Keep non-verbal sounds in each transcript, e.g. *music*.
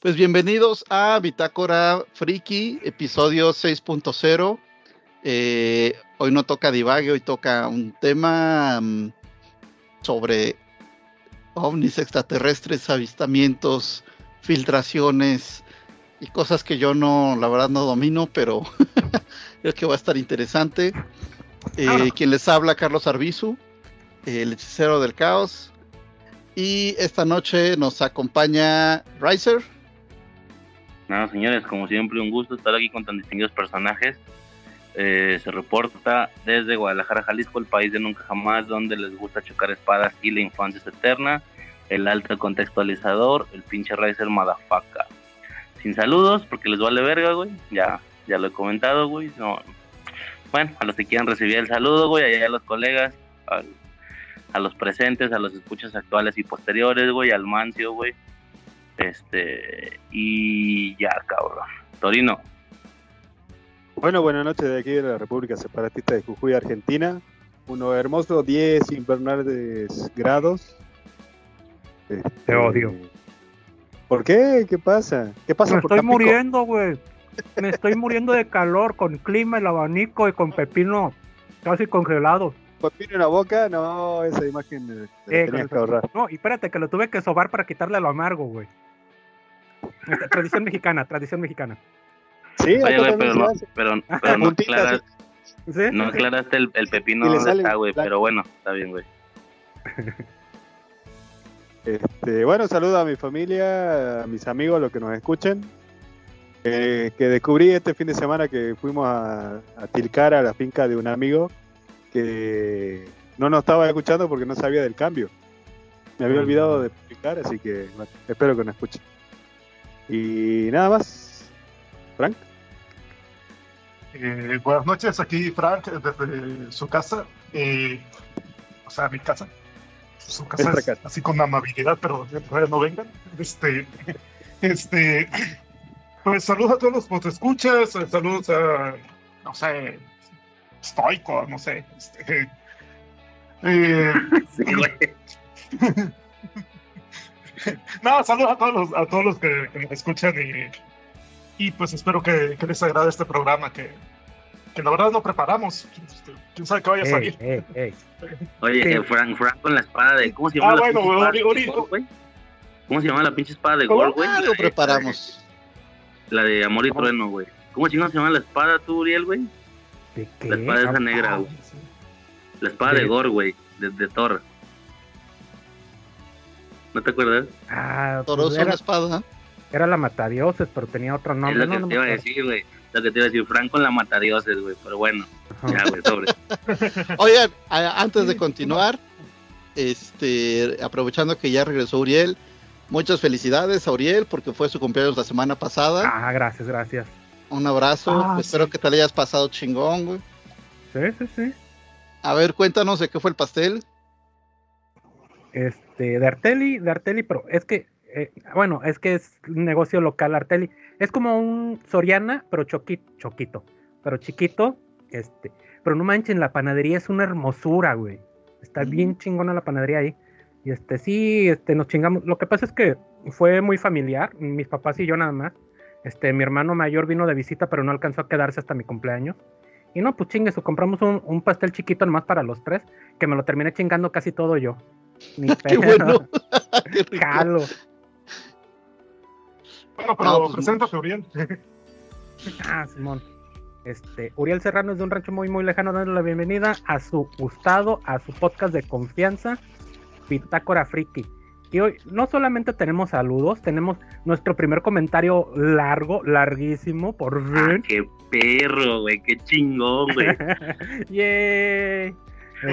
Pues bienvenidos a Bitácora Friki, episodio 6.0. Eh, hoy no toca divague, hoy toca un tema mm, sobre ovnis extraterrestres, avistamientos, filtraciones y cosas que yo no, la verdad no domino, pero *laughs* creo que va a estar interesante. Eh, quien les habla, Carlos Arbizu, el hechicero del caos. Y esta noche nos acompaña Riser. Nada, señores, como siempre, un gusto estar aquí con tan distinguidos personajes. Eh, se reporta desde Guadalajara, Jalisco, el país de nunca jamás, donde les gusta chocar espadas y la infancia es eterna. El alto contextualizador, el pinche Riser Madafaca. Sin saludos, porque les vale verga, güey. Ya, ya lo he comentado, güey. No. Bueno, a los que quieran recibir el saludo, güey, allá a los colegas, al- a los presentes, a los escuchas actuales y posteriores, güey, al Mancio, güey. Este, y ya, cabrón. Torino, Bueno, buenas noches de aquí de la República Separatista de Jujuy, Argentina. Unos hermosos 10 invernales grados. Este, Te odio. ¿Por qué? ¿Qué pasa? ¿Qué pasa Me por estoy Tampico? muriendo, güey. Me estoy muriendo de calor con clima, el abanico y con pepino casi congelado. ¿Pepino en la boca? No, esa imagen eh, Eh, tenías que ahorrar. No, y espérate, que lo tuve que sobar para quitarle lo amargo, güey. *laughs* Tradición mexicana, tradición mexicana. Sí, Oye, güey, pero no, pero, pero no, aclaras- ¿Sí? no aclaraste el, el pepino donde está, güey. Pero bueno, está bien, güey. *laughs* Este, bueno, saludo a mi familia, a mis amigos, a los que nos escuchen. Eh, que descubrí este fin de semana que fuimos a, a Tilcara, a la finca de un amigo que no nos estaba escuchando porque no sabía del cambio. Me había olvidado de explicar, así que bueno, espero que nos escuchen. Y nada más. Frank. Eh, buenas noches, aquí Frank desde su casa, eh, o sea, mi casa. Su casa es así con amabilidad, pero no vengan. Este, *laughs* este, pues saludos a todos los que escuchas, saludos a, no sé, Stoico, no sé. Este, eh, *laughs* Sí. *laughs* *laughs* no, saludos a todos los, a todos los que, que nos escuchan y, y pues espero que, que les agrade este programa que, que la verdad no preparamos. Este, ¿Quién sabe qué vaya a salir? ey, ey. Oye, Sí. eh, Frank, Frank con la espada de. ¿Cómo se llama Ah, la bueno, pinche güey, espada Ori- de Ori- Gol, güey? ¿Cómo se llama la pinche espada de ¿Cómo? gol, güey? Ah, La lo de- preparamos. La de Amor y Trueno, güey. ¿Cómo chingón se llama la espada tú, Uriel, güey? ¿De qué? La espada esa Ah, negra, güey. La espada de. Gor, güey. De, de Thor. ¿No te acuerdas? Ah, pues es una era, espada. era la matadioses, pero tenía otro es nombre. lo no, que no te iba a decir, güey. Lo que te iba a decir, Frank con la matadioses, güey. Pero bueno, Ajá. ya, güey, sobre. *laughs* Oigan, antes de continuar, este, aprovechando que ya regresó Uriel, muchas felicidades a Uriel porque fue su cumpleaños la semana pasada. Ah, gracias, gracias. Un abrazo, Ah, espero sí. que te la hayas pasado chingón, güey. Sí, sí, sí. A ver, cuéntanos de qué fue el pastel. Este, de Arteli, de Arteli, pero es que, eh, bueno, es que es un negocio local Arteli. Es como un Soriana, pero choquito, choquito, pero chiquito, este, pero no manchen, la panadería es una hermosura, güey. Está bien chingona la panadería ahí. Y este, sí, este, nos chingamos. Lo que pasa es que fue muy familiar, mis papás y yo nada más. Este, mi hermano mayor vino de visita, pero no alcanzó a quedarse hasta mi cumpleaños. Y no, pues chingue, compramos un, un pastel chiquito nomás para los tres, que me lo terminé chingando casi todo yo. Ni *laughs* Qué pedo. bueno. *laughs* Qué rico. Jalo. Bueno, pero No, pues, preséntate, Uriel. *laughs* Ah, Simón. Este, Uriel Serrano es de un rancho muy, muy lejano, dándole la bienvenida a su gustado, a su podcast de confianza, Bitácora Friki. Y hoy no solamente tenemos saludos, tenemos nuestro primer comentario largo, larguísimo, por Ah, fin. qué perro, güey. Qué chingón, güey. Yay.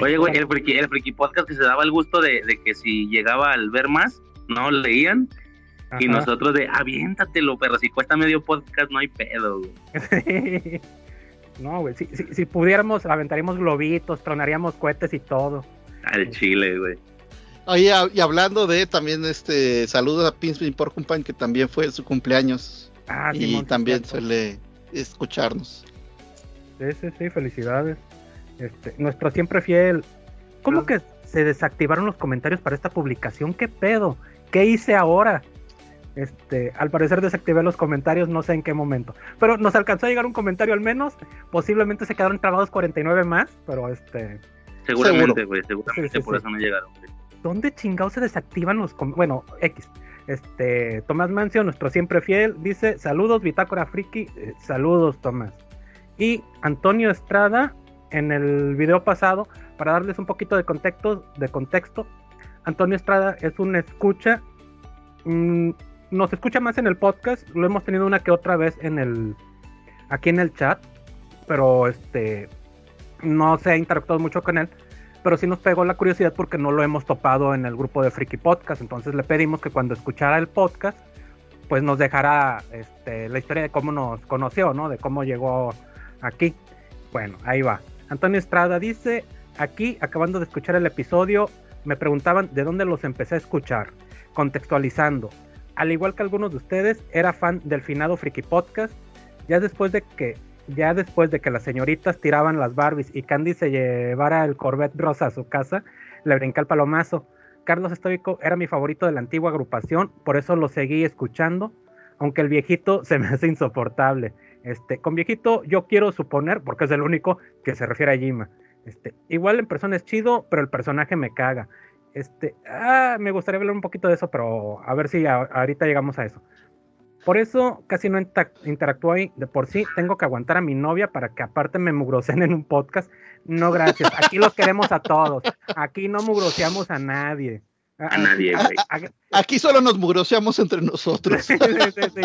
Oye, güey, el friki, el friki podcast que se daba el gusto de, de que si llegaba al ver más, no leían. Y nosotros de, aviéntatelo, pero si cuesta medio podcast no hay pedo, güey. *laughs* no, güey, si, si, si pudiéramos, aventaríamos globitos, tronaríamos cohetes y todo. Al chile, güey. Oye, y hablando de también este saludos a Pinspin Porcupine que también fue su cumpleaños Ah, y Simón, también cierto. suele escucharnos. Sí, sí, sí, felicidades. Este, nuestro siempre fiel. ¿Cómo que se desactivaron los comentarios para esta publicación? ¿Qué pedo? ¿Qué hice ahora? Este, al parecer desactivé los comentarios, no sé en qué momento. Pero nos alcanzó a llegar un comentario al menos. Posiblemente se quedaron trabados 49 más, pero este, Seguramente, güey, seguramente Sí, sí, por sí. eso no llegaron. güey. ¿dónde chingados se desactivan los com- bueno, X. Este, Tomás Mancio, nuestro siempre fiel, dice, "Saludos Bitácora Friki." Eh, saludos, Tomás. Y Antonio Estrada en el video pasado para darles un poquito de contexto, de contexto. Antonio Estrada es un escucha mm, nos escucha más en el podcast, lo hemos tenido una que otra vez en el aquí en el chat, pero este no se ha interactuado mucho con él pero sí nos pegó la curiosidad porque no lo hemos topado en el grupo de Friki Podcast. Entonces le pedimos que cuando escuchara el podcast, pues nos dejara este, la historia de cómo nos conoció, ¿no? De cómo llegó aquí. Bueno, ahí va. Antonio Estrada dice, aquí, acabando de escuchar el episodio, me preguntaban de dónde los empecé a escuchar. Contextualizando. Al igual que algunos de ustedes, era fan del finado Friki Podcast. Ya después de que ya después de que las señoritas tiraban las Barbies y Candy se llevara el Corvette rosa a su casa, le brinqué al palomazo. Carlos Estoico era mi favorito de la antigua agrupación, por eso lo seguí escuchando, aunque el viejito se me hace insoportable. Este, con viejito yo quiero suponer, porque es el único que se refiere a Jima. Este, igual en persona es chido, pero el personaje me caga. Este, ah, me gustaría hablar un poquito de eso, pero a ver si ahorita llegamos a eso. Por eso casi no interactúo ahí. De por sí tengo que aguantar a mi novia para que aparte me mugroseen en un podcast. No, gracias. Aquí los queremos a todos. Aquí no mugroseamos a nadie. A nadie, güey. Aquí solo nos mugroseamos entre nosotros. Sí, sí, sí, sí.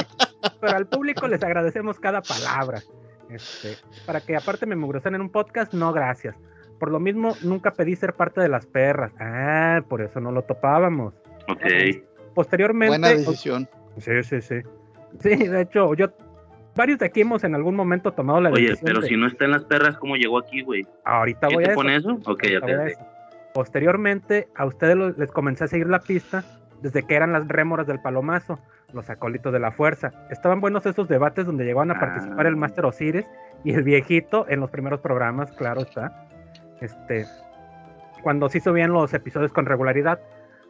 Pero al público les agradecemos cada palabra. Este, para que aparte me mugroseen en un podcast, no gracias. Por lo mismo, nunca pedí ser parte de las perras. Ah, por eso no lo topábamos. Ok. Posteriormente. Buena decisión. Sí, sí, sí. Sí, de hecho, yo. Varios de aquí hemos en algún momento tomado la Oye, decisión. pero de- si no está en las perras, ¿cómo llegó aquí, güey? Ahorita ¿Qué voy a te eso. pone eso? Ok, Ahorita ok, Posteriormente, a ustedes les comencé a seguir la pista desde que eran las rémoras del palomazo, los acólitos de la fuerza. Estaban buenos esos debates donde llegaban a participar Ah. el Master Osiris y el viejito en los primeros programas, claro está. Este, cuando sí subían los episodios con regularidad,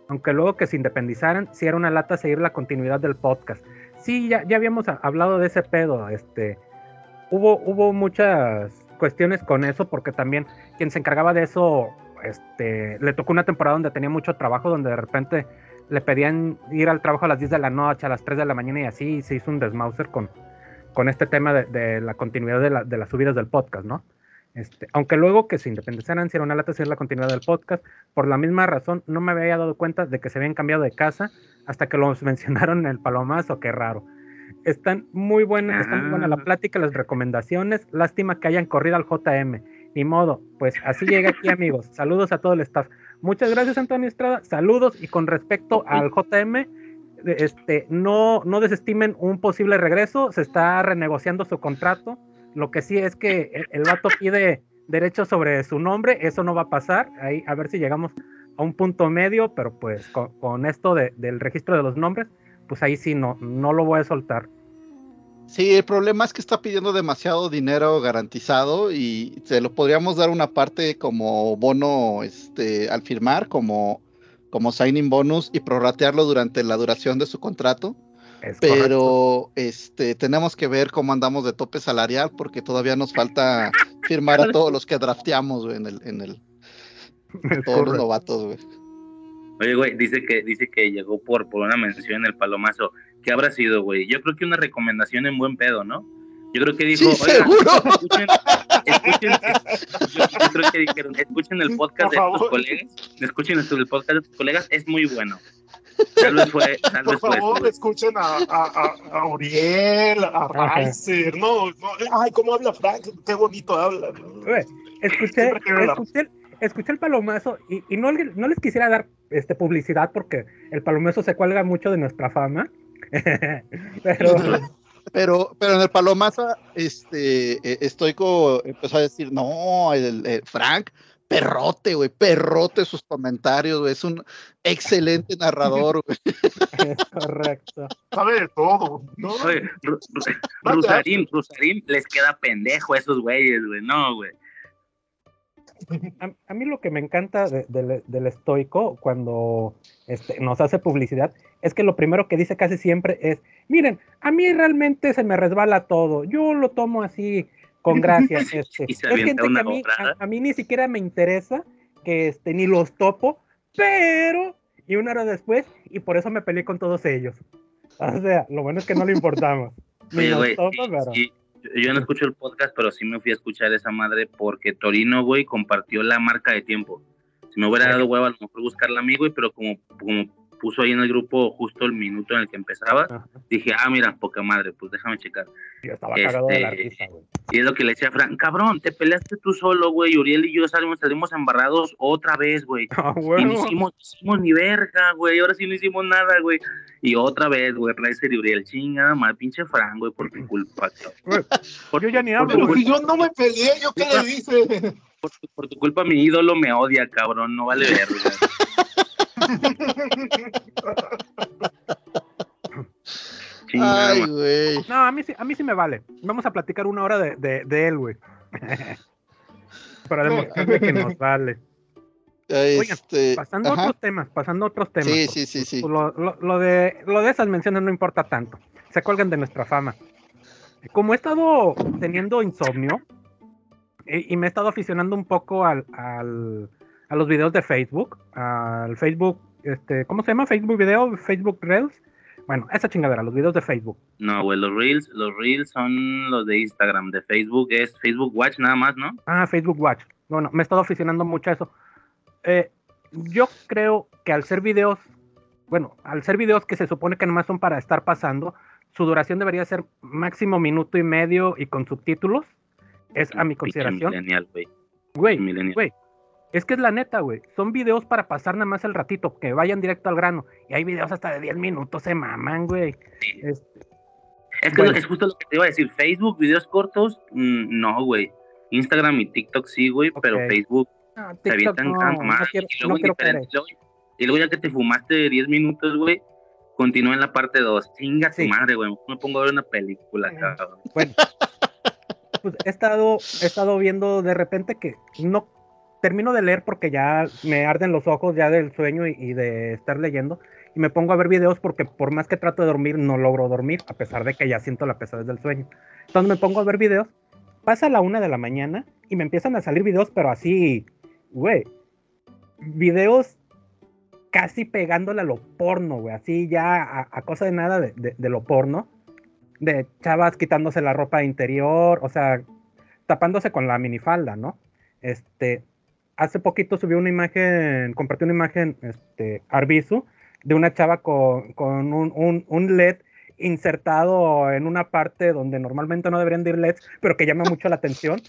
aunque luego que se independizaran, sí era una lata seguir la continuidad del podcast. Sí, ya, ya habíamos hablado de ese pedo, este, hubo, hubo muchas cuestiones con eso, porque también quien se encargaba de eso, este, le tocó una temporada donde tenía mucho trabajo, donde de repente le pedían ir al trabajo a las 10 de la noche, a las 3 de la mañana y así, y se hizo un desmauser con, con este tema de, de la continuidad de, la- de las subidas del podcast, ¿no? Este, aunque luego que se independizaran, si era una lata seguir la continuidad del podcast, por la misma razón no me había dado cuenta de que se habían cambiado de casa hasta que los *laughs* mencionaron en el palomazo, qué raro. Están muy buenas, está muy buena la Ah. plática, las recomendaciones. Lástima que hayan corrido al JM. Ni modo, pues así llega aquí, *laughs* amigos. Saludos a todo el staff. Muchas gracias, Antonio Estrada. Saludos. Y con respecto al JM, este, no, no desestimen un posible regreso. Se está renegociando su contrato. Lo que sí es que el, el vato pide derechos sobre su nombre. Eso no va a pasar. Ahí, a ver si llegamos a un punto medio, pero pues con, con esto de- del registro de los nombres, pues ahí sí no, no lo voy a soltar. Sí, el problema es que está pidiendo demasiado dinero garantizado y se lo podríamos dar una parte como bono este, al firmar, como, como signing bonus y prorratearlo durante la duración de su contrato. Es correcto. Pero este, tenemos que ver cómo andamos de tope salarial porque todavía nos falta firmar a todos los que drafteamos güey, en el, en el, *laughs* Es todos los novatos, güey. Oye, güey, dice que, dice que llegó por, por una mención en el palomazo. ¿Qué habrá sido, güey? Yo creo que una recomendación en buen pedo, ¿no? Yo creo que dijo, Sí, "Oigan, seguro. escuchen, escuchen, yo, yo creo que dijeron, escuchen el podcast de tus colegas, escuchen el podcast de tus colegas, es muy bueno. Tal vez fue, tal Por vez favor, escuchen a, a, a, a Uriel, a Ajá. Reiser, no, no, ay, cómo habla Frank, qué bonito habla. Escuché, escuché, escuché el palomazo y, y no, no les quisiera dar este, publicidad porque el palomazo se cuelga mucho de nuestra fama. Pero, Pero, pero en el Palomaza, este, eh, Estoico empezó a decir, no, el, el Frank, perrote, güey, perrote sus comentarios, güey, es un excelente narrador, güey. *laughs* correcto. Sabe de todo, ¿no? Oye, Ru- Ru- Rusarín, Rusarín les queda pendejo a esos güeyes, güey. No, güey. A, a mí lo que me encanta de- del- del estoico cuando este, nos hace publicidad es que lo primero que dice casi siempre es, miren, a mí realmente se me resbala todo, yo lo tomo así con *laughs* gracia. Este. Es gente que a mí, a, a mí ni siquiera me interesa, que este, ni los topo, pero, y una hora después, y por eso me peleé con todos ellos. O sea, lo bueno es que no le importamos. *laughs* Ni Oye, los güey, topo, sí, pero... sí. Yo- Yo no escucho el podcast, pero sí me fui a escuchar esa madre porque Torino, güey, compartió la marca de tiempo. Si me hubiera dado hueva, a lo mejor buscarla a mí, güey, pero como, como puso ahí en el grupo justo el minuto en el que empezaba, Ajá. dije, ah, mira, poca madre, pues déjame checar. Yo estaba cagado de la Este, risa, güey. Y es lo que le decía a Frank, cabrón, te peleaste tú solo, güey, Uriel y yo salimos, salimos embarrados otra vez, güey. *laughs* Ah, Y no hicimos, no hicimos ni verga, güey. Ahora sí no hicimos nada, güey. Y otra vez, güey, Ricer y Uriel, chinga, mal pinche Fran, güey, por tu culpa. Güey, Por, yo ya ni por hablo, güey. si yo no me peleé, ¿yo qué le hice? por, tu- por tu culpa mi ídolo me odia, cabrón. No vale verga. *laughs* Ay, güey. No, a mí, sí, a mí sí me vale. Vamos a platicar una hora de, de, de él, güey. *laughs* Para demostrarle que nos vale. Este, Pasando a ajá. otros temas, pasando a otros temas. Sí, sí, sí, sí. Lo, lo- lo de, lo de esas menciones no importa tanto. Se cuelgan de nuestra fama. Como he estado teniendo insomnio y, y me he estado aficionando un poco al, al- a los videos de Facebook, al Facebook, este, ¿cómo se llama? Facebook Video, Facebook Reels. Bueno, esa chingadera, los videos de Facebook. No, güey, los Reels, los Reels son los de Instagram. De Facebook es Facebook Watch nada más, ¿no? Ah, Facebook Watch. Bueno, me he estado aficionando mucho a eso. Eh, yo creo que al ser videos, bueno, al ser videos que se supone que nomás son para estar pasando, su duración debería ser máximo minuto y medio y con subtítulos. Es a mi consideración. güey. Güey, güey. Es que es la neta, güey. Son videos para pasar nada más el ratito, que vayan directo al grano. Y hay videos hasta de 10 minutos, se maman, güey. Este, Es que Bueno. es justo lo que te iba a decir. Facebook, videos cortos, mm, no, güey. Instagram y TikTok sí, güey, pero Ok. Facebook no, se TikTok avientan no, no mamada. quiero, y luego, y luego ya que te fumaste 10 minutos, güey, continúa en la parte 2. Chinga Sí. tu madre, güey. Me pongo a ver una película, Mm. cabrón. Bueno, pues he estado, he estado viendo de repente que no termino de leer porque ya me arden los ojos ya del sueño y, de estar leyendo y me pongo a ver videos porque por más que trato de dormir no logro dormir a pesar de que ya siento la pesadez del sueño. Entonces me pongo a ver videos, pasa la una de la mañana y me empiezan a salir videos pero así, güey, videos casi pegándole a lo porno, güey, así ya a, cosa de nada de- de lo porno, de chavas quitándose la ropa interior, o sea, tapándose con la minifalda, ¿no? Este, hace poquito subí una imagen, compartí una imagen, este, Arbizu, de una chava con, con un, un- un LED insertado en una parte donde normalmente no deberían de ir LEDs, pero que llama mucho la atención.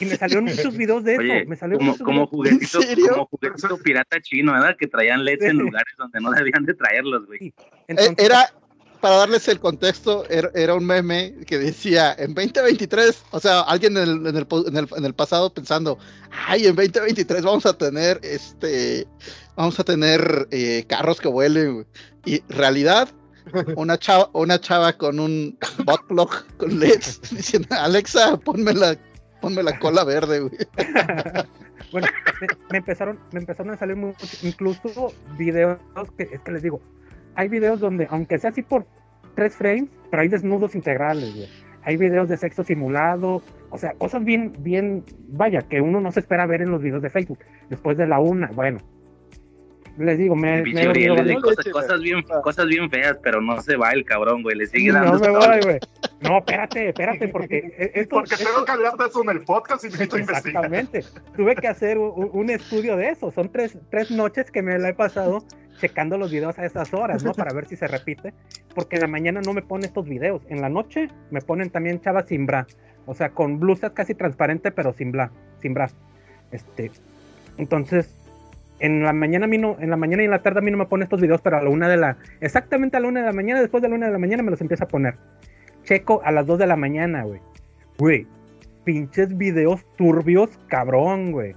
Y me salieron muchos videos de eso. Oye, me salieron como, como juguetito, como juguetito pirata chino, ¿verdad? Que traían LEDs en lugares donde no debían de traerlos, güey. Eh, Entonces, Era, para darles el contexto, era, era un meme que decía, en 2023, o sea, alguien en el, en el en el- en el pasado pensando, ay, en 2023 vamos a tener, este, vamos a tener eh, carros que vuelen, güey". y realidad, *laughs* una chava, una chava con un bot con LEDs, *laughs* diciendo, Alexa, ponme la, ponme la cola verde, güey. *laughs* bueno, me, me empezaron, me empezaron a salir mucho, incluso videos que es que les digo, hay videos donde, aunque sea así por tres frames, pero hay desnudos integrales, güey. Hay videos de sexo simulado, o sea, cosas bien, bien, vaya, que uno no se espera ver en los videos de Facebook. Después de la una, bueno. Les digo, me, he le varias- cosas, cosas bien, cosas bien feas, pero no se va el cabrón, güey. Le sigue No dando. me voy, güey. No, espérate, espérate, porque e- esto, Porque esto- tengo que hablar de eso en el podcast y necesito investigar. Exactamente. Tuve que hacer un estudio de eso. Son tres, tres noches que me la he pasado checando los videos a esas horas, ¿no? Para ver si se repite. Porque en la mañana no me pone estos videos. En la noche me ponen también chavas sin bra. O sea, con blusas casi transparente, pero sin bra. Sin bra. Este. Entonces, en la mañana a mí no, en la mañana y en la tarde a mí no me pone estos videos, pero a la una de la, exactamente a la una de la mañana, después de la una de la mañana me los empieza a poner. Checo a las dos de la mañana, güey. Güey, pinches videos turbios, cabrón, güey.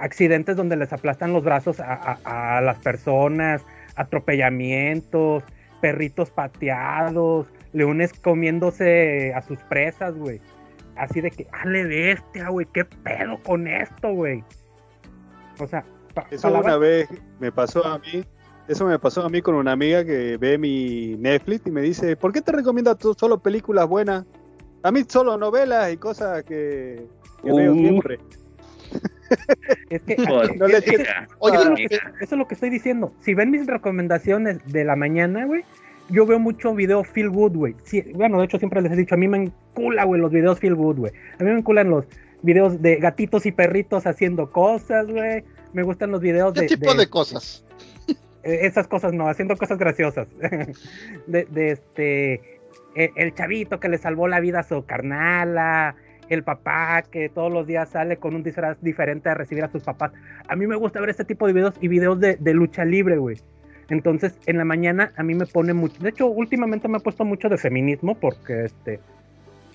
Accidentes donde les aplastan los brazos a, a- a las personas, atropellamientos, perritos pateados, leones comiéndose a sus presas, güey. Así de que, ale bestia, güey, qué pedo con esto, güey. O sea, pa- Eso una vez me pasó a mí. Eso me pasó a mí con una amiga que ve mi Netflix y me dice, ¿por qué te recomiendas tú solo películas buenas? A mí solo novelas y cosas que, que veo Uh. siempre. Es que No es- Oye, eso, es lo que, eso es lo que estoy diciendo. Si ven mis recomendaciones de la mañana, güey, yo veo mucho video feel good, güey. Sí, bueno, de hecho siempre les he dicho, a mí me encula, güey, los videos feel good, güey. A mí me enculan los videos de gatitos y perritos haciendo cosas, güey. Me gustan los videos ¿Qué de... tipo de- de cosas? eh, esas cosas no, haciendo cosas graciosas. *laughs* de, de este, eh, el chavito que le salvó la vida a su carnala, el papá que todos los días sale con un disfraz diferente a recibir a sus papás. A mí me gusta ver este tipo de videos y videos de, lucha libre, güey. Entonces, en la mañana a mí me pone mucho. De hecho, últimamente me he puesto mucho de feminismo porque este.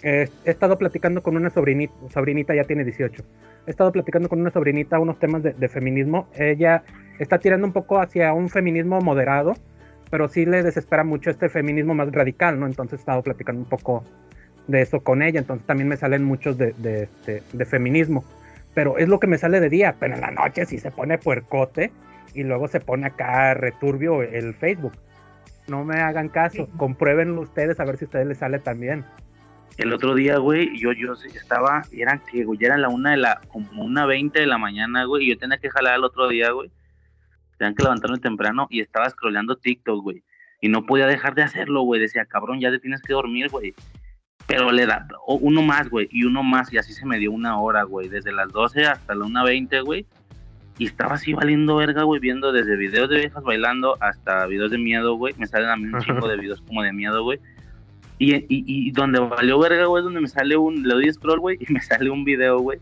he estado platicando con una sobrinita, sobrinita ya tiene 18. He estado platicando con una sobrinita unos temas de, de feminismo. Ella está tirando un poco hacia un feminismo moderado, pero sí le desespera mucho este feminismo más radical, ¿no? Entonces he estado platicando un poco de eso con ella, entonces también me salen muchos de, de, este, de feminismo, pero es lo que me sale de día, pero en la noche sí se pone puercote y luego se pone acá returbio el Facebook. No me hagan caso, compruébenlo ustedes a ver si a ustedes les sale también. El otro día, güey, yo, yo sí estaba, era que, güey, ya era la una de la, como una veinte de la mañana, güey, y yo tenía que jalar el otro día, güey. Tenían que levantarme temprano y estaba scrolleando TikTok, güey. Y no podía dejar de hacerlo, güey. Decía, cabrón, ya te tienes que dormir, güey. Pero le da uno más, güey, y uno más, y así se me dio una hora, güey. Desde las 12 hasta la una veinte, güey. Y estaba así valiendo verga, güey, viendo desde videos de viejas bailando hasta videos de miedo, güey. Me salen a mí un chingo de *laughs* videos como de miedo, güey. Y, y, y donde valió verga, güey, donde me sale un, le doy scroll, güey, *laughs* y me sale un video, güey,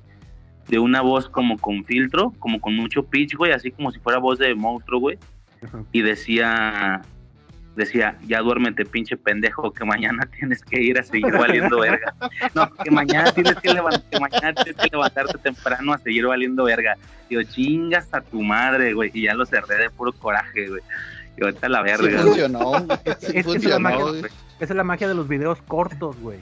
de una voz como con filtro, como con mucho pitch, güey, así como si fuera voz de monstruo, güey. Y decía, decía, ya duérmete, pinche pendejo, que mañana *laughs* tienes que ir a seguir *laughs* valiendo verga. No, que mañana tienes que, que mañana tienes que levantarte temprano a seguir valiendo verga. Digo, chingas a tu madre, güey, y ya lo cerré de puro coraje, güey. Y ahorita la Sí verga, güey. funcionó, güey. *laughs* Sí Es que es la funcionó, magia-. Esa es la magia de los videos cortos, güey.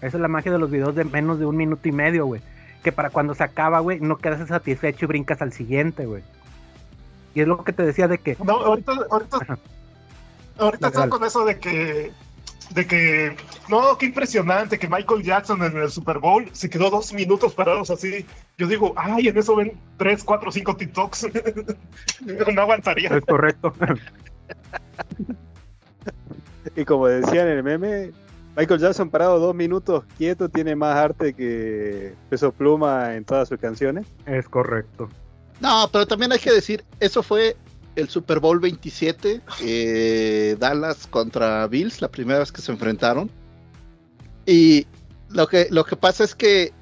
Esa es la magia de los videos de menos de un minuto y medio, güey. Que para cuando se acaba, güey, no quedas satisfecho y brincas al siguiente, güey. Y es lo que te decía de que No, ahorita, ahorita. Ahorita están con eso de que, de que, no, qué impresionante que Michael Jackson en el Super Bowl se quedó dos minutos parados así. Yo digo, ay, en eso ven tres, cuatro, cinco TikToks. *laughs* no aguantaría. es correcto. Y como decía en el meme, Michael Jackson parado dos minutos quieto tiene más arte que Peso Pluma en todas sus canciones. es correcto. No, pero también hay que decir, eso fue el Super Bowl 27, eh, Dallas contra Bills, la primera vez que se enfrentaron. Y lo que, lo que pasa es que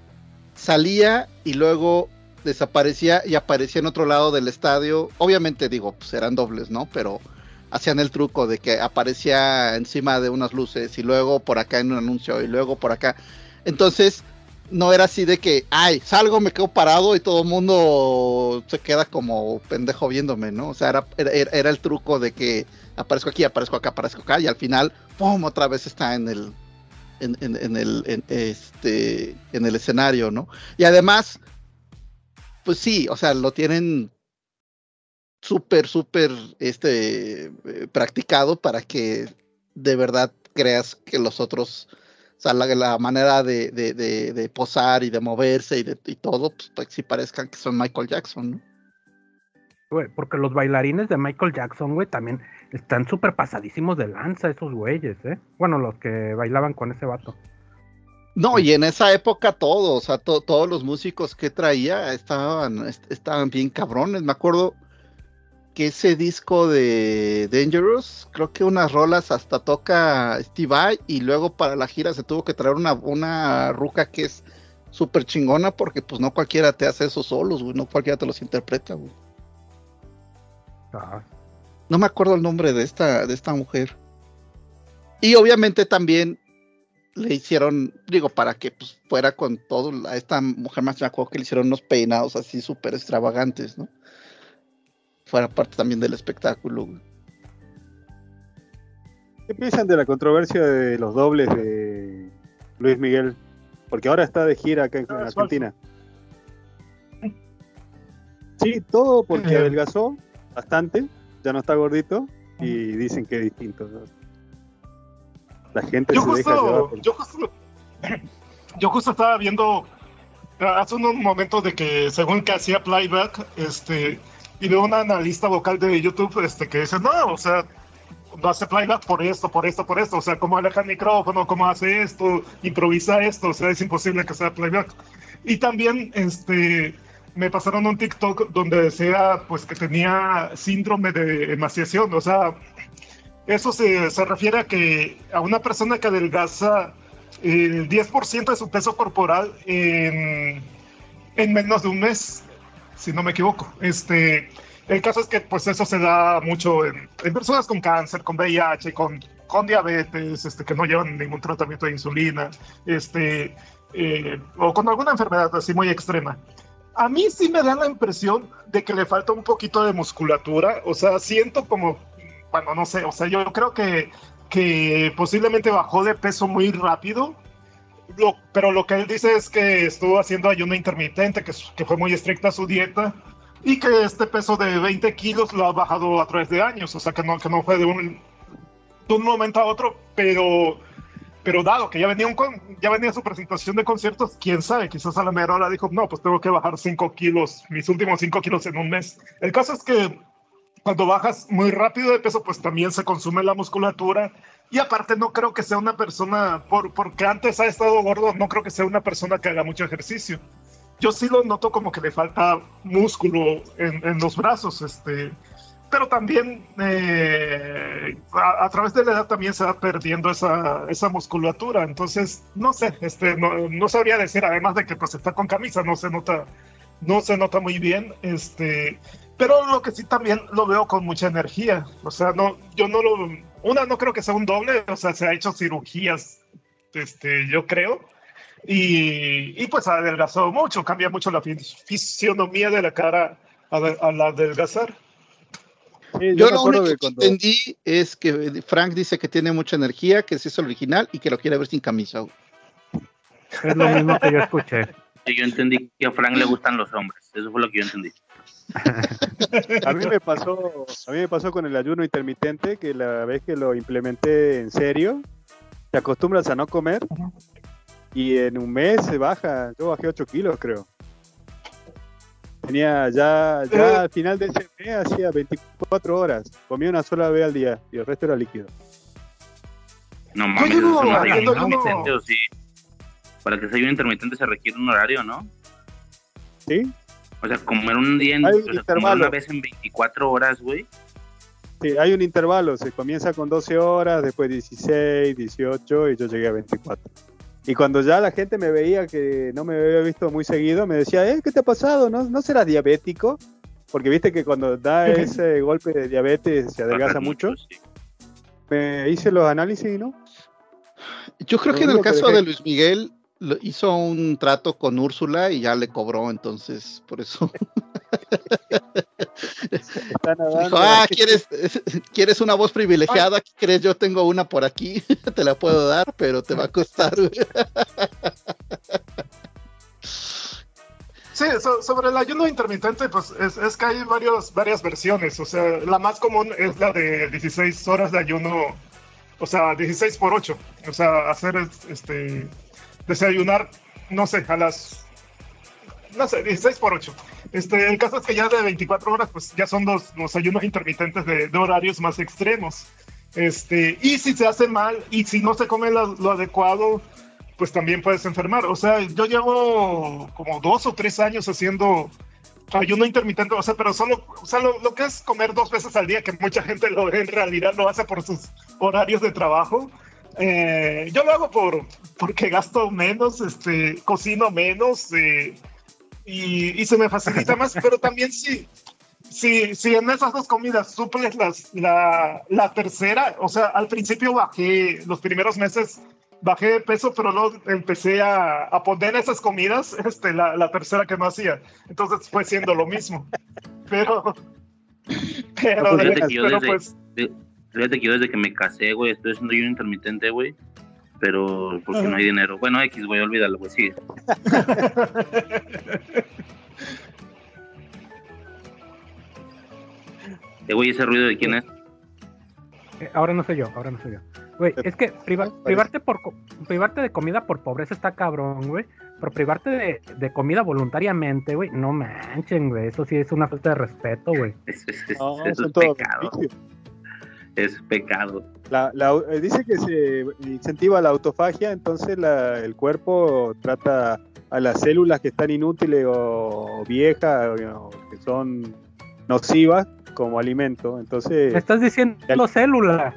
salía y luego desaparecía y aparecía en otro lado del estadio. Obviamente digo, pues eran dobles, ¿no? Pero hacían el truco de que aparecía encima de unas luces y luego por acá en un anuncio y luego por acá. Entonces, no era así de que, ay, salgo, me quedo parado y todo el mundo se queda como pendejo viéndome, ¿no? O sea, era, era, el truco de que aparezco aquí, aparezco acá, aparezco acá y al final, ¡pum! otra vez está en el, en, en, el, este, en el escenario, ¿no? Y además, pues sí, o sea, lo tienen súper, súper, este, eh, practicado para que de verdad creas que los otros sea, la, la manera de, de, de, de, posar y de moverse y, de, y todo, pues, pues sí parezcan que son Michael Jackson, ¿no? Güey, porque los bailarines de Michael Jackson, güey, también están súper pasadísimos de lanza esos güeyes, ¿eh? Bueno, los que bailaban con ese vato. No, y en esa época todos, o sea, to, todos los músicos que traía estaban, est estaban bien cabrones. Me acuerdo que ese disco de Dangerous, creo que unas rolas hasta toca Steve Vai y luego para la gira se tuvo que traer una, una ruca que es súper chingona porque pues no cualquiera te hace esos solos, güey, no cualquiera te los interpreta, güey. Ah, No me acuerdo el nombre de esta, de esta mujer. Y obviamente también le hicieron, digo, para que pues, fuera con todo, a esta mujer más me acuerdo que le hicieron unos peinados así súper extravagantes, ¿no? Fuera parte también del espectáculo. güey. ¿Qué piensan de la controversia de los dobles de Luis Miguel? Porque ahora está de gira acá en Ah, Argentina. Sí, todo porque adelgazó bastante, ya no está gordito y dicen que es distinto. La gente Yo se deja llevar justo, por- yo justo, yo justo estaba viendo hace unos momentos de que según que hacía playback, este, y veo un analista vocal de YouTube este, que dice, no, o sea, no hace playback por esto, por esto, por esto, o sea, cómo aleja el micrófono, cómo hace esto, improvisa esto, o sea, es imposible que sea playback. Y también, este, me pasaron un TikTok donde decía, pues, que tenía síndrome de emaciación, o sea, eso se, se refiere a que a una persona que adelgaza el 10% de su peso corporal en, en menos de un mes, si no me equivoco. Este, el caso es que pues eso se da mucho en, en personas con cáncer, con VIH, con, con diabetes, este, que no llevan ningún tratamiento de insulina, este, eh, o con alguna enfermedad así muy extrema. A mí sí me da la impresión de que le falta un poquito de musculatura, o sea, siento como bueno, no sé, o sea, yo creo que, que posiblemente bajó de peso muy rápido, lo- pero lo que él dice es que estuvo haciendo ayuno intermitente, que, que fue muy estricta su dieta, y que este peso de 20 kilos lo ha bajado a través de años, o sea, que no, que no fue de un, de un momento a otro, pero, pero dado que ya venía, un con- ya venía su presentación de conciertos, quién sabe, quizás a la mera hora dijo, no, pues tengo que bajar 5 kilos, mis últimos 5 kilos en un mes. El caso es que cuando bajas muy rápido de peso, pues también se consume la musculatura. Y aparte no creo que sea una persona, por, porque antes ha estado gordo, no creo que sea una persona que haga mucho ejercicio. Yo sí lo noto como que le falta músculo en, en los brazos, este, pero también eh, a, a través de la edad también se va perdiendo esa, esa musculatura. Entonces, no sé, este, no, no sabría decir, además de que pues está con camisa, no se nota, no se nota muy bien, este, pero lo que sí también lo veo con mucha energía. O sea, no, yo no lo. Una, no creo que sea un doble, o sea, se ha hecho cirugías, este, yo creo. Y, y pues ha adelgazado mucho, cambia mucho la fis- fisionomía de la cara al, adelgazar. Sí, Yo lo único que cuando- entendí es que Frank dice que tiene mucha energía, que sí es el original y que lo quiere ver sin camisa. es lo mismo que yo escuché. Y yo entendí que a Frank le gustan los hombres. Eso fue lo que yo entendí. A mí me pasó, a mí me pasó con el ayuno intermitente que la vez que lo implementé en serio, te acostumbras a no comer y en un mes se baja. Yo bajé 8 kilos, creo. Tenía ya, ya al final de ese mes hacía 24 horas. Comía una sola vez al día y el resto era líquido. No mames, no intermitente, ¿o sí? Para que sea ayuno intermitente se requiere un horario, ¿no? ¿Sí? O sea, comer un día, en, Hay o sea, comer una vez en 24 horas, güey. Sí, hay un intervalo. Se comienza con 12 horas, después 16, 18 y yo llegué a 24. Y cuando ya la gente me veía que no me había visto muy seguido, me decía, eh, ¿qué te ha pasado? ¿No, ¿No serás diabético? Porque viste que cuando da *laughs* ese golpe de diabetes se adelgaza mucho. sí. Me hice los análisis y no. Yo creo Lo que en el que caso dejé- de Luis Miguel hizo un trato con Úrsula y ya le cobró, entonces por eso. *laughs* Dijo, ah, ¿quieres, *laughs* ¿quieres una voz privilegiada? ¿Qué crees? Yo tengo una por aquí, *laughs* te la puedo dar, pero te va a costar. güey". Sí, so- sobre el ayuno intermitente, pues es, es que hay varios, varias versiones. O sea, la más común es la de 16 horas de ayuno, o sea, 16 por 8. O sea, hacer este, desayunar, no sé, a las, no sé, 16 por 8. Este, el caso es que ya de 24 horas, pues ya son los, los ayunos intermitentes de, horarios más extremos. Este, y si se hace mal y si no se come lo, lo adecuado, pues también puedes enfermar. O sea, yo llevo como dos o tres años haciendo ayuno intermitente, o sea, pero solo, o sea, lo, lo que es comer dos veces al día, que mucha gente lo, en realidad lo hace por sus horarios de trabajo. Eh, yo lo hago por, porque gasto menos, este, cocino menos eh, y, y se me facilita más, *laughs* pero también sí, si, si en esas dos comidas suples las, la, la tercera, o sea, al principio bajé, los primeros meses bajé de peso, pero luego empecé a, a poner esas comidas, este, la, la tercera que no hacía. Entonces fue siendo lo mismo. *laughs* Pero, pero, Pues fíjate que yo pero desde- pues, Fíjate que yo desde que me casé, güey, estoy haciendo yo un intermitente, güey. Pero porque no hay dinero. Bueno, X, güey, olvídalo, güey, sigue. *laughs* Eh, güey, ese ruido de quién es. Eh, ahora no soy yo, ahora no soy yo. Güey, es que priva- privarte, por, co- privarte de comida por pobreza está cabrón, güey. Pero privarte de, de comida voluntariamente, güey, no manchen, güey. Eso sí es una falta de respeto, güey. Es, es- es- No, eso son es pecado. Es pecado. La- la- eh, dice que se incentiva la autofagia, entonces la- el cuerpo trata a las células que están inútiles o, o viejas o, que son nocivas como alimento. Entonces, Me estás diciendo célula.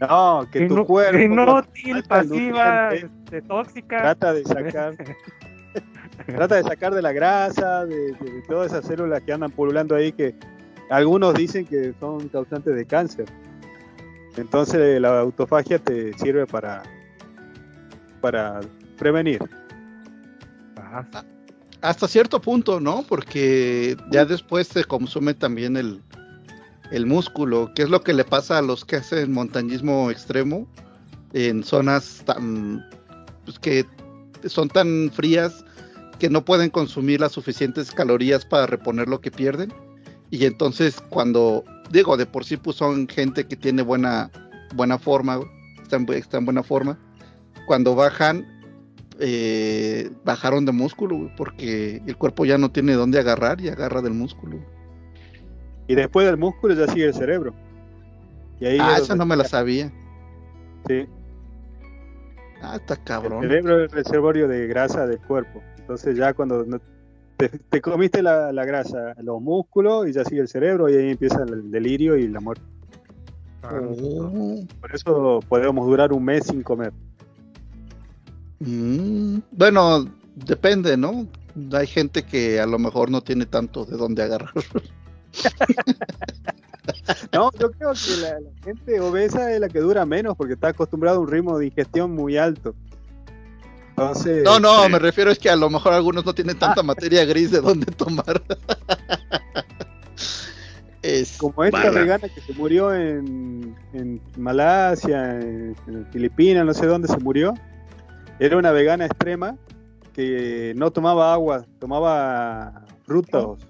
no, que tu cuerpo Inútil, pasiva, nutriente. este, tóxica. trata de sacar, *laughs* trata de sacar de la grasa, de, de- de todas esas células que andan pululando ahí que algunos dicen que son causantes de cáncer. Entonces la autofagia te sirve para para prevenir. Ah, Hasta cierto punto, ¿no? Porque ya después se consume también el, el músculo, que es lo que le pasa a los que hacen montañismo extremo en zonas tan pues que son tan frías que no pueden consumir las suficientes calorías para reponer lo que pierden. Y entonces cuando, digo, de por sí pues son gente que tiene buena, buena forma, está en, bu- está en buena forma, cuando bajan, eh, bajaron de músculo, porque el cuerpo ya no tiene dónde agarrar y agarra del músculo. Y después del músculo ya sigue el cerebro. Y ahí Ah, es esa no me la sabía. sí, Ah, está el cabrón. cerebro es el reservorio de grasa del cuerpo. Entonces ya cuando no- te, te comiste la, la grasa, los músculos y ya sigue el cerebro y ahí empieza el delirio y la muerte. Oh, Por eso podemos durar un mes sin comer. mm, Bueno, depende, ¿no? Hay gente que a lo mejor no tiene tanto de dónde agarrar. *laughs* No, yo creo que la, la gente obesa es la que dura menos porque está acostumbrada a un ritmo de ingestión muy alto. Entonces, No, no, sí. me refiero es que a lo mejor algunos no tienen tanta materia gris de dónde tomar. *laughs* Es, como esta Barra. vegana que se murió en, en Malasia, en, en Filipinas, no sé dónde se murió, era una vegana extrema que no tomaba agua, tomaba frutos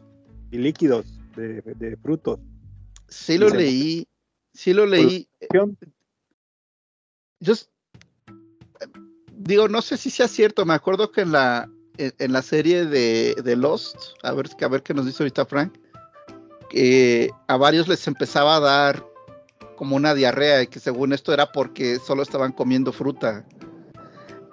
y líquidos de, de frutos. sí lo leí, sí lo leí. Yo digo, no sé si sea cierto, me acuerdo que en la, en, la serie de, de Lost, a ver, a ver qué nos dice ahorita Frank, que a varios les empezaba a dar como una diarrea y que según esto era porque solo estaban comiendo fruta.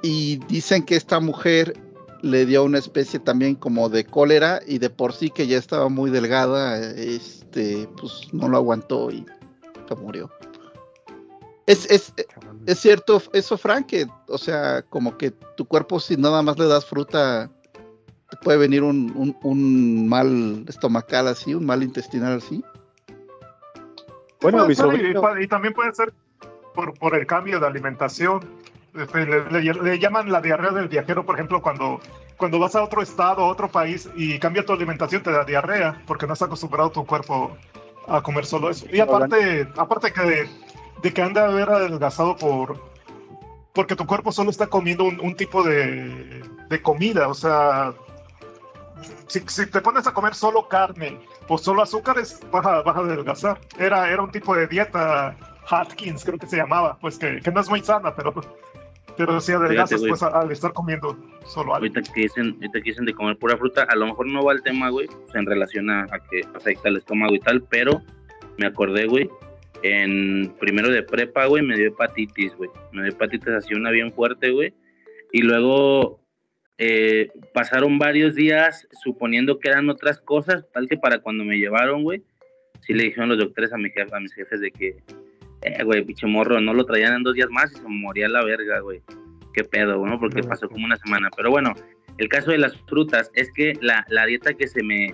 Y dicen que esta mujer le dio una especie también como de cólera y de por sí que ya estaba muy delgada, este, pues no lo aguantó y se murió. Es, es, cabrón. es cierto eso, Frank, que, o sea, como que tu cuerpo si nada más le das fruta, te puede venir un, un- un mal estomacal así, un mal intestinal así. Bueno, y, y también puede ser por, por el cambio de alimentación. Este, Le, le- le llaman la diarrea del viajero, por ejemplo, cuando, cuando vas a otro estado, a otro país y cambia tu alimentación, te da diarrea, porque no has acostumbrado tu cuerpo a comer solo eso. Y aparte, aparte que de, que anda a haber adelgazado por porque tu cuerpo solo está comiendo un, un tipo de, de comida, o sea, si, si te pones a comer solo carne o solo azúcares, vas a, vas a adelgazar. Era, era un tipo de dieta Atkins, creo que se llamaba, pues que, que no es muy sana, pero, pero sí adelgazas güey. pues, al estar comiendo solo algo. Ahorita que dicen, ahorita que dicen de comer pura fruta, a lo mejor no va el tema, güey, pues, en relación a, a que afecta el estómago y tal, pero me acordé, güey, en primero de prepa, güey, me dio hepatitis, güey. Me dio hepatitis así una bien fuerte, güey. Y luego eh, pasaron varios días suponiendo que eran otras cosas, tal que para cuando me llevaron, güey, sí le dijeron los doctores a, mi a mis jefes de que, eh, güey, pinche morro, no lo traían en dos días más y se moría la verga, güey. Qué pedo, ¿no? Porque pasó como una semana. Pero bueno, el caso de las frutas es que la, la dieta que se me,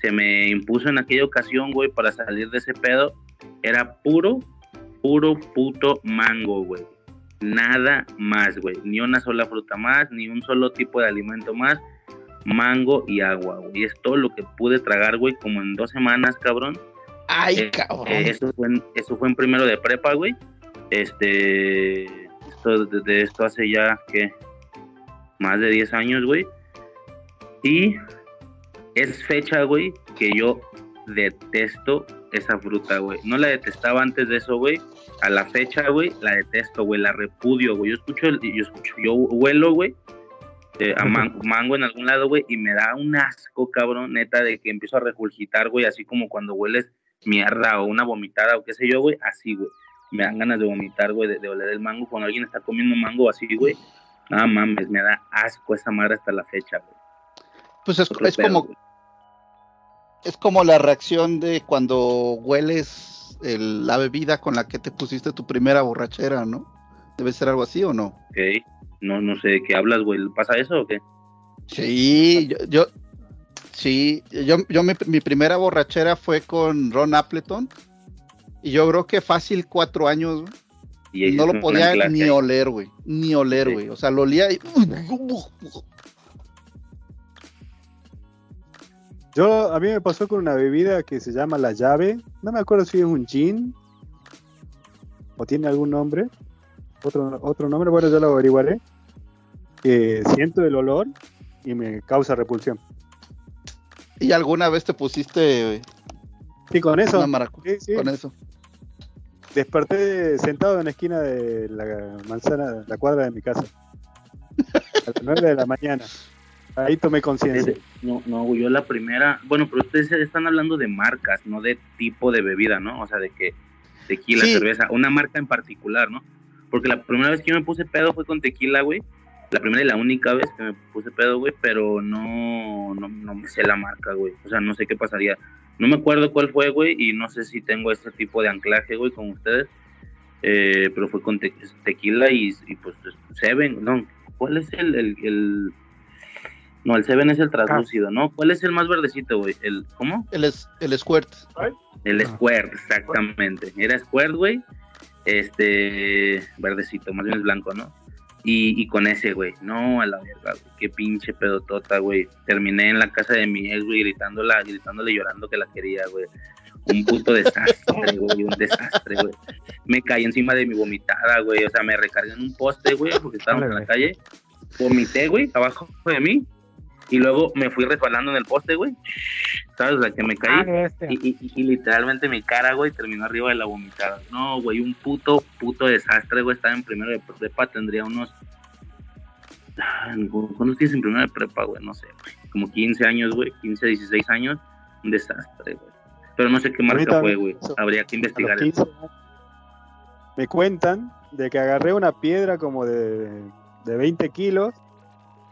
se me impuso en aquella ocasión, güey, para salir de ese pedo, era puro, puro puto mango, güey. Nada más, güey. Ni una sola fruta más, ni un solo tipo de alimento más. Mango y agua, güey. Es todo lo que pude tragar, güey, como en dos semanas, cabrón. Ay, Eh, cabrón. eh, eso, fue en, eso fue en primero de prepa, güey. Este, esto, desde esto hace ya, que Más de 10 años, güey. Y es fecha, güey, que yo detesto esa fruta, güey. No la detestaba antes de eso, güey. A la fecha, güey, la detesto, güey. La repudio, güey. Yo escucho, el- yo escucho, yo huelo, güey. eh, a *laughs* man- mango en algún lado, güey, y me da un asco, cabrón, neta, de que empiezo a regurgitar, güey, así como cuando hueles mierda o una vomitada o qué sé yo, güey, así, güey. Me dan ganas de vomitar, güey, de, de oler el mango. Cuando alguien está comiendo mango así, güey, no mames, me da asco esa madre hasta la fecha, güey. Pues es, como. Es como la reacción de cuando hueles el- la bebida con la que te pusiste tu primera borrachera, ¿no? Debe ser algo así o no. Ok. No, no sé de qué hablas, güey. ¿Pasa eso o qué? Sí, yo, yo sí, yo, yo mi, mi primera borrachera fue con Ron Appleton y yo creo que fácil cuatro años, güey. Y no lo podía ni oler, güey, ni oler, Sí. güey. O sea, lo olía y... *laughs* Yo, a mí me pasó con una bebida que se llama La Llave. No me acuerdo si es un gin o tiene algún nombre. Otro, otro nombre, bueno, ya lo averiguaré. Que siento el olor y me causa repulsión. ¿Y alguna vez te pusiste Y con eso, sí, sí, con eso? desperté sentado en la esquina de la manzana, la cuadra de mi casa. *laughs* A las 9 de la mañana. Ahí tomé conciencia. No, no, yo la primera, bueno, pero ustedes están hablando de marcas, no de tipo de bebida, ¿no? O sea, de que tequila, Sí. cerveza, una marca en particular, ¿no? Porque la primera vez que yo me puse pedo fue con tequila, güey. La primera y la única vez que me puse pedo, güey, pero no, no, no me sé la marca, güey. O sea, no sé qué pasaría. No me acuerdo cuál fue, güey, y no sé si tengo este tipo de anclaje, güey, con ustedes. Eh, pero fue con te- tequila y, y, pues Seven, no, ¿cuál es el, el, el- no, el Seven es el translúcido, ¿no? ¿Cuál es el más verdecito, güey? ¿El, ¿Cómo? El, es, el squirt. El Ah. Squirt, exactamente. Era Squirt, güey. Este, verdecito, más bien es blanco, ¿no? Y, y con ese, güey, no, a la verga, güey, qué pinche pedotota, güey. Terminé en la casa de mi ex, güey, gritándola, gritándole, llorando que la quería, güey. Un puto desastre, *laughs* güey, un desastre, güey. Me caí encima de mi vomitada, güey. O sea, me recargué en un poste, güey, porque estábamos en la calle. Vomité, güey, abajo de mí. Y luego me fui resbalando en el poste, güey. ¿Sabes? O sea, que me caí. Ah, este. Y, y- y literalmente mi cara, güey, terminó arriba de la vomitada. No, güey, un puto, puto desastre, güey. Estaba en primero de prepa, tendría unos. Ah, ¿Cuántos tienes en primero de prepa, güey? No sé, güey. Como 15 años, güey. 15, 16 años. Un desastre, güey. Pero no sé qué marca fue, güey. Habría que investigar 15 eso. me cuentan de que agarré una piedra como de, de 20 kilos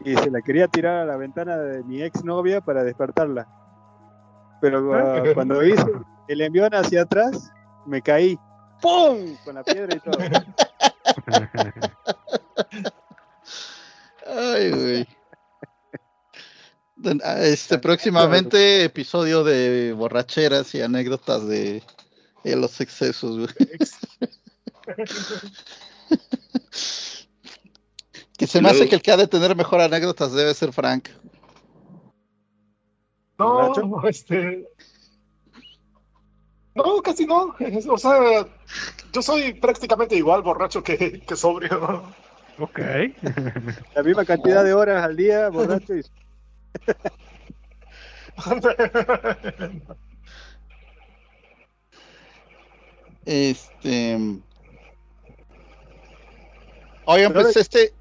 y se la quería tirar a la ventana de mi exnovia para despertarla. Pero ah, cuando hice el envión hacia atrás, me caí. ¡Pum! Con la piedra y todo. *laughs* Ay, güey. Ah, Este próximamente episodio de borracheras y anécdotas de, de los excesos, güey. *laughs* Que se me hace que el que ha de tener mejor anécdotas debe ser Frank. No, este. No, casi no. O sea, yo soy prácticamente igual borracho que, que sobrio. Ok. *laughs* La misma cantidad de horas al día, borracho y *laughs* Este. Oigan, Pero pues este.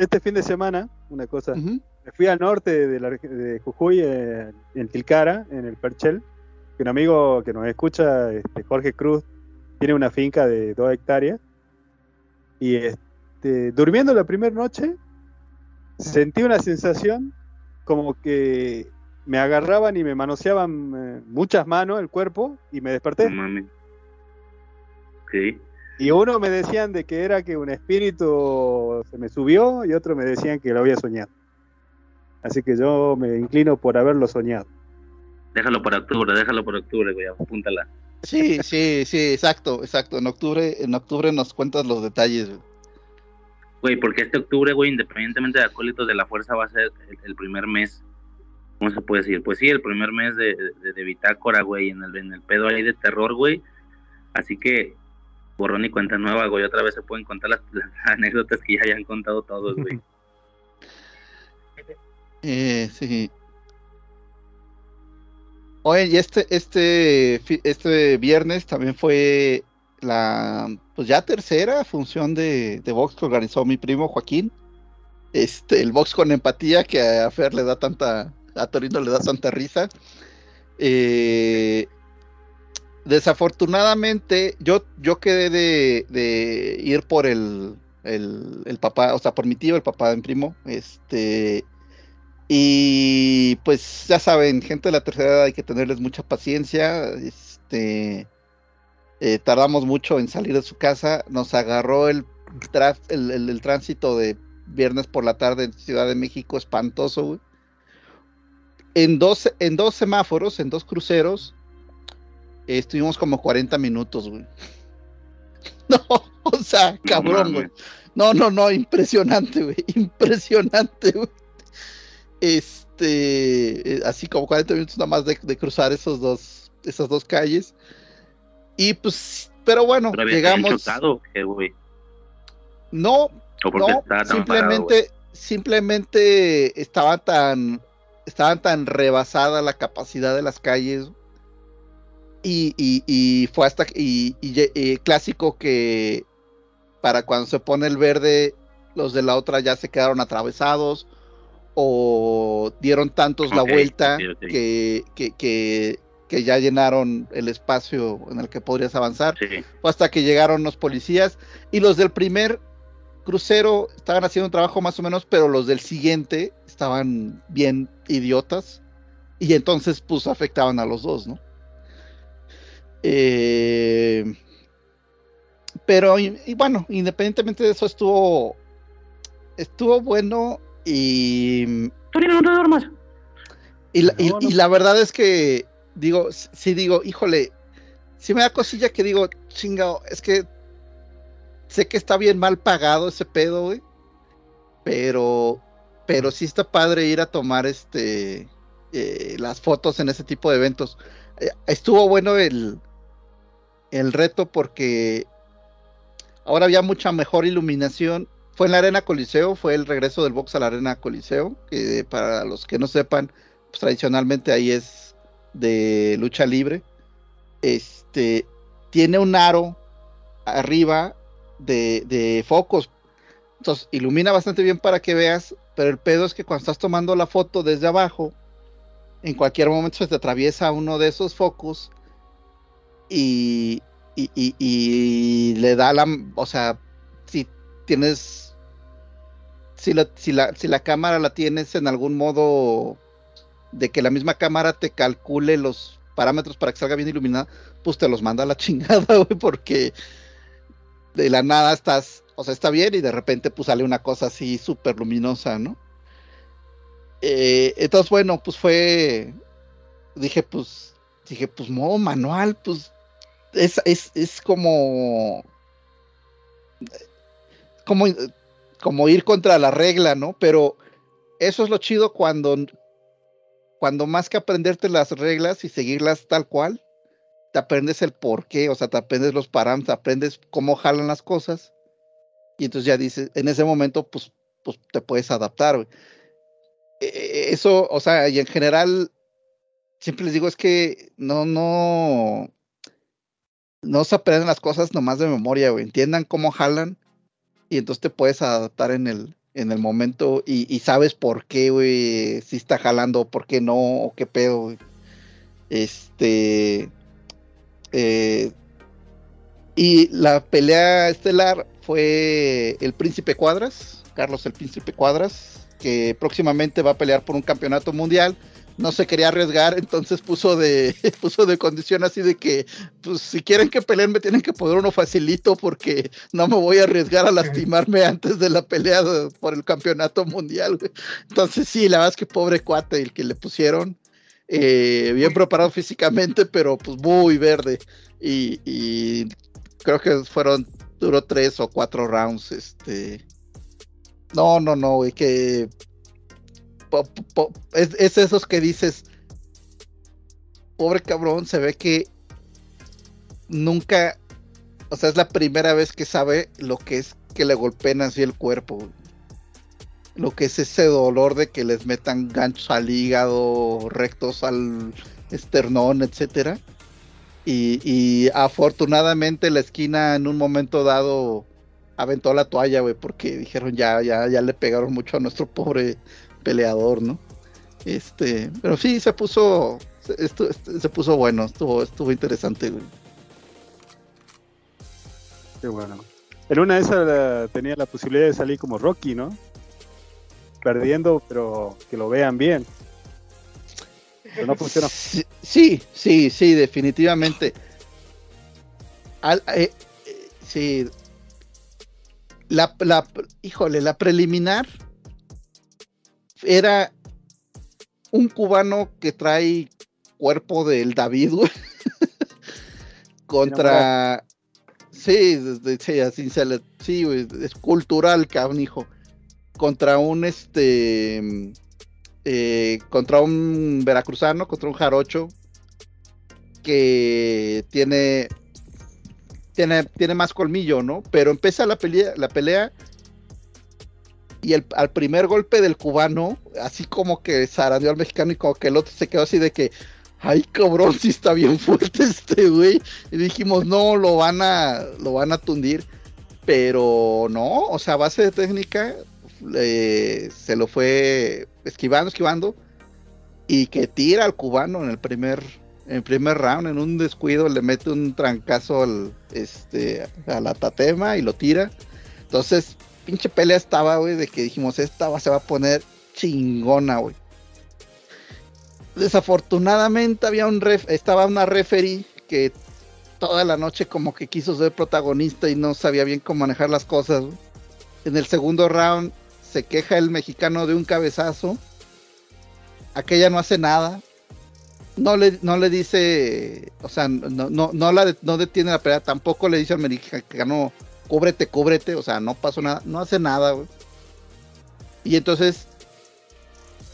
Este fin de semana, una cosa, me fui al norte de, la- de Jujuy, eh, en Tilcara, en el Perchel, que un amigo que nos escucha, este, Jorge Cruz, tiene una finca de dos hectáreas. Y este, durmiendo la primera noche, sentí una sensación como que me agarraban y me manoseaban eh, muchas manos el cuerpo y me desperté. Ok. Y uno me decían de que era que un espíritu se me subió y otro me decían que lo había soñado. Así que yo me inclino por haberlo soñado. Déjalo para octubre, déjalo para octubre, güey, apúntala. Sí, sí, sí, exacto, exacto. En octubre, en octubre nos cuentas los detalles. güey. Güey, porque este octubre, güey, independientemente de Acólitos de la Fuerza, va a ser el, el primer mes. ¿Cómo se puede decir? Pues sí, el primer mes de, de, de Bitácora, güey, en el, en el pedo ahí de terror, güey. Así que, borrón y cuenta nueva, güey. Otra vez se pueden contar las, *laughs* anécdotas que ya hayan contado todos, güey. *laughs* Eh, sí. Oye, y este, este, este viernes también fue la, pues ya tercera función de, de box que organizó mi primo Joaquín. Este, el box con empatía que a Fer le da tanta, a Torino le da tanta risa. Eh, desafortunadamente, yo, yo quedé de, de ir por el, el, papá, o sea, por mi tío, el papá de mi primo. Este, y pues ya saben, gente de la tercera edad hay que tenerles mucha paciencia. Este, eh, tardamos mucho en salir de su casa. Nos agarró el, el- el tránsito de viernes por la tarde en Ciudad de México, espantoso, güey. En dos, en dos semáforos, en dos cruceros, eh, estuvimos como 40 minutos, güey. *laughs* No, o sea, cabrón, güey. No, no, no, impresionante, güey. *laughs* Impresionante, güey. Este, eh, así como 40 minutos nada más de, de cruzar esos dos, esas dos calles. Y pues, pero bueno, Pero llegamos. chocado, ¿qué, güey. No, no, tan parado, güey. simplemente, simplemente estaba tan, estaban tan rebasada la capacidad de las calles. Y, y, y fue hasta y, y eh, clásico que para cuando se pone el verde, los de la otra ya se quedaron atravesados o dieron tantos la vuelta que, que ya llenaron el espacio en el que podrías avanzar Sí. fue hasta que llegaron los policías y los del primer crucero estaban haciendo un trabajo más o menos, pero los del siguiente estaban bien idiotas y entonces pues afectaban a los dos, ¿no? Eh, pero y, y bueno, independientemente de eso estuvo estuvo bueno y no te duermas. y la, y- No, no. y la verdad es que digo, sí digo, híjole, sí me da cosilla que digo, chingado, es que sé que está bien mal pagado ese pedo, güey. Pero, pero sí está padre ir a tomar este eh, las fotos en ese tipo de eventos. Eh, estuvo bueno el, el reto porque ahora había mucha mejor iluminación. Fue en la Arena Coliseo, fue el regreso del box a la Arena Coliseo, que para los que no sepan, pues tradicionalmente ahí es de lucha libre. Este tiene un aro arriba de, de focos. Entonces ilumina bastante bien para que veas, pero el pedo es que cuando estás tomando la foto desde abajo, en cualquier momento se te atraviesa uno de esos focos y, y, y- le da la, o sea, si tienes, si la, si la, si la cámara la tienes en algún modo de que la misma cámara te calcule los parámetros para que salga bien iluminada, pues te los manda a la *laughs* chingada, güey, porque de la nada estás, o sea, está bien y de repente pues sale una cosa así súper luminosa, ¿no? Eh, entonces, bueno, pues fue, dije, pues, dije, pues modo manual, pues es, es, es como, como, como ir contra la regla, ¿no? Pero eso es lo chido cuando, cuando más que aprenderte las reglas y seguirlas tal cual, te aprendes el por qué, o sea, te aprendes los parámetros, aprendes cómo jalan las cosas, y entonces ya dices, en ese momento, pues, pues te puedes adaptar, güey. Eh, Eso, o sea, y en general, siempre les digo, es que no, no, no se aprenden las cosas nomás de memoria, güey. Entiendan cómo jalan, y entonces te puedes adaptar en el, en el momento, y, sabes por qué, güey, si está jalando, por qué no, o qué pedo. Este. Eh, y la pelea estelar fue el Príncipe Cuadras, Carlos el Príncipe Cuadras, que próximamente va a pelear por un campeonato mundial. No se quería arriesgar, entonces puso de, *laughs* puso de condición así de que, pues si quieren que peleen, me tienen que poner uno facilito porque no me voy a arriesgar a lastimarme *laughs* antes de la pelea por el campeonato mundial. Entonces sí, la verdad es que pobre cuate el que le pusieron. eh, bien preparado físicamente, pero pues muy verde. Y, y creo que fueron, duró tres o cuatro rounds, este. No, no, no, güey, que es, es esos que dices, pobre cabrón, se ve que nunca, o sea, es la primera vez que sabe lo que es que le golpeen así el cuerpo. Lo que es ese dolor de que les metan ganchos al hígado, rectos al esternón, etcétera. Y, y afortunadamente la esquina en un momento dado aventó la toalla, güey, porque dijeron ya, ya, ya le pegaron mucho a nuestro pobre peleador, ¿no? Este, pero sí se puso, se, estu- se puso bueno, estuvo, estuvo interesante, güey. Qué bueno. En una de esas la- tenía la posibilidad de salir como Rocky, ¿no? Perdiendo, pero que lo vean bien. Pero no funcionó. Sí, sí, sí, sí, definitivamente. Al- eh, eh, sí. La, la, híjole, la preliminar era un cubano que trae cuerpo del David. *laughs* Contra. Sí, sí, así se le- sí, es cultural, cabrón, hijo. Contra un este. eh, contra un veracruzano, contra un jarocho que tiene tiene, tiene más colmillo, ¿no? Pero empieza la pelea, la pelea y el, al primer golpe del cubano, así como que zarandeó al mexicano y como que el otro se quedó así de que, ay cabrón, sí está bien fuerte este güey. Y dijimos, no, lo van a, lo van a tundir. Pero no, o sea, base de técnica, eh, se lo fue esquivando, esquivando. Y que tira al cubano en el primer, en primer round, en un descuido, le mete un trancazo al, este, a la tatema y lo tira. Entonces, pinche pelea estaba, güey, de que dijimos, esta se va a poner chingona, güey. Desafortunadamente había un ref, estaba una referee que toda la noche como que quiso ser protagonista y no sabía bien cómo manejar las cosas. En el segundo round se queja el mexicano de un cabezazo. Aquella no hace nada. No le, no le dice, o sea, no, no, no, la, no detiene la pelea, tampoco le dice al mexicano, cúbrete, cúbrete, o sea, no pasó nada, no hace nada, güey. Y entonces,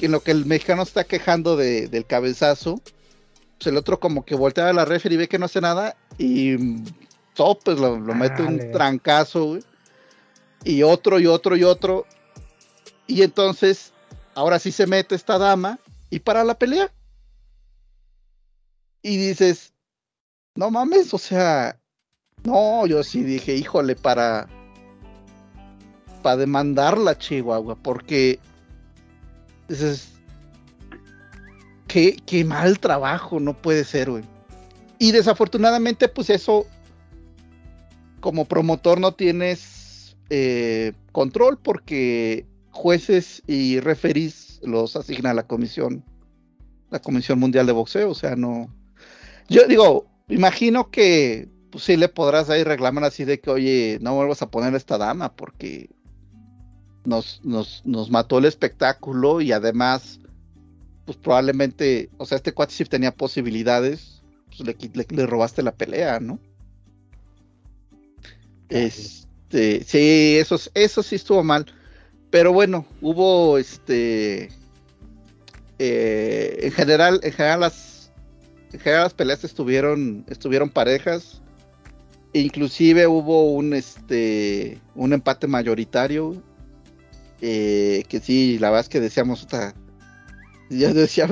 en lo que el mexicano está quejando de- del cabezazo, pues el otro como que voltea a la referee y ve que no hace nada y mm, todo, pues lo, lo mete un trancazo, güey. Y otro y otro y otro. Y entonces, ahora sí se mete esta dama y para la pelea. Y dices, no mames, o sea, no, yo sí dije, híjole, para, para demandarla, Chihuahua, porque dices, qué, qué mal trabajo, no puede ser, güey. Y desafortunadamente, pues eso, como promotor no tienes eh, control porque jueces y referís los asigna la comisión, la Comisión Mundial de Boxeo, o sea, no. Yo digo, imagino que pues sí le podrás ahí reclamar así de que, oye, no vuelvas a poner a esta dama porque nos, nos, nos mató el espectáculo y además, pues probablemente, o sea, este cuate sí tenía posibilidades, pues le, le- le robaste la pelea, ¿no? Este, sí, eso, es- eso sí estuvo mal. Pero bueno, hubo este. eh, en general, en general las. En general las peleas estuvieron. estuvieron parejas. Inclusive hubo un este. un empate mayoritario. eh, que sí, la verdad es que decíamos. "Puta", yo *laughs* decía,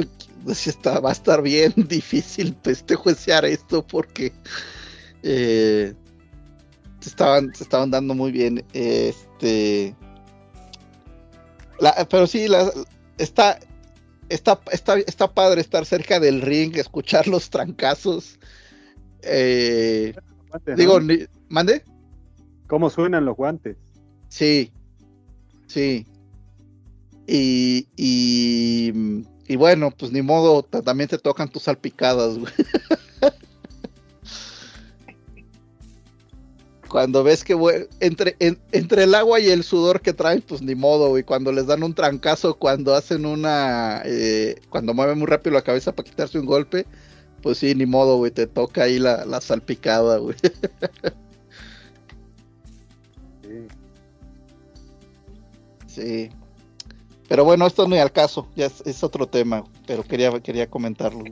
"Está- va a estar bien *laughs* difícil este juecear esto porque. eh, se estaban, se estaban dando muy bien. Este. Pero sí, la- está, está, está, está padre estar cerca del ring, escuchar los trancazos. Eh, Guantes, digo, ¿no? ni- ¿mande? ¿Cómo suenan los guantes? Sí, sí. Y, y, y bueno, pues ni modo, ta- también te tocan tus salpicadas, güey. *laughs* Cuando ves que güey, entre, en- entre el agua y el sudor que traen, pues ni modo, güey. Cuando les dan un trancazo, cuando hacen una. eh, cuando mueven muy rápido la cabeza para quitarse un golpe, pues sí, ni modo, güey. Te toca ahí la, la salpicada, güey. Sí. Sí. Pero bueno, esto no es al caso, ya es, es otro tema, pero quería, quería comentarlo.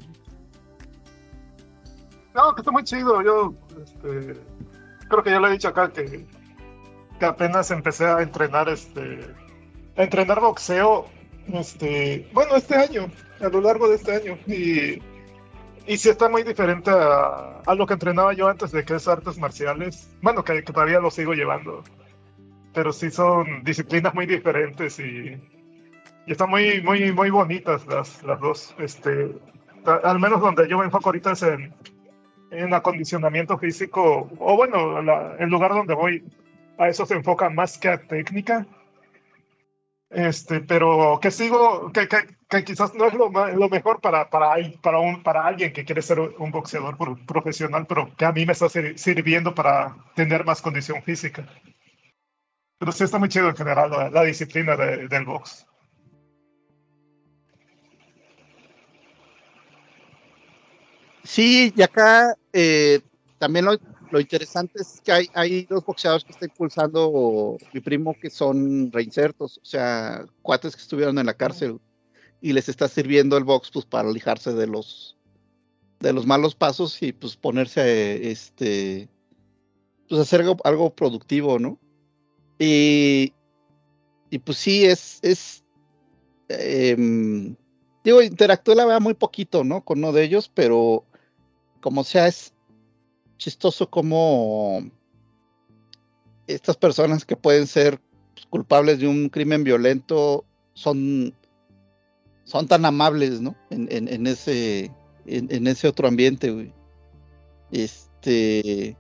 No, que está muy chido. Yo este, creo que ya lo he dicho acá que, que apenas empecé a entrenar este a entrenar boxeo este bueno este año, a lo largo de este año. Y, y sí está muy diferente a, a lo que entrenaba yo antes de que es artes marciales. Bueno, que, que todavía lo sigo llevando. Pero sí son disciplinas muy diferentes y, y están muy, muy, muy bonitas las, las dos. Este, al menos donde yo me enfoco ahorita es en, en acondicionamiento físico, o bueno, la- el lugar donde voy, a eso se enfoca más que a técnica. Este, pero que sigo, que, que, que quizás no es lo, lo mejor para, para, para, un, para alguien que quiere ser un boxeador pro- profesional, pero que a mí me está sir- sirviendo para tener más condición física. Pero sí está muy chido en general la, la disciplina de- del box. Sí, y acá eh, también lo, lo interesante es que hay, dos boxeadores que está impulsando mi primo que son reinsertos, o sea, cuates que estuvieron en la cárcel y les está sirviendo el box pues para alejarse de los de los malos pasos y pues ponerse este pues hacer algo, algo productivo, ¿no? Y, y pues sí, es, es em, digo, interactué la verdad muy poquito, ¿no? Con uno de ellos, pero como sea, es chistoso como estas personas que pueden ser pues, culpables de un crimen violento son, son tan amables, ¿no? En, ese, en, ese otro ambiente. Este.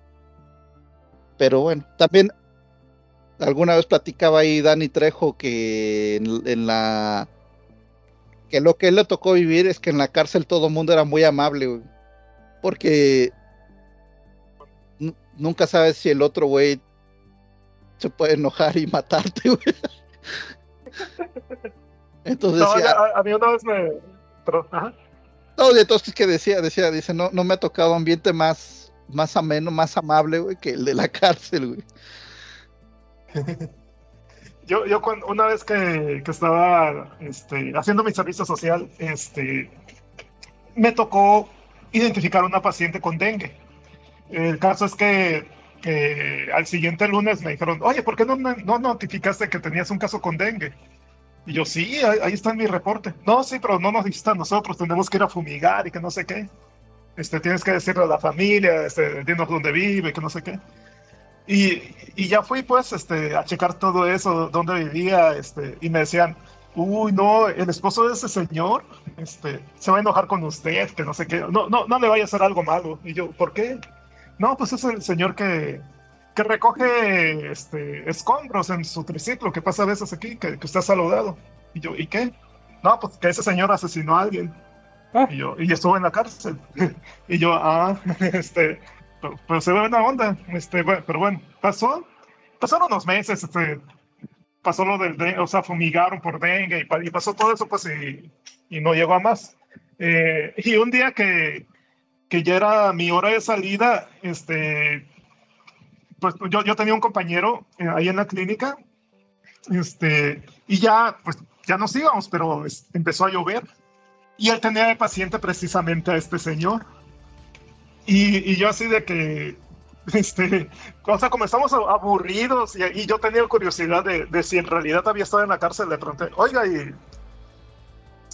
Pero bueno, también alguna vez platicaba ahí Dani Trejo que en, la que lo que él le tocó vivir es que en la cárcel todo el mundo era muy amable. Porque nunca sabes si el otro güey se puede enojar y matarte, güey. Entonces No, decía, a, a mí una vez me... pero, ajá. no, entonces que decía, decía, dice, no, no me ha tocado ambiente más, más ameno, más amable, güey, que el de la *laughs* cárcel, güey. *laughs* Yo, yo cuando, una vez que, que estaba este, haciendo mi servicio social, este, me tocó identificar a una paciente con dengue. El caso es que al siguiente lunes me dijeron, oye, ¿por qué no, no notificaste que tenías un caso con dengue? Y yo, sí, ahí, ahí está en mi reporte. No, sí, pero no nos necesitan nosotros, tenemos que ir a fumigar y que no sé qué. Este, tienes que decirle a la familia, este, dinos dónde vive, que no sé qué. Y, y ya fui pues este, a checar todo eso, dónde vivía, este, y me decían, uy, no, el esposo de ese señor este, se va a enojar con usted, que no sé qué, no, no, no le vaya a hacer algo malo. Y yo, ¿por qué? No, pues es el señor que, que recoge este, escombros en su triciclo, que pasa a veces aquí, que, que está saludado. Y yo, ¿y qué? No, pues que ese señor asesinó a alguien. Ah. Y yo, y estuvo en la cárcel. *laughs* y yo, ah, *laughs* este, pero, pero se ve buena onda. Este, bueno, pero bueno, pasó, pasaron unos meses, este, pasó lo del dengue, o sea, fumigaron por dengue y, y pasó todo eso, pues, y, y no llegó a más. Eh, y un día que, que ya era mi hora de salida, este, pues yo, yo tenía un compañero eh, ahí en la clínica, este, y ya, pues, ya nos íbamos, pero es- empezó a llover. Y él tenía de paciente precisamente a este señor. Y, y yo así de que, *laughs* este, o sea, como estamos aburridos y, y yo tenía curiosidad de, de si en realidad había estado en la cárcel, le pregunté, oiga, y,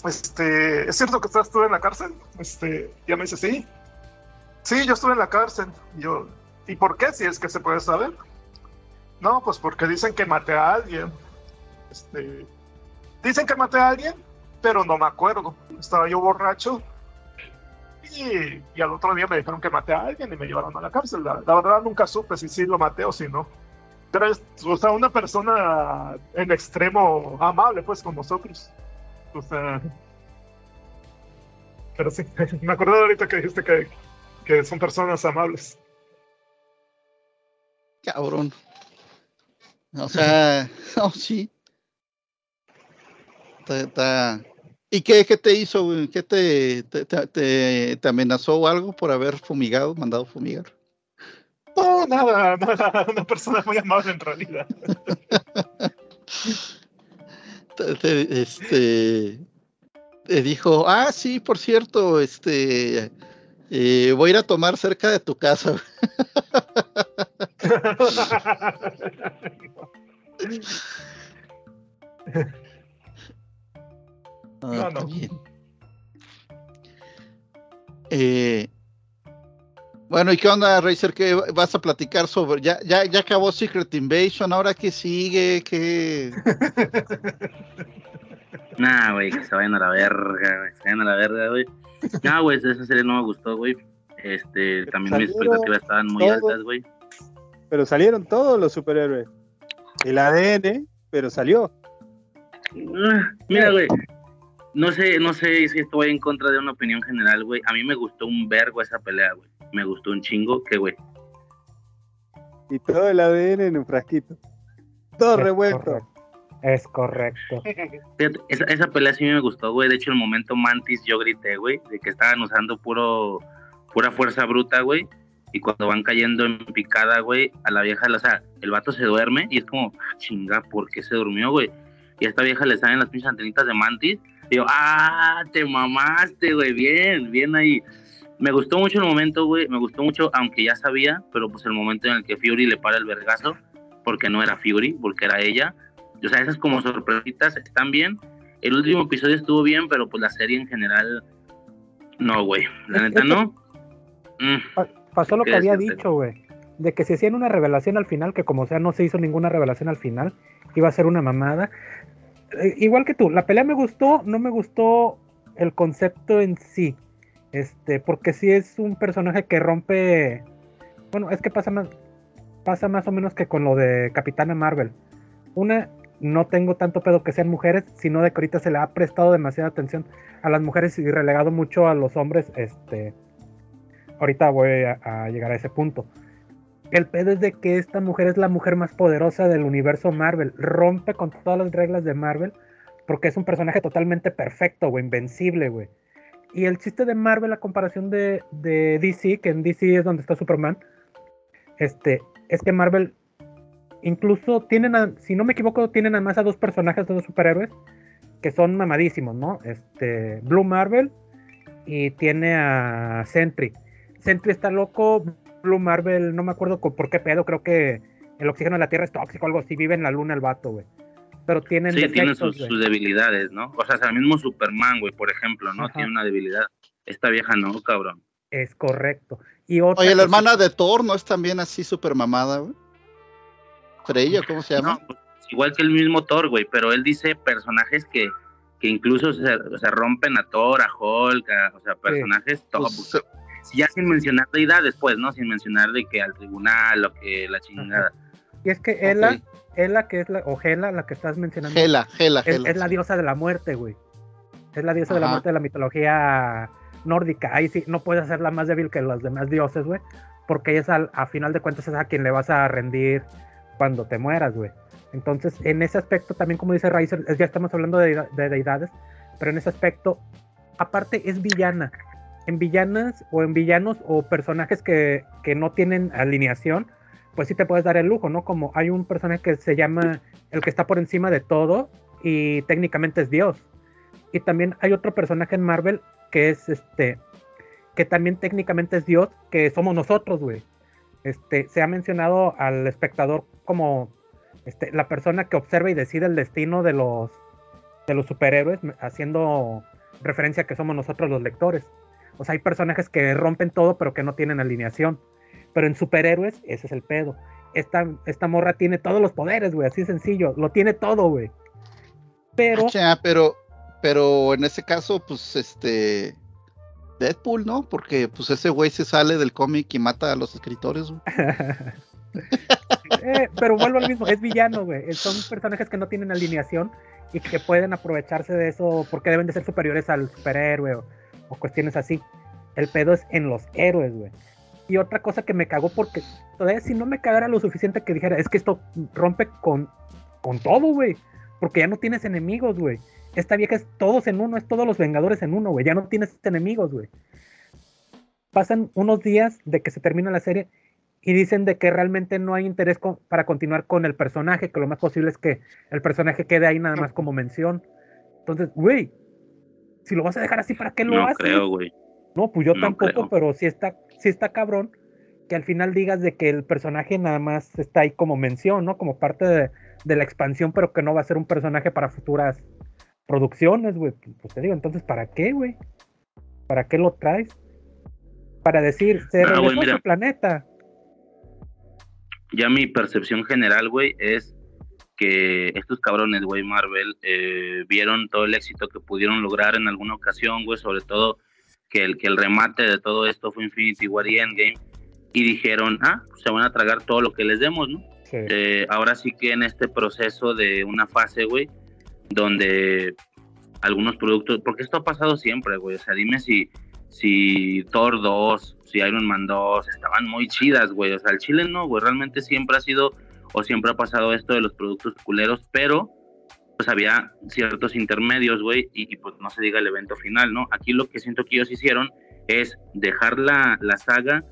este, ¿es cierto que usted estuvo en la cárcel? Este, ya me dice, sí. Sí, yo estuve en la cárcel. Yo, ¿y por qué? Si es que se puede saber. No, pues porque dicen que maté a alguien. Este, dicen que maté a alguien, pero no me acuerdo. Estaba yo borracho y, al otro día me dijeron que maté a alguien y me llevaron a la cárcel. La, verdad nunca supe si sí lo maté o si no. Pero es, o sea, una persona en extremo amable, pues, con nosotros. O sea... Pero sí, *laughs* me acordé ahorita que dijiste que, que son personas amables. cabrón. O sea, *laughs* no, sí. Está- ¿Y qué, qué te hizo, güey? ¿Qué te, te, te- te- amenazó o algo por haber fumigado, mandado fumigar? No, nada, nada, *laughs* una persona muy amable en realidad. Te, te- este, te dijo, ah, sí, por cierto, este, eh, voy a ir a tomar cerca de tu casa. *laughs* Ah, No, está no. bien. Eh, bueno, ¿y qué onda, Razer? ¿Qué vas a platicar sobre? Ya, ya, ya acabó Secret Invasion, ¿ahora qué sigue? ¿Qué? *laughs* Nah, güey, que se vayan a la verga, güey. Se vayan a la verga, güey. No, güey, esa serie no me gustó, güey. Este, también mis expectativas estaban muy todos. altas, güey. Pero salieron todos los superhéroes. El ADN, pero salió. Ah, Mira, güey. No sé, no sé si estoy en contra de una opinión general, güey. A mí me gustó un vergo esa pelea, güey. Me gustó un chingo, que, güey. Y todo el ADN en un frasquito. Todo revuelto. Es correcto. *laughs* Esa, esa pelea sí me gustó, güey. De hecho, el momento Mantis yo grité, güey, de que estaban usando puro, pura fuerza bruta, güey. Y cuando van cayendo en picada, güey, a la vieja, o sea, el vato se duerme y es como, ah, chinga, ¿por qué se durmió, güey? Y a esta vieja le salen las pinches antenitas de Mantis. Y yo, ah, te mamaste, güey, bien, bien ahí. Me gustó mucho el momento, güey, me gustó mucho, aunque ya sabía, pero pues el momento en el que Fury le para el vergazo, porque no era Fury, porque era ella. O sea, esas como sorpresitas están bien. El último episodio estuvo bien, pero pues la serie en general, no, güey. La neta no. *laughs* Mm, Pasó lo ¿Qué que había dicho, güey. De que si hacían una revelación al final, que como sea no se hizo ninguna revelación al final, iba a ser una mamada. Eh, igual que tú, la pelea me gustó, no me gustó el concepto en sí. Este, porque sí es un personaje que rompe. Bueno, es que pasa más, pasa más o menos que con lo de Capitana Marvel. Una, no tengo tanto pedo que sean mujeres, sino de que ahorita se le ha prestado demasiada atención a las mujeres y relegado mucho a los hombres. Este, ahorita voy a, llegar a ese punto. El pedo es de que esta mujer es la mujer más poderosa del universo Marvel. Rompe con todas las reglas de Marvel porque es un personaje totalmente perfecto, güey, invencible, güey. Y el chiste de Marvel, a comparación de, de DC, que en DC es donde está Superman, este, es que Marvel incluso tienen, a- si no me equivoco, tienen además a dos personajes, dos superhéroes, que son mamadísimos, ¿no? Este, Blue Marvel y tiene a Sentry. Sentry está loco, Blue Marvel, no me acuerdo por qué pedo, creo que el oxígeno de la Tierra es tóxico, algo así, vive en la luna el vato, güey. Pero tienen sí, tiene defectos, sus, debilidades, ¿no? O sea, el mismo Superman, güey, por ejemplo, ¿no? Ajá. Tiene una debilidad. Esta vieja no, cabrón. Es correcto. Y otra Oye, la hermana de Thor no es también así súper mamada, güey. Freya, ¿cómo se llama? No, igual que el mismo Thor, güey, pero él dice personajes que, que incluso se, se rompen a Thor, a Hulk, a- o sea, personajes top. Pues, ya sin mencionar deidades, pues, ¿no? Sin mencionar de que al tribunal o que la chingada. Y es que Ela, Ok. Ela, que es la, o Hela, la que estás mencionando, Gela, Gela, es, Gela. es la diosa de la muerte, güey. Es la diosa de la Ajá. muerte de la mitología nórdica. Ahí sí, no puedes hacerla más débil que los demás dioses, güey. Porque ella es al- a final de cuentas es a quien le vas a rendir cuando te mueras, güey. Entonces, en ese aspecto, también como dice Riser, ya estamos hablando de, de deidades, pero en ese aspecto, aparte es villana. En villanas o en villanos o personajes que, que no tienen alineación, pues sí te puedes dar el lujo, ¿no? Como hay un personaje que se llama el que está por encima de todo y técnicamente es Dios. Y también hay otro personaje en Marvel que es este, que también técnicamente es Dios, que somos nosotros, güey. Este, se ha mencionado al espectador como este, la persona que observa y decide el destino de los, de los superhéroes, haciendo referencia a que somos nosotros los lectores. O sea, hay personajes que rompen todo pero que no tienen alineación. Pero en superhéroes, ese es el pedo. Esta, esta morra tiene todos los poderes, güey, así sencillo. Lo tiene todo, güey. Pero, Acha, pero, pero en ese caso, pues, este, Deadpool, ¿no? Porque, pues, ese güey se sale del cómic y mata a los escritores. *laughs* Eh, pero vuelvo al mismo, es villano, güey. Son personajes que no tienen alineación y que pueden aprovecharse de eso porque deben de ser superiores al superhéroe o, o cuestiones así. El pedo es en los héroes, güey. Y otra cosa que me cagó porque todavía si no me cagara lo suficiente que dijera, es que esto rompe con, con todo, güey. Porque ya no tienes enemigos, güey. Esta vieja es todos en uno, es todos los Vengadores en uno, güey. Ya no tienes enemigos, güey. Pasan unos días de que se termina la serie y dicen de que realmente no hay interés con- para continuar con el personaje, que lo más posible es que el personaje quede ahí nada más como mención. Entonces, güey, si lo vas a dejar así, ¿para qué lo No haces? creo, güey. No, pues yo No tampoco, creo. pero sí está, sí está cabrón que al final digas de que el personaje nada más está ahí como mención, ¿no? Como parte de, de la expansión, pero que no va a ser un personaje para futuras producciones, güey. Pues te digo, entonces, ¿para qué, güey? ¿Para qué lo traes? Para decir, se güey, regresó su planeta. ya mi percepción general, güey, es que estos cabrones, güey, Marvel, eh, vieron todo el éxito que pudieron lograr en alguna ocasión, güey, sobre todo que el, que el remate de todo esto fue Infinity War y Endgame, y dijeron, ah, pues se van a tragar todo lo que les demos, ¿no? Sí. Eh, ahora sí que en este proceso de una fase, güey, donde algunos productos, porque esto ha pasado siempre, güey, o sea, dime si, si Thor 2, si Iron Man 2 estaban muy chidas, güey, o sea, el chile no, güey, realmente siempre ha sido o siempre ha pasado esto de los productos culeros, pero pues había ciertos intermedios, güey, y, y, pues no se diga el evento final, ¿no? Aquí lo que siento que ellos hicieron es dejar la, la saga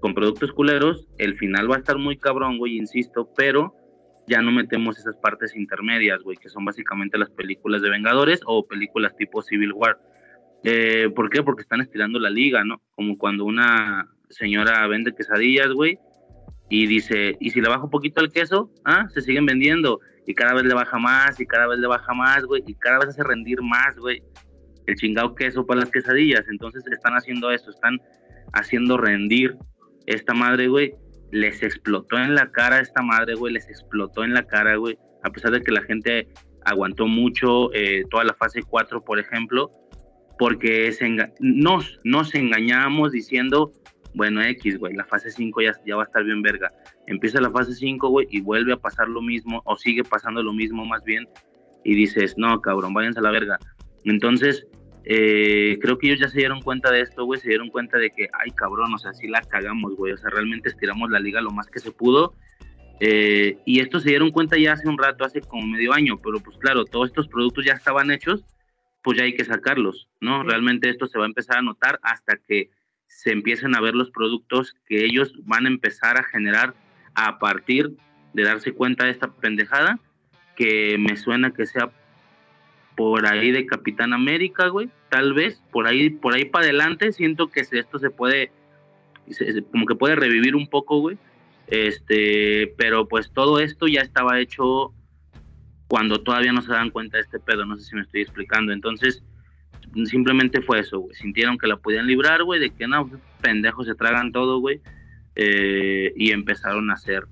con productos culeros, el final va a estar muy cabrón, güey, insisto, pero ya no metemos esas partes intermedias, güey, que son básicamente las películas de Vengadores o películas tipo Civil War. Eh, ¿Por qué? Porque están estirando la liga, ¿no? Como cuando una señora vende quesadillas, güey, y dice, y si le bajo un poquito el queso, ah, se siguen vendiendo, y cada vez le baja más, y cada vez le baja más, güey, y cada vez hace rendir más, güey, el chingado queso para las quesadillas. Entonces están haciendo eso, están haciendo rendir esta madre, güey, les explotó en la cara esta madre, güey, les explotó en la cara, güey, a pesar de que la gente aguantó mucho eh, toda la fase 4, por ejemplo, porque nos, nos engañábamos diciendo, bueno, X, güey, la fase 5 ya, ya va a estar bien verga. Empieza la fase 5, güey, y vuelve a pasar lo mismo, o sigue pasando lo mismo más bien, y dices, no, cabrón, váyanse a la verga. Entonces, eh, creo que ellos ya se dieron cuenta de esto, güey, se dieron cuenta de que, ay, cabrón, o sea, sí la cagamos, güey, o sea, realmente estiramos la liga lo más que se pudo. Eh, y esto se dieron cuenta ya hace un rato, hace como medio año, pero pues claro, todos estos productos ya estaban hechos, pues ya hay que sacarlos, ¿no? Sí. Realmente esto se va a empezar a notar hasta que se empiecen a ver los productos que ellos van a empezar a generar a partir de darse cuenta de esta pendejada, que me suena que sea por ahí de Capitán América, güey, tal vez, por ahí, por ahí para adelante, siento que esto se puede, como que puede revivir un poco, güey, este, pero pues todo esto ya estaba hecho cuando todavía no se dan cuenta de este pedo, no sé si me estoy explicando, entonces simplemente fue eso, güey, sintieron que la podían librar, güey, de que no, pendejos se tragan todo, güey, eh, y empezaron a hacer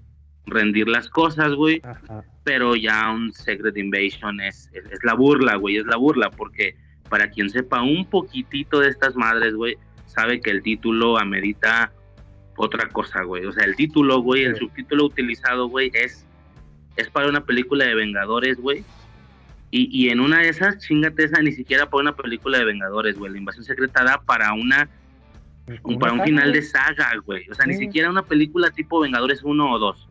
rendir las cosas, güey, Ajá. Pero ya un Secret Invasion es, es, es la burla, güey, es la burla, porque para quien sepa un poquitito de estas madres, güey, sabe que el título amerita otra cosa, güey. O sea, el título, güey, el Sí. subtítulo utilizado, güey, es, es para una película de Vengadores, güey. Y, y en una de esas, chingate esa, ni siquiera para una película de Vengadores, güey. La invasión secreta da para una un- para un final de saga, güey. O sea, ni siquiera una película tipo Vengadores 1 o 2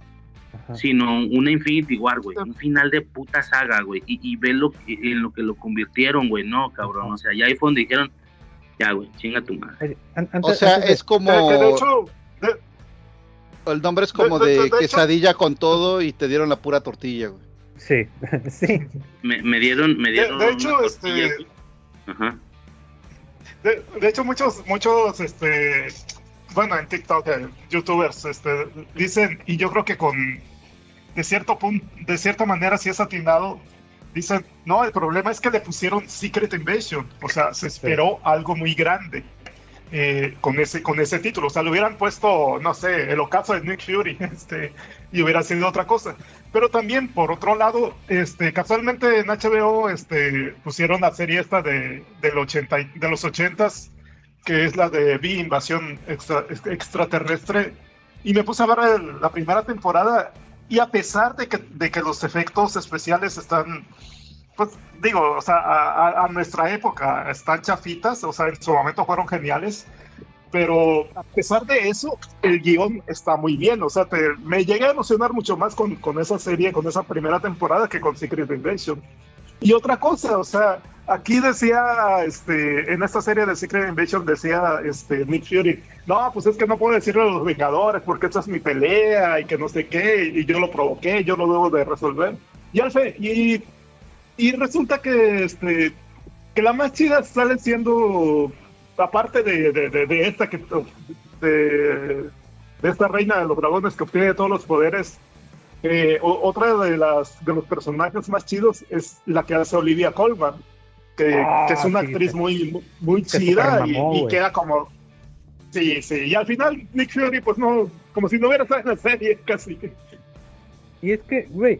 Ajá. sino una Infinity War, güey, un final de puta saga, güey, y, y ve lo que- en lo que lo convirtieron, güey, no, cabrón, o sea, ya ahí fue donde dijeron, ya, güey, chinga tu madre. O sea, de- es como. De hecho, de- El nombre es como de- de- de de hecho- quesadilla con todo y te dieron la pura tortilla, güey. Sí, *laughs* sí. Me, me dieron, me de, dieron. de hecho, este. Ajá. de, de hecho muchos, muchos, este, bueno, en TikTok, eh, YouTubers, este, dicen y yo creo que con de cierto punto, de cierta manera, si es atinado, dicen, no, el problema es que le pusieron Secret Invasion, o sea, se esperó algo muy grande eh, con, ese, con ese título, o sea, le hubieran puesto, no sé, el ocaso de Nick Fury, *laughs* este, y hubiera sido otra cosa. Pero también, por otro lado, este, casualmente en HBO este, pusieron la serie esta de, del 80, y- de los 80s, que es la de V, Invasión extra- Extraterrestre, y me puse a ver el- la primera temporada y a pesar de que, de que los efectos especiales están, pues digo, o sea, a, a- nuestra época están chafitas, o sea, en su momento fueron geniales, pero a pesar de eso, el guion está muy bien. O sea, te, me llega a emocionar mucho más con, con esa serie, con esa primera temporada que con Secret Invasion. Y otra cosa, o sea, aquí decía, este, en esta serie de Secret Invasion decía este, Nick Fury, no, pues es que no puedo decirle a los Vengadores porque esta es mi pelea y que no sé qué, y yo lo provoqué, yo lo debo de resolver. Y al fe, y, y resulta que, este, que la más chida sale siendo, aparte de, de, de, esta que, de, de esta reina de los dragones que obtiene todos los poderes, eh, otra de las de los personajes más chidos es la que hace Olivia Colman, que, Ah, que es una sí, actriz muy, muy chida y, güey. queda como. Sí, sí. Y al final, Nick Fury, pues no, como si no hubiera estado en la serie *laughs* casi. Y es que, güey,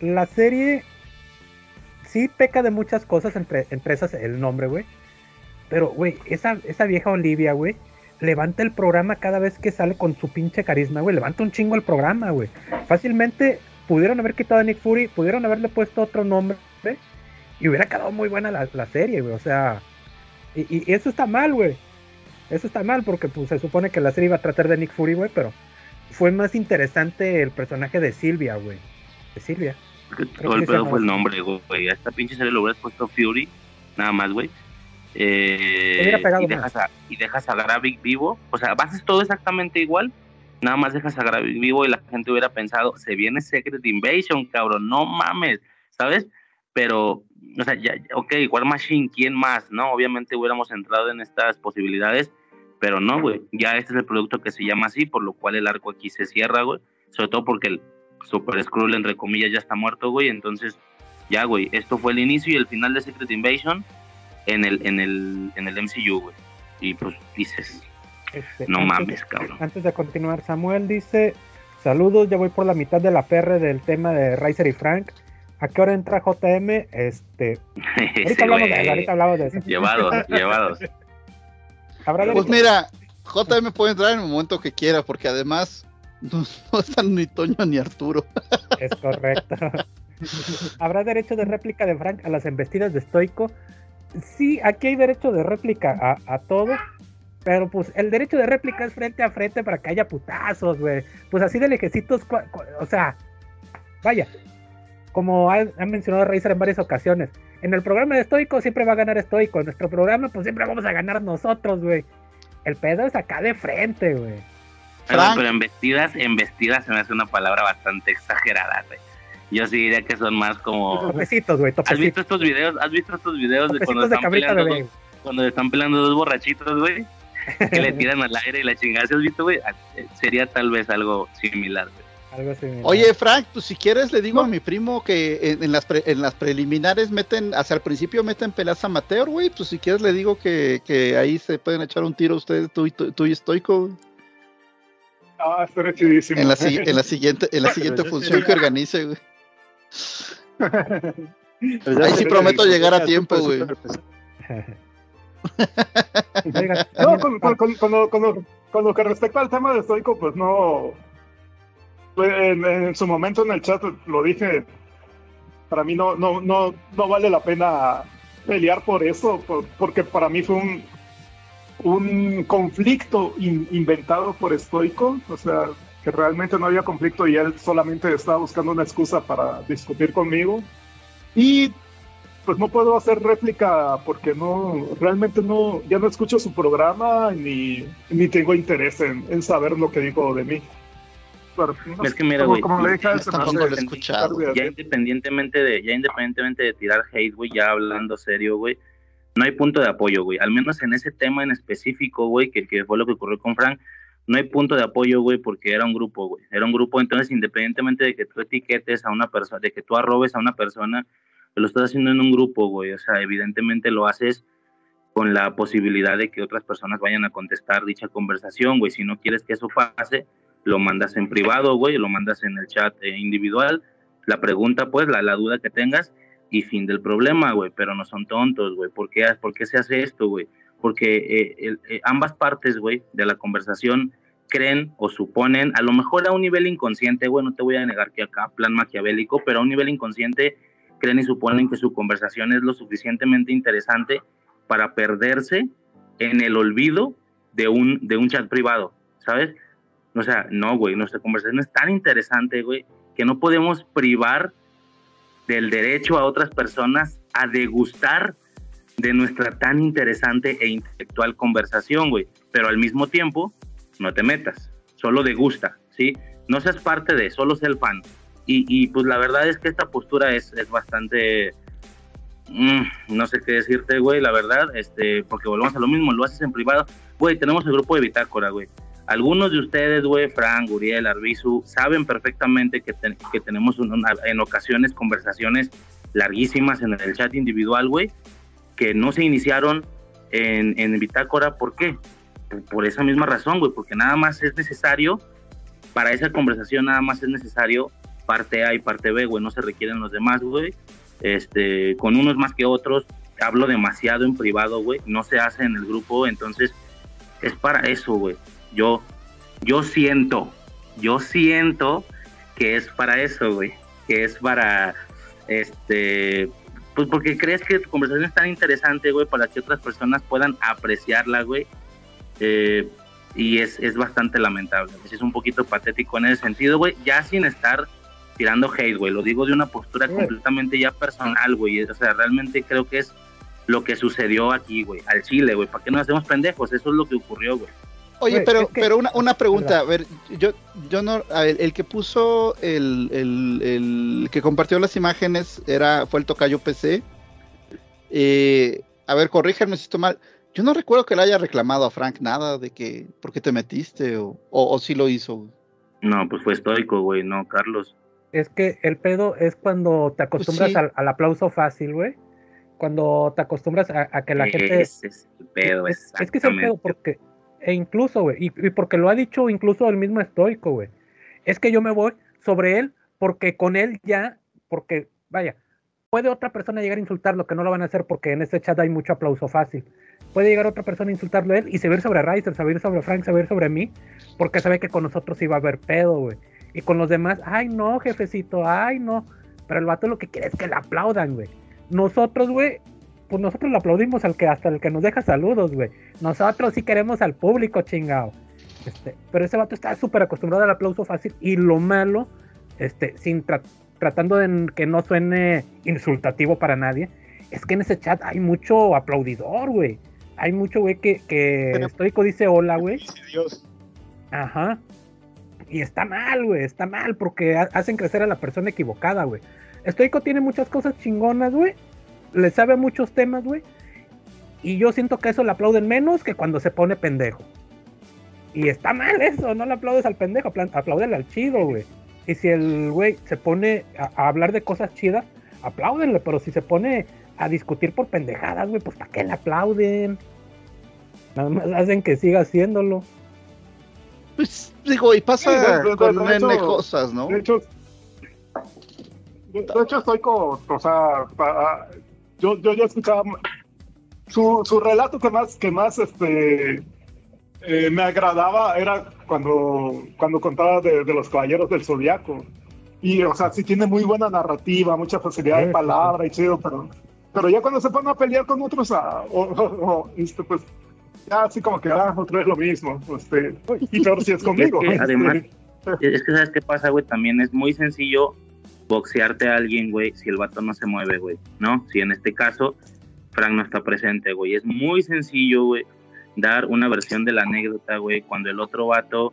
la serie sí peca de muchas cosas, entre, entre esas el nombre, güey. Pero, güey, esa, esa vieja Olivia, güey, levanta el programa cada vez que sale con su pinche carisma, güey. Levanta un chingo el programa, güey. Fácilmente pudieron haber quitado a Nick Fury, pudieron haberle puesto otro nombre y hubiera quedado muy buena la, la serie, güey. O sea, y, y eso está mal, güey. Eso está mal porque pues, se supone que la serie iba a tratar de Nick Fury, güey, pero fue más interesante el personaje de Silvia, güey. De Silvia. Porque Creo todo el pedo fue el nombre, güey. A esta pinche serie le hubieras puesto Fury, nada más, güey. Eh, y, dejas a, y dejas a Gravik vivo. O sea, haces todo exactamente igual. Nada más dejas a Gravik vivo y la gente hubiera pensado, se viene Secret Invasion, cabrón, no mames, ¿sabes? Pero, o sea, ya, ok, War Machine, ¿quién más? No, obviamente hubiéramos entrado en estas posibilidades, pero no, güey. Ya este es el producto que se llama así, por lo cual el arco aquí se cierra, güey. Sobre todo porque el Super Skrull, entre comillas, ya está muerto, güey. Entonces, ya, güey, esto fue el inicio y el final de Secret Invasion en el, en el, en el MCU, güey. Y pues dices, Este, no mames, cabrón. Antes de continuar, Samuel dice: Saludos, ya voy por la mitad de la PR del tema de Riser y Frank. ¿A qué hora entra JM? Este, *laughs* ahorita hablamos de ahorita hablamos de eso. Llevados, *laughs* llevados. Pues mira, JM puede entrar en el momento que quiera, porque además no, *laughs* no están ni Toño ni Arturo. es correcto. ¿Habrá derecho de réplica de Frank a las embestidas de Stoico? Sí, aquí hay derecho de réplica a, a todo. Pero pues el derecho de réplica es frente a frente para que haya putazos, güey. Pues así de lejecitos, o sea, vaya. Como ha, ha mencionado Razer en varias ocasiones. En el programa de Stoico siempre va a ganar Stoico. En nuestro programa, pues siempre vamos a ganar nosotros, güey. El pedo es acá de frente, güey. Pero, pero en vestidas, en vestidas se me hace una palabra bastante exagerada, güey. Yo sí diría que son más como... Topecitos, güey, ¿Has visto estos videos? ¿Has visto estos videos de cuando de están peleando dos, cuando están peleando dos borrachitos, güey? Que le *laughs* tiran al aire y la chingada. ¿Sí has visto, güey? Ah, eh, Sería tal vez algo similar, güey. Algo. Oye, Frank, pues si quieres le digo a mi primo que en, en las pre- en las preliminares meten, hacia el principio meten peleas amateur, güey. Pues si quieres le digo que, que ahí se pueden echar un tiro ustedes, tú y, tú, tú y Stoico, güey. Ah, estaría chidísimo. en la, si- en la *laughs* siguiente, en la siguiente función que organice, güey. Ahí sí prometo llegar a tiempo, güey. *laughs* No, con, con, con, con lo, con, lo, con lo que respecta al tema de Stoico, pues no. En, en su momento en el chat lo dije. Para mí no, no, no, no vale la pena pelear por eso, por- porque para mí fue un, un conflicto in- inventado por Stoico. O sea, que realmente no había conflicto y él solamente estaba buscando una excusa para discutir conmigo. Y pues no puedo hacer réplica porque no, realmente no, ya no escucho su programa ni, ni tengo interés en, en saber lo que dijo de mí. No Es que mira, güey, como le tampoco lo he escuchado. tarde ya de- independientemente de, ya independientemente de tirar hate, güey, ya hablando serio, güey, no hay punto de apoyo, güey. Al menos en ese tema en específico, güey, que, que fue lo que ocurrió con Frank, no hay punto de apoyo, güey, porque era un grupo, güey. Era un grupo, entonces, independientemente de que tú etiquetes a una persona, de que tú arrobes a una persona, lo estás haciendo en un grupo, güey. O sea, evidentemente lo haces con la posibilidad de que otras personas vayan a contestar dicha conversación, güey. Si no quieres que eso pase, lo mandas en privado, güey, lo mandas en el chat eh, individual, la pregunta, pues, la, la duda que tengas y fin del problema, güey, pero no son tontos, güey. ¿Por qué, ¿Por qué se hace esto, güey? Porque eh, eh, ambas partes, güey, de la conversación creen o suponen, a lo mejor a un nivel inconsciente, güey, no te voy a negar que acá, plan maquiavélico, pero a un nivel inconsciente creen y suponen que su conversación es lo suficientemente interesante para perderse en el olvido de un, de un chat privado, ¿sabes? O sea, no, güey, nuestra conversación es tan interesante, güey, que no podemos privar del derecho a otras personas a degustar de nuestra tan interesante e intelectual conversación, güey. Pero al mismo tiempo, no te metas, solo degusta, ¿sí? No seas parte de, solo sé el fan. Y, y pues la verdad es que esta postura es, es bastante... mm, no sé qué decirte, güey, la verdad, este, porque volvemos a lo mismo, lo haces en privado. Güey, tenemos el grupo de Bitácora, güey. Algunos de ustedes, güey, Frank, Uriel, Arbizu, saben perfectamente que, que tenemos un- una- en ocasiones conversaciones larguísimas en el chat individual, güey, que no se iniciaron en, en Bitácora. ¿Por qué? Por esa misma razón, güey, porque nada más es necesario, para esa conversación nada más es necesario parte A y parte B, güey, no se requieren los demás, güey. Este, con unos más que otros, hablo demasiado en privado, güey, no se hace en el grupo, entonces es para eso, güey. Yo, yo siento, yo siento que es para eso, güey, que es para, este, pues porque crees que tu conversación es tan interesante, güey, para que otras personas puedan apreciarla, güey. Eh, y es, es bastante lamentable. Es un poquito patético en ese sentido, güey. Ya sin estar tirando hate, güey. Lo digo de una postura Sí. completamente ya personal, güey. O sea, realmente creo que es lo que sucedió aquí, güey. Al Chile, güey. ¿Para qué nos hacemos pendejos? Eso es lo que ocurrió, güey. Oye, pero, es que- pero una, una pregunta, a ver, yo, yo no, a ver, el que puso el, el, el que compartió las imágenes era, fue el Tocayo PC. Eh, a ver, corríjanme si estoy mal. Yo no recuerdo que le haya reclamado a Frank nada de que, ¿por qué te metiste? O, o, o sí lo hizo. No, pues fue estoico, güey. No, Carlos. Es que el pedo es cuando te acostumbras sí. al, al aplauso fácil, güey. Cuando te acostumbras a, a que la gente... Ese es el pedo, es, es que es el pedo porque... E incluso, güey, y, porque lo ha dicho incluso el mismo estoico, güey. Es que yo me voy sobre él porque con él ya... Porque, vaya, puede otra persona llegar a insultarlo, que no lo van a hacer porque en ese chat hay mucho aplauso fácil. Puede llegar otra persona a insultarlo a él y se sobre Riser, se sobre Frank, se va a ir sobre mí, porque sabe que con nosotros iba a haber pedo, güey. Y con los demás, ay no, jefecito, ay no. Pero el vato lo que quiere es que le aplaudan, güey. Nosotros, güey, pues nosotros le aplaudimos al que hasta el que nos deja saludos, güey. Nosotros sí queremos al público, chingado. Este, pero ese vato está súper acostumbrado al aplauso fácil y lo malo, este, sin tra- tratando de que no suene insultativo para nadie, es que en ese chat hay mucho aplaudidor, güey. Hay mucho, güey, que, que Pero- estoico dice hola, güey. Dios. Ajá. Y está mal, güey, está mal porque ha- hacen crecer a la persona equivocada, güey. Stoico tiene muchas cosas chingonas, güey. Le sabe a muchos temas, güey. Y yo siento que eso le aplauden menos que cuando se pone pendejo. Y está mal eso, no le aplaudes al pendejo, apláudele al chido, güey. Y si el güey se pone a, a hablar de cosas chidas, apláudenle, pero si se pone a discutir por pendejadas, güey, pues ¿para qué le aplauden? Nada más hacen que siga haciéndolo. Pues digo, y pasa Sí, de- de- de- con de hecho- cosas, ¿no? De hecho, de, de hecho estoy con, o sea, pa- yo, yo ya escuchaba su, su relato que más, que más este, eh, me agradaba era cuando, cuando contaba de, de los caballeros del zodiaco. Y, o sea, sí tiene muy buena narrativa, mucha facilidad Sí, de palabra y chido, pero, pero ya cuando se van a pelear con otros, ah, o, *laughs* o- o, este, pues, ya así como que, ah, otra vez lo mismo, este, y peor si es conmigo. que, este. *laughs* además, Es que, ¿sabes qué pasa, güey? También es muy sencillo boxearte a alguien, güey, si el vato no se mueve, güey, ¿no? Si en este caso Frank no está presente, güey. Es muy sencillo, güey, dar una versión de la anécdota, güey, cuando el otro vato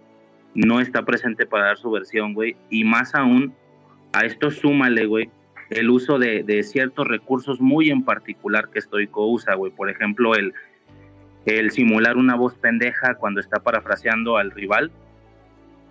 no está presente para dar su versión, güey. Y más aún, a esto súmale, güey, el uso de, ciertos recursos muy en particular que Stoico usa, güey. Por ejemplo, el, el simular una voz pendeja cuando está parafraseando al rival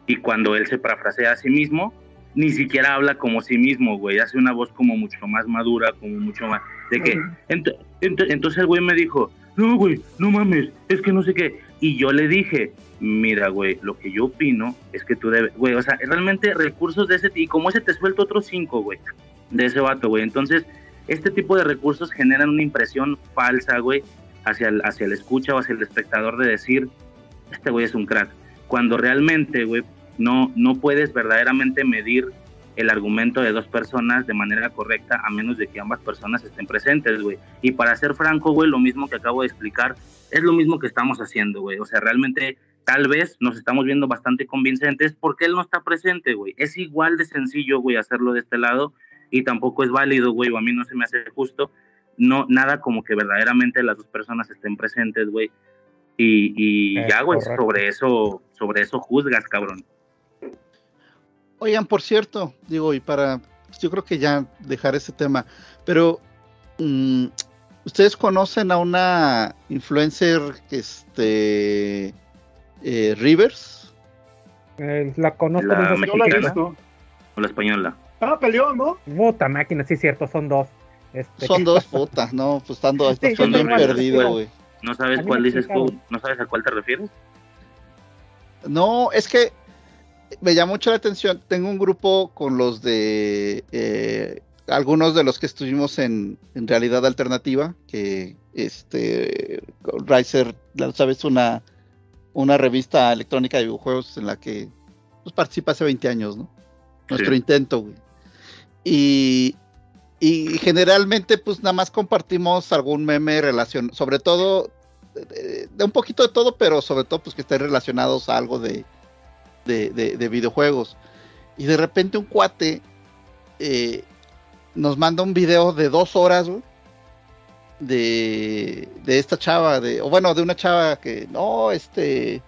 y cuando él se parafrasea a sí mismo, ni siquiera habla como sí mismo, güey, hace una voz como mucho más madura, como mucho más, de que, ent- ent- entonces el güey me dijo, no, güey, no mames, es que no sé qué, y yo le dije, mira, güey, lo que yo opino es que tú debes, güey, o sea, realmente recursos de ese, y como ese te suelto otros cinco, güey, de ese vato, güey, entonces, este tipo de recursos generan una impresión falsa, güey, hacia el, hacia el escucha o hacia el espectador de decir, este güey es un crack, cuando realmente, güey, no, no puedes verdaderamente medir el argumento de dos personas de manera correcta a menos de que ambas personas estén presentes, güey. Y para ser franco, güey, lo mismo que acabo de explicar es lo mismo que estamos haciendo, güey. O sea, realmente tal vez nos estamos viendo bastante convincentes porque él no está presente, güey. Es igual de sencillo, güey, hacerlo de este lado y tampoco es válido, güey, o a mí no se me hace justo. No, nada como que verdaderamente las dos personas estén presentes, güey. Y, y ya, güey, sobre eso, sobre eso juzgas, cabrón. Oigan, por cierto, digo, y para, yo creo que ya dejar ese tema, pero mm, ustedes conocen a una influencer, este, eh, Rivers. Eh, la conozco La mexicana. visto. O la española. Ah, peleó, ¿no? Puta máquina, sí, cierto, son dos. Este, Son *laughs* dos putas, no, pues estando, Sí, estás yo bien perdido, güey. ¿No sabes cuál dices tú? ¿No sabes a cuál te refieres? No, es que me llama mucho la atención. Tengo un grupo con los de eh, algunos de los que estuvimos en, en realidad alternativa, que este Riser, sabes, una, una revista electrónica de videojuegos en la que pues, participa hace 20 años, ¿no? Nuestro Sí. intento, güey. Y, y generalmente, pues nada más compartimos algún meme relacionado, sobre todo, de, de un poquito de todo, pero sobre todo, pues que estén relacionados a algo de, de, de- de videojuegos. Y de repente un cuate eh, nos manda un video de dos horas, de, de esta chava, de, o bueno, de una chava que, no, este,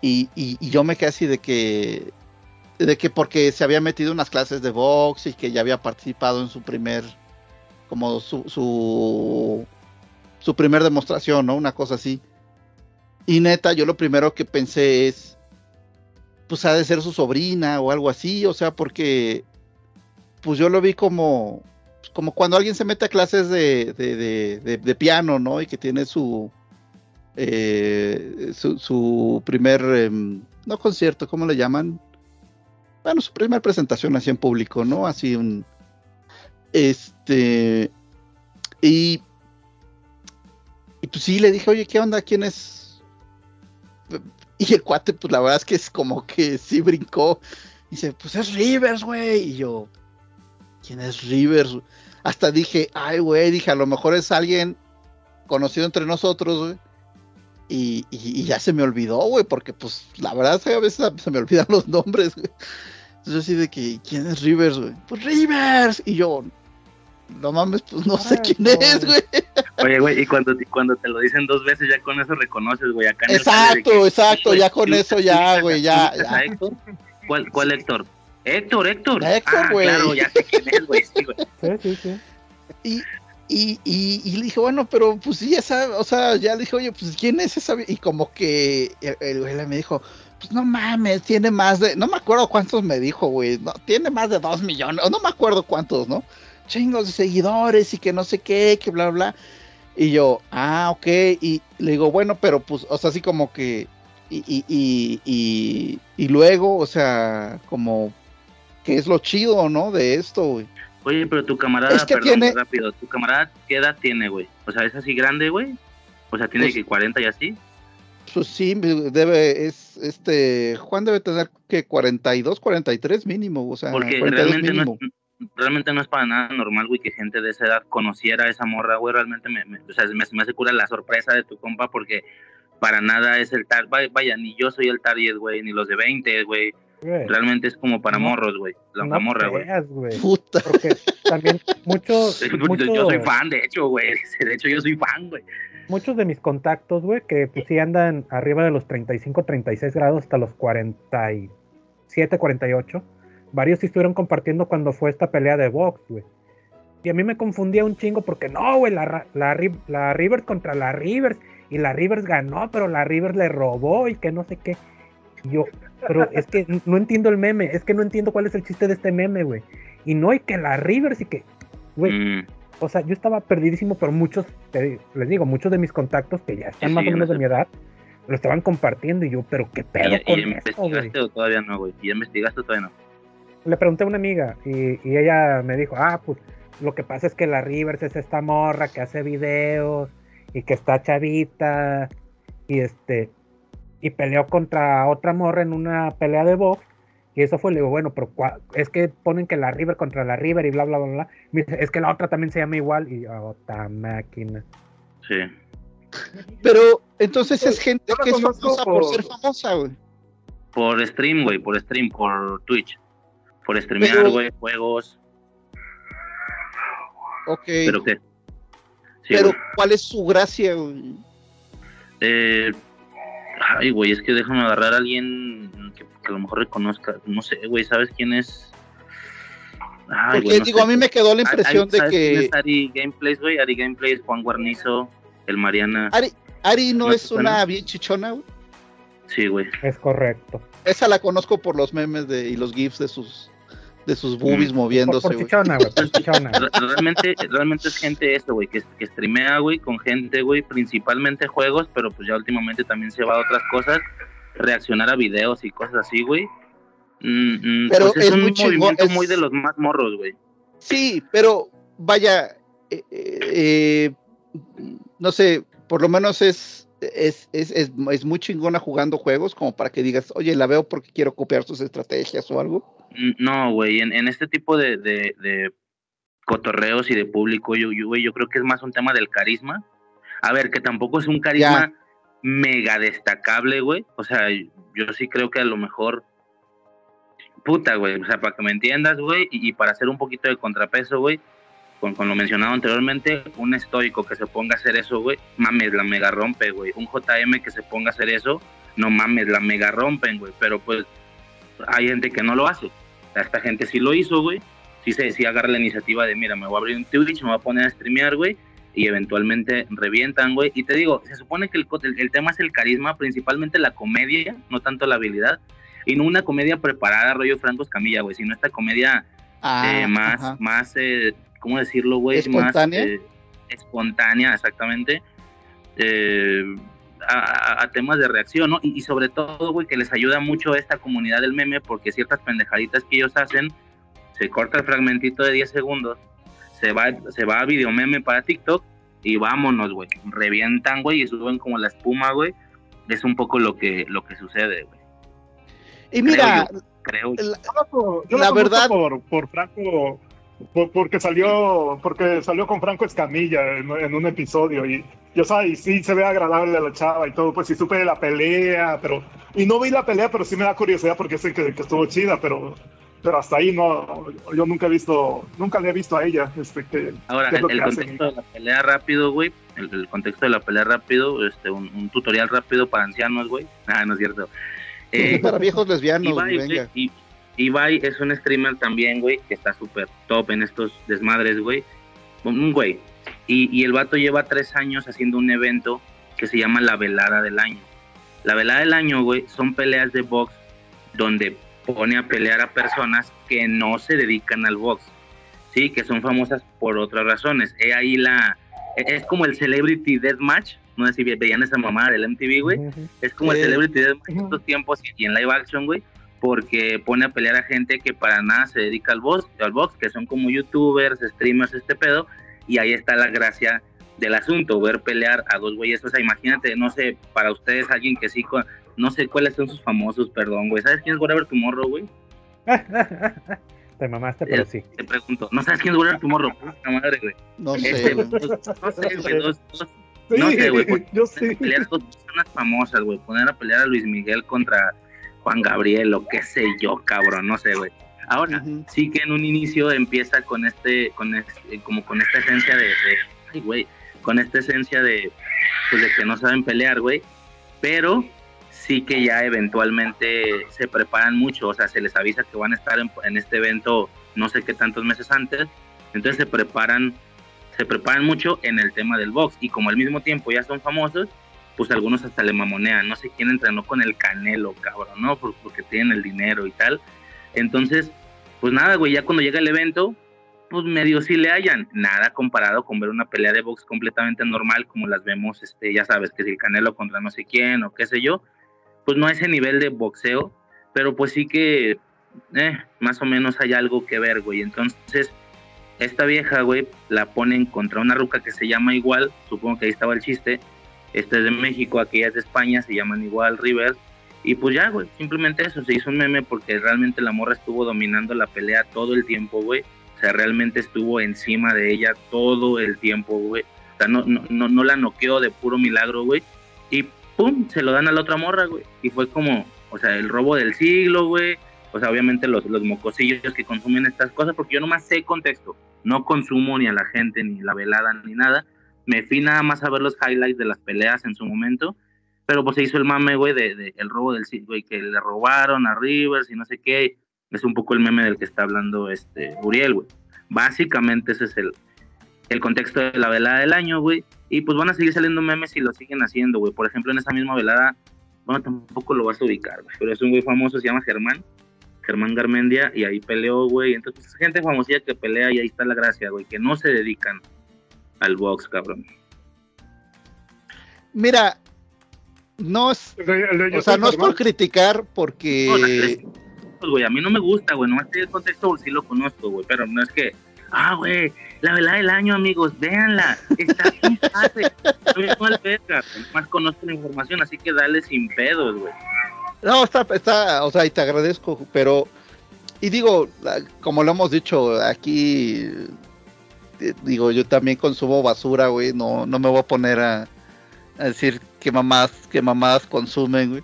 y, y- y yo me quedé así de que, de que porque se había metido unas clases de box y que ya había participado en su primer, como su, su, su primer demostración, ¿no? Una cosa así. Y neta, yo lo primero que pensé es, pues ha de ser su sobrina o algo así, o sea, porque, pues yo lo vi como, como cuando alguien se mete a clases de- de- de piano, ¿no? Y que tiene su, eh, su, su primer, em, no concierto, ¿cómo le llaman? Bueno, su primera presentación así en público, ¿no? Así un, este, y, y pues sí, le dije, oye, ¿qué onda? ¿Quién es? Y el cuate, pues la verdad es que es como que sí brincó. Dice, pues es Rivers, güey. Y yo, ¿quién es Rivers? Hasta dije, ay, güey, dije, a lo mejor es alguien conocido entre nosotros, güey. Y, y- y ya se me olvidó, güey, porque pues la verdad es que a veces se me olvidan los nombres, güey. Entonces así de que, ¿quién es Rivers, güey? Pues Rivers. Y yo, no mames, pues no sé quién no. es, güey. Oye, güey, y cuando, y cuando te lo dicen dos veces, ya con eso reconoces, güey. Acá en el Exacto, que, exacto, ya con ¿sí eso ya, *laughs* güey, ya, ya. Héctor? ¿Cuál, ¿Cuál Héctor? Héctor, Héctor. Héctor, ah, güey. claro, ya sé quién es, güey. Sí, güey. Sí, sí, sí. Y, y, y, y le dije, bueno, pero pues sí, esa, o sea, ya le dije, oye, pues quién es esa? Y como que el, el güey me dijo, pues no mames, tiene más de, no me acuerdo cuántos me dijo, güey, no, tiene más de dos millones, o no me acuerdo cuántos, ¿no? Chingos de seguidores y que no sé qué, que bla, bla. Y yo, ah, ok, y le digo, bueno, pero pues, o sea, así como que, y, y, y, y, y luego, o sea, como, ¿qué es lo chido, no? De esto, güey. Oye, pero tu camarada, Es que perdón, tiene- rápido, tu camarada, ¿qué edad tiene, güey? O sea, ¿es así grande, güey? O sea, ¿tiene Pues- que 40 y así? Pues sí, debe, es, este, Juan debe tener que 42, 43 mínimo, o sea, Porque 42 realmente no, es, realmente no es para nada normal, güey, que gente de esa edad conociera a esa morra, güey. Realmente me, me- o sea, me, me hace cura la sorpresa de tu compa porque para nada es el tar, vaya, vaya, ni yo soy el target, güey, ni los de 20, güey. Güey, Realmente es como para No, morros, güey. La, no morra, güey. creas, güey. Puta. Porque también muchos, *laughs* Yo muchos, soy fan, de hecho, güey. *laughs* De hecho, yo soy fan, güey. muchos de mis contactos, güey, que pues sí andan arriba de los 35, 36 grados hasta los 47, 48. Varios sí estuvieron compartiendo cuando fue esta pelea de box, güey. Y a mí me confundía un chingo porque no, güey, la, la, la Rivers contra la Rivers. Y la Rivers ganó, pero la Rivers le robó y que no sé qué. Y yo, pero es que no entiendo el meme, es que no entiendo cuál es el chiste de este meme, güey. Y no, y que la Rivers y que, güey, Mm, o sea, yo estaba perdidísimo, pero muchos, te- les digo, muchos de mis contactos que ya están Sí, más sí, o menos no de mi edad, lo estaban compartiendo y yo, pero qué ¿Y, pedo y con ya esto, güey. investigaste o todavía no, güey? ¿Y investigaste o todavía no? Le pregunté a una amiga y, y ella me dijo, ah, pues lo que pasa es que la Rivers es esta morra que hace videos y que está chavita y este y peleó contra otra morra en una pelea de box Y eso fue, le digo, bueno, pero cua- es que ponen que la River contra la River y bla, bla, bla, bla. Me dice, es que la otra también se llama igual. Y yo, otra máquina. Sí. Pero entonces es gente que es conozco famosa por por- ser famosa, güey. Por stream, güey, por stream, por Twitch. Por streamear, güey, juegos. Ok. Pero que. Sí, Pero. ¿cuál es su gracia, güey? Eh, ay, güey, es que déjame agarrar a alguien que, que a lo mejor reconozca. No sé, güey, ¿sabes quién es? Ay, Porque no digo, sé. a mí me quedó la Ari- impresión de ¿sabes quién que es Ari Gameplays, güey? Ari Gameplays, Juan Guarnizo, el Mariana. Ari, Ari no ¿No es una bien chichona, güey. Sí, güey. Es correcto. Esa la conozco por los memes de, y los gifs de sus de sus boobies Mm. Moviéndose, por güey. chichona, güey, por chichona. *laughs* Re- realmente, realmente es gente esto, güey, que, que streamea, güey, con gente, güey, principalmente juegos, pero pues ya últimamente también se va a otras cosas, reaccionar a videos y cosas así, güey. Mm, mm, Pero pues es, es un muy movimiento es- muy de los más morros, güey. Sí, pero vaya, eh, eh, no sé, por lo menos es, es, es, es, es muy chingona jugando juegos como para que digas, oye, la veo porque quiero copiar sus estrategias o algo. Mm, No, güey, en, en este tipo de, de, de cotorreos y de público, yo, yo, yo creo que es más un tema del carisma. A ver, que tampoco es un carisma mega destacable, güey. O sea, yo sí creo que a lo mejor, puta, güey, o sea, para que me entiendas, güey, y, y para hacer un poquito de contrapeso, güey, con, con lo mencionado anteriormente, un estoico que se ponga a hacer eso, güey, mames, la mega rompe, güey. Un JM que se ponga a hacer eso, no mames, la mega rompen, güey. Pero pues hay gente que no lo hace. Esta gente sí lo hizo, güey. Sí, se, sí agarra la iniciativa de, mira, me voy a abrir un Twitch, me voy a poner a streamear, güey. Y eventualmente revientan, güey. Y te digo, se supone que el, el, el tema es el carisma, principalmente la comedia, no tanto la habilidad. Y no una comedia preparada, rollo Franco Escamilla, güey, sino esta comedia Ah, eh, más, ajá. más eh, ¿cómo decirlo, güey? ¿Espontánea? Más eh, espontánea, exactamente. Eh, a, temas de reacción, ¿no? Y, y sobre todo, güey, que les ayuda mucho esta comunidad del meme, porque ciertas pendejaditas que ellos hacen, se corta el fragmentito de 10 segundos, se va, se va a video meme para TikTok y vámonos, güey. Revientan, güey, y suben como la espuma, güey. Es un poco lo que, lo que sucede, güey. Y mira, Creo. la- Yo la, yo La la verdad- por, por Franco porque salió porque salió con Franco Escamilla en, en un episodio y yo sabes y sí se ve agradable a la chava y todo pues sí supe de la pelea pero y no vi la pelea pero sí me da curiosidad porque sé que, que estuvo chida pero pero hasta ahí no yo nunca he visto nunca le he visto a ella este que Ahora, ¿Qué es el, que contexto de la pelea rápido, güey. El, el contexto de la pelea rápido, este, un, un tutorial rápido para ancianos, güey. *laughs* Ah, no es cierto. Eh, para viejos lesbianos, venga. güey, y- Ibai es un streamer también, güey, que está súper top en estos desmadres, güey. Un güey. Y, y el vato lleva tres años haciendo un evento que se llama La Velada del Año. La Velada del Año, güey, son peleas de box donde pone a pelear a personas que no se dedican al box. Sí, que son famosas por otras razones. He ahí la... Es como el Celebrity Deathmatch. No sé si veían esa mamada del MTV, güey es como el Celebrity Deathmatch en estos tiempos y en live action, güey, porque pone a pelear a gente que para nada se dedica al box, al box, que son como youtubers, streamers, este pedo, y ahí está la gracia del asunto, ver pelear a dos güeyes, o sea, imagínate, no sé, para ustedes alguien que sí, con- no sé cuáles son sus famosos, perdón, güey, ¿sabes quién es Whatever Tomorrow, güey? *laughs* Te mamaste, pero El- sí. Te pregunto, ¿no sabes quién es Whatever Tomorrow? Puta madre, güey. No Este, sé, pues, no sé, güey, *laughs* dos, dos, sí, No sé, güey, yo sí pelear dos personas famosas, güey. Poner a pelear a Luis Miguel contra Juan Gabriel o qué sé yo, cabrón, no sé, güey. Ahora, sí que en un inicio empieza con este, con este, como con esta esencia de, de- ay, güey, con esta esencia de, pues de que no saben pelear, güey. Pero sí que ya eventualmente se preparan mucho, o sea, se les avisa que van a estar en, en este evento no sé qué tantos meses antes, entonces se preparan, se preparan mucho en el tema del box y como al mismo tiempo ya son famosos, pues algunos hasta le mamonean, no sé quién entrenó con el Canelo, cabrón, ¿no? Por- Porque tienen el dinero y tal. Entonces, pues nada, güey, ya cuando llega el evento, pues medio sí le hayan, nada comparado con ver una pelea de box completamente normal como las vemos, este, ya sabes, que si el Canelo contra no sé quién o qué sé yo, pues no a ese nivel de boxeo, pero pues sí que eh, más o menos hay algo que ver, güey. Entonces, esta vieja, güey, la ponen contra una ruca que se llama igual, supongo que ahí estaba el chiste, este es de México, aquella es de España, se llaman igual River, Y pues ya, güey, simplemente eso, se hizo un meme porque realmente la morra estuvo dominando la pelea todo el tiempo, güey. O sea, realmente estuvo encima de ella todo el tiempo, güey. O sea, no, no, no, no la noqueó de puro milagro, güey. Y pum, se lo dan a la otra morra, güey. Y fue como, o sea, el robo del siglo, güey. O sea, obviamente los, los mocosillos que consumen estas cosas, porque yo nomás sé contexto. No consumo ni a la gente, ni la velada, ni nada. Me fui nada más a ver los highlights de las peleas en su momento pero pues se hizo el mame, güey, de, el robo del güey, que le robaron a Rivers y no sé qué. Es un poco el meme del que está hablando este Uriel, güey. Básicamente ese es el, el contexto de la velada del año, güey. Y pues van a seguir saliendo memes y lo siguen haciendo, güey. Por ejemplo, en esa misma velada, bueno, tampoco lo vas a ubicar, güey. Pero es un güey famoso, se llama Germán. Germán Garmendia, y ahí peleó, güey. Entonces, pues, gente famosilla que pelea y ahí está la gracia, güey. Que no se dedican al box, cabrón. Mira, no es, o sea, no es por criticar porque... Pues, güey, a mí no me gusta, güey, nomás el contexto sí lo conozco, güey, pero no es que, ah, güey, la velada del año, amigos, véanla, está sin fácil, más conozco la información, así que dale sin pedos, güey. No, está, está, o sea, y te agradezco, pero, y digo, como lo hemos dicho aquí, digo, yo también consumo basura, güey, no, no me voy a poner a, a decir que mamás, que mamás consumen, güey.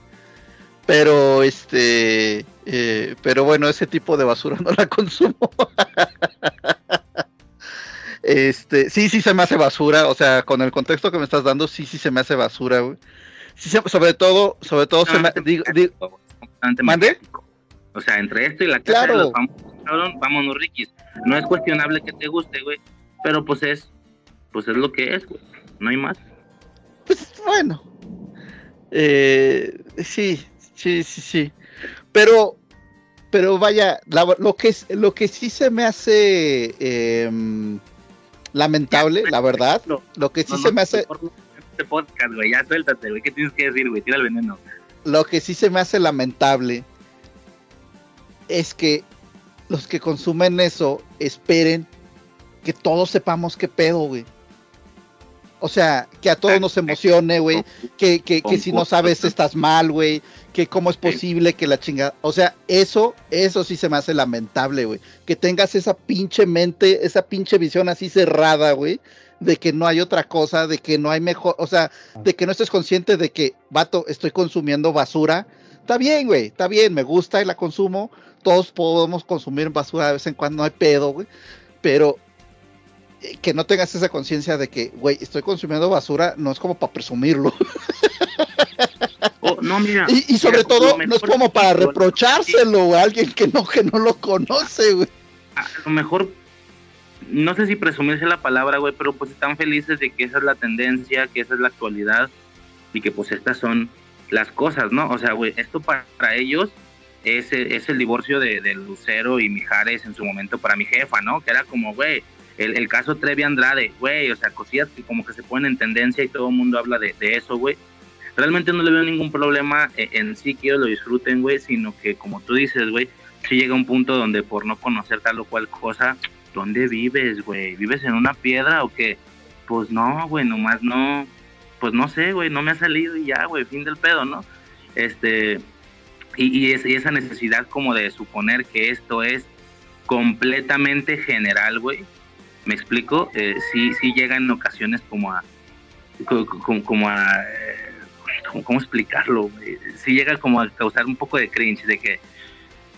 Pero este, eh, pero bueno, ese tipo de basura *laughs* no la consumo. este, sí, sí se me hace basura, o sea, con el contexto que me estás dando, sí, sí se me hace basura, güey. sobre todo, sobre todo se me, digo, ¿Mande? O sea, entre esto y la casa claro. de los famosos, vámonos, Rikis. No es cuestionable que te guste, güey, pero pues es, pues es lo que es, güey. No hay más. Pues bueno. Eh, sí, sí, sí, sí. Pero, pero vaya, lo, que, lo que sí se me hace em, lamentable, la verdad, lo que sí se me hace... Este podcast, güey, ya suéltate, güey, ¿qué tienes que decir, güey? Tira el veneno. Lo que sí se me hace lamentable es que los que consumen eso esperen que todos sepamos qué pedo, güey. O sea, que a todos nos emocione, güey. Que, que, que si no sabes estás mal, güey. Que cómo es posible que la chingada. O sea, eso, eso sí se me hace lamentable, güey. Que tengas esa pinche mente, esa pinche visión así cerrada, güey. De que no hay otra cosa, de que no hay mejor. O sea, de que no estés consciente de que, vato, estoy consumiendo basura. Está bien, güey. Está bien, me gusta y la consumo. Todos podemos consumir basura de vez en cuando, no hay pedo, güey. Pero que no tengas esa conciencia de que, güey, estoy consumiendo basura, no es como para presumirlo. *laughs* Oh, no, mira, y, sobre todo, no es como para reprochárselo a alguien que no, que no lo conoce, güey. A lo mejor, no sé si presumirse la palabra, güey, pero pues están felices de que esa es la tendencia, que esa es la actualidad y que pues estas son las cosas, ¿no? O sea, güey, esto para, ellos es, es, el divorcio de, de Lucero y Mijares en su momento para mi jefa, ¿no? Que era como, güey, el, caso Trevi Andrade, güey, o sea, cosillas que como que se ponen en tendencia y todo el mundo habla de, eso, güey. Realmente no le veo ningún problema en, en sí que ellos lo disfruten, güey, sino que como tú dices, güey, si llega un punto donde por no conocer tal o cual cosa, ¿dónde vives, güey? ¿Vives en una piedra o qué? Pues no, güey, nomás no, pues no sé, güey, no me ha salido y ya, güey, fin del pedo, ¿no? Este, y, y, esa necesidad como de suponer que esto es completamente general, güey, ¿Me explico? Eh, sí, sí llega en ocasiones como a... Como. Eh, ¿Cómo explicarlo? Sí llega como a causar un poco de cringe, de que...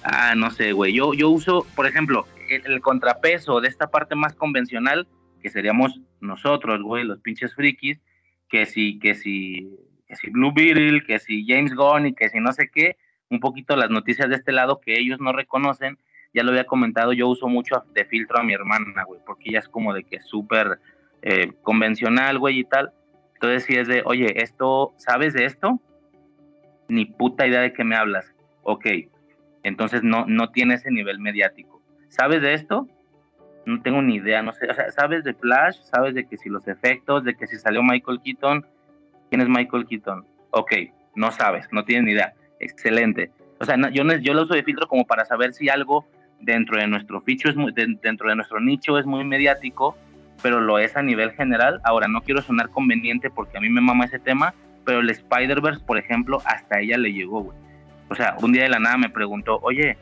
Ah, no sé, güey. Yo, yo uso, por ejemplo, el, contrapeso de esta parte más convencional, que seríamos nosotros, güey, los pinches frikis, que si, que si, que si Blue Beetle, que si James Gunn y que si no sé qué, un poquito las noticias de este lado que ellos no reconocen, ya lo había comentado, yo uso mucho de filtro a mi hermana, güey, porque ella es como de que súper eh, convencional, güey, y tal. Entonces, si es de, oye, esto, ¿sabes de esto? Ni puta idea de qué me hablas. Ok, entonces no, no tiene ese nivel mediático. ¿Sabes de esto? No tengo ni idea, no sé. O sea, ¿sabes de Flash? ¿Sabes de que si los efectos, de que si salió Michael Keaton? ¿Quién es Michael Keaton? Ok, no sabes, no tienes ni idea. Excelente. O sea, yo, yo lo uso de filtro como para saber si algo dentro de nuestro ficho, es muy, dentro de nuestro nicho es muy mediático, pero lo es a nivel general. Ahora, no quiero sonar conveniente porque a mí me mama ese tema, pero el Spider-Verse, por ejemplo, hasta ella le llegó, güey. O sea, un día de la nada me preguntó, oye,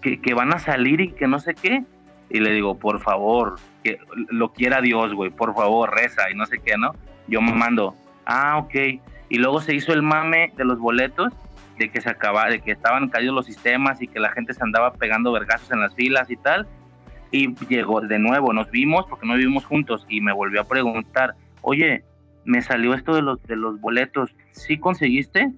que, que van a salir y que no sé qué. Y le digo, por favor, que lo quiera Dios, güey, por favor, reza y no sé qué, ¿no? Yo me mando, ah, ok. Y luego se hizo el mame de los boletos, de que se acaba, de que estaban caídos los sistemas y que la gente se andaba pegando vergazos en las filas y tal. Y llegó de nuevo, nos vimos porque no vivimos juntos y me volvió a preguntar, oye, me salió esto de los, de los boletos, ¿sí conseguiste?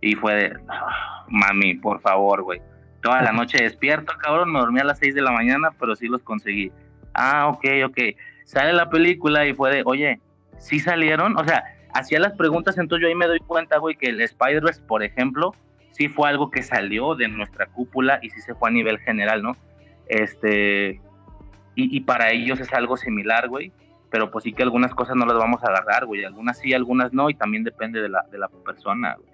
Y fue de, "Ah, mami, por favor, güey. Toda la noche despierto, cabrón, me dormí a las 6 de la mañana, pero sí los conseguí. Ah, ok, ok. Sale la película y fue de, oye, ¿sí salieron? O sea, hacía las preguntas, entonces yo ahí me doy cuenta, güey, que el Spider-Verse, por ejemplo, sí fue algo que salió de nuestra cúpula y sí se fue a nivel general, ¿no? Este, y, y para ellos es algo similar, güey, pero pues sí que algunas cosas no las vamos a agarrar, güey, algunas sí, algunas no, y también depende de la, de la persona, güey.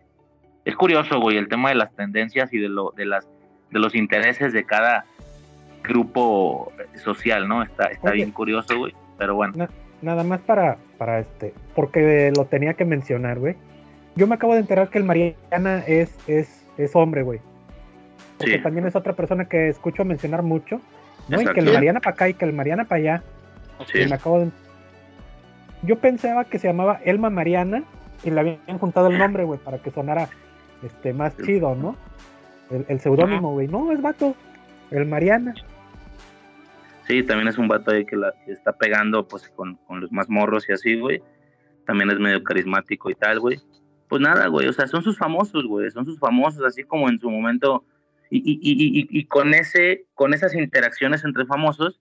Es curioso, güey, el tema de las tendencias y de, lo, de, las, de los intereses de cada grupo social, ¿no? Está, está Oye. bien curioso, güey, pero bueno. Na- nada más para, para este, porque lo tenía que mencionar, güey. Yo me acabo de enterar que el Mariana es, es, es hombre, güey. Porque Sí. también es otra persona que escucho mencionar mucho. ¿no? Y que el. Mariana para acá y que el Mariana para allá. Sí. Y me acabo de... Yo pensaba que se llamaba Elma Mariana y le habían juntado el nombre, güey, para que sonara este más chido, ¿no? El, el seudónimo, güey. No, es vato. El Mariana. Sí, también es un vato ahí que, la, que está pegando pues con, con los más morros y así, güey. También es medio carismático y tal, güey. Pues nada, güey, o sea, son sus famosos, güey, son sus famosos, así como en su momento. Y, y, y, y, con, ese, con esas interacciones entre famosos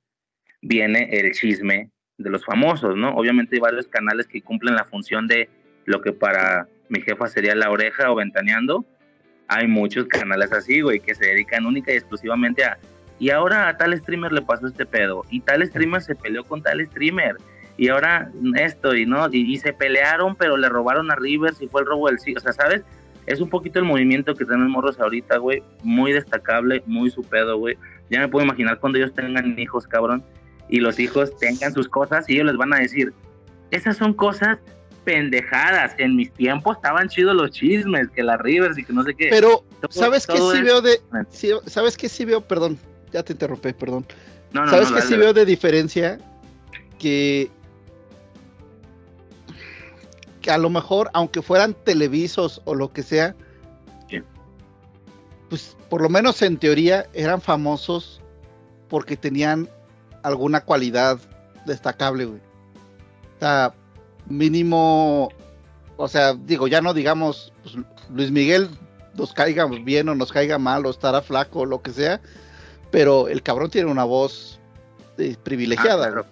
viene el chisme de los famosos, ¿no? Obviamente hay varios canales que cumplen la función de lo que para mi jefa sería la oreja o ventaneando. Hay muchos canales así, güey, que se dedican única y exclusivamente a y ahora a tal streamer le pasó este pedo, y tal streamer se peleó con tal streamer, y ahora esto, y no, y, y se pelearon, pero le robaron a Rivers y fue el robo del sí, o sea, ¿sabes? Es un poquito el movimiento que tienen morros ahorita, güey, muy destacable, muy su pedo, güey. Ya me puedo imaginar cuando ellos tengan hijos, cabrón, y los hijos tengan sus cosas, y ellos les van a decir, esas son cosas pendejadas, en mis tiempos estaban chidos los chismes, que la Rivers y que no sé qué. Pero, Todo- ¿sabes qué sí es- veo de... sí, ¿Sabes qué sí veo? Perdón, ya te interrumpí, perdón. No, no, ¿Sabes no, qué sí veo de diferencia? Que, que a lo mejor, aunque fueran televisos o lo que sea, pues por lo menos en teoría eran famosos porque tenían alguna cualidad destacable, güey. O sea, mínimo, o sea, digo, ya no digamos, pues, Luis Miguel nos caiga bien o nos caiga mal o estará flaco o lo que sea, pero el cabrón tiene una voz eh, privilegiada. Ah, claro.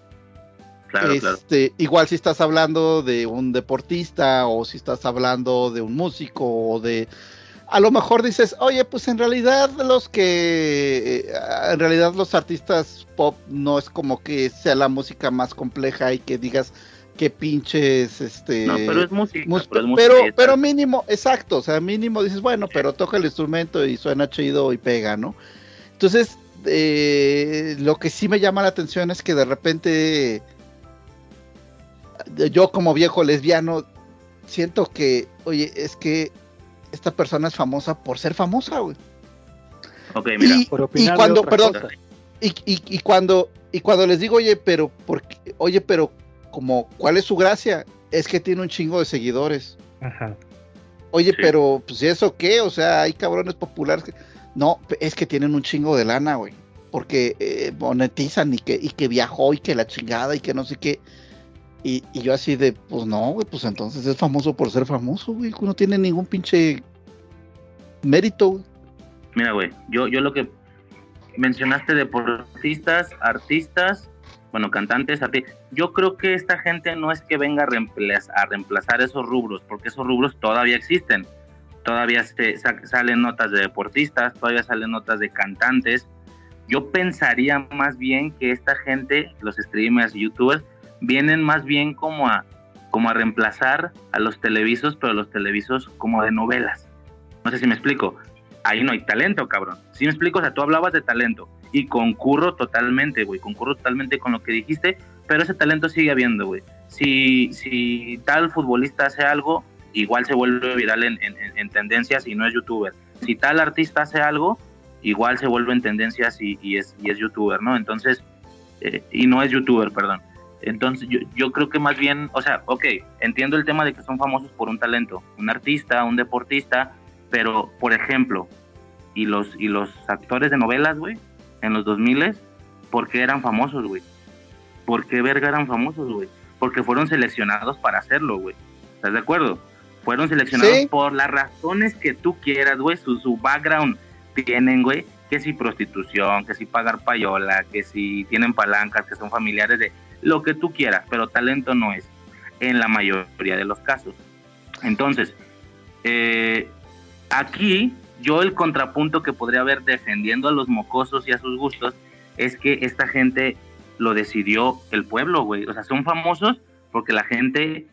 Claro, claro. Este, Igual si estás hablando de un deportista o si estás hablando de un músico o de... A lo mejor dices, oye, pues en realidad los que... eh, En realidad los artistas pop no es como que sea la música más compleja y que digas que pinches... Este, No, pero es música. mus- pero, es música pero, pero mínimo, exacto, o sea, mínimo dices, bueno, pero toca el instrumento y suena chido y pega, ¿no? Entonces, eh, lo que sí me llama la atención es que de repente yo como viejo lesbiano siento que, oye, es que esta persona es famosa por ser famosa, güey. Ok, mira. Y, Por y cuando, perdón, y, y- y cuando y cuando les digo, oye, pero porque, oye, pero como, ¿cuál es su gracia? Es que tiene un chingo de seguidores. Ajá. Oye, Sí. pero, pues, ¿y ¿eso qué? O sea, hay cabrones populares. que- No, es que tienen un chingo de lana, güey. Porque eh, monetizan y que, y que viajó y que la chingada y que no sé qué. Y, y yo así de, pues no, güey, pues entonces es famoso por ser famoso, güey. No tiene ningún pinche mérito, güey. Mira, güey, yo, yo lo que mencionaste deportistas, artistas, bueno, cantantes, arti- yo creo que esta gente no es que venga a reemplazar esos rubros, porque esos rubros todavía existen. Todavía se, sa- salen notas de deportistas, todavía salen notas de cantantes. Yo pensaría más bien que esta gente, los streamers youtubers, vienen más bien como a, como a reemplazar a los televisos, pero los televisos como de novelas. No sé si me explico ahí no hay talento, cabrón. Si me explico, o sea, tú hablabas de talento y concurro totalmente, güey, concurro totalmente con lo que dijiste, pero ese talento sigue habiendo, güey. Si, si tal futbolista hace algo, igual se vuelve viral en, en- en tendencias y no es youtuber. si tal artista hace algo, igual se vuelve en tendencias y, y es, y es youtuber, ¿no? Entonces, eh, y no es youtuber, perdón. Entonces, yo, yo creo que más bien, o sea, ok, entiendo el tema de que son famosos por un talento, un artista, un deportista, pero, por ejemplo, y los, y los actores de novelas, güey, en los 2000 ¿por qué eran famosos, güey? ¿Por qué verga eran famosos, güey? Porque fueron seleccionados para hacerlo, güey. ¿Estás de acuerdo? Fueron seleccionados Sí. por las razones que tú quieras, güey, su, su background tienen, güey, que si prostitución, que si pagar payola, que si tienen palancas, que son familiares de lo que tú quieras, pero talento no es, en la mayoría de los casos. Entonces, eh, aquí yo el contrapunto que podría haber defendiendo a los mocosos y a sus gustos es que esta gente lo decidió el pueblo, güey. O sea, son famosos porque la gente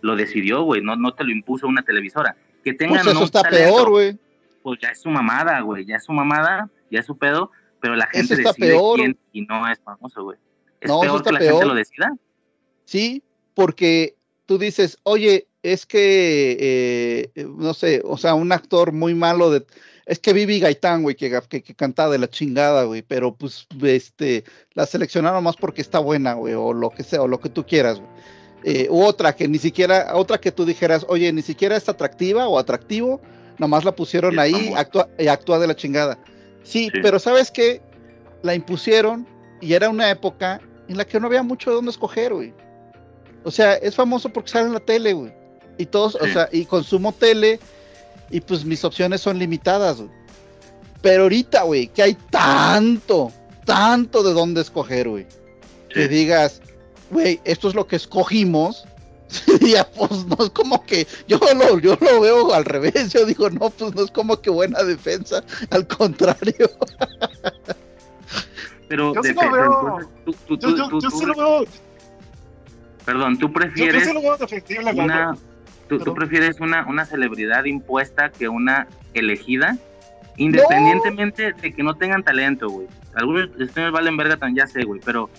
lo decidió, güey. No, no te lo impuso una televisora. Que tengan Pues eso no está talento, peor, güey. Pues ya es su mamada, güey. Ya es su mamada, ya es su pedo. Pero la gente decide peor. quién y no es famoso, güey. Es No, peor que la peor. gente lo decida. Sí, porque tú dices, oye, es que, eh, no sé, o sea, un actor muy malo de... Es que Vivi Gaitán, güey, que, que, que canta de la chingada, güey, pero pues, este, la seleccionaron más porque está buena, güey, o lo que sea, o lo que tú quieras, güey. Eh, u otra que ni siquiera, otra que tú dijeras, oye, ni siquiera es atractiva o atractivo, nomás la pusieron ahí, actúa, y actúa de la chingada. Sí, Sí. pero ¿sabes qué? La impusieron y era una época en la que no había mucho de dónde escoger, güey. O sea, es famoso porque sale en la tele, güey. Y todos, o sea, y consumo tele y pues mis opciones son limitadas, güey. Pero ahorita, güey, que hay tanto, tanto de dónde escoger, güey. Que digas, güey, esto es lo que escogimos. *laughs* ya, pues no es como que yo lo, yo lo veo al revés. Yo digo, no, pues no es como que buena defensa. Al contrario. Pero Yo sí lo veo- Yo, yo, yo sí lo veo, yo, Perdón, tú yo prefieres sí lo veo defendible, una, tú, prefieres una, una celebridad impuesta que una elegida, independientemente de que no tengan talento, güey. Algunos streamers valen verga tan ya sé, güey, pero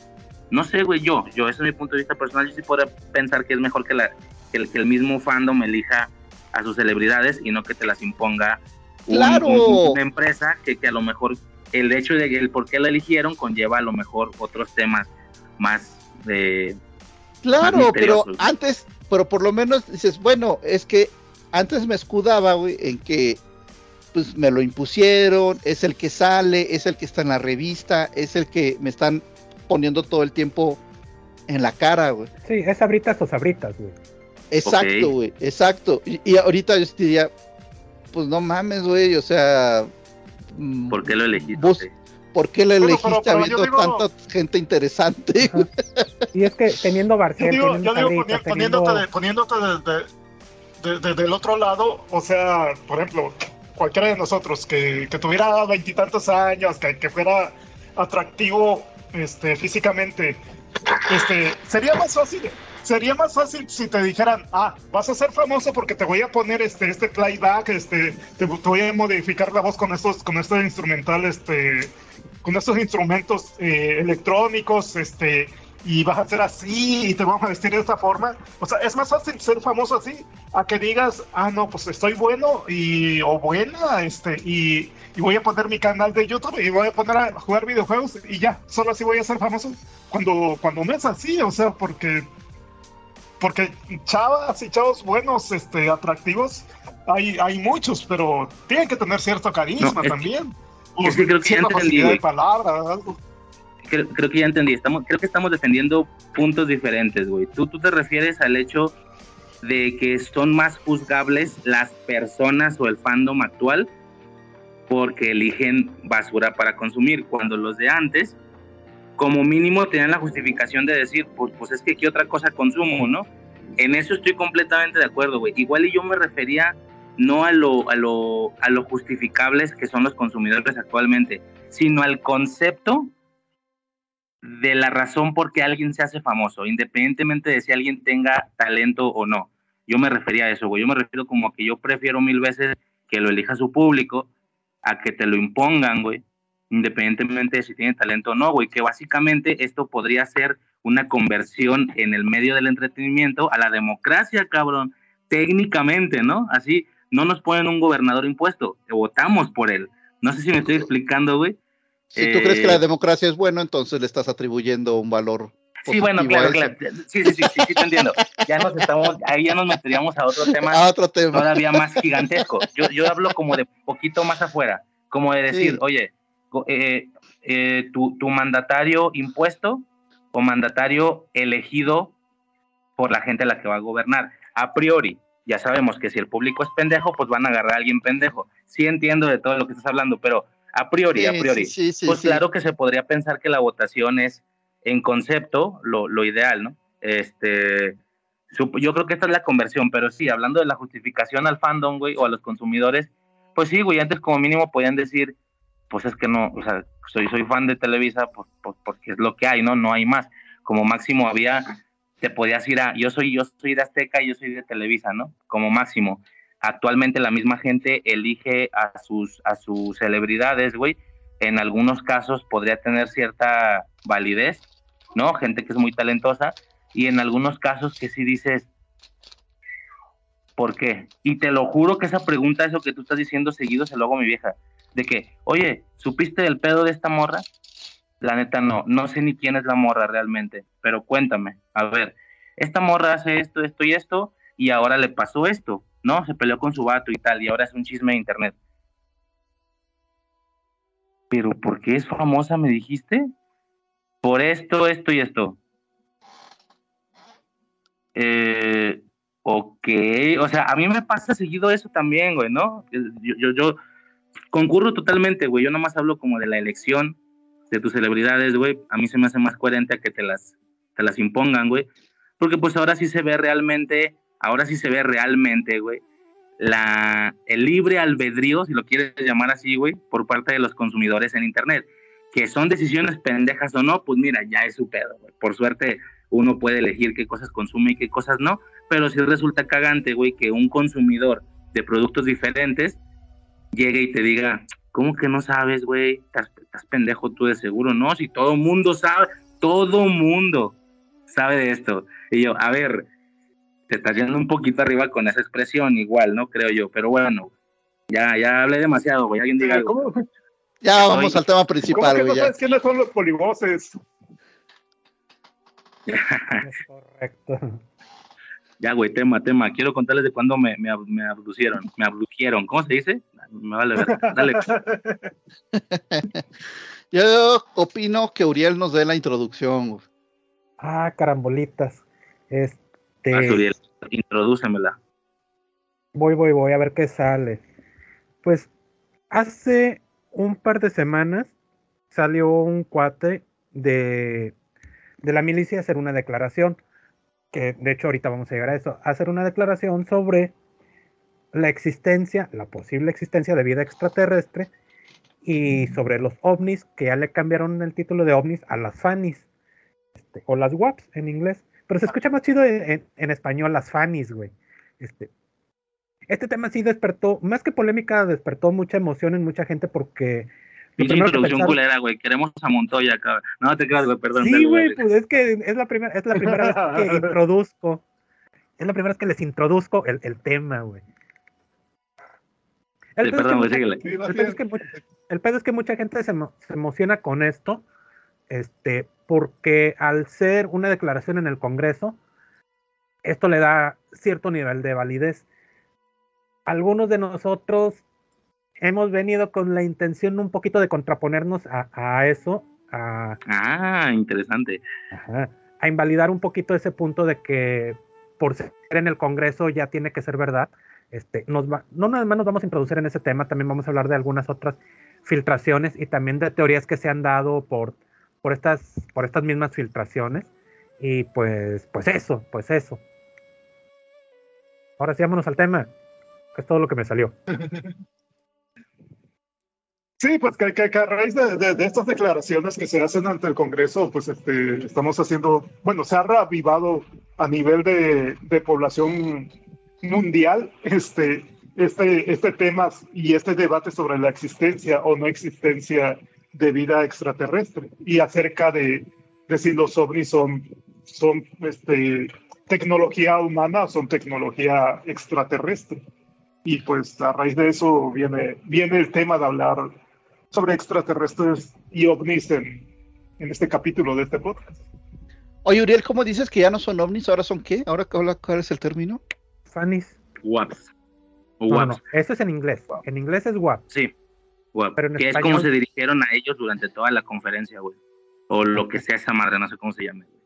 no sé, güey, yo, yo, ese es mi punto de vista personal, yo sí podría pensar que es mejor que, la, que, el, que el mismo fandom elija a sus celebridades y no que te las imponga un- ¡Claro! un- una empresa que, que a lo mejor el hecho de que el por qué la eligieron conlleva a lo mejor otros temas más de Claro, Más pero antes, pero por lo menos dices, bueno, es que antes me escudaba, güey, en que pues me lo impusieron, es el que sale, es el que está en la revista, es el que me están poniendo todo el tiempo en la cara, güey. Sí, es sabritas o sabritas, güey. Exacto, güey, exacto. Y, y ahorita yo diría, pues no mames, güey, o sea, mm, por qué lo elegiste. Vos- ¿por qué Bueno, elegiste pero- habiendo digo- tanta gente interesante? güey? Y es que teniendo Yo Barcel, digo, teniendo yo digo sabritas, poni- poniéndote, teniendo... de- poniéndote de- de- de- de- del otro lado, o sea, por ejemplo, cualquiera de nosotros que, que tuviera veintitantos años, que, que fuera atractivo este, físicamente, este, sería más fácil. Sería más fácil si te dijeran, ah, vas a ser famoso porque te voy a poner este, este playback, este, te, te voy a modificar la voz con estos, con este instrumental, este, con estos instrumentos eh, electrónicos, este, y vas a ser así y te vamos a vestir de esta forma. O sea, es más fácil ser famoso así a que digas, ah, no, pues estoy bueno y o buena, este, y, y voy a poner mi canal de YouTube y voy a poner a jugar videojuegos y ya, solo así voy a ser famoso. Cuando, cuando no es así, o sea, porque porque chavas y chavos buenos, este, atractivos, hay, hay muchos, pero tienen que tener cierto carisma No, es que- también. es que creo que ya entendí, de güey. palabra, algo. creo, creo que ya entendí. Estamos, creo que estamos defendiendo puntos diferentes, güey. Tú, tú te refieres al hecho de que son más juzgables las personas o el fandom actual porque eligen basura para consumir, cuando los de antes, como mínimo, tenían la justificación de decir, pues, pues es que qué otra cosa consumo, ¿no? En eso estoy completamente de acuerdo, güey. Igual y yo me refería no a lo, a lo, a lo justificables que son los consumidores actualmente, sino al concepto de la razón por qué alguien se hace famoso, independientemente de si alguien tenga talento o no. Yo me refería a eso, güey. Yo me refiero como a que yo prefiero mil veces que lo elija su público a que te lo impongan, güey, independientemente de si tiene talento o no, güey. Que básicamente esto podría ser una conversión en el medio del entretenimiento a la democracia, cabrón. Técnicamente, ¿no? Así, no nos ponen un gobernador impuesto, votamos por él. No sé si me estoy explicando, güey. Si tú crees que la Eh, democracia es bueno, entonces le estás atribuyendo un valor. Sí, bueno, a claro, claro. Sí, sí, sí, sí, sí, te entiendo. Ya nos estamos, ahí ya nos meteríamos a otro tema Ah, otro tema. todavía más gigantesco. Yo, yo hablo como de poquito más afuera, como de decir, oye, eh, eh, tu, tu mandatario impuesto o mandatario elegido por la gente a la que va a gobernar. A priori, ya sabemos que si el público es pendejo, pues van a agarrar a alguien pendejo. Sí entiendo de todo lo que estás hablando, pero a priori, a priori, pues claro que se podría pensar que la votación es en concepto lo, lo ideal, ¿no? Este, yo creo que esta es la conversión, pero sí, hablando de la justificación al fandom, güey, o a los consumidores, pues sí, güey, antes como mínimo podían decir, pues es que no, o sea, soy, soy fan de Televisa, porque es lo que hay, ¿no? No hay más. Como máximo había, te podías ir a, yo soy, yo soy de Azteca y yo soy de Televisa, ¿no? Como máximo. Actualmente la misma gente elige a sus, a sus celebridades, güey. En algunos casos podría tener cierta validez, ¿no? Gente que es muy talentosa. Y en algunos casos que sí dices, ¿por qué? Y te lo juro que esa pregunta, eso que tú estás diciendo seguido, se lo hago a mi vieja. De que, oye, ¿supiste del pedo de esta morra? La neta no, no sé ni quién es la morra realmente, pero cuéntame, a ver, esta morra hace esto, esto y esto, y ahora le pasó esto, ¿no? Se peleó con su vato y tal, y ahora es un chisme de internet. Pero ¿por qué es famosa, me dijiste? Por esto, esto y esto. Eh, ok, o sea, a mí me pasa seguido eso también, güey, ¿no? Yo, yo, yo concurro totalmente, güey, yo nomás hablo como de la elección de tus celebridades, güey, a mí se me hace más coherente a que te las, te las impongan, güey, porque pues ahora sí se ve realmente, ahora sí se ve realmente, güey, la, el libre albedrío, si lo quieres llamar así, güey, por parte de los consumidores en Internet. Que son decisiones pendejas o no, pues mira, ya es su pedo, güey. Por suerte, uno puede elegir qué cosas consume y qué cosas no, pero sí resulta cagante, güey, que un consumidor de productos diferentes llegue y te diga, ¿cómo que no sabes, güey? Estás, estás pendejo tú de seguro, ¿no? Si todo mundo sabe, todo mundo sabe de esto. Y yo, a ver, te estás yendo un poquito arriba con esa expresión, igual, ¿no? Creo yo, pero bueno, ya, ya hablé demasiado, güey, alguien diga algo. ¿Cómo, Ya vamos al tema principal, no güey. ya. sabes quiénes son los polivoces? Es *laughs* correcto. Ya, güey, tema, tema. Quiero contarles de cuándo me, me, me abducieron. Me abducieron. ¿Cómo se dice? Me vale ver. Dale. *laughs* Yo opino que Uriel nos dé la introducción. güey. Ah, carambolitas. Este, Ah, Suriel, introdúcemela. voy, voy, voy a ver qué sale. Pues hace un par de semanas salió un cuate de, de la milicia a hacer una declaración, que de hecho ahorita vamos a llegar a eso, a hacer una declaración sobre la existencia, la posible existencia de vida extraterrestre y sobre los ovnis, que ya le cambiaron el título de ovnis a las fanis, este, o las WAPs en inglés, pero se escucha más chido en, en- en español las fanis, güey. Este, este tema sí despertó, más que polémica, despertó mucha emoción en mucha gente porque... Pinche introducción culera, güey. Queremos a Montoya acá. No te creas, güey, perdón. Sí, güey, pues es que es la primera, es la primera vez que *laughs* introduzco. Es la primera vez que les introduzco el, el tema, güey. El Sí, pedo es que perdón, güey, mucha- el pedo es que el pedo es que mucha gente se, se emociona con esto, este, porque al ser una declaración en el Congreso, esto le da cierto nivel de validez. Algunos de nosotros hemos venido con la intención un poquito de contraponernos a, a eso, a, Ah, interesante. Ajá. A invalidar un poquito ese punto de que por ser en el Congreso ya tiene que ser verdad. Este, nos va- no nada más nos vamos a introducir en ese tema, también vamos a hablar de algunas otras filtraciones y también de teorías que se han dado por, por, estas, por estas mismas filtraciones. Y pues, pues eso, pues eso. Ahora sí, vámonos al tema, que es todo lo que me salió. *laughs* Sí, pues que, que- que a raíz de, de- de estas declaraciones que se hacen ante el Congreso, pues este, estamos haciendo, bueno, se ha reavivado a nivel de, de población mundial este, este, este tema y este debate sobre la existencia o no existencia de vida extraterrestre y acerca de, de si los ovnis son, son este, tecnología humana o son tecnología extraterrestre. Y pues a raíz de eso viene, viene el tema de hablar sobre extraterrestres y ovnis en, en este capítulo de este podcast. Oye, Uriel, ¿cómo dices que ya no son ovnis? ¿Ahora son qué? ¿Ahora cuál es el término? Fanny's. WAPs. No, no, WAPs. no, eso es en inglés. En inglés es WAP. Sí. Pero que es español- como se dirigieron a ellos durante toda la conferencia, güey. O lo que sea esa madre, no sé cómo se llame. güey.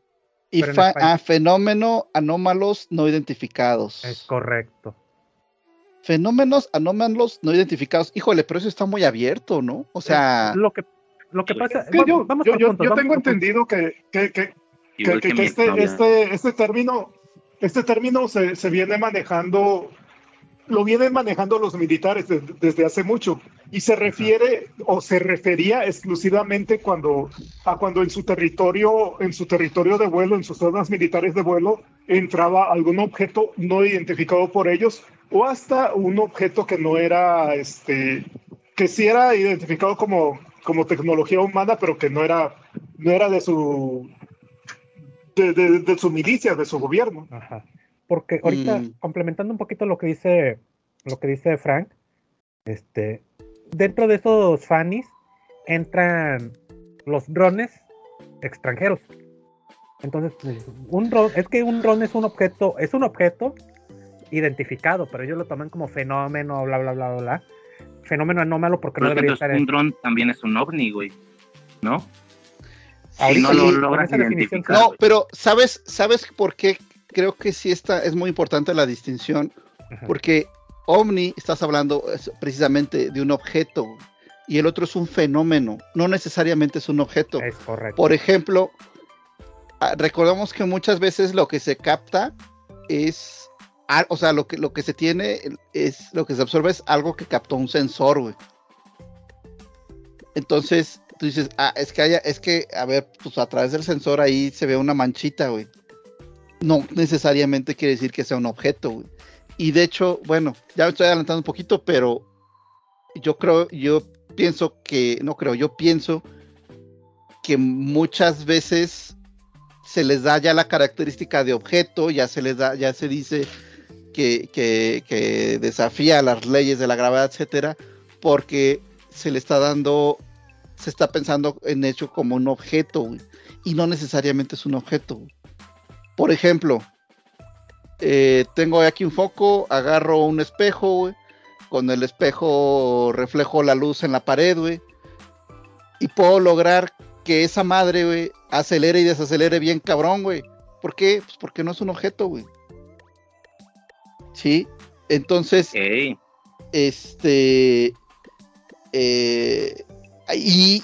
Y español. ah, fenómeno anómalos no identificados. Es correcto. Fenómenos anómalos no identificados. Híjole, pero eso está muy abierto, ¿no? O sea, lo que, lo que pasa. Es que va- yo, vamos yo, yo- puntos, yo vamos tengo entendido que, que, que, que, Igual que- que que mi este, este, este término, este término se, se viene manejando, lo vienen manejando los militares de- desde hace mucho y se refiere o se refería exclusivamente cuando a cuando en su territorio, en su territorio de vuelo, en sus zonas militares de vuelo, entraba algún objeto no identificado por ellos o hasta un objeto que no era, este, que sí era identificado como, como tecnología humana, pero que no era, no era de su de, de- de su milicia, de su gobierno. Ajá. Porque ahorita, Mm. complementando un poquito lo que dice, lo que dice Frank, este, dentro de esos fannies entran los drones extranjeros. Entonces, pues, un dron, es que un dron es un objeto, es un objeto identificado, pero ellos lo toman como fenómeno, bla, bla, bla, bla, bla. Fenómeno anómalo porque Pero no debería estar un en... dron también es un ovni, güey. ¿No? Si Ahorita no lo logras identificar. no, pero ¿sabes, ¿sabes por qué? Creo que sí está, es muy importante la distinción, Ajá. porque ovni, estás hablando es, precisamente de un objeto y el otro es un fenómeno, no necesariamente es un objeto. Es correcto. Por ejemplo, ah, recordamos que muchas veces lo que se capta es, al- o sea, lo que, lo que se tiene es, lo que se absorbe es algo que captó un sensor, güey. Entonces, tú dices, ah, es que haya, es que, a ver, pues a través del sensor ahí se ve una manchita, güey. No necesariamente quiere decir que sea un objeto. Y de hecho, bueno, ya me estoy adelantando un poquito, pero yo creo, yo pienso que, no creo, yo pienso que muchas veces se les da ya la característica de objeto, ya se les da, ya se dice que, que- desafía las leyes de la gravedad, etcétera, porque se le está dando, se está pensando en hecho como un objeto, y no necesariamente es un objeto. Por ejemplo, eh, tengo aquí un foco, agarro un espejo, güey, con el espejo reflejo la luz en la pared, güey, y puedo lograr que esa madre, güey, acelere y desacelere bien cabrón, güey. ¿Por qué? Pues porque no es un objeto, güey. Sí. Entonces, este. eh, y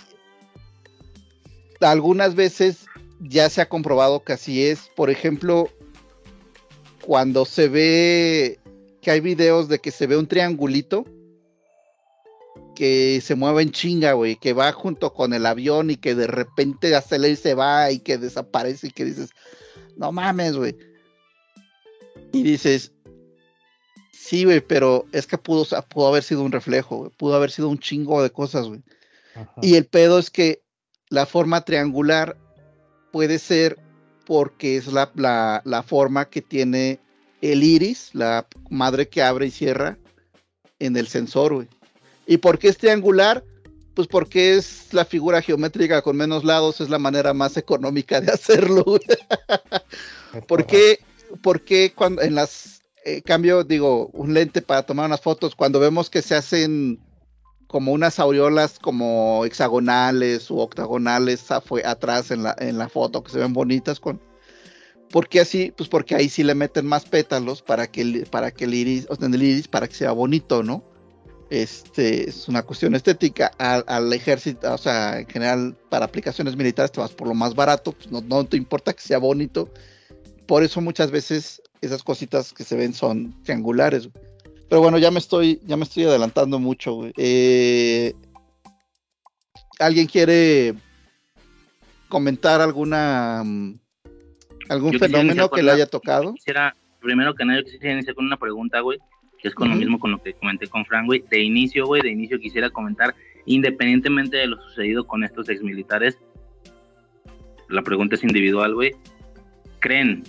algunas veces ya se ha comprobado que así es. Por ejemplo, cuando se ve que hay videos de que se ve un triangulito que se mueve en chinga, güey, que va junto con el avión y que de repente acelera y se va y que desaparece y que dices, no mames, güey. Y dices, sí, güey, pero es que pudo, o sea, pudo haber sido un reflejo, güey, pudo haber sido un chingo de cosas, güey. Y el pedo es que la forma triangular puede ser porque es la, la, la forma que tiene el iris, la madre que abre y cierra en el sensor, güey. ¿Y por qué es triangular? Pues porque es la figura geométrica con menos lados, es la manera más económica de *laughs* hacerlo. ¿Por qué, por qué cuando en las eh, cambio, digo, un lente para tomar unas fotos, cuando vemos que se hacen como unas aureolas como hexagonales o octagonales afue- atrás en la, en la foto que se ven bonitas con ¿Por qué así? Pues porque ahí sí le meten más pétalos para que el, para que el iris, o sea, el iris para que sea bonito, ¿no? Este es una cuestión estética. Al, al ejército, o sea, en general, para aplicaciones militares te vas por lo más barato, pues no, no te importa que sea bonito. Por eso muchas veces esas cositas que se ven son triangulares. güey. Pero bueno, ya me estoy, ya me estoy adelantando mucho. güey. Eh, ¿Alguien quiere comentar alguna mm, algún Yo fenómeno que le haya tocado? quisiera, primero que nada, yo quisiera iniciar con una pregunta, güey, que es con lo mismo con lo que comenté con Frank, güey. De inicio, güey, de inicio quisiera comentar, independientemente de lo sucedido con estos exmilitares, la pregunta es individual, güey. ¿Creen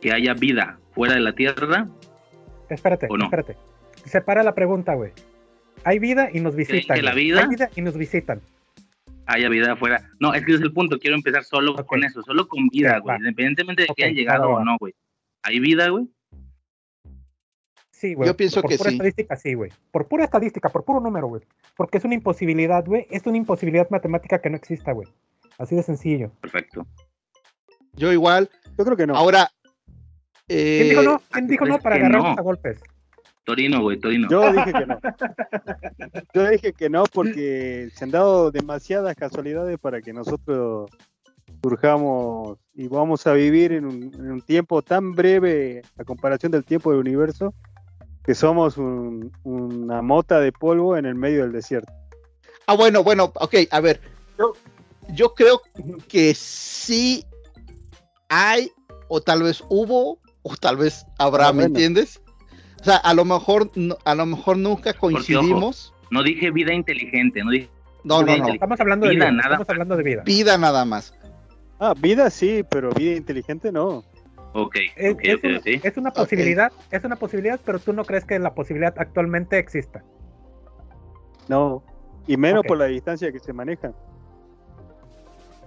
que haya vida fuera de la Tierra? Espérate, ¿O no? espérate. separa la pregunta, güey. Hay vida y nos visitan. que la vida- Hay vida y nos visitan. haya vida afuera. No, es que ese es el punto. Quiero empezar solo con eso, solo con vida, güey. Independientemente de que hayan llegado o no, güey. ¿Hay vida, güey? Sí, güey. Yo pienso por que pura sí. estadística, sí, güey. Por pura estadística, por puro número, güey. Porque es una imposibilidad, güey. Es una imposibilidad matemática que no exista, güey. Así de sencillo. Perfecto. Yo igual. Yo creo que no. Ahora. ¿Quién eh, dijo no? ¿Quién dijo no para agarrarnos no. a golpes? Torino, güey, Torino. Yo dije que no. Yo dije que no porque se han dado demasiadas casualidades para que nosotros surjamos y vamos a vivir en un, en un tiempo tan breve a comparación del tiempo del universo que somos un- una mota de polvo en el medio del desierto. Ah, bueno, bueno, ok, a ver. Yo- Yo creo que sí hay, o tal vez hubo, o tal vez habrá, Ah, ¿me bueno. entiendes? O sea, a lo mejor, a lo mejor nunca coincidimos. No dije vida inteligente, no dije No, no, no. Vida Estamos hablando de Vida, vida. nada Estamos más. hablando de vida. Vida nada más. Ah, vida sí, pero vida inteligente no. Ok, Es, una, ok. es una posibilidad, es una posibilidad, pero tú no crees que la posibilidad actualmente exista. No, y menos por la distancia que se maneja.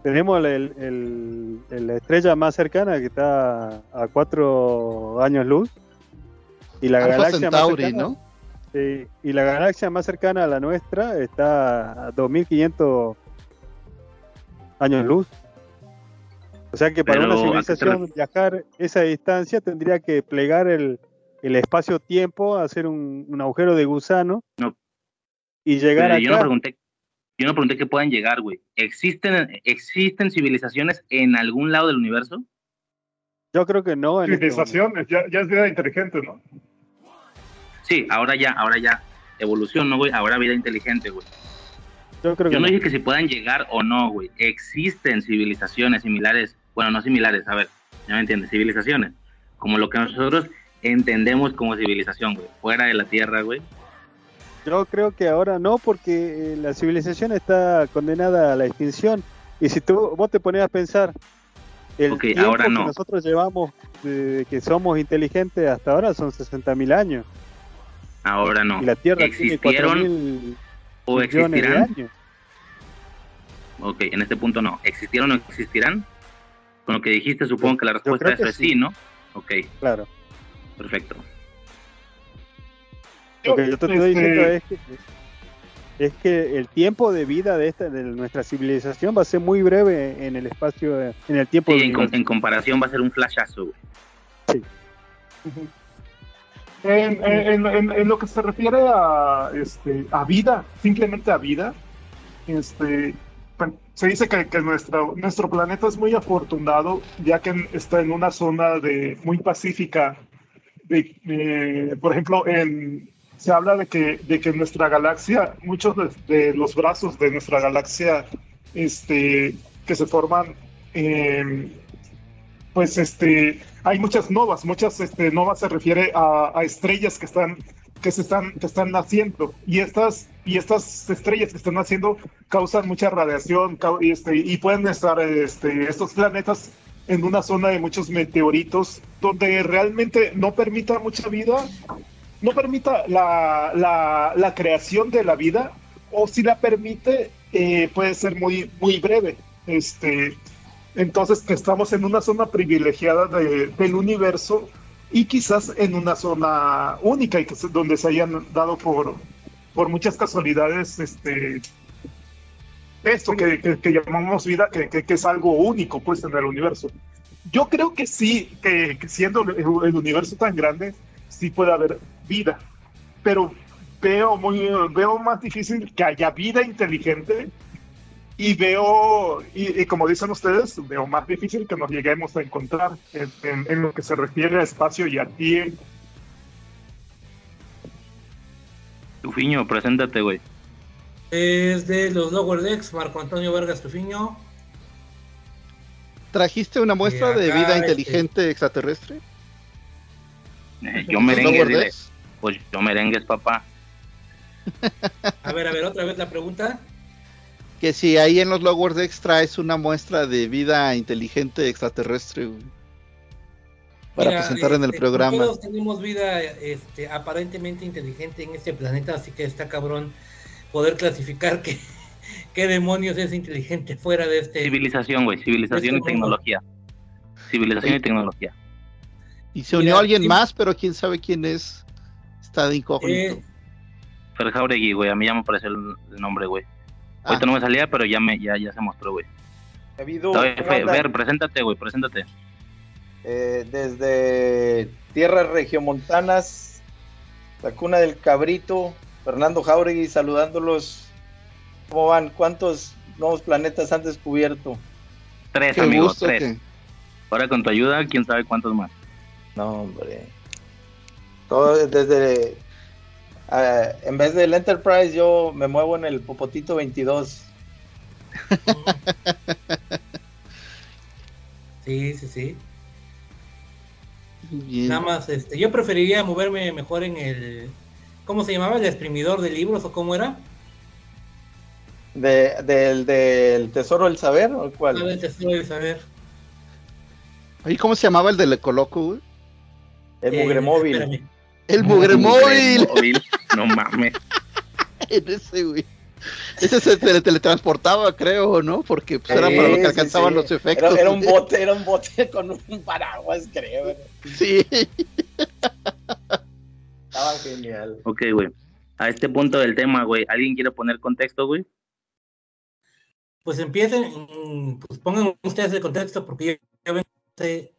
Tenemos el- el- el- la estrella más cercana que está a cuatro años luz. Y la Alpha galaxia más cercana, ¿no? sí, y la galaxia más cercana a la nuestra está a 2500 años luz. O sea que para Pero, una ¿a civilización viajar esa distancia tendría que plegar el, el espacio-tiempo, hacer un, un agujero de gusano No. y llegar Pero yo no pregunté, yo no pregunté que puedan llegar, güey. ¿Existen, ¿Existen civilizaciones en algún lado del universo? Yo creo que no. En este. Civilización, ya, ya es vida inteligente, ¿no? Sí, ahora ya, ahora ya. Evolución, ¿no, güey? Ahora vida inteligente, güey. Yo creo que Yo no no. dije que si puedan llegar o no, güey. Existen civilizaciones similares, bueno, no similares, a ver, ya me entiendes, civilizaciones, como lo que nosotros entendemos como civilización, güey, fuera de la Tierra, güey. Yo creo que ahora no, porque eh, la civilización está condenada a la extinción. Y si tú vos te pones a pensar, el tiempo ahora que no. nosotros llevamos de que somos inteligentes hasta ahora son 60.000 años. Ahora no. Y la Tierra tiene ¿Existieron 4.000 o millones de existirán? años. Ok, en este punto no. ¿Existieron o existirán? Con lo que dijiste, supongo que la respuesta a eso es sí. sí, ¿no? Ok, Claro. perfecto. Lo que yo te estoy Este, diciendo es que, es que el tiempo de vida de esta de nuestra civilización va a ser muy breve en el espacio, en el tiempo Sí, del en, com- en comparación va a ser un flashazo, güey. En, en- en- en lo que se refiere a, este, a vida, simplemente a vida, este, se dice que, que nuestro, nuestro planeta es muy afortunado, ya que está en una zona de, muy pacífica. De- eh, por ejemplo, en, se habla de que, de que nuestra galaxia, muchos de, los brazos de nuestra galaxia este, que se forman, eh, pues este, hay muchas novas, muchas este, novas se refiere a, a estrellas que están que se están que están naciendo. Y estas y estas estrellas que están naciendo causan mucha radiación y, este, y pueden estar este, estos planetas en una zona de muchos meteoritos donde realmente no permita mucha vida, no permita la, la, creación de la vida o si la permite eh, puede ser muy muy breve. Este, entonces que estamos en una zona privilegiada de- del universo y quizás en una zona única y que donde se hayan dado por, por muchas casualidades este esto que, que- llamamos vida que, es algo único pues en el universo yo creo que sí que, siendo el universo tan grande sí puede haber vida pero veo muy veo más difícil que haya vida inteligente y veo, y, y como dicen ustedes, veo más difícil que nos lleguemos a encontrar en, en- en lo que se refiere a espacio y a tiempo. Tufiño, preséntate, güey. Es de los Lower Decks, Marco Antonio Vargas Tufiño. ¿Trajiste una muestra Y de vida este- inteligente extraterrestre? Eh, yo ¿Los merengue, Lower dile. Decks? Pues yo merengues, papá. A ver, a ver, otra vez la pregunta. Que si ahí en los Lower Decks traes una muestra de vida inteligente extraterrestre, güey. para Mira, presentar en el este, programa. Todos tenemos vida este, aparentemente inteligente en este planeta, así que está cabrón poder clasificar qué, *laughs* qué demonios es inteligente fuera de este. Civilización, güey, civilización y Este tecnología. Civilización y tecnología. Y se unió Mira, alguien sí. más, pero quién sabe quién es. Está de incógnito. Eh, Fer Jauregui, güey, a mí ya me apareció el, el nombre, güey. Ah. Ahorita no me salía, pero ya me ya, ya se mostró, güey. David, A ver, ¿cómo Fe, andan? Ver, preséntate, güey, preséntate. Eh, desde tierras regiomontanas, la cuna del cabrito, Fernando Jauregui saludándolos. ¿Cómo van? ¿Cuántos nuevos planetas han descubierto? Tres, Qué amigos, gusto tres. que- Ahora con tu ayuda, quién sabe cuántos más. No, hombre. Todo desde... ah, en vez del Enterprise, yo me muevo en el Popotito 22. *laughs* sí, sí, sí. Bien. Nada más, este, yo preferiría moverme mejor en el. ¿Cómo se llamaba? ¿El exprimidor de libros o cómo era? De, del, del Tesoro del Saber, ¿o cuál? ver, te estoy saber. Oye, ¿cómo se llamaba el del Ecoloco, güey? El Eh, Mugre Móvil. espérame. El Mugre Móvil. Móvil. No mames. *laughs* En ese, güey. Ese se tele- teletransportaba, creo, ¿no? Porque pues, era Sí, para lo que alcanzaban sí. los efectos. Era, era un *laughs* bote, era un bote *laughs* con un paraguas, creo. Sí. Estaba genial. Ok, güey. A este punto del tema, güey, ¿alguien quiere poner contexto, güey? Pues empiecen, mm, pues pongan ustedes el contexto porque yo, no sé,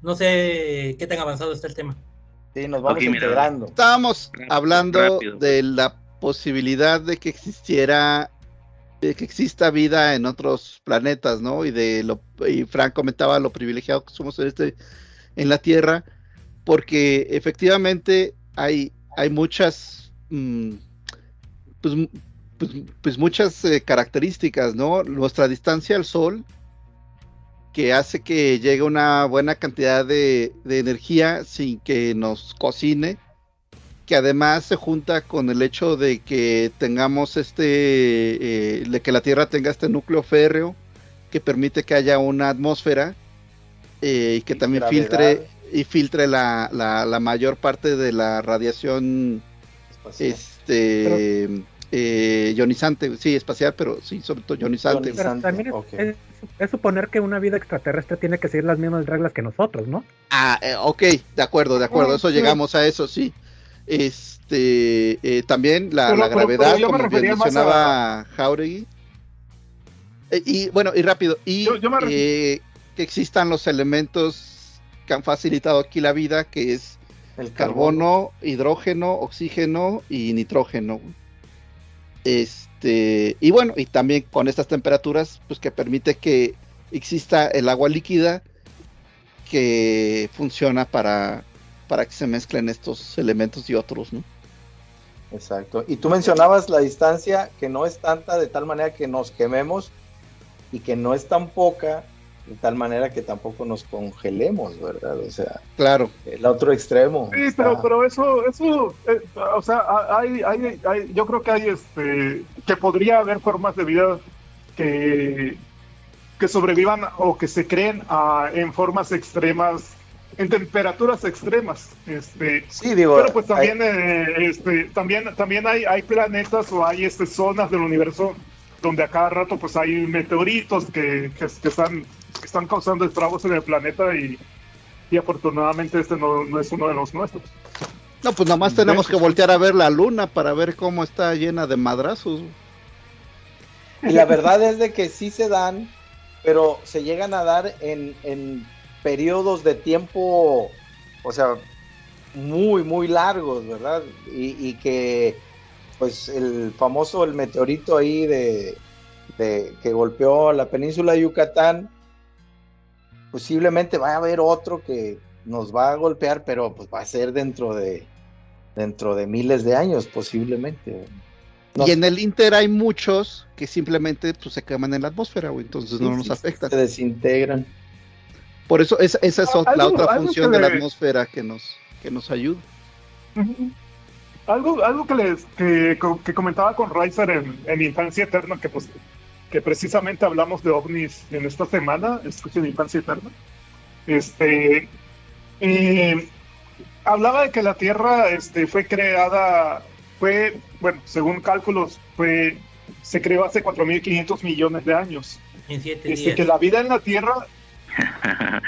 no sé qué tan avanzado está el tema. Sí, nos vamos integrando. Estábamos Rápido, hablando rápido. de la posibilidad de que existiera, de que exista vida en otros planetas, ¿no? Y de lo, y Frank comentaba lo privilegiado que somos en este, en la Tierra, porque efectivamente hay, hay muchas, mm, pues, pues, pues muchas eh, características, ¿no? Nuestra distancia al Sol, que hace que llegue una buena cantidad de, de energía sin que nos cocine, que además se junta con el hecho de que tengamos este, eh, de que la Tierra tenga este núcleo férreo que permite que haya una atmósfera eh, y que Y también gravedad. filtre y filtre la, la- la mayor parte de la radiación Espacial. este eh, ionizante, sí, espacial, pero sí, sobre todo ionizante. Pero también es, ok. es- es suponer que una vida extraterrestre tiene que seguir las mismas reglas que nosotros, ¿no? Ah, eh, ok, de acuerdo, de acuerdo, Ah, eso sí. llegamos a eso, sí. Este, eh, también la, Pero- la pero- gravedad, pero como bien mencionaba Jauregui. Eh, y bueno, y rápido, y Yo- yo me ref- eh, que existan los elementos que han facilitado aquí la vida, que es El carbono, hidrógeno, oxígeno y nitrógeno. Este, y bueno, y también con estas temperaturas, pues que permite que exista el agua líquida que funciona para, para que se mezclen estos elementos y otros, ¿no? Exacto. Y tú mencionabas la distancia que no es tanta de tal manera que nos quememos y que no es tan poca de tal manera que tampoco nos congelemos, ¿verdad? O sea, Claro, el otro extremo. Sí, está- pero, pero eso, eso, eh, o sea, hay, hay, hay- yo creo que hay, este, que podría haber formas de vida que, que sobrevivan o que se creen ah, en formas extremas, en temperaturas extremas, este, Sí, digo, pero pues hay- también, eh, este, también, también hay, hay planetas o hay este, zonas del universo donde a cada rato pues hay meteoritos que, que, que están, que están causando estragos en el planeta y, y afortunadamente este no, no es uno de los nuestros. no, pues nomás tenemos que voltear a ver la luna para ver cómo está llena de madrazos. Y la verdad es de que sí se dan, pero se llegan a dar en, en periodos de tiempo, o sea, muy, muy largos, ¿verdad? Y, y que, pues, el famoso, el meteorito ahí de, de- que golpeó la península de Yucatán, posiblemente va a haber otro que nos va a golpear, pero pues va a ser dentro de, dentro de miles de años, posiblemente. No y en el Inter hay muchos que simplemente pues, se queman en la atmósfera, güey, entonces no Sí, nos sí, afectan. Se desintegran. Por eso esa, esa es Ah, la algo- otra algo función de la atmósfera que nos, que nos ayuda. Algo, algo que les que comentaba con Riser en, en Infancia Eterna, que pues que precisamente hablamos de ovnis en esta semana, escuchen Infancia Eterna. Este eh, hablaba de que la Tierra este, fue creada, fue, bueno, según cálculos, fue, se creó hace 4.500 millones de años. En siete Este, días. que la vida en la Tierra, *laughs*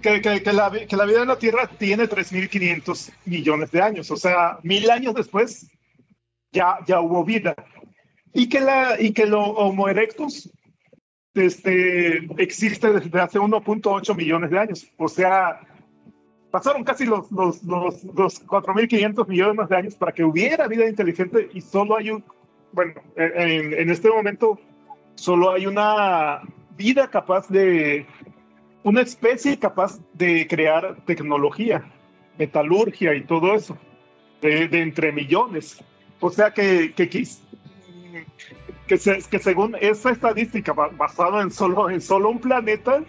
que, que- que la, que la vida en la Tierra tiene 3.500 millones de años, o sea, mil años después ya, ya hubo vida. Y que, la, y que lo Homo erectus este, existe desde hace 1.8 millones de años, o sea, pasaron casi los, los, los, los 4.500 millones de años para que hubiera vida inteligente y solo hay un, bueno, en, en este momento solo hay una vida capaz de, una especie capaz de crear tecnología, metalurgia y todo eso, de, de entre millones. O sea que, que, que, se- que según esa estadística ba- basada en solo, en solo un planeta,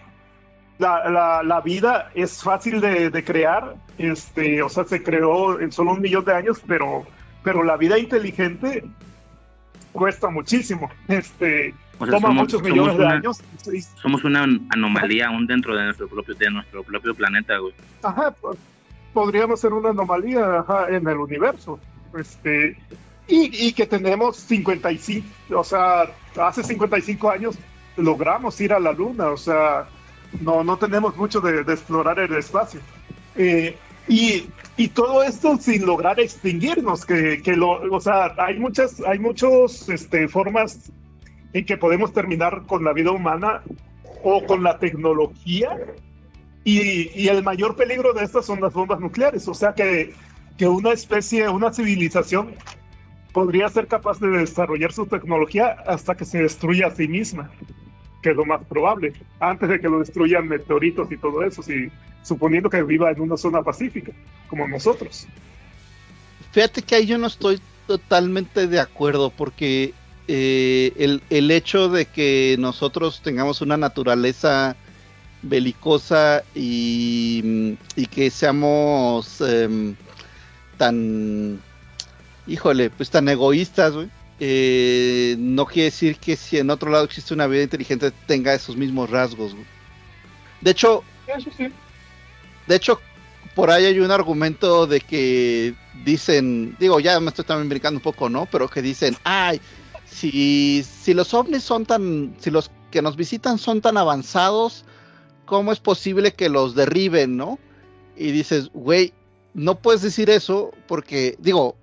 la, la, la vida es fácil de, de crear, este, o sea, se creó en solo un millón de años, pero, pero la vida inteligente cuesta muchísimo. Este, O sea, toma somos- muchos millones de una- años. y- Somos una anomalía aún dentro de nuestro propio, de nuestro propio planeta, güey. Ajá, po- podríamos ser una anomalía ajá, en el universo. Este, y, y que tenemos 55, o sea, hace 55 años logramos ir a la luna, o sea, no, no tenemos mucho de, de explorar el espacio. Eh, y, y todo esto sin lograr extinguirnos, que, que lo, o sea, hay muchas, hay muchas este, formas en que podemos terminar con la vida humana o con la tecnología y, y el mayor peligro de estas son las bombas nucleares, o sea que, que una especie, una civilización podría ser capaz de desarrollar su tecnología hasta que se destruya a sí misma, que es lo más probable, antes de que lo destruyan meteoritos y todo eso, si, suponiendo que viva en una zona pacífica, como nosotros. Fíjate que ahí yo no estoy totalmente de acuerdo porque eh, el, el hecho de que nosotros tengamos una naturaleza belicosa y, y que seamos em, tan, híjole, pues tan egoístas, güey, eh, no quiere decir que si en otro lado existe una vida inteligente tenga esos mismos rasgos. güey. De hecho, sí. de hecho, por ahí hay un argumento de que dicen, digo, ya me estoy también brincando un poco, ¿no? Pero que dicen, ay, si, si los ovnis son tan, si los que nos visitan son tan avanzados, ¿cómo es posible que los derriben, no? Y dices, güey, no puedes decir eso porque, digo,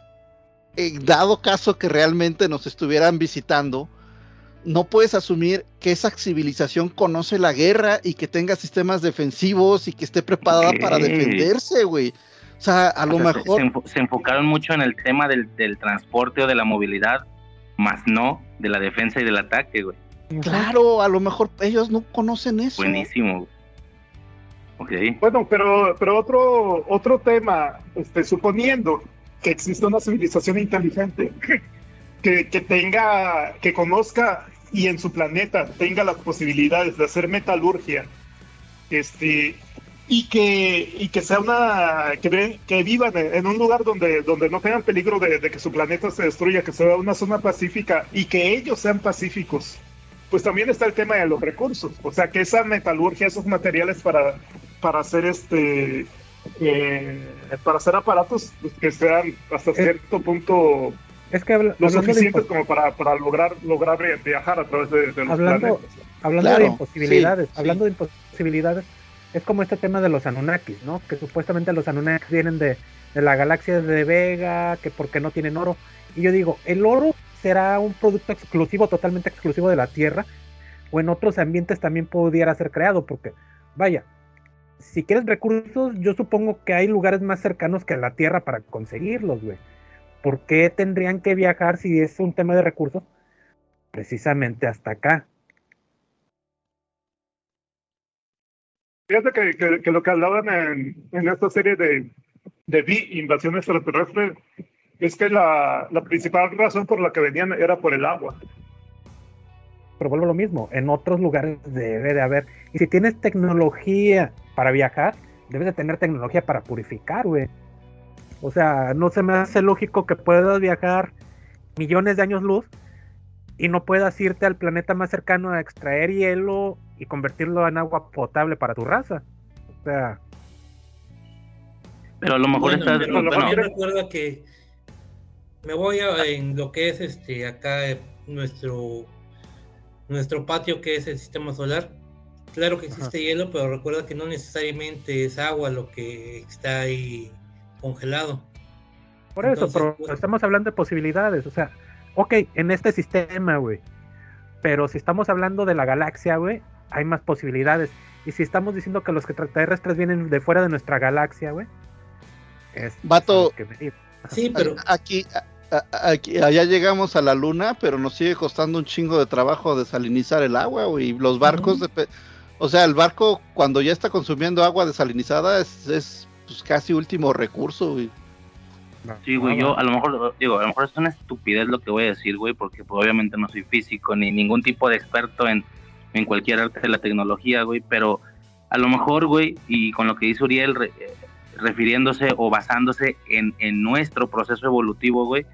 en dado caso que realmente nos estuvieran visitando, no puedes asumir que esa civilización conoce la guerra y que tenga sistemas defensivos y que esté preparada para defenderse, güey. O sea, a lo sea, mejor... Se, enfo- se enfocaron mucho en el tema del, del transporte o de la movilidad, más no de la defensa y del ataque, güey. Claro, a lo mejor ellos no conocen eso. Buenísimo, güey. Ok. Bueno, pero, pero otro, otro tema, este, suponiendo que existe una civilización inteligente que, que tenga, que conozca y en su planeta tenga las posibilidades de hacer metalurgia, este, y que, y que sea una, que, que vivan en un lugar donde, donde no tengan peligro de, de que su planeta se destruya, que sea una zona pacífica y que ellos sean pacíficos. Pues también está el tema de los recursos, o sea, que esa metalurgia, esos materiales para, para hacer este eh, para hacer aparatos pues, que sean hasta cierto punto Es que habla- lo suficientes como para, para lograr lograr vi- viajar a través de, de los Hablando- planetas. hablando Claro, de imposibilidades, sí, sí. hablando de imposibilidades, es como este tema de los Anunnakis, ¿no? Que supuestamente los Anunnakis vienen de, de la galaxia de Vega, que porque no tienen oro. Y yo digo, ¿el oro será un producto exclusivo, totalmente exclusivo de la Tierra? O en otros ambientes también pudiera ser creado, porque, vaya, si quieres recursos, yo supongo que hay lugares más cercanos que la Tierra para conseguirlos, güey. ¿Por qué tendrían que viajar si es un tema de recursos? Precisamente hasta acá. Fíjate que, lo que hablaban en, en esta serie de, de V, Invasión Extraterrestre, es que la principal razón por la que venían era por el agua. Pero vuelvo a lo mismo, en otros lugares debe de haber. Y si tienes tecnología para viajar, debes de tener tecnología para purificar, güey. O sea, no se me hace lógico que puedas viajar millones de años luz y no puedas irte al planeta más cercano a extraer hielo y convertirlo en agua potable para tu raza. O sea, Pero a lo mejor Bueno, estás. pero bueno, también recuerda que me voy a, en lo que es este acá eh, nuestro nuestro patio que es el sistema solar. Claro que existe hielo, pero recuerda que no necesariamente es agua lo que está ahí congelado. por eso, Entonces, pero pues- estamos hablando de posibilidades. O sea, ok, en este sistema, güey. Pero si estamos hablando de la galaxia, güey, hay más posibilidades. Y si estamos diciendo que los extraterrestres vienen de fuera de nuestra galaxia, güey. Es Vato. que. Sí, pero Aquí, aquí, allá llegamos a la luna, pero nos sigue costando un chingo de trabajo desalinizar el agua, güey. Y los barcos, o sea, el barco cuando ya está consumiendo agua desalinizada es, es pues, casi último recurso, güey. Sí, güey, yo a lo mejor, digo, a lo mejor es una estupidez lo que voy a decir, güey, porque pues, obviamente no soy físico ni ningún tipo de experto en, en cualquier arte de la tecnología, güey, pero a lo mejor, güey, y con lo que dice Uriel, re- refiriéndose o basándose en, en nuestro proceso evolutivo, güey,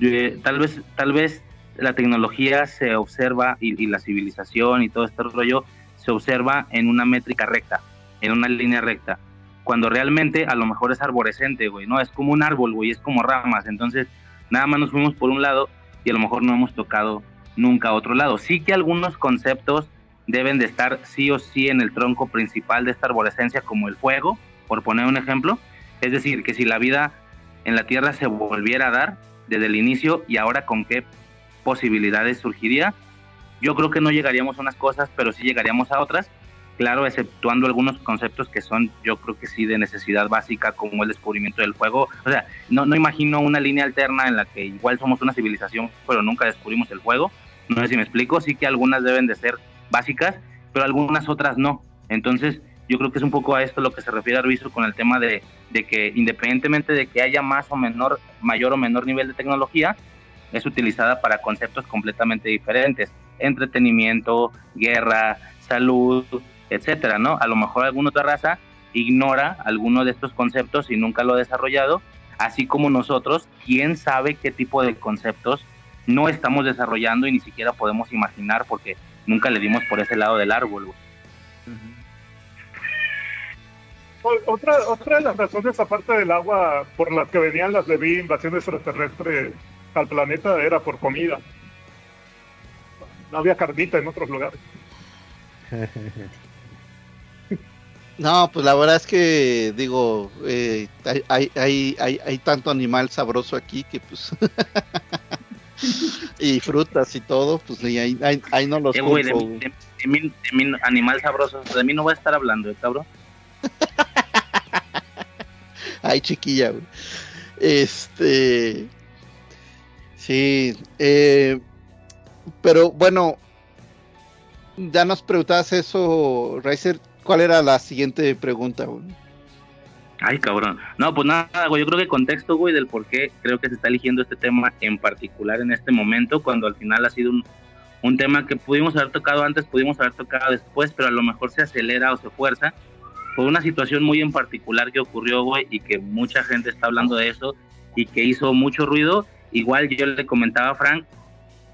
eh, tal vez, tal vez la tecnología se observa y, la civilización y todo este rollo se observa en una métrica recta, en una línea recta cuando realmente a lo mejor es arborescente, güey, ¿no? Es como un árbol, güey, es como ramas. Entonces, nada más nos fuimos por un lado y a lo mejor no hemos tocado nunca otro lado. Sí que algunos conceptos deben de estar sí o sí en el tronco principal de esta arborescencia, como el fuego, por poner un ejemplo. Es decir, que si la vida en la Tierra se volviera a dar desde el inicio y ahora con qué posibilidades surgiría, yo creo que no llegaríamos a unas cosas, pero sí llegaríamos a otras claro, exceptuando algunos conceptos que son, yo creo que sí, de necesidad básica, como el descubrimiento del fuego. O sea, no, no imagino una línea alterna en la que igual somos una civilización, pero nunca descubrimos el fuego. No sé si me explico, sí que algunas deben de ser básicas, pero algunas otras no. Entonces, yo creo que es un poco a esto lo que se refiere Arviso con el tema de, que independientemente de que haya más o menor, mayor o menor nivel de tecnología, es utilizada para conceptos completamente diferentes. Entretenimiento, guerra, salud, etcétera, ¿no? A lo mejor alguna otra raza ignora alguno de estos conceptos y nunca lo ha desarrollado, así como nosotros, quién sabe qué tipo de conceptos no estamos desarrollando y ni siquiera podemos imaginar porque nunca le dimos por ese lado del árbol. Otra, otra de las razones, aparte del agua, por las que venían las de invasión extraterrestre al planeta era por comida. No había carnita en otros lugares. *laughs* No, pues la verdad es que digo, eh, hay, hay, hay, hay, hay tanto animal sabroso aquí que pues *laughs* y frutas y todo, pues ahí, ahí, ahí no los Eh, güey, de, de- de mí- de mí, animal sabroso, de mí no va a estar hablando, ¿eh, cabrón. *laughs* Ay, chiquilla. Este. Sí. eh, pero bueno. Ya nos preguntabas eso, Riser. ¿Cuál era la siguiente pregunta? Ay, cabrón. No, pues nada, güey. Yo creo que contexto, güey, del por qué creo que se está eligiendo este tema en particular en este momento, cuando al final ha sido un, un tema que pudimos haber tocado antes, pudimos haber tocado después, pero a lo mejor se acelera o se fuerza por una situación muy en particular que ocurrió, güey, y que mucha gente está hablando de eso y que hizo mucho ruido. Igual yo le comentaba a Frank,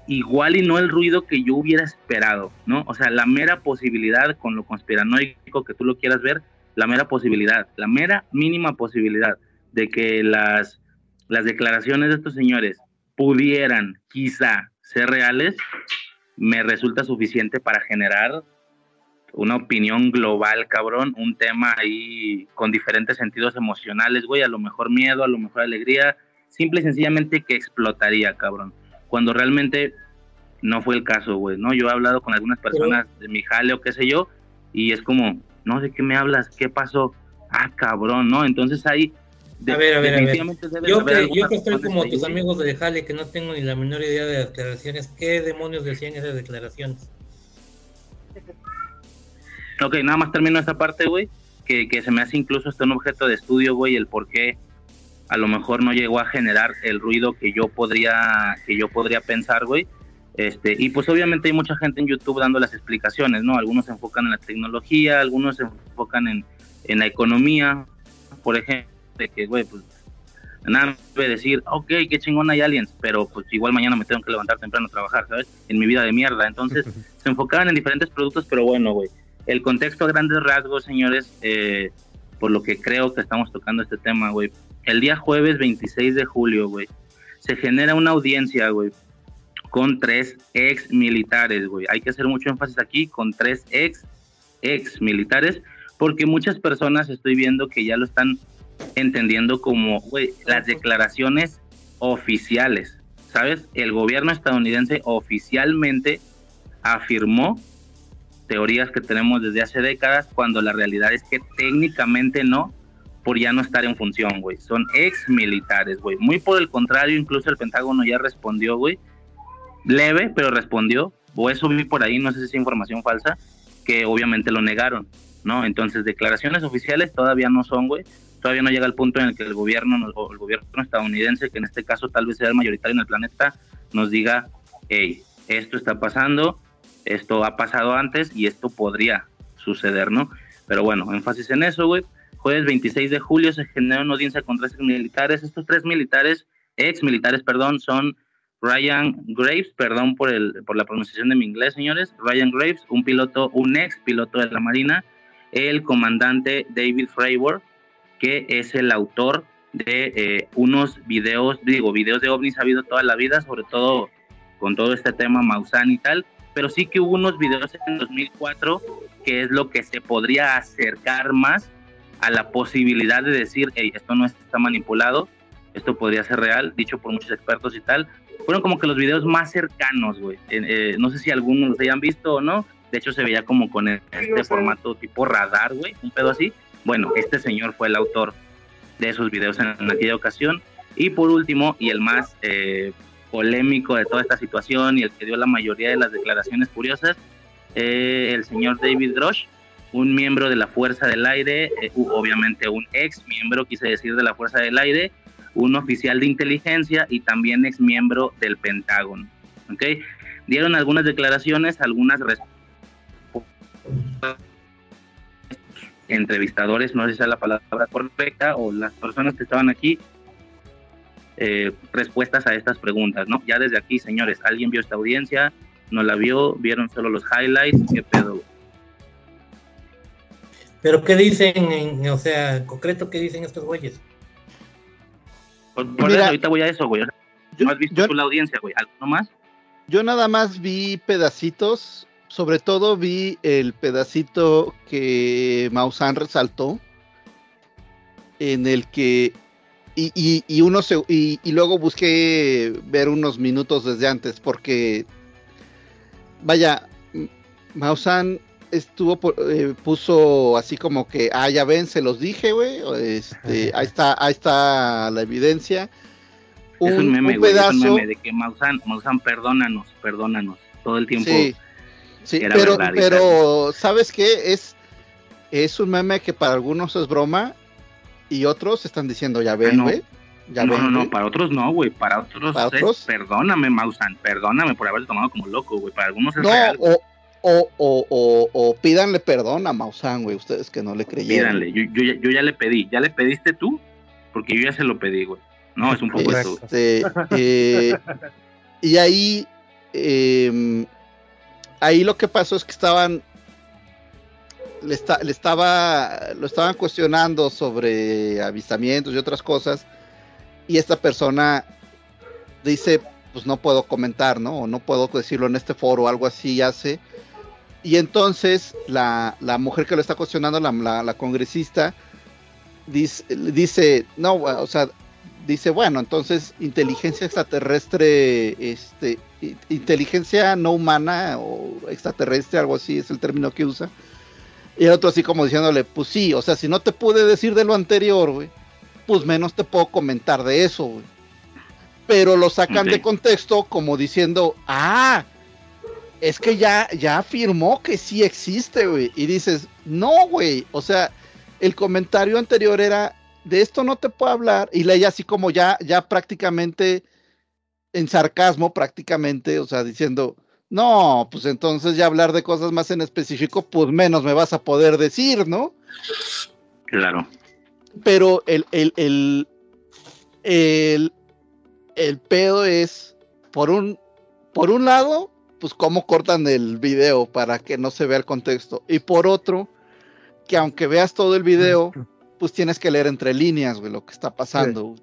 igual y no el ruido que yo hubiera esperado, ¿no? O sea, la mera posibilidad con lo conspiranoico que tú lo quieras ver, la mera posibilidad, la mera mínima posibilidad de que las, las declaraciones de estos señores pudieran quizá ser reales, me resulta suficiente para generar una opinión global, cabrón, un tema ahí con diferentes sentidos emocionales, güey, a lo mejor miedo, a lo mejor alegría, simple y sencillamente que explotaría, cabrón, cuando realmente no fue el caso, güey, ¿no? Yo he hablado con algunas personas de mi jale o qué sé yo, y es como, no sé qué me hablas, qué pasó, ah, cabrón, ¿no? Entonces ahí... de- A ver, a ver, a Yo que, yo que estoy como tus amigos de Jale, que no tengo ni la menor idea de declaraciones, ¿qué demonios decían esas declaraciones? Ok, nada más termino esta parte, güey, que, que se me hace incluso hasta un objeto de estudio, güey, el por qué a lo mejor no llegó a generar el ruido que yo podría, que yo podría pensar, güey. Este, y pues obviamente hay mucha gente en YouTube dando las explicaciones, ¿no? Algunos se enfocan en la tecnología, algunos se enfocan en, en la economía, por ejemplo, de que, güey, pues nada de decir, ok, qué chingón hay aliens, pero pues igual mañana me tengo que levantar temprano a trabajar, ¿sabes? En mi vida de mierda. Entonces, *laughs* se enfocaban en diferentes productos, pero bueno, güey. El contexto a grandes rasgos, señores, eh, por lo que creo que estamos tocando este tema, güey. El día jueves 26 de julio, güey, se genera una audiencia, güey, con tres ex militares, güey. Hay que hacer mucho énfasis aquí con tres ex, ex militares, porque muchas personas estoy viendo que ya lo están entendiendo como, güey, las declaraciones oficiales, ¿sabes? El gobierno estadounidense oficialmente afirmó teorías que tenemos desde hace décadas, cuando la realidad es que técnicamente no, por ya no estar en función, güey. Son ex militares, güey. Muy por el contrario, incluso el Pentágono ya respondió, güey. Leve, pero respondió. O eso vi por ahí, no sé si es información falsa, que obviamente lo negaron, ¿no? Entonces, declaraciones oficiales todavía no son, güey. Todavía no llega el punto en el que el gobierno, o el gobierno estadounidense, que en este caso tal vez sea el mayoritario en el planeta, nos diga, hey, esto está pasando, esto ha pasado antes y esto podría suceder, ¿no? Pero bueno, énfasis en eso, güey. Jueves 26 de julio se genera una audiencia con tres militares. Estos tres militares, ex militares, perdón, son Ryan Graves, perdón por, el, por la pronunciación de mi inglés, señores. Ryan Graves, un piloto, un ex piloto de la Marina. El comandante David Fravor, que es el autor de eh, unos videos, digo, videos de ovnis ha habido toda la vida, sobre todo con todo este tema Maussan y tal pero sí que hubo unos videos en 2004 que es lo que se podría acercar más a la posibilidad de decir, hey, esto no está manipulado, esto podría ser real, dicho por muchos expertos y tal. Fueron como que los videos más cercanos, güey. Eh, no sé si algunos los hayan visto o no. De hecho, se veía como con este formato tipo radar, güey, un pedo así. Bueno, este señor fue el autor de esos videos en, aquella ocasión. Y por último, y el más eh, polémico de toda esta situación y el que dio la mayoría de las declaraciones curiosas, eh, el señor David Grosh, un miembro de la Fuerza del Aire, eh, obviamente un ex miembro, quise decir, de la Fuerza del Aire, un oficial de inteligencia y también ex miembro del Pentágono. ¿okay? Dieron algunas declaraciones, algunas entrevistadores, no sé si es la palabra correcta, o las personas que estaban aquí, eh, respuestas a estas preguntas, ¿no? Ya desde aquí, señores, ¿alguien vio esta audiencia? ¿No la vio? ¿Vieron solo los highlights? ¿Qué pedo? Pero ¿qué dicen, en, o sea, en concreto, qué dicen estos güeyes? Por, eso, ahorita voy a eso, güey. ¿No has visto la audiencia, güey? ¿Algo más? Yo nada más vi pedacitos, sobre todo vi el pedacito que Maussan resaltó, en el que y, y, uno se, y, luego busqué ver unos minutos desde antes, porque, vaya, Mausan estuvo, eh, puso así como que, ah, ya ven, se los dije, güey, este, ahí está, ahí está la evidencia. Un, es un meme, güey, es un meme de que Mausan, Mausan, perdónanos, perdónanos, todo el tiempo. Sí, sí pero, pero, ¿sabes qué? Es, es un meme que para algunos es broma y otros están diciendo, ya ven, güey. No, no, no, para otros no, güey. Para otros, ¿Para otros? perdóname, Mausan, perdóname por haber tomado como loco, güey. Para algunos es no, O, o, o, o, pídanle perdón a Mausan, güey, ustedes que no le creyeron. Pídanle, yo, yo, yo, ya le pedí. ¿Ya le pediste tú? Porque yo ya se lo pedí, güey. No, es un poco eso. Este, eh, y ahí, eh, ahí lo que pasó es que estaban le, estaba, lo estaban cuestionando sobre avistamientos y otras cosas, y esta persona dice, pues no puedo comentar, ¿no? O no puedo decirlo en este foro algo así hace. Y entonces la, mujer que lo está cuestionando, la, la, congresista, dice, dice, no, o sea, dice, bueno, entonces inteligencia extraterrestre, este, inteligencia no humana o extraterrestre, algo así es el término que usa y el otro así como diciéndole, pues sí, o sea, si no te pude decir de lo anterior, güey, pues menos te puedo comentar de eso, güey. Pero lo sacan de contexto como diciendo, ah, es que ya, ya afirmó que sí existe, güey. Y dices, no, güey, o sea, el comentario anterior era, de esto no te puedo hablar. Y leía así como ya, ya prácticamente, en sarcasmo prácticamente, o sea, diciendo, no, pues entonces ya hablar de cosas más en específico, pues menos me vas a poder decir, ¿no? Claro. Pero el, el, el, el, el pedo es, por un, por un lado, pues cómo cortan el video para que no se vea el contexto. Y por otro, que aunque veas todo el video, pues tienes que leer entre líneas, güey, lo que está pasando.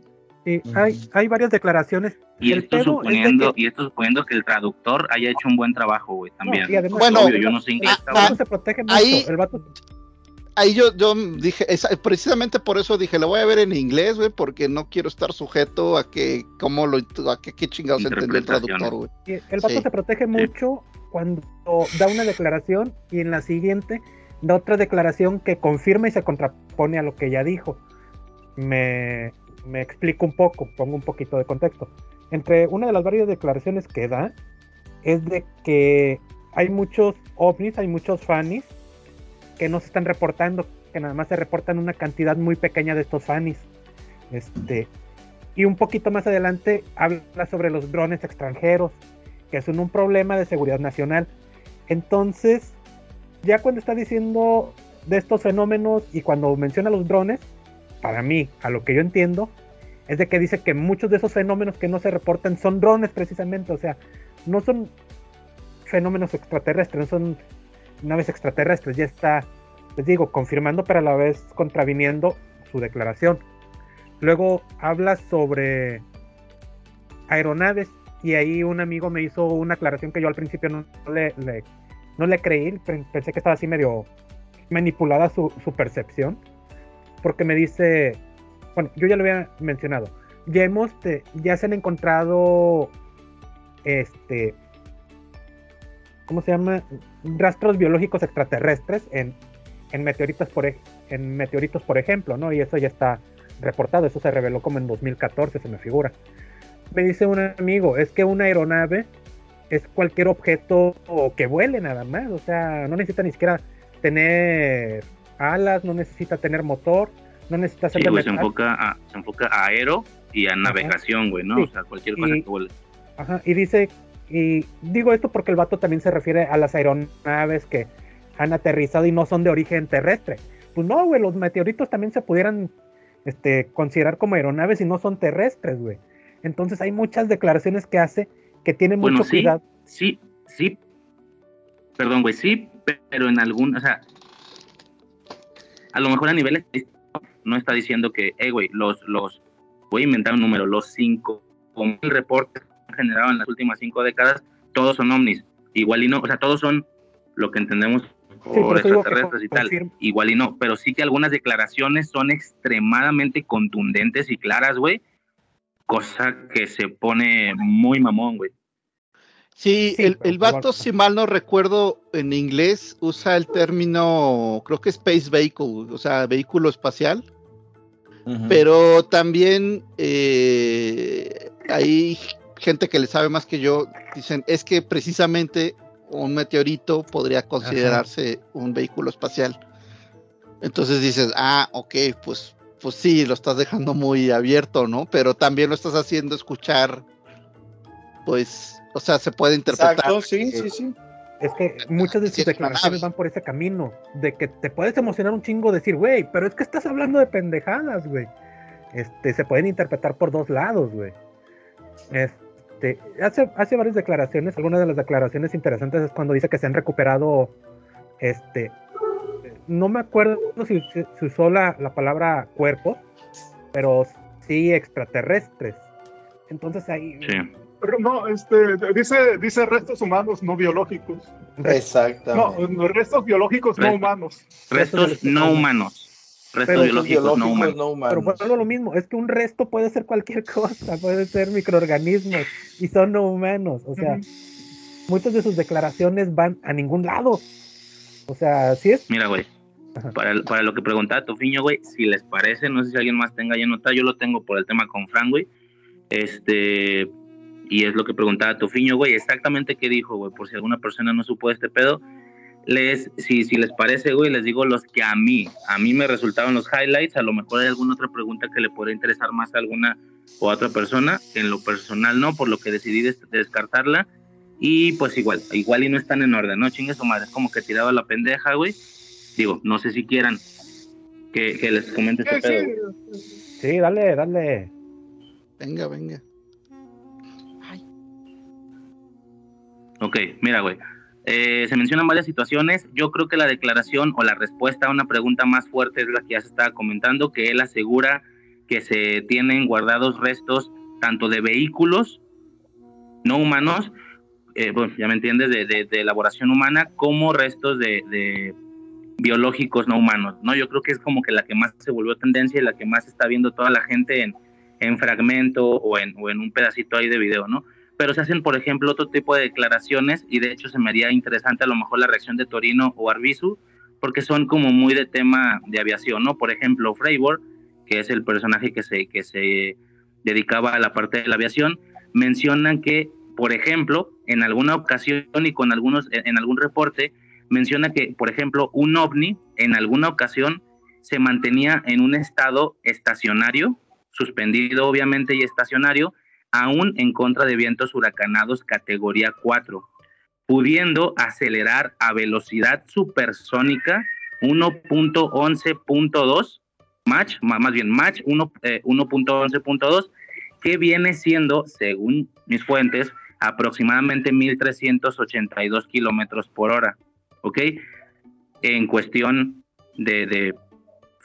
Y hay, hay varias declaraciones. Y El esto, pedo es de suponiendo, que- y esto suponiendo que el traductor haya hecho un buen trabajo, güey, también. No, y además- Bueno, Obvio, yo no sé inglés. El vato se protege mucho. ahí- El vato Ahí yo, yo dije, esa- precisamente por eso dije, lo voy a ver en inglés, güey, porque no quiero estar sujeto a que, cómo lo, a que qué chingados entendió el traductor, güey. El vato Sí. se protege mucho cuando da una declaración y en la siguiente da otra declaración que confirma y se contrapone a lo que ya dijo. Me, me explico un poco, pongo un poquito de contexto. Entre una de las varias declaraciones que da es de que hay muchos ovnis, hay muchos fanis que no se están reportando, que nada más se reportan una cantidad muy pequeña de estos fanis. Este, y un poquito más adelante habla sobre los drones extranjeros, que son un problema de seguridad nacional. Entonces, ya cuando está diciendo de estos fenómenos y cuando menciona los drones, para mí, a lo que yo entiendo, es de que dice que muchos de esos fenómenos que no se reportan son drones precisamente, o sea, no son fenómenos extraterrestres, no son naves extraterrestres, ya está, les digo, confirmando pero a la vez contraviniendo su declaración. Luego habla sobre aeronaves y ahí un amigo me hizo una aclaración que yo al principio no le, creí, pe- pensé que estaba así medio manipulada su percepción, porque me dice, bueno, yo ya lo había mencionado, ya hemos, ya se han encontrado, este, ¿cómo se llama? Rastros biológicos extraterrestres en, en meteoritos por, en meteoritos, por ejemplo, ¿no? Y eso ya está reportado, eso se reveló como en 2014, se me figura. Me dice un amigo, es que una aeronave es cualquier objeto que vuele nada más, o sea, no necesita ni siquiera tener alas, no necesita tener motor, no necesita ser Sí, de güey, se enfoca, a, se enfoca a aero y a navegación, güey, ¿no? Sí. O sea, cualquier cosa Y- que. Ajá, y dice, y digo esto porque el vato también se refiere a las aeronaves que han aterrizado y no son de origen terrestre. Pues no, güey, los meteoritos también se pudieran este, considerar como aeronaves y no son terrestres, güey. Entonces hay muchas declaraciones que hace que tienen Bueno, mucho sí, cuidado. sí, sí. Perdón, güey, sí, pero en algún, o sea, a lo mejor a nivel no está diciendo que, eh, güey, los, los, voy a inventar un número, los cinco mil reportes que han generado en las últimas cinco décadas, todos son ovnis. Igual y no, o sea, todos son lo que entendemos por extraterrestres y tal. Igual y no, pero sí que algunas declaraciones son extremadamente contundentes y claras, güey. Cosa que se pone muy mamón, güey. Sí, Sí, el, el vato, si mal no recuerdo, en inglés usa el término, creo que Space Vehicle, o sea, vehículo espacial, pero también eh, hay gente que le sabe más que yo, dicen, es que precisamente un meteorito podría considerarse un vehículo espacial. Entonces dices, ah, ok, pues, pues sí, lo estás dejando muy abierto, ¿no? Pero también lo estás haciendo escuchar, pues, o sea, se puede interpretar. Exacto, sí, sí, sí. Es que muchas de sus declaraciones van por ese camino, de que te puedes emocionar un chingo decir, güey, pero es que estás hablando de pendejadas, güey. Este, se pueden interpretar por dos lados, güey. Este, hace, hace varias declaraciones, algunas de las declaraciones interesantes es cuando dice que se han recuperado, este, no me acuerdo si, si- si usó la, la palabra cuerpos, pero sí extraterrestres. Entonces ahí... Sí. No, este, dice, dice restos humanos no biológicos. Exactamente. No, restos biológicos no humanos. Restos no humanos. Restos biológicos, no humanos. no Pero humanos. a lo mismo, es que un resto puede ser cualquier cosa, *laughs* puede ser microorganismos y son no humanos. O sea, muchas de sus declaraciones van a ningún lado. O sea, sí es. Mira, güey. Para, para lo que preguntaba Tofiño, güey, si les parece, no sé si alguien más tenga ya nota, yo lo tengo por el tema con Fran, güey. Este, y es lo que preguntaba Tofiño, güey, exactamente qué dijo, güey, por si alguna persona no supo este pedo. Les, si, si les parece, güey, les digo los que a mí, a mí me resultaron los highlights, a lo mejor hay alguna otra pregunta que le podría interesar más a alguna o a otra persona, en lo personal no, por lo que decidí des- descartarla. Y pues igual, igual y no están en orden, ¿no? Chingue su madre, es como que tiraba la pendeja, güey. Digo, no sé si quieran que, que les comente este pedo. sí. Sí, dale, dale. Venga, venga. Ok, mira, güey. Eh, se mencionan varias situaciones. Yo creo que la declaración o la respuesta a una pregunta más fuerte es la que ya se estaba comentando, que él asegura que se tienen guardados restos tanto de vehículos no humanos, eh, bueno, ya me entiendes, de, elaboración humana, como restos de, biológicos no humanos, ¿no? Yo creo que es como que la que más se volvió tendencia y la que más está viendo toda la gente en, en fragmento o en, o en un pedacito ahí de video, ¿no? Pero se hacen, por ejemplo, otro tipo de declaraciones y de hecho se me haría interesante a lo mejor la reacción de Torino o Arbizu, porque son como muy de tema de aviación, ¿no? Por ejemplo, Freiburg, que es el personaje que se, que se dedicaba a la parte de la aviación, mencionan que, por ejemplo, en alguna ocasión y con algunos, en algún reporte, menciona que, por ejemplo, un ovni en alguna ocasión se mantenía en un estado estacionario, suspendido obviamente y estacionario, aún en contra de vientos huracanados categoría 4, pudiendo acelerar a velocidad supersónica 1.11.2 Match, más bien Match 1.11.2, eh, que viene siendo, según mis fuentes, aproximadamente 1.382 kilómetros por hora, ¿ok? En cuestión de,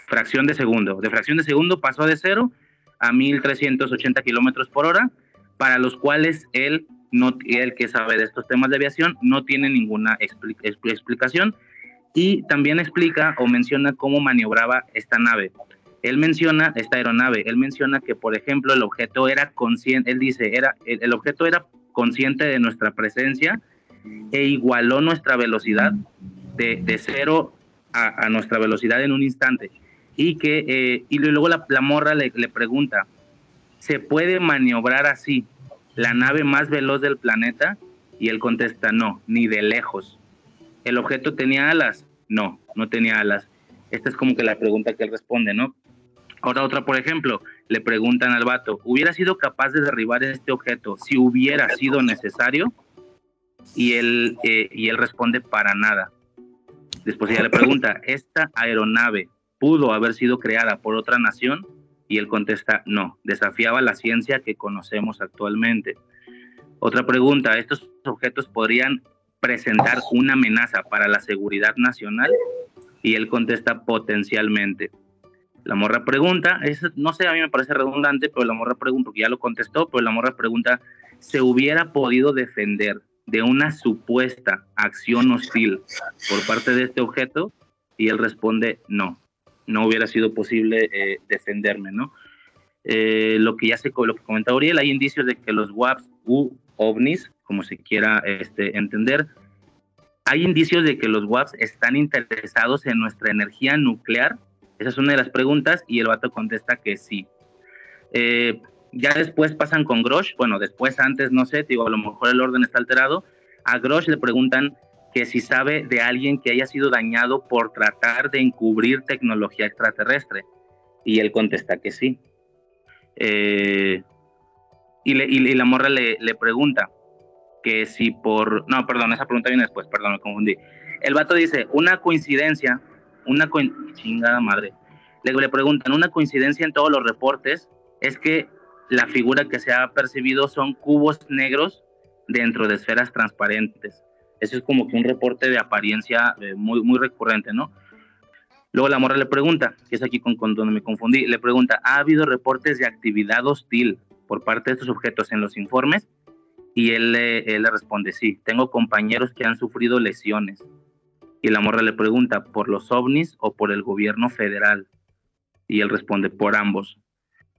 fracción de segundo. De fracción de segundo pasó de cero a 1.380 kilómetros por hora, para los cuales él, no, el que sabe de estos temas de aviación, no tiene ninguna explicación y también explica o menciona cómo maniobraba esta nave él menciona esta aeronave, él menciona que, por ejemplo, el objeto era consciente, él dice, era, el, objeto era consciente de nuestra presencia e igualó nuestra velocidad de, de cero a, nuestra velocidad en un instante. Y que, eh, y luego la, la morra le, pregunta, ¿se puede maniobrar así la nave más veloz del planeta? Y él contesta, no, ni de lejos. ¿El objeto tenía alas? No, no tenía alas. Esta es como que la pregunta que él responde, ¿no? Ahora otra, por ejemplo, le preguntan al vato, ¿hubiera sido capaz de derribar este objeto si hubiera sido necesario? Y él, eh, y él responde, para nada. Después ella le pregunta, ¿esta aeronave pudo haber sido creada por otra nación? Y él contesta, no, desafiaba la ciencia que conocemos actualmente. Otra pregunta, ¿estos objetos podrían presentar una amenaza para la seguridad nacional? Y él contesta, potencialmente. La morra pregunta, no sé, a mí me parece redundante, pero la morra pregunta, porque ya lo contestó, pero la morra pregunta, ¿se hubiera podido defender de una supuesta acción hostil por parte de este objeto? Y él responde, no, no hubiera sido posible eh, defenderme, ¿no? Eh, lo que ya se lo que hay indicios de que los WAPs u ovnis, como se quiera este, entender, hay indicios de que los WAPs están interesados en nuestra energía nuclear esa es una de las preguntas y el vato contesta que sí. Eh, ya después pasan con Grosh, bueno, después antes, no sé, digo, a lo mejor el orden está alterado. A Grosh le preguntan que si sabe de alguien que haya sido dañado por tratar de encubrir tecnología extraterrestre. Y él contesta que sí. Eh, y, la morra le, pregunta que si por... No, perdón, esa pregunta viene después, perdón, me confundí. El vato dice, una coincidencia una chingada madre. Le, le preguntan, una coincidencia en todos los reportes es que la figura que se ha percibido son cubos negros dentro de esferas transparentes. Eso es como que un reporte de apariencia eh, muy, muy recurrente, ¿no? Luego la morra le pregunta, que es aquí con, donde me confundí, le pregunta, ¿ha habido reportes de actividad hostil por parte de estos objetos en los informes? Y él, él le responde, sí, tengo compañeros que han sufrido lesiones. Y la morra le pregunta, ¿por los ovnis o por el gobierno federal? Y él responde, por ambos.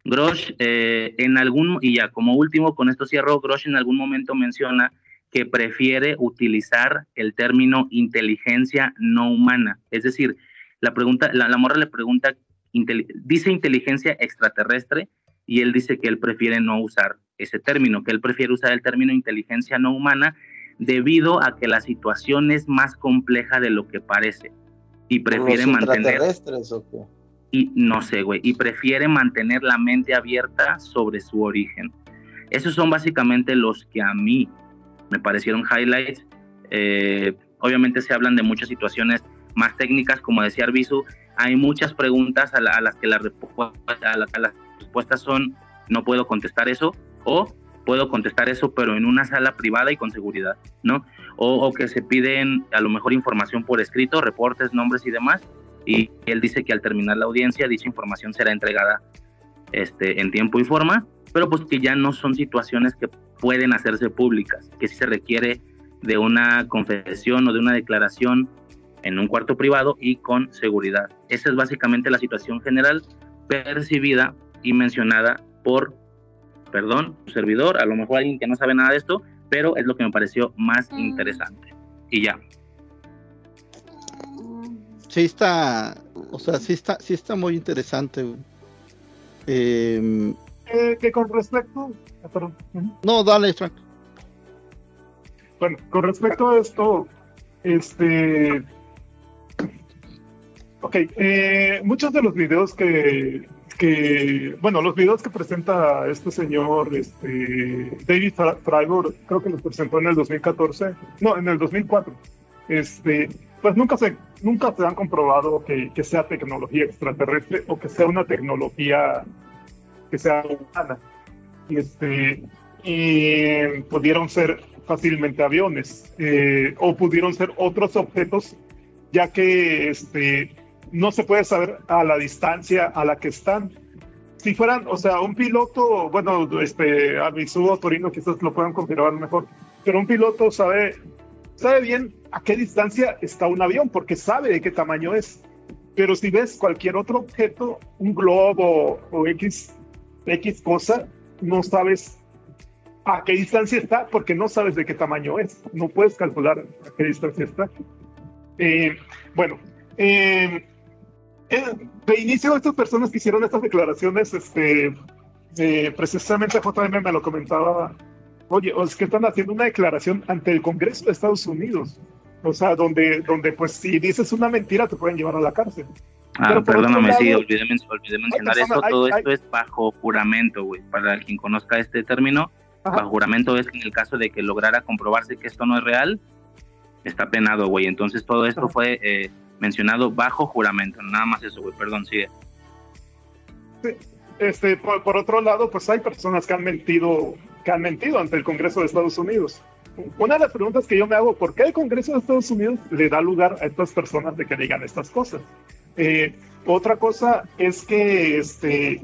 Grosh, eh, en algún, y ya como último, con esto cierro, Grosh en algún momento menciona que prefiere utilizar el término inteligencia no humana. Es decir, la, pregunta, la, la morra le pregunta, dice inteligencia extraterrestre y él dice que él prefiere no usar ese término, que él prefiere usar el término inteligencia no humana debido a que la situación es más compleja de lo que parece y prefiere mantener y no sé, güey, y prefiere mantener la mente abierta sobre su origen. Esos son básicamente los que a mí me parecieron highlights. Eh, obviamente se hablan de muchas situaciones más técnicas, como decía Arbizu, hay muchas preguntas a, las que la, las respuestas son no puedo contestar eso o puedo contestar eso, pero en una sala privada y con seguridad, ¿no? O, que se piden a lo mejor información por escrito, reportes, nombres y demás, y él dice que al terminar la audiencia dicha información será entregada este, en tiempo y forma, pero pues que ya no son situaciones que pueden hacerse públicas, que si se requiere de una confesión o de una declaración en un cuarto privado y con seguridad. Esa es básicamente la situación general percibida y mencionada por perdón, servidor, a lo mejor alguien que no sabe nada de esto, pero es lo que me pareció más mm. interesante. Y ya. Sí está, o sea, sí está, sí está muy interesante. Em, eh, que con respecto, No, dale, Frank. Bueno, con respecto a esto, este, ok, eh, muchos de los videos que que, bueno, los videos que presenta este señor, este, David Freiburg, creo que los presentó en el 2014, no, en el 2004, este, pues nunca se, nunca se han comprobado que, que sea tecnología extraterrestre o que sea una tecnología que sea humana. Este, y pudieron ser fácilmente aviones eh, o pudieron ser otros objetos, ya que este, no se puede saber a la distancia a la que están. Si fueran, o sea, un piloto, bueno, este, a mi Torino quizás lo puedan confirmar mejor, pero un piloto sabe, sabe bien a qué distancia está un avión, porque sabe de qué tamaño es. Pero si ves cualquier otro objeto, un globo o X, X cosa, no sabes a qué distancia está porque no sabes de qué tamaño es. No puedes calcular a qué distancia está. Eh, bueno, eh, eh, de inicio, estas personas que hicieron estas declaraciones, este, precisamente JM me lo comentaba, oye, es que están haciendo una declaración ante el Congreso de Estados Unidos, o sea, donde, donde pues si dices una mentira te pueden llevar a la cárcel. Ah, perdóname, sí, olvidé, mencionar eso. Todo esto es bajo juramento, güey. Para quien conozca este término, bajo juramento es en el caso de que lograra comprobarse que esto no es real, está penado, güey. Entonces todo esto fue eh, mencionado bajo juramento. Nada más eso, güey. Perdón, sigue. Este, por, otro lado, pues hay personas que han mentido, que han mentido ante el Congreso de Estados Unidos. Una de las preguntas que yo me hago, ¿por qué el Congreso de Estados Unidos le da lugar a estas personas de que digan estas cosas? Eh, otra cosa es que, este,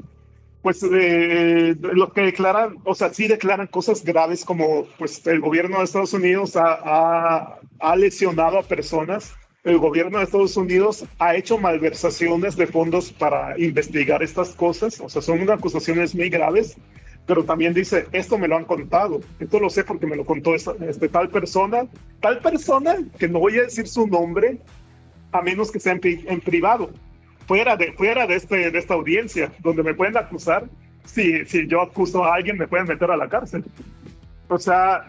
pues, eh, lo que declaran, o sea, sí declaran cosas graves como, pues, el gobierno de Estados Unidos ha, ha lesionado a personas el gobierno de Estados Unidos ha hecho malversaciones de fondos para investigar estas cosas, o sea, son acusaciones muy graves, pero también dice, esto me lo han contado, esto lo sé porque me lo contó este, tal persona, tal persona que no voy a decir su nombre, a menos que sea en, privado, fuera, de, fuera de, este, de esta audiencia, donde me pueden acusar, si, si yo acuso a alguien me pueden meter a la cárcel. O sea,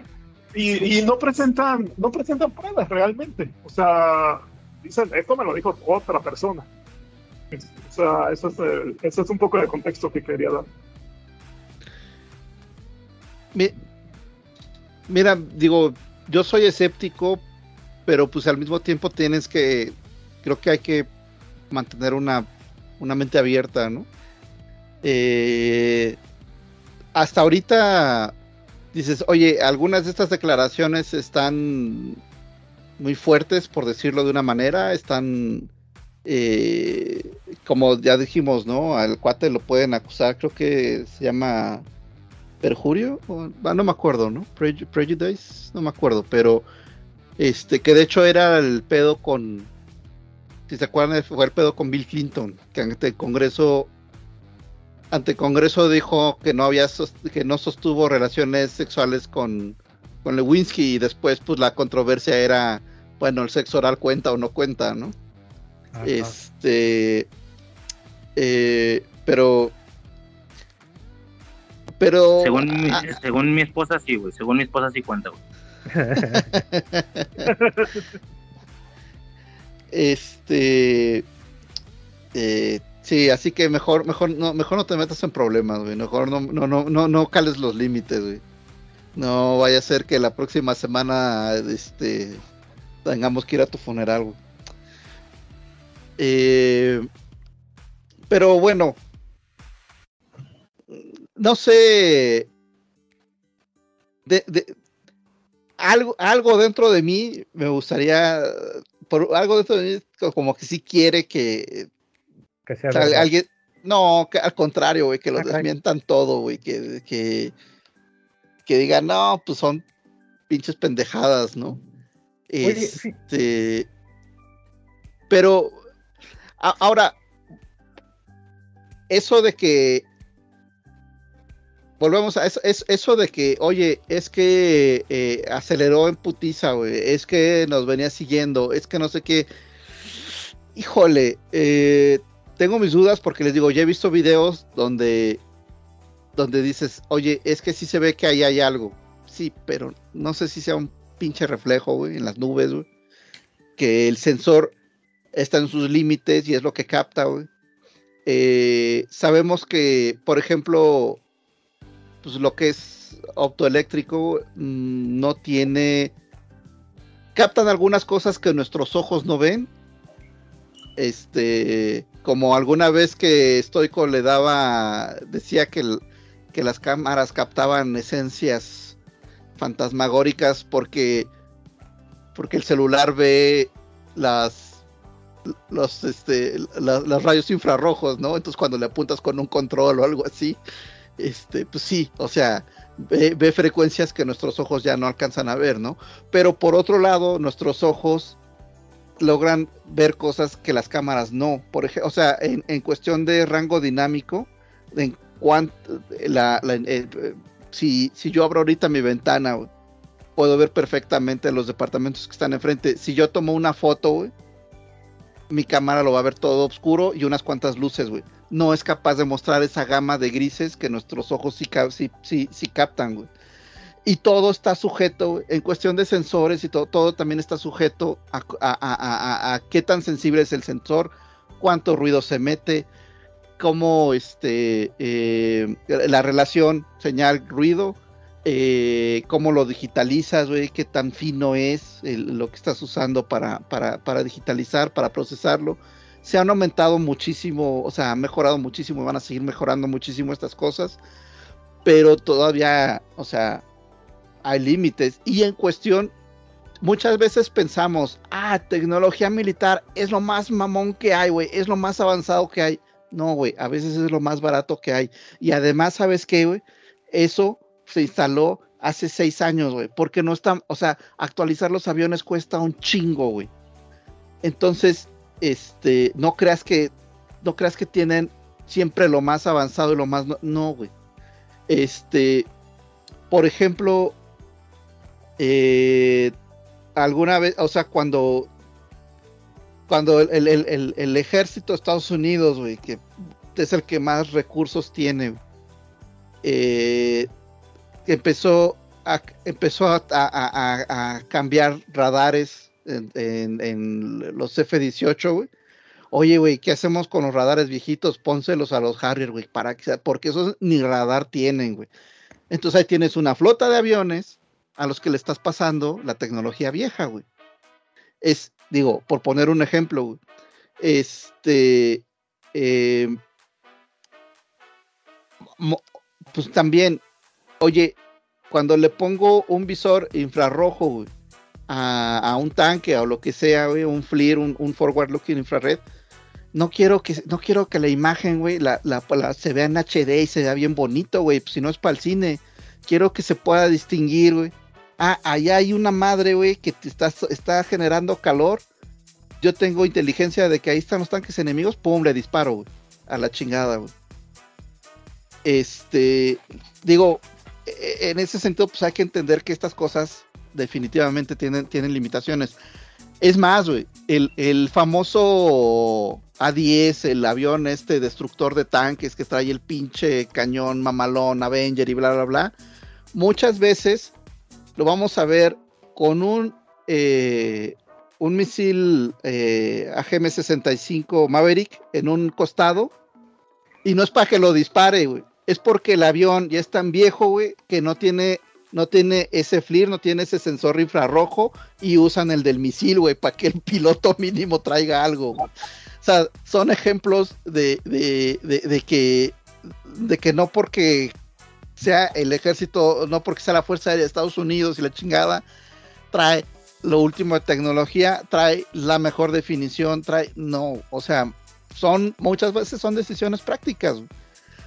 y, no presentan no presentan pruebas realmente. O sea esto me lo dijo otra persona. O sea eso es, eso es un poco de contexto que quería dar. Mira digo yo soy escéptico pero pues al mismo tiempo tienes que creo que hay que mantener una, una mente abierta no eh, hasta ahorita dices, oye, algunas de estas declaraciones están muy fuertes, por decirlo de una manera, están, eh, como ya dijimos, ¿no? Al cuate lo pueden acusar, creo que se llama perjurio, ah, no me acuerdo, ¿no? prejudice, no me acuerdo, pero este, que de hecho era el pedo con, si se acuerdan, fue el pedo con Bill Clinton, que ante el Congreso ante Congreso dijo que no había que no sostuvo relaciones sexuales con, con Lewinsky y después pues la controversia era bueno el sexo oral cuenta o no cuenta no este eh, pero pero según mi, ah, según mi esposa sí güey según mi esposa sí cuenta güey *laughs* *laughs* este eh, Sí, así que mejor, mejor no, mejor no te metas en problemas, güey. Mejor no, no, no, no, no cales los límites, güey. No vaya a ser que la próxima semana, este, tengamos que ir a tu funeral, güey. Eh, pero bueno, no sé, algo, algo dentro de mí me gustaría, por algo de mí co- como que sí quiere que Que sea alguien, no, que al contrario, güey, que lo desmientan todo, güey, que, que, que digan, no, pues son pinches pendejadas, ¿no? Oye, sí. Este, pero a- ahora, eso de que volvemos a eso, es- eso de que, oye, es que eh, aceleró en putiza, güey, es que nos venía siguiendo, es que no sé qué. Híjole, eh, tengo mis dudas porque les digo, ya he visto videos donde, donde dices, oye, es que sí se ve que ahí hay algo. Sí, pero no sé si sea un pinche reflejo, güey, en las nubes, güey. Que el sensor está en sus límites y es lo que capta, güey. Eh, sabemos que, por ejemplo, pues lo que es optoeléctrico mm, no tiene captan algunas cosas que nuestros ojos no ven. Este como alguna vez que Stoico le daba decía que, que las cámaras captaban esencias fantasmagóricas porque porque el celular ve las los este los rayos infrarrojos no entonces cuando le apuntas con un control o algo así este, pues sí, o sea, ve, frecuencias que nuestros ojos ya no alcanzan a ver, ¿no? Pero por otro lado, nuestros ojos logran ver cosas que las cámaras no. Por ejemplo, o sea, en, cuestión de rango dinámico, en cuanto la, eh, si, si yo abro ahorita mi ventana, puedo ver perfectamente los departamentos que están enfrente. Si yo tomo una foto, mi cámara lo va a ver todo oscuro y unas cuantas luces, güey. No es capaz de mostrar esa gama de grises que nuestros ojos sí, ca- sí, sí- sí captan. Y todo está sujeto, en cuestión de sensores y todo, también está sujeto a, qué tan sensible es el sensor, cuánto ruido se mete, cómo este, eh, la relación señal-ruido, eh, cómo lo digitalizas, qué tan fino es lo que estás usando para digitalizar, para procesarlo. Se han aumentado muchísimo, o sea, han mejorado muchísimo y van a seguir mejorando muchísimo estas cosas, pero todavía, o sea, hay límites. Y en cuestión, muchas veces pensamos, ah, tecnología militar es lo más mamón que hay, güey, es lo más avanzado que hay. No, güey, a veces es lo más barato que hay. Y además, ¿sabes qué, güey? Eso se instaló hace seis años, güey, porque no están, o sea, actualizar los aviones cuesta un chingo, güey. Entonces, este, no creas que, no creas que tienen siempre lo más avanzado y lo más, no, güey. Este, por ejemplo, eh, alguna vez, o sea, cuando, cuando el, el- el- ejército de Estados Unidos, güey, que es el que más recursos tiene, eh, empezó empezó a cambiar radares en, los F-18, güey. Oye, güey, ¿qué hacemos con los radares viejitos? Pónselos a los Harrier, güey, para que, porque esos ni radar tienen, güey. Entonces ahí tienes una flota de aviones a los que le estás pasando la tecnología vieja, güey. Es, digo, por poner un ejemplo, güey. Este, mo- pues también, oye, cuando le pongo un visor infrarrojo, güey, a, a un tanque o lo que sea, güey, un FLIR, un, forward looking infrared, no quiero que, no quiero que la imagen, güey, la, la- se vea en HD y se vea bien bonito, güey, pues, si no es para el cine. Quiero que se pueda distinguir, güey. Ah, allá hay una madre, güey, que te está, está generando calor. Yo tengo inteligencia de que ahí están los tanques enemigos, pum, le disparo, güey. A la chingada, güey. Este, digo, e- en ese sentido, pues hay que entender que estas cosas definitivamente tienen, tienen limitaciones. Es más, güey, el, el famoso A10, el avión este destructor de tanques que trae el pinche cañón mamalón, Avenger y bla, bla, bla, muchas veces lo vamos a ver con un, eh, un misil eh, AGM-65 Maverick en un costado y no es para que lo dispare. Es porque el avión ya es tan viejo, güey, que no tiene, no tiene ese FLIR, no tiene ese sensor infrarrojo y usan el del misil, güey, para que el *laughs* piloto mínimo traiga algo. O sea, son ejemplos de, de, de- que, de que no porque sea el ejército, no porque sea la Fuerza Aérea de Estados Unidos y la chingada, trae lo último de tecnología, trae la mejor definición, trae, no, o sea, son, muchas veces son decisiones prácticas,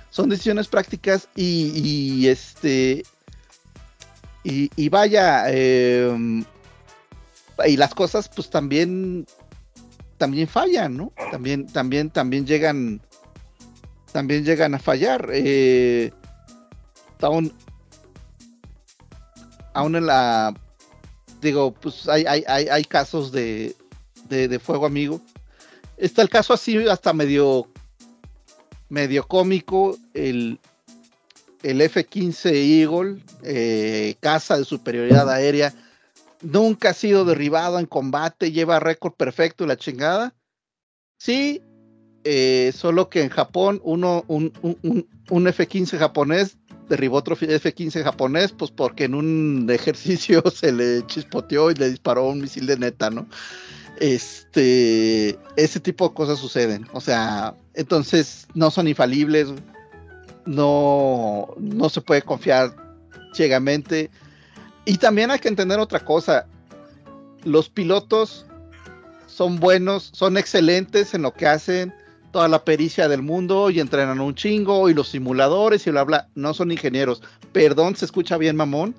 son decisiones prácticas y, este, y, vaya, em, y las cosas pues también, también fallan, ¿no? También, también, también llegan, también llegan a fallar. Eh, aún, aún en la digo, pues hay, hay, hay, casos de, de, fuego amigo. Está el caso así hasta medio, medio cómico, el, el F-15 Eagle, eh, casa de superioridad aérea, nunca ha sido derribado en combate, lleva récord perfecto y la chingada. Sí, eh, solo que en Japón uno, un, un, un F-15 japonés derribó otro F-15 japonés, pues porque en un ejercicio *laughs* se le chispoteó y le disparó un misil de neta, ¿no? Este, ese tipo de cosas suceden, o sea, entonces no son infalibles, no, no se puede confiar ciegamente. Y también hay que entender otra cosa, los pilotos son buenos, son excelentes en lo que hacen, toda la pericia del mundo y entrenan un chingo y los simuladores y bla bla. No son ingenieros. Perdón, se escucha bien mamón,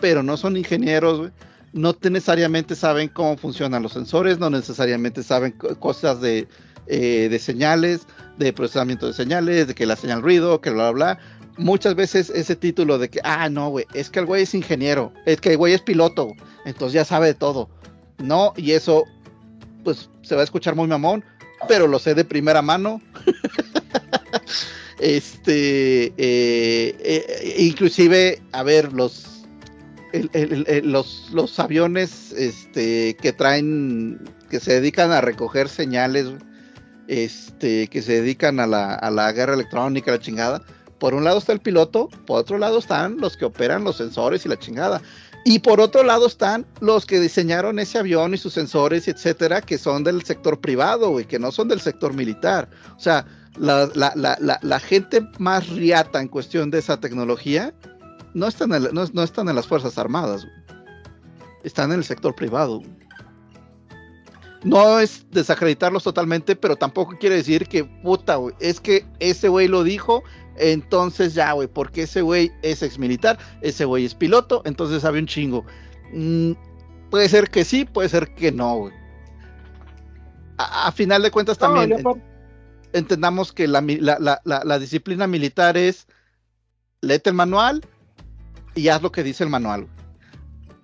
pero no son ingenieros, No necesariamente saben cómo funcionan los sensores, no necesariamente saben cosas de, eh, de señales, de procesamiento de señales, de que la señal ruido, que bla bla bla. Muchas veces ese título de que, ah, no, güey, es que el güey es ingeniero, es que el güey es piloto, entonces ya sabe de todo. No, y eso, pues se va a escuchar muy mamón, pero lo sé de primera mano. *laughs* este, eh, eh, inclusive, a ver, los, los, los aviones este, que traen, que se dedican a recoger señales, este, que se dedican a la, a la guerra electrónica, la chingada. Por un lado está el piloto, por otro lado están los que operan los sensores y la chingada. Y por otro lado están los que diseñaron ese avión y sus sensores, etcétera, que son del sector privado, y que no son del sector militar. O sea, la, gente más riata en cuestión de esa tecnología no están en, no, están en las Fuerzas Armadas, están en el sector privado. No es desacreditarlos totalmente, pero tampoco quiere decir que, puta, es que ese güey lo dijo entonces ya, güey, porque ese güey es ex militar, ese güey es piloto, entonces sabe un chingo. Mm, puede ser que sí, puede ser que no, güey. A, final de cuentas también entendamos que la, disciplina militar es léete el manual y haz lo que dice el manual.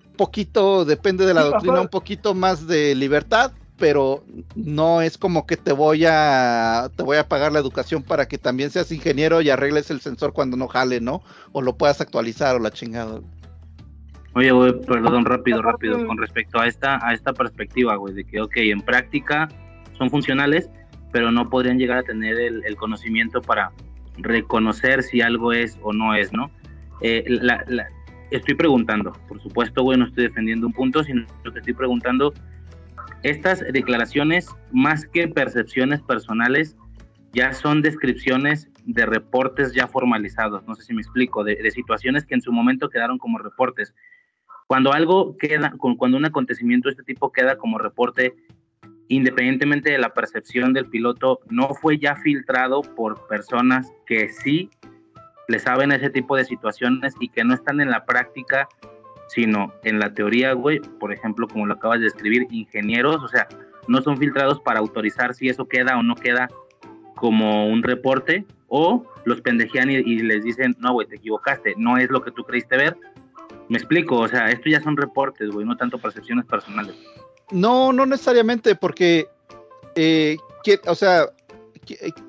Un poquito, depende de la doctrina, un poquito más de libertad, pero no es como que te voy a te voy a pagar la educación para que también seas ingeniero y arregles el sensor cuando no jale, ¿no? O lo puedas actualizar o la chingada. Oye, güey, perdón, rápido, rápido, con respecto a esta, a esta perspectiva, güey, de que, ok, en práctica son funcionales, pero no podrían llegar a tener el, conocimiento para reconocer si algo es o no es, ¿no? Eh, estoy preguntando, por supuesto, güey, no estoy defendiendo un punto, sino que estoy preguntando estas declaraciones, más que percepciones personales, ya son descripciones de reportes ya formalizados. No sé si me explico, de, situaciones que en su momento quedaron como reportes. Cuando algo queda, cuando un acontecimiento de este tipo queda como reporte, independientemente de la percepción del piloto, no fue ya filtrado por personas que sí le saben ese tipo de situaciones y que no están en la práctica sino en la teoría, güey, por ejemplo, como lo acabas de escribir, ingenieros, o sea, no son filtrados para autorizar si eso queda o no queda como un reporte, o los pendejean y, les dicen, no, güey, te equivocaste, no es lo que tú creíste ver. Me explico, o sea, esto ya son reportes, güey, no tanto percepciones personales. No, no necesariamente, porque, eh, o sea,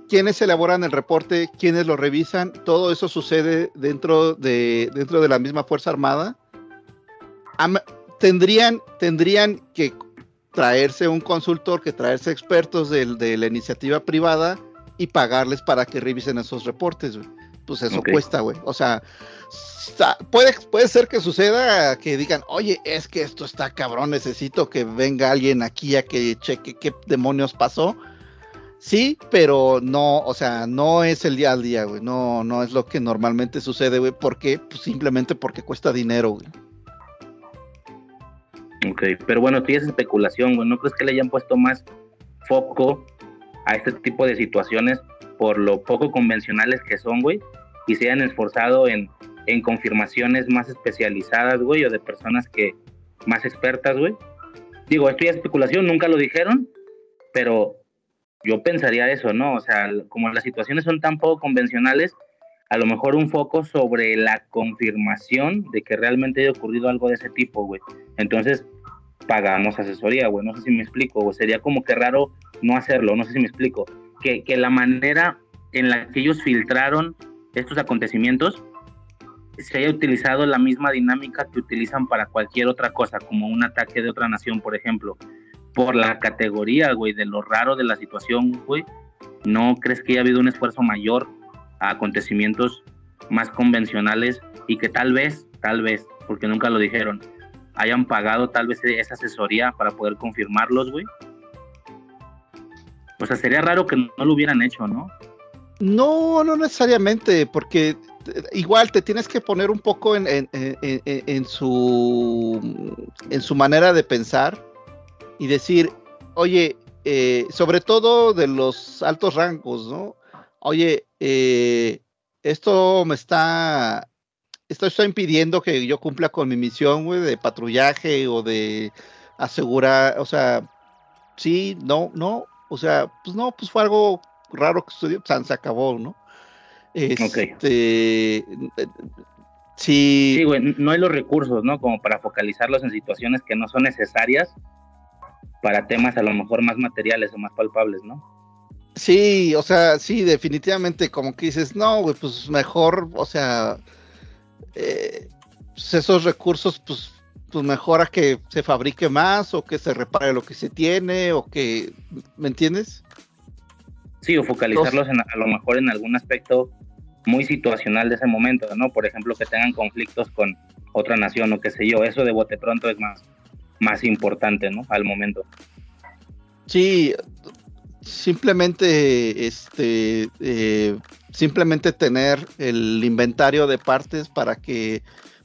quienes elaboran el reporte, quienes lo revisan, todo eso sucede dentro de, dentro de la misma Fuerza Armada tendrían, tendrían que traerse un consultor, que traerse expertos de, la iniciativa privada y pagarles para que revisen esos reportes, Pues eso cuesta, güey. O sea, puede, puede ser que suceda que digan, oye, es que esto está cabrón, necesito que venga alguien aquí a que cheque qué demonios pasó. Sí, pero no, o sea, no es el día al día, güey. No, no es lo que normalmente sucede, güey. ¿Por qué? Pues simplemente porque cuesta dinero, güey. Ok, pero bueno, tú es especulación, güey. ¿No crees que le hayan puesto más foco a este tipo de situaciones por lo poco convencionales que son, güey? Y se hayan esforzado en, en confirmaciones más especializadas, güey, o de personas que más expertas, güey. Digo, esto ya es especulación, nunca lo dijeron, pero yo pensaría eso, ¿no? O sea, como las situaciones son tan poco convencionales, a lo mejor un foco sobre la confirmación de que realmente haya ocurrido algo de ese tipo, güey. Entonces, pagamos asesoría, güey. No sé si me explico, güey. Sería como que raro no hacerlo, no sé si me explico. Que, que la manera en la que ellos filtraron estos acontecimientos se haya utilizado la misma dinámica que utilizan para cualquier otra cosa, como un ataque de otra nación, por ejemplo por la categoría, güey, de lo raro de la situación, güey, ¿no crees que haya habido un esfuerzo mayor acontecimientos más convencionales y que tal vez, tal vez, porque nunca lo dijeron, hayan pagado tal vez esa asesoría para poder confirmarlos, güey? O sea, sería raro que no lo hubieran hecho, ¿no? No, no necesariamente, porque igual te tienes que poner un poco en su manera de pensar y decir, oye, eh, sobre todo de los altos rangos, ¿no? Oye, eh, esto me está, esto está impidiendo que yo cumpla con mi misión, güey, de patrullaje o de asegurar, o sea, sí, no, no, o sea, pues no, pues fue algo raro que sucedió, pues, se acabó, ¿no? Este, sí. Sí, güey, no hay los recursos, ¿no? Como para focalizarlos en situaciones que no son necesarias para temas a lo mejor más materiales o más palpables, ¿no? Sí, o sea, sí, definitivamente, como que dices, no, güey, pues mejor, o sea, eh, pues esos recursos, pues, pues mejor a que se fabrique más o que se repare lo que se tiene o que, ¿me entiendes? Sí, o focalizarlos en, a lo mejor en algún aspecto muy situacional de ese momento, ¿no? Por ejemplo, que tengan conflictos con otra nación o qué sé yo, eso de bote pronto es más, más importante, ¿no? Al momento. Sí, simplemente, este, eh, simplemente tener el inventario de partes para que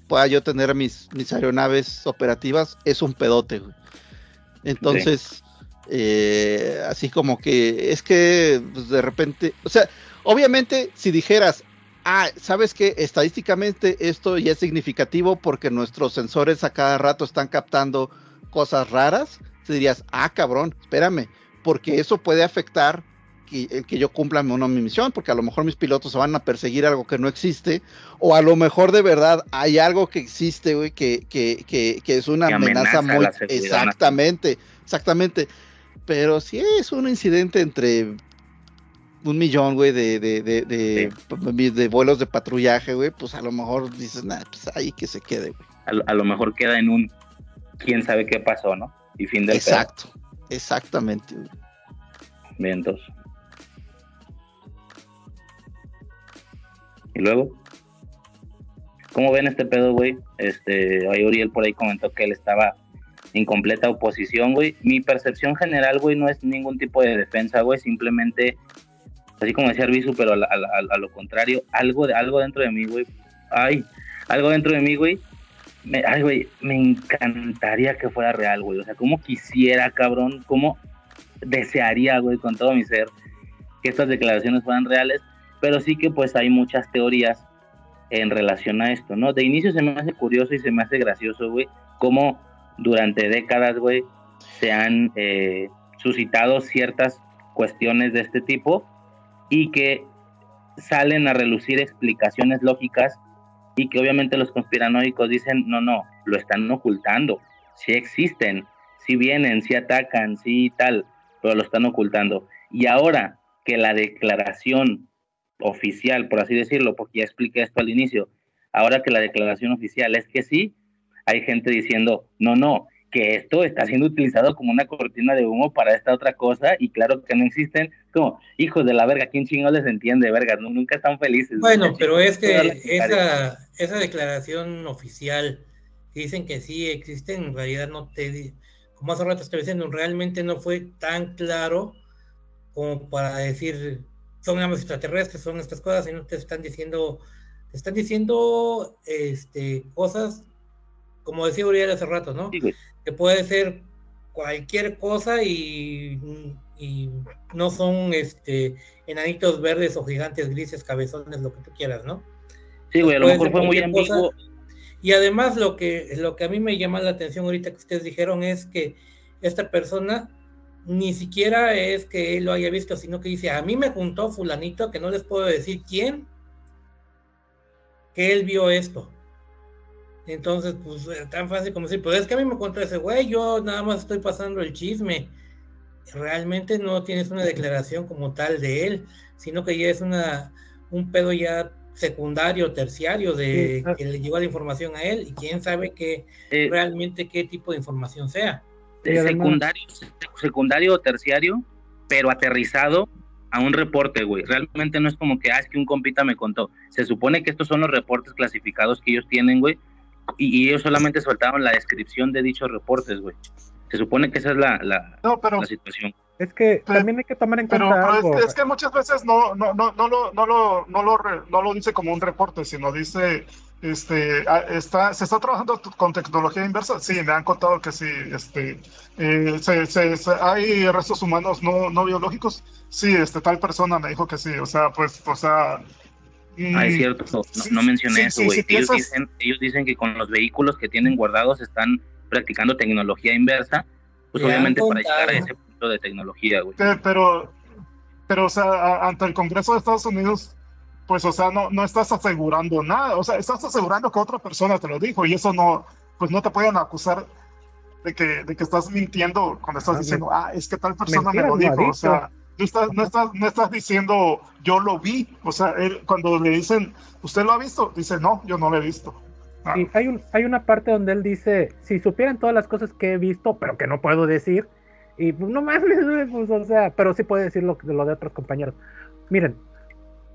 pueda yo tener mis, mis aeronaves operativas es un pedote. Entonces, eh, así como que es que pues, de repente, o sea, obviamente si dijeras, ah, sabes que estadísticamente esto ya es significativo porque nuestros sensores a cada rato están captando cosas raras, te dirías, ah, cabrón, espérame, porque eso puede afectar que, el que yo cumpla una mi misión, porque a lo mejor mis pilotos se van a perseguir algo que no existe, o a lo mejor de verdad hay algo que existe, güey, que, que, que, que, es una amenaza, muy... Exactamente, exactamente. Pero si es un incidente entre un millón, güey, de, de, de, de, vuelos de patrullaje, güey, pues a lo mejor dices, nada, pues ahí que se quede, güey. a, lo mejor queda en un quién sabe qué pasó, ¿no? Y fin del Exacto, exactamente. Bien, entonces. Y luego, ¿cómo ven este pedo, güey? Este, ahí Uriel por ahí comentó que él estaba en completa oposición, güey. Mi percepción general, güey, no es ningún tipo de defensa, güey, simplemente, así como decía Arbizu, pero a, a, lo contrario, algo, de, algo dentro de mí, güey, ay, algo dentro de mí, güey, me, ay, güey, me encantaría que fuera real, güey. O sea, como quisiera, cabrón, como desearía, güey, con todo mi ser, que estas declaraciones fueran reales, pero sí que pues hay muchas teorías en relación a esto, ¿no? De inicio se me hace curioso y se me hace gracioso, güey, cómo durante décadas, güey, se han eh, suscitado ciertas cuestiones de este tipo y que salen a relucir explicaciones lógicas y que obviamente los conspiranoicos dicen, no, no, lo están ocultando, sí existen, sí vienen, sí atacan, sí tal, pero lo están ocultando. Y ahora que la declaración oficial, por así decirlo, porque ya expliqué esto al inicio, ahora que la declaración oficial es que sí, hay gente diciendo, no, no, que esto está siendo utilizado como una cortina de humo para esta otra cosa y claro que no existen, como hijos de la verga, ¿quién chingo les entiende, verga? nunca están felices. Bueno, pero es que esa, esa declaración oficial dicen que sí existen, en realidad no te, como hace rato estoy diciendo, realmente no fue tan claro como para decir, son naves extraterrestres, son estas cosas, y no te están diciendo, te están diciendo este, cosas, como decía Uriel hace rato, ¿no? Que puede ser cualquier cosa y, y, no son este enanitos verdes o gigantes grises, cabezones, lo que tú quieras, ¿no? Sí, güey, a lo mejor fue muy ambiguo. Y además lo que, lo que a mí me llama la atención ahorita que ustedes dijeron es que esta persona ni siquiera es que él lo haya visto, sino que dice, a mí me juntó fulanito, que no les puedo decir quién, que él vio esto. Entonces, pues eh, tan fácil como decir, pues es que a mí me contó ese güey, yo nada más estoy pasando el chisme. Realmente no tienes una declaración como tal de él, sino que ya es una un pedo ya secundario, terciario de que le llegó la información a él y quién sabe que eh, realmente qué tipo de información sea. secundario, secundario o terciario, pero aterrizado a un reporte, güey. Realmente no es como que, ah, es que un compita me contó. Se supone que estos son los reportes clasificados que ellos tienen, güey, y, ellos solamente soltaron la descripción de dichos reportes, güey. Se supone que esa es la, la, la situación. Es que también hay que tomar en cuenta pero, Es, que, muchas veces no, no, no, no, lo, no, lo, no, lo, no lo dice como un reporte, sino dice, este, ah, está, se está trabajando con tecnología inversa. Sí, me han contado que sí, este, eh, se, se, hay restos humanos no, no biológicos. Sí, este, tal persona me dijo que sí, o sea, pues, o sea, Ah, es cierto, no, no mencioné eso, güey. ellos, dicen, ellos dicen que con los vehículos que tienen guardados están practicando tecnología inversa, pues obviamente para llegar a ese punto de tecnología, güey. Pero, pero, o sea, ante el Congreso de Estados Unidos, pues, o sea, no, no estás asegurando nada, o sea, estás asegurando que otra persona te lo dijo y eso no, pues no te pueden acusar de que, de que estás mintiendo cuando estás ah, diciendo, ah, es que tal persona me lo dijo, o sea no estás, no, estás, no estás diciendo yo lo vi. O sea, él, cuando le dicen, ¿usted lo ha visto? Dice, no, yo no lo he visto. Ah. hay, un, hay una parte donde él dice, si supieran todas las cosas que he visto, pero que no puedo decir, y pues no mames, pues, o sea, pero sí puede decir lo, lo de otros compañeros. Miren,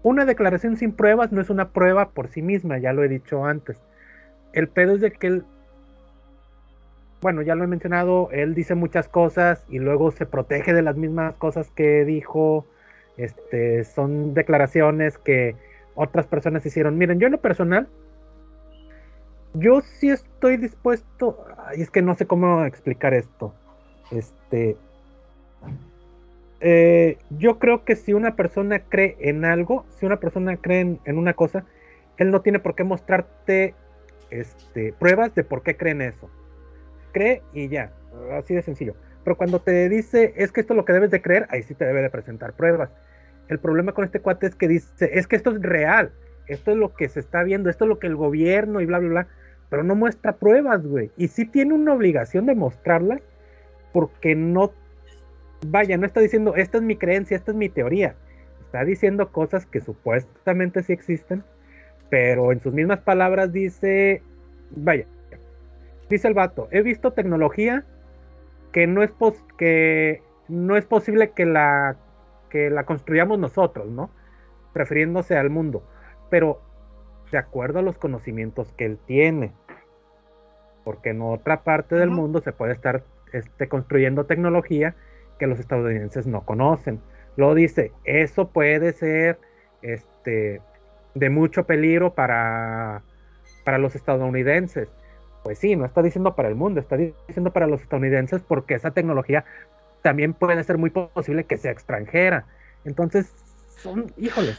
una declaración sin pruebas no es una prueba por sí misma, ya lo he dicho antes. El pedo es de que él bueno, ya lo he mencionado, él dice muchas cosas y luego se protege de las mismas cosas que dijo. Este, son declaraciones que otras personas hicieron. Miren, yo en lo personal, yo sí estoy dispuesto, y es que no sé cómo explicar esto. Este, eh, yo creo que si una persona cree en algo, si una persona cree en, una cosa, él no tiene por qué mostrarte este, pruebas de por qué cree en eso cree y ya, así de sencillo. Pero cuando te dice, es que esto es lo que debes de creer, ahí sí te debe de presentar pruebas. El problema con este cuate es que dice, es que esto es real, esto es lo que se está viendo, esto es lo que el gobierno y bla, bla, bla, pero no muestra pruebas, güey. Y sí tiene una obligación de mostrarlas porque no, vaya, no está diciendo, esta es mi creencia, esta es mi teoría. Está diciendo cosas que supuestamente sí existen, pero en sus mismas palabras dice, vaya, Dice el vato, he visto tecnología que no es, que no es posible que la, que la construyamos nosotros, ¿no? Refiriéndose al mundo. Pero de acuerdo a los conocimientos que él tiene. Porque en otra parte del mundo se puede estar este, construyendo tecnología que los estadounidenses no conocen. Lo dice, eso puede ser este, de mucho peligro para, para los estadounidenses pues sí, no está diciendo para el mundo, está diciendo para los estadounidenses porque esa tecnología también puede ser muy posible que sea extranjera. Entonces, son, híjoles.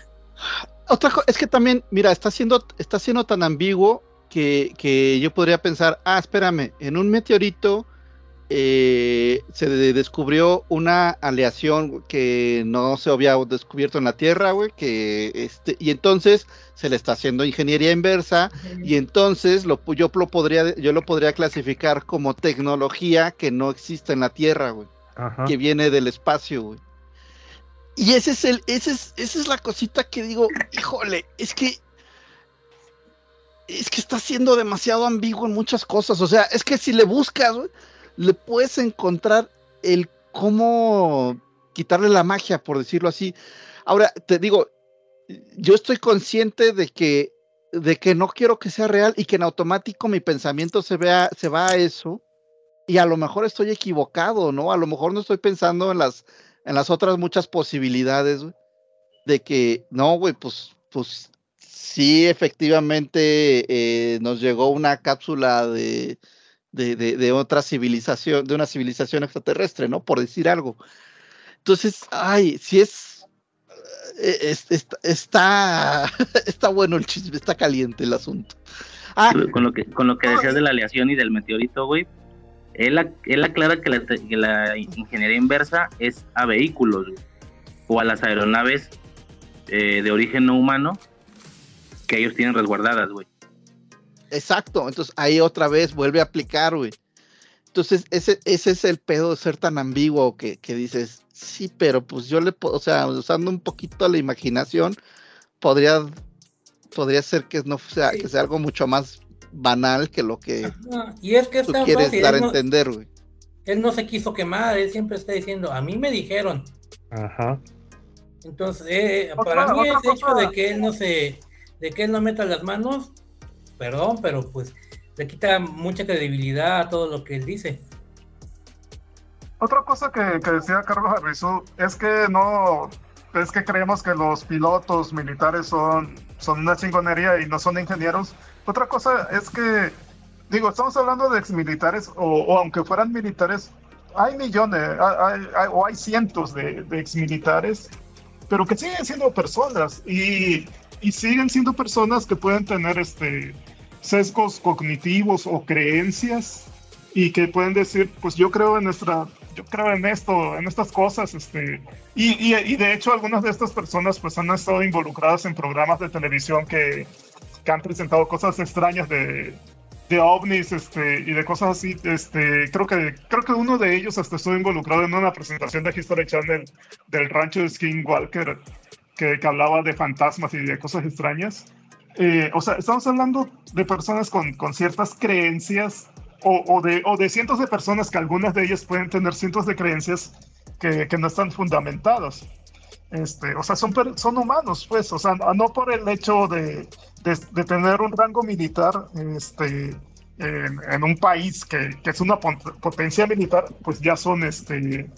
Otra es que también, mira, está siendo, está siendo tan ambiguo que, que yo podría pensar, ah, espérame, en un meteorito eh, se descubrió una aleación que no se había descubierto en la Tierra, güey, que este, y entonces se le está haciendo ingeniería inversa, y entonces lo, yo, lo podría, yo lo podría clasificar como tecnología que no existe en la Tierra, güey, que viene del espacio, güey. Y ese es el, ese es, esa es la cosita que digo, híjole, es que es que está siendo demasiado ambiguo en muchas cosas. O sea, es que si le buscas, güey, le puedes encontrar el cómo quitarle la magia, por decirlo así. Ahora, te digo, yo estoy consciente de que, de que no quiero que sea real y que en automático mi pensamiento se, vea, se va a eso. Y a lo mejor estoy equivocado, ¿no? A lo mejor no estoy pensando en las en las otras muchas posibilidades, de que, no, güey, pues, pues sí, efectivamente eh, nos llegó una cápsula de, de, de, otra civilización, de una civilización extraterrestre, ¿no? Por decir algo. Entonces, ay, si es, eh, está, *laughs* está bueno el chisme, está caliente el asunto. Ah, con lo que, con lo que decías de la aleación y del meteorito, güey, él, él aclara que la, que la, ingeniería inversa es a vehículos o a las aeronaves eh, de origen no humano que ellos tienen resguardadas, güey. Exacto, entonces ahí otra vez vuelve a aplicar, güey. Entonces, ese, ese es el pedo de ser tan ambiguo que, que dices, sí, pero pues yo le puedo, o sea, usando un poquito la imaginación, podría, podría ser que no sea, que sea algo mucho más banal que lo que y es que tú quieres dar a entender, güey. Él no se quiso quemar, él siempre está diciendo, a mí me dijeron. Ajá. Entonces, eh, para mí el hecho de que él no se de que él no meta las manos, perdón, pero pues le quita mucha credibilidad a todo lo que él dice. Otra cosa que, decía Carlos Arrizú es que no, es que creemos que los pilotos militares son, son una chingonería y no son ingenieros. Otra cosa es que, digo, estamos hablando de exmilitares o, o aunque fueran militares, hay millones o hay cientos de, de exmilitares, pero que siguen siendo personas y siguen siendo personas que pueden tener este sesgos cognitivos o creencias y que pueden decir, pues yo creo en nuestra, yo creo en esto, en estas cosas, este, y, y, de hecho algunas de estas personas pues han estado involucradas en programas de televisión que, que han presentado cosas extrañas de, de ovnis este, y de cosas así. Este, creo, que, creo que uno de ellos hasta estuvo involucrado en una presentación de History Channel del rancho de Skinwalker que, hablaba de fantasmas y de cosas extrañas. Eh, o sea, estamos hablando de personas con, con ciertas creencias o, o, de, o de cientos de personas que algunas de ellas pueden tener cientos de creencias que, no están fundamentadas. Este, o sea, son, son humanos, pues, o sea, no por el hecho de, de, de tener un rango militar este, en, en un país que, que, es una potencia militar, pues ya son este,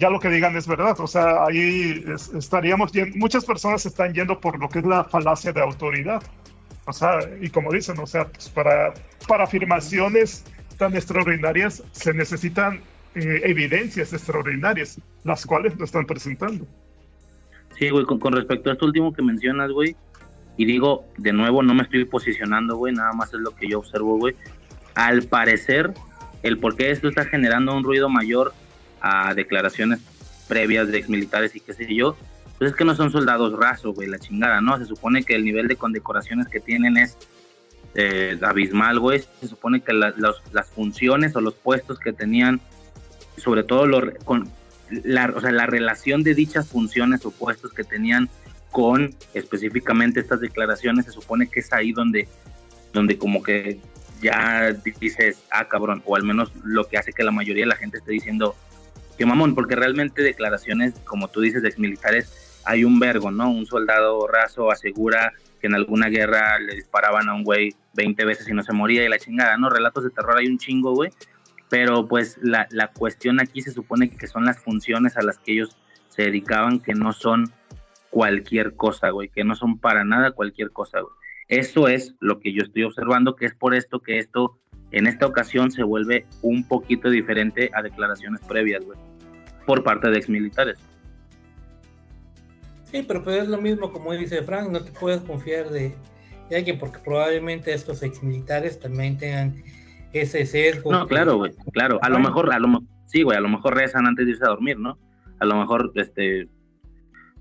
ya lo que digan es verdad. O sea, ahí estaríamos, muchas personas están yendo por lo que es la falacia de autoridad. O sea, y como dicen, o sea, pues para, para afirmaciones tan extraordinarias se necesitan eh, evidencias extraordinarias, las cuales no están presentando. Sí, güey, con, con, respecto a esto último que mencionas, güey, y digo, de nuevo, no me estoy posicionando, güey, nada más es lo que yo observo, güey. Al parecer, el por qué esto está generando un ruido mayor a declaraciones previas de exmilitares y qué sé yo, pues es que no son soldados rasos, güey, la chingada, ¿no? Se supone que el nivel de condecoraciones que tienen es eh, abismal, güey. Se supone que las funciones o los puestos que tenían, sobre todo con la, o sea, la relación de dichas funciones o puestos que tenían con específicamente estas declaraciones, se supone que es ahí donde, donde como que ya dices, ah, cabrón, o al menos lo que hace que la mayoría de la gente esté diciendo, que mamón, porque realmente declaraciones, como tú dices, de exmilitares, hay un vergo, ¿no? Un soldado raso asegura que en alguna guerra le disparaban a un güey 20 veces y no se moría y la chingada, ¿no? Relatos de terror hay un chingo, güey. Pero pues la, la cuestión aquí se supone que son las funciones a las que ellos se dedicaban, que no son cualquier cosa, güey, que no son para nada cualquier cosa, güey. Eso es lo que yo estoy observando, que es por esto que esto en esta ocasión se vuelve un poquito diferente a declaraciones previas, güey por parte de exmilitares. Sí, pero pues es lo mismo como dice Frank, no te puedes confiar de, alguien porque probablemente estos exmilitares también tengan ese sesgo. No, claro, güey, claro. A lo mejor, a lo sí, güey, a lo mejor rezan antes de irse a dormir, ¿no? A lo mejor, este,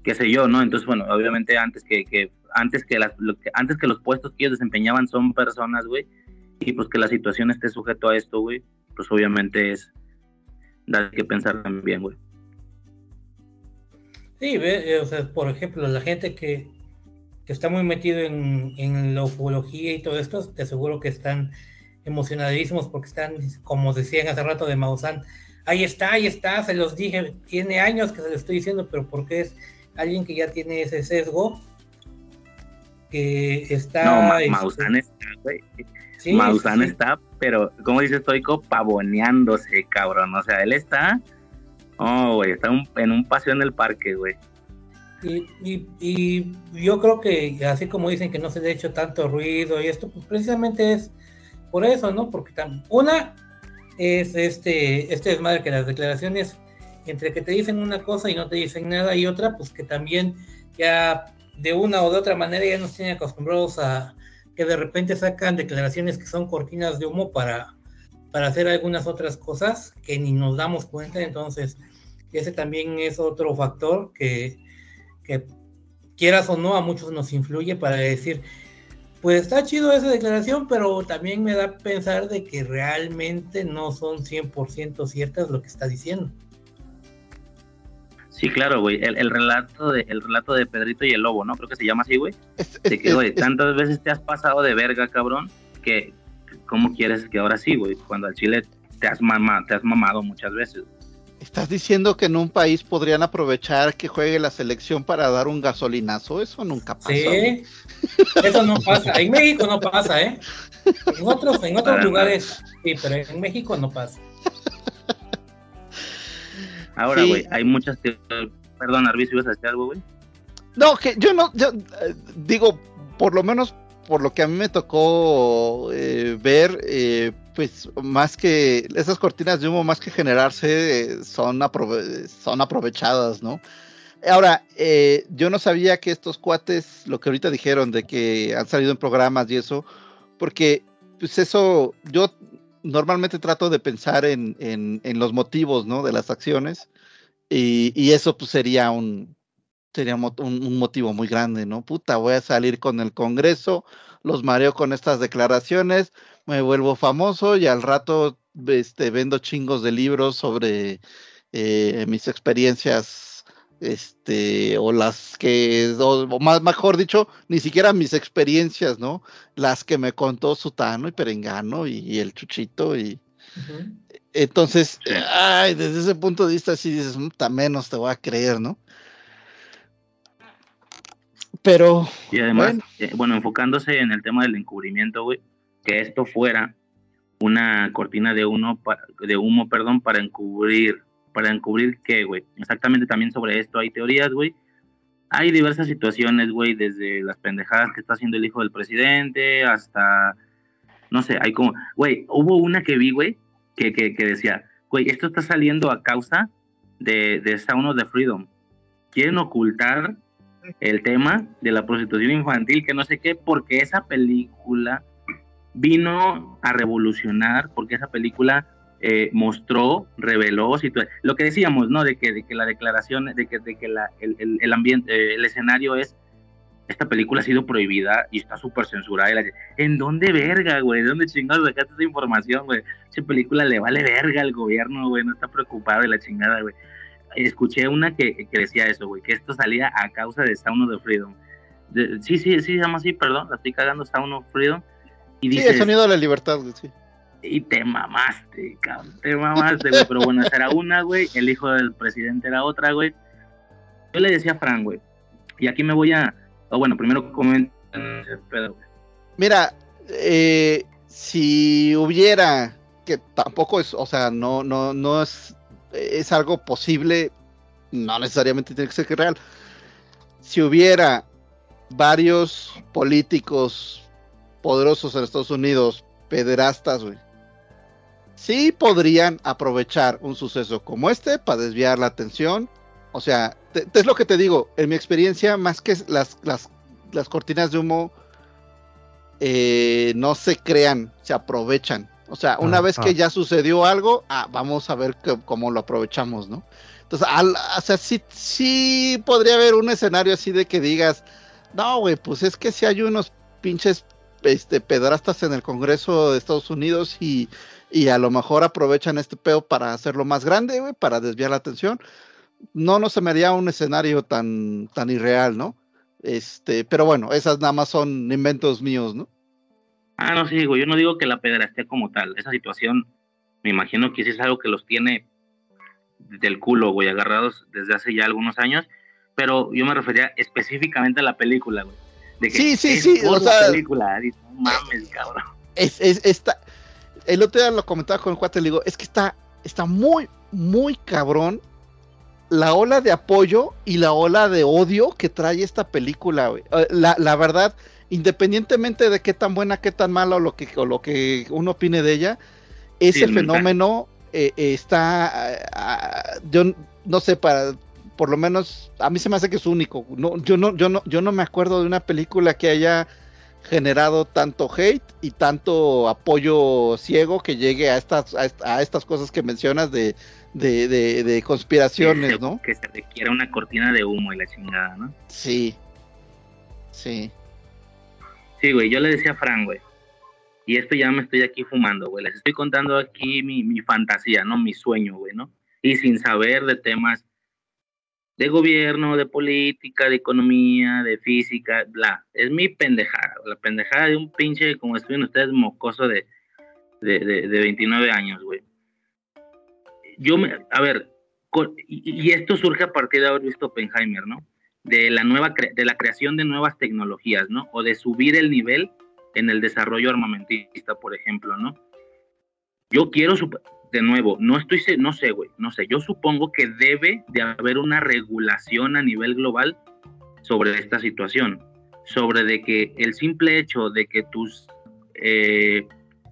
qué sé yo, ¿no? Entonces, bueno, obviamente antes que, que antes que las, que, antes que los puestos que ellos desempeñaban son personas, güey, y pues que la situación esté sujeto a esto, güey, pues obviamente es, da que pensar también, güey. Sí, o sea, por ejemplo, la gente que, que está muy metido en, en, la ufología y todo esto, te aseguro que están emocionadísimos porque están, como decían hace rato de Maussan, ahí está, ahí está, se los dije, tiene años que se lo estoy diciendo, pero porque es alguien que ya tiene ese sesgo, que está... No, este, Maussan está, güey. Sí, está, pero como dice Stoico, pavoneándose, cabrón. O sea, él está Oh, güey, está un- en un paseo en el parque, güey. Y, y- y yo creo que así como dicen que no se le ha hecho tanto ruido y esto, pues precisamente es por eso, ¿no? Porque una es este, este desmadre que las declaraciones entre que te dicen una cosa y no te dicen nada y otra, pues que también ya de una o de otra manera ya nos tienen acostumbrados a que de repente sacan declaraciones que son cortinas de humo para, para hacer algunas otras cosas que ni nos damos cuenta, entonces ese también es otro factor que, que quieras o no a muchos nos influye para decir, pues está chido esa declaración, pero también me da pensar de que realmente no son 100% ciertas lo que está diciendo. Sí, claro, güey. El, el relato de, el relato de Pedrito y el Lobo, ¿no? Creo que se llama así, güey. De que, güey, tantas veces te has pasado de verga, cabrón, que ¿cómo quieres que ahora sí, güey? Cuando al chile te has, mama, te has mamado muchas veces. ¿Estás diciendo que en un país podrían aprovechar que juegue la selección para dar un gasolinazo? Eso nunca pasa. güey. Sí, eso no pasa. En México no pasa, ¿eh? En otros, en otros Para lugares sí, pero en México no pasa. Ahora, Sí. güey, hay muchas teorías. Perdón, Arvis, ¿ibas a decir algo, güey? No, que yo no, yo eh, digo, por lo menos por lo que a mí me tocó eh, ver, eh, pues más que esas cortinas de humo, más que generarse, son, aprove- son aprovechadas, ¿no? Ahora, eh, yo no sabía que estos cuates, lo que ahorita dijeron de que han salido en programas y eso, porque pues eso, yo normalmente trato de pensar en, en- los motivos, ¿no? De las acciones y, y eso pues sería un, sería un motivo muy grande, ¿no? Puta, voy a salir con el Congreso, los mareo con estas declaraciones, me vuelvo famoso y al rato este, vendo chingos de libros sobre eh, mis experiencias, este, o las que, o, o más, mejor dicho, ni siquiera mis experiencias, ¿no? Las que me contó Sutano y Perengano y, y el Chuchito y... Entonces, ay, desde ese punto de vista sí dices, "Puta, menos te voy a creer, ¿no? Pero, Y además, Bueno. eh, bueno, enfocándose en el tema del encubrimiento, güey, que esto fuera una cortina de humo, pa- de humo, perdón, para encubrir, para encubrir qué, güey. Exactamente también sobre esto hay teorías, güey. Hay diversas situaciones, güey, desde las pendejadas que está haciendo el hijo del presidente hasta, no sé, hay como, güey, hubo una que vi, güey, que, que, que decía, güey, esto está saliendo a causa de, de Sound of the Freedom. Quieren ocultar el tema de la prostitución infantil, que no sé qué, porque esa película vino a revolucionar, porque esa película eh, mostró, reveló lo que decíamos, ¿no? De que, de que la declaración, de que, de que la, el, el- el ambiente, eh, el escenario es, esta película ha sido prohibida y está súper censurada. y la- ¿En dónde verga, güey? ¿De dónde chingados sacaste esa información, güey? Esa película le vale verga al gobierno, güey, no está preocupado de la chingada, güey escuché una que, que decía eso, güey, que esto salía a causa de Sound of the Freedom. De- sí, sí, sí, se llama así, perdón, la estoy cagando Sound of Freedom. Y sí, dices, el sonido de la libertad, sí. Y te mamaste, cabrón, te mamaste, güey, pero bueno, era una, güey, el hijo del presidente era otra, güey. Yo le decía a Fran, güey, y aquí me voy a, bueno, primero güey. Mira, eh, si hubiera, que tampoco es, o sea, no, no, no es, es algo posible, no necesariamente tiene que ser real. Si hubiera varios políticos poderosos en Estados Unidos, pederastas, güey, sí podrían aprovechar un suceso como este para desviar la atención. O sea, te- te- es lo que te digo, en mi experiencia, más que las, las, las cortinas de humo, eh, no se crean, se aprovechan. O sea, una Ah, vez ah. que ya sucedió algo, ah, vamos a ver que- cómo lo aprovechamos, ¿no? Entonces, al- o sea, sí, sí podría haber un escenario así de que digas, no, güey, pues es que si hay unos pinches este, pedrastas en el Congreso de Estados Unidos y, y a lo mejor aprovechan este peo para hacerlo más grande, güey, para desviar la atención. No, no se me haría un escenario tan, tan irreal, ¿no? Este, pero bueno, esas nada más son inventos míos, ¿no? Ah, no, sí, güey, yo no digo que la pederastia como tal, esa situación, me imagino que sí es algo que los tiene del culo, güey, agarrados desde hace ya algunos años, pero yo me refería específicamente a la película, güey. De que Sí, sí, es sí, o sea- película, no mames, cabrón. Es, es, está, el otro día lo comentaba con el cuate, le digo, es que está, está muy, muy cabrón la ola de apoyo y la ola de odio que trae esta película, güey. Eh, La, la verdad, independientemente de qué tan buena, qué tan mala o lo que, o lo que uno opine de ella, ese fenómeno eh, eh, está, ah, ah, yo no sé, para, por lo menos, a mí se me hace que es único. No, yo no, yo no, yo no me acuerdo de una película que haya generado tanto hate y tanto apoyo ciego que llegue a estas, a, est- a estas cosas que mencionas de, de, de, de conspiraciones, que se, ¿no? Que se requiera una cortina de humo y la chingada, ¿no? Sí. Sí. Sí, güey, yo le decía a Fran, güey. Y esto ya me estoy aquí fumando, güey. Les estoy contando aquí mi, mi fantasía, ¿no? Mi sueño, güey, ¿no? Y sin saber de temas de gobierno, de política, de economía, de física, bla. Es mi pendejada, la pendejada de un pinche, como estuvieron ustedes, mocoso de, de, de, de 29 años, güey. Yo me, a ver, con- y, y esto surge a partir de haber visto Oppenheimer, ¿no? De la nueva, de la creación de nuevas tecnologías, ¿no? O de subir el nivel en el desarrollo armamentista, por ejemplo, ¿no? Yo quiero, de nuevo, no estoy, no sé, güey, no sé, yo supongo que debe de haber una regulación a nivel global sobre esta situación, sobre de que el simple hecho de que tus, eh,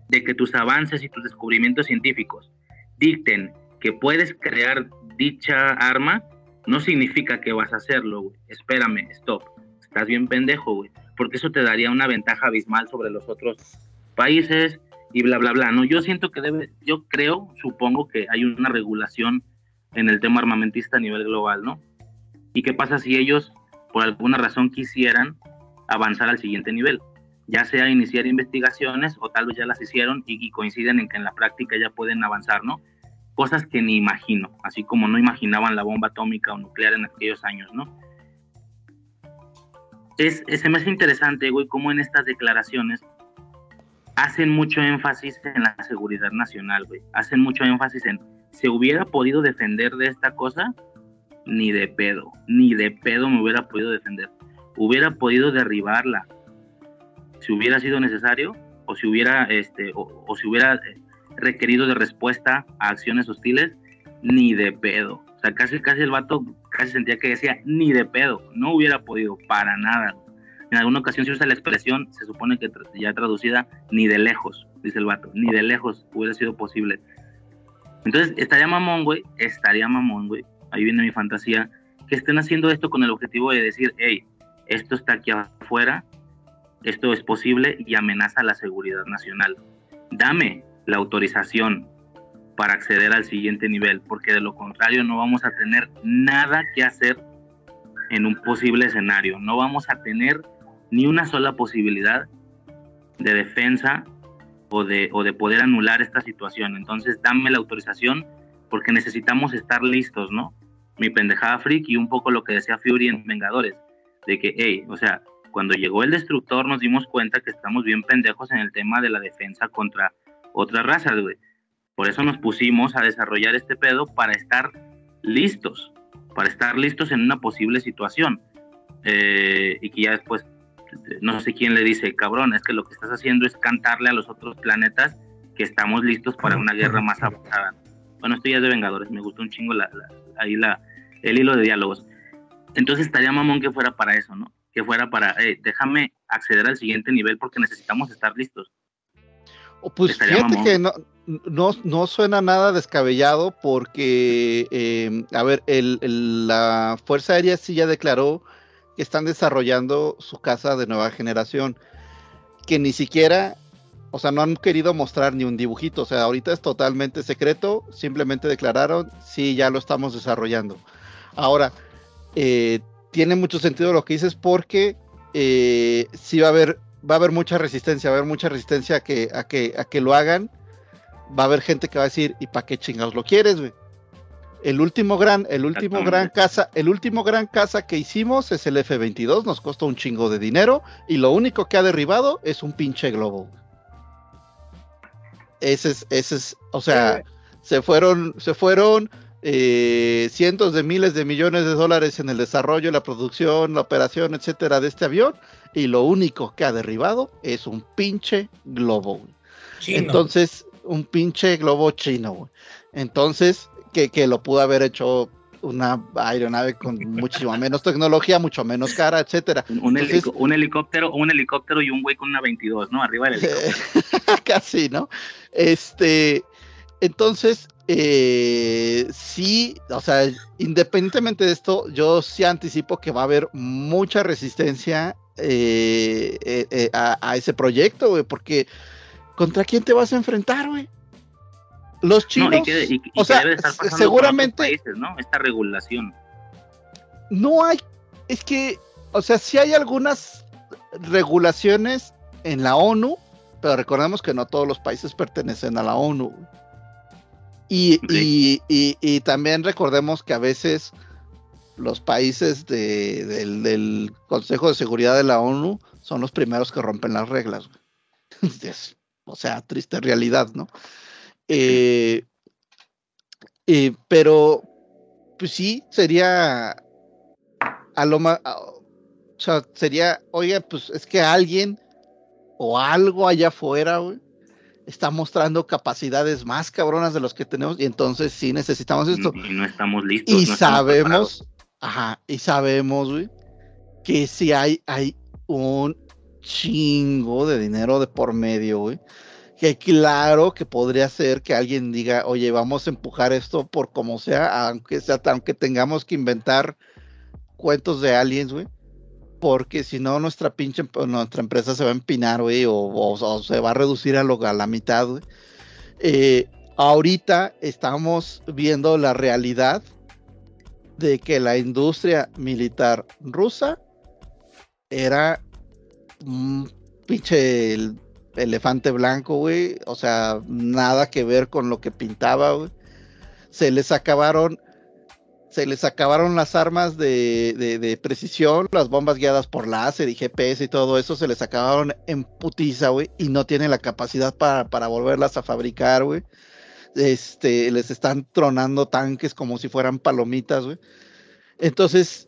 de que tus avances y tus descubrimientos científicos dicten que puedes crear dicha arma, no significa que vas a hacerlo, güey. Espérame, stop. Estás bien pendejo, güey. Porque eso te daría una ventaja abismal sobre los otros países y bla, bla, bla. No, yo siento que debe, yo creo, supongo que hay una regulación en el tema armamentista a nivel global, ¿no? ¿Y qué pasa si ellos, por alguna razón, quisieran avanzar al siguiente nivel? Ya sea iniciar investigaciones o tal vez ya las hicieron y, y coinciden en que en la práctica ya pueden avanzar, ¿no? Cosas que ni imagino, así como no imaginaban la bomba atómica o nuclear en aquellos años, ¿no? Es, es- se me hace interesante, güey, cómo en estas declaraciones hacen mucho énfasis en la seguridad nacional, güey. Hacen mucho énfasis en, ¿se hubiera podido defender de esta cosa? Ni de pedo, ni de pedo me hubiera podido defender. Hubiera podido derribarla, si hubiera sido necesario, o si hubiera, este, o, o si hubiera eh, requerido de respuesta a acciones hostiles, ni de pedo. O sea, casi, casi el vato casi sentía que decía, ni de pedo, no hubiera podido, para nada. En alguna ocasión se usa la expresión, se supone que ya traducida, ni de lejos, dice el vato, ni de lejos hubiera sido posible. Entonces, estaría mamón, güey, estaría mamón, güey, ahí viene mi fantasía, que estén haciendo esto con el objetivo de decir, hey, esto está aquí afuera, esto es posible y amenaza la seguridad nacional. Dame la autorización para acceder al siguiente nivel, porque de lo contrario no vamos a tener nada que hacer en un posible escenario. No vamos a tener ni una sola posibilidad de defensa o de, o de poder anular esta situación. Entonces, dame la autorización porque necesitamos estar listos, ¿no? Mi pendejada freak y un poco lo que decía Fury en Vengadores, de que, hey, o sea, cuando llegó el destructor nos dimos cuenta que estamos bien pendejos en el tema de la defensa contra otras razas, güey. Por eso nos pusimos a desarrollar este pedo para estar listos, para estar listos en una posible situación. Eh, y que ya después, no sé quién le dice, cabrón, es que lo que estás haciendo es cantarle a los otros planetas que estamos listos para una guerra más avanzada. Bueno, esto ya es de Vengadores, me gustó un chingo la, la- ahí la, el hilo de diálogos. Entonces estaría mamón que fuera para eso, ¿no? Que fuera para, eh, déjame acceder al siguiente nivel porque necesitamos estar listos. O, Pues Estaría fíjate mamón. que no, no, no suena nada descabellado porque, eh, a ver, el, el- la Fuerza Aérea sí ya declaró están desarrollando su casa de nueva generación, que ni siquiera, o sea, no han querido mostrar ni un dibujito, o sea, ahorita es totalmente secreto, simplemente declararon, sí, ya lo estamos desarrollando. Ahora, eh, tiene mucho sentido lo que dices porque eh, sí va a haber va a haber mucha resistencia, va a haber mucha resistencia a que, a que, a que lo hagan. Va a haber gente que va a decir, ¿y para qué chingados lo quieres, güey? El último gran, el último gran casa, el último gran casa que hicimos es el F-22, nos costó un chingo de dinero y lo único que ha derribado es un pinche globo. Ese es, ese es, o sea, se fueron, se fueron eh, cientos de miles de millones de dólares en el desarrollo, la producción, la operación, etcétera, de este avión, y lo único que ha derribado es un pinche globo. Chino. Entonces, un pinche globo chino. Entonces, que, que lo pudo haber hecho una aeronave con muchísima menos tecnología, mucho menos cara, etcétera. Un, un helicóptero, un helicóptero y un güey con una 22, ¿no? Arriba del helicóptero. *laughs* Casi, ¿no? Este, entonces, eh, sí, o sea, independientemente de esto, yo sí anticipo que va a haber mucha resistencia eh, eh, a, ese proyecto, güey, porque ¿contra quién te vas a enfrentar, güey? Los chinos, o sea, seguramente, ¿no? Esta regulación. No hay, es que, o sea, sí hay algunas regulaciones en la ONU, pero recordemos que no todos los países pertenecen a la ONU. Y, y, también recordemos que a veces los países del, Consejo de Seguridad de la ONU son los primeros que rompen las reglas. *laughs* o sea, triste realidad, ¿no? Eh, eh, pero, pues sí, sería a lo más, o sea, sería, oye, pues es que alguien o algo allá afuera, güey, está mostrando capacidades más cabronas de los que tenemos y entonces sí necesitamos esto. Y no estamos listos. Y sabemos, ajá, y sabemos, güey, que si hay, hay un chingo de dinero de por medio, güey. Que claro que podría ser que alguien diga, oye, vamos a empujar esto por como sea, aunque sea, aunque tengamos que inventar cuentos de aliens, güey porque si no nuestra pinche nuestra empresa se va a empinar, güey, o, se va a reducir a, lo, a la mitad, güey. Eh, ahorita estamos viendo la realidad de que la industria militar rusa era un pinche elefante blanco, güey, o sea, nada que ver con lo que pintaba, güey. Se les acabaron se les acabaron las armas de, precisión, las bombas guiadas por láser y GPS y todo eso, se les acabaron en putiza, güey, y no tienen la capacidad para, volverlas a fabricar, güey. Este, les están tronando tanques como si fueran palomitas, güey. Entonces,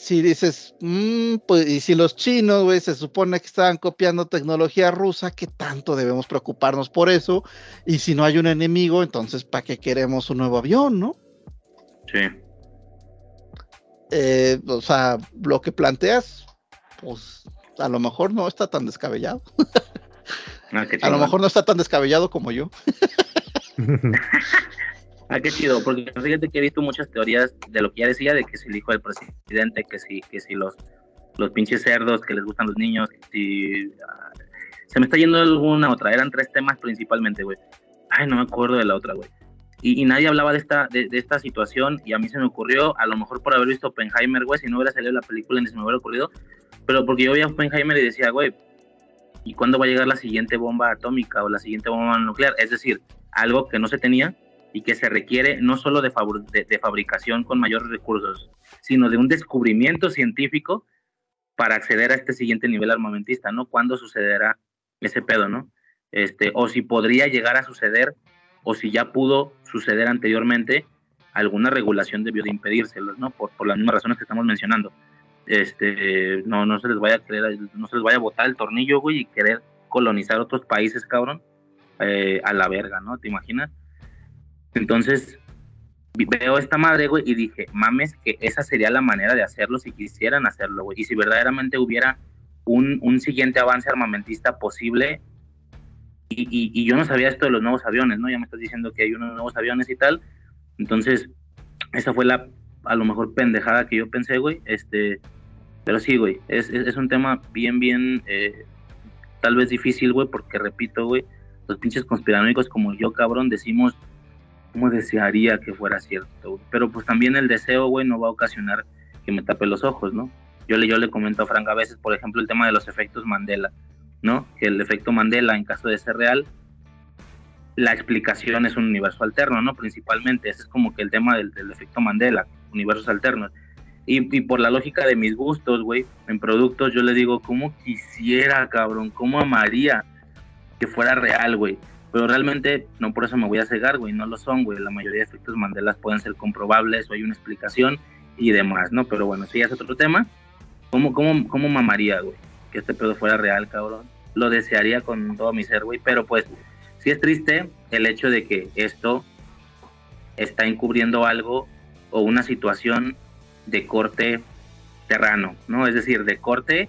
si dices, mm, pues, y si los chinos, güey, se supone que estaban copiando tecnología rusa, ¿qué tanto debemos preocuparnos por eso? Y si no hay un enemigo, entonces, ¿para qué queremos un nuevo avión, no? Sí. Eh, o sea, lo que planteas, pues a lo mejor no está tan descabellado. Ah, a lo mejor no está tan descabellado como yo. *laughs* ah, qué chido, porque fíjate que he visto muchas teorías de lo que ya decía, de que si el hijo del presidente, que si, que si los, los pinches cerdos que les gustan los niños, si... Ah, se me está yendo alguna otra, eran tres temas principalmente, güey. Ay, no me acuerdo de la otra, güey y, nadie hablaba de esta, de, esta situación y a mí se me ocurrió, a lo mejor por haber visto Oppenheimer, güey, si no hubiera salido la película ni se me hubiera ocurrido, pero porque yo veía Oppenheimer y decía, güey, ¿y cuándo va a llegar la siguiente bomba atómica o la siguiente bomba nuclear? Es decir, algo que no se tenía y que se requiere no solo de, de, fabricación con mayores recursos, sino de un descubrimiento científico para acceder a este siguiente nivel armamentista, ¿no? ¿Cuándo sucederá ese pedo, no? Este, o si podría llegar a suceder o si ya pudo suceder anteriormente, alguna regulación debió de impedírselos, ¿no? Por, por las mismas razones que estamos mencionando. Este, no, no se les vaya a querer, no se les vaya a botar el tornillo, güey, y querer colonizar otros países, cabrón, eh, a la verga, ¿no? ¿Te imaginas? Entonces, veo esta madre, güey, y dije, mames, que esa sería la manera de hacerlo si quisieran hacerlo, güey. Y si verdaderamente hubiera un, un siguiente avance armamentista posible, y, yo no sabía esto de los nuevos aviones, ¿no? Ya me estás diciendo que hay unos nuevos aviones y tal. Entonces, esa fue la, a lo mejor, pendejada que yo pensé, güey. Este, pero sí, güey, es, es, un tema bien, bien, eh, tal vez difícil, güey, porque repito, güey, los pinches conspiranoicos como yo, cabrón, decimos, ¿cómo desearía que fuera cierto? Pero pues también el deseo, güey, no va a ocasionar que me tape los ojos, ¿no? Yo le, yo le comento a Frank a veces, por ejemplo, el tema de los efectos Mandela. ¿no? Que el efecto Mandela, en caso de ser real, la explicación es un universo alterno, ¿no? Principalmente, ese es como que el tema del, efecto Mandela, universos alternos. Y, por la lógica de mis gustos, güey, en productos, yo le digo, ¿cómo quisiera, cabrón? ¿Cómo amaría que fuera real, güey? Pero realmente no por eso me voy a cegar, güey, no lo son, güey. La mayoría de efectos Mandela pueden ser comprobables o hay una explicación y demás, ¿no? Pero bueno, si es otro tema, ¿cómo, cómo, cómo mamaría, güey? que este pedo fuera real, cabrón. Lo desearía con todo mi ser, güey, pero pues sí es triste el hecho de que esto está encubriendo algo o una situación de corte terrano, ¿no? Es decir, de corte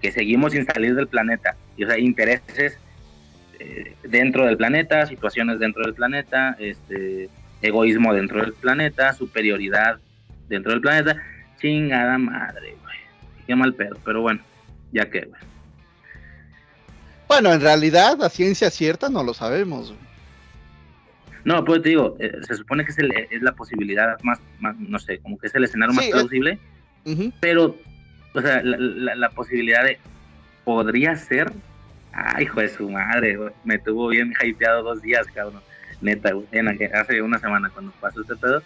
que seguimos sin salir del planeta. Y, o sea, intereses eh, dentro del planeta, situaciones dentro del planeta, este, egoísmo dentro del planeta, superioridad dentro del planeta. Chingada madre, güey. Qué mal pedo, pero bueno, ya que, güey. Bueno, en realidad, la ciencia cierta no lo sabemos. güey. No, pues te digo, eh, se supone que es, el- es la posibilidad más, más, no sé, como que es el escenario más es- plausible, Ujú. pero, o sea, la, la- la posibilidad de, podría ser, ay, hijo de su madre, güey, me tuvo bien hypeado dos días, cabrón, neta, güey, en aquel- hace una semana cuando pasó este pedo,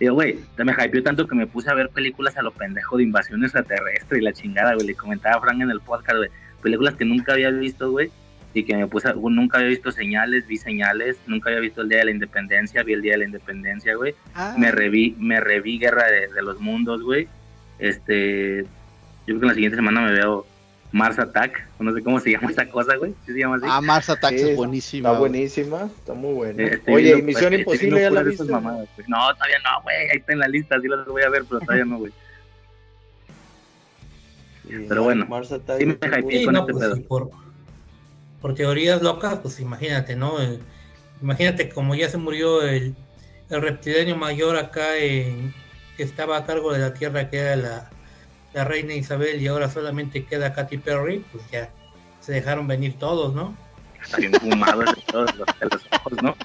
digo, güey, me hypeó tanto que me puse a ver películas a lo pendejo de invasión extraterrestre y la chingada, güey, le comentaba a Frank en el podcast, güey, películas que nunca había visto, güey, y que me puse, a- nunca había visto señales, vi señales, nunca había visto el Día de la Independencia, vi el Día de la Independencia, güey, Ah, me reví, me reví Guerra de, de los Mundos, güey. Este, yo creo que la siguiente semana me veo Mars Attack, no sé cómo se llama esa cosa, güey. ¿Sí se llama así? ah, Mars Attacks Sí, es buenísima. Está güey. buenísima, está muy buena. Eh, estoy Oye, Misión estoy Imposible ya la viste. mamadas. No, todavía no, güey. Ahí está en la lista, sí las voy a ver, pero todavía no, güey. Sí, Pero bueno, Mars Attacks sí me hypeé con no, este pues, pedo. sí, por, por teorías locas, pues imagínate, ¿no? Eh, imagínate como ya se murió el, el reptiliano mayor acá en, que estaba a cargo de la Tierra, que era la, la reina Isabel, y ahora solamente queda Katy Perry, pues ya se dejaron venir todos, ¿no? Está bien fumado ese pedo de los, de los ojos, ¿no?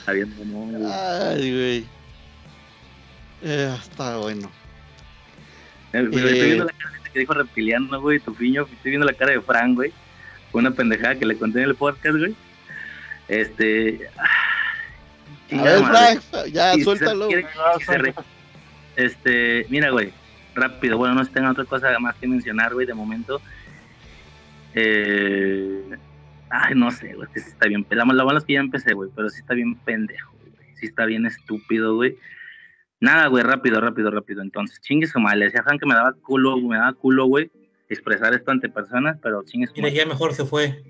Está bien fumado, güey. Ay, güey. Eh, está bueno. Eh, güey, Eh. Estoy viendo la cara de este que dijo reptiliano, güey, tu piño. Estoy viendo la cara de Frank, güey. Fue una pendejada que le conté en el podcast, güey. Este. A ver. Frank, ya se suéltalo. quiere- se re- Este, mira, güey, rápido, bueno, no tengan otra cosa más que mencionar, güey, de momento. Eh, ay, no sé, güey, que sí está bien. La, la mala es que ya empecé, güey, pero sí está bien pendejo, güey. Sí está bien estúpido, güey. Nada, güey, rápido, rápido, rápido. Entonces, chingue su madre. Le decía Frank que me daba culo, me daba culo, güey, expresar esto ante personas, pero chingue su madre. ya mejor se fue.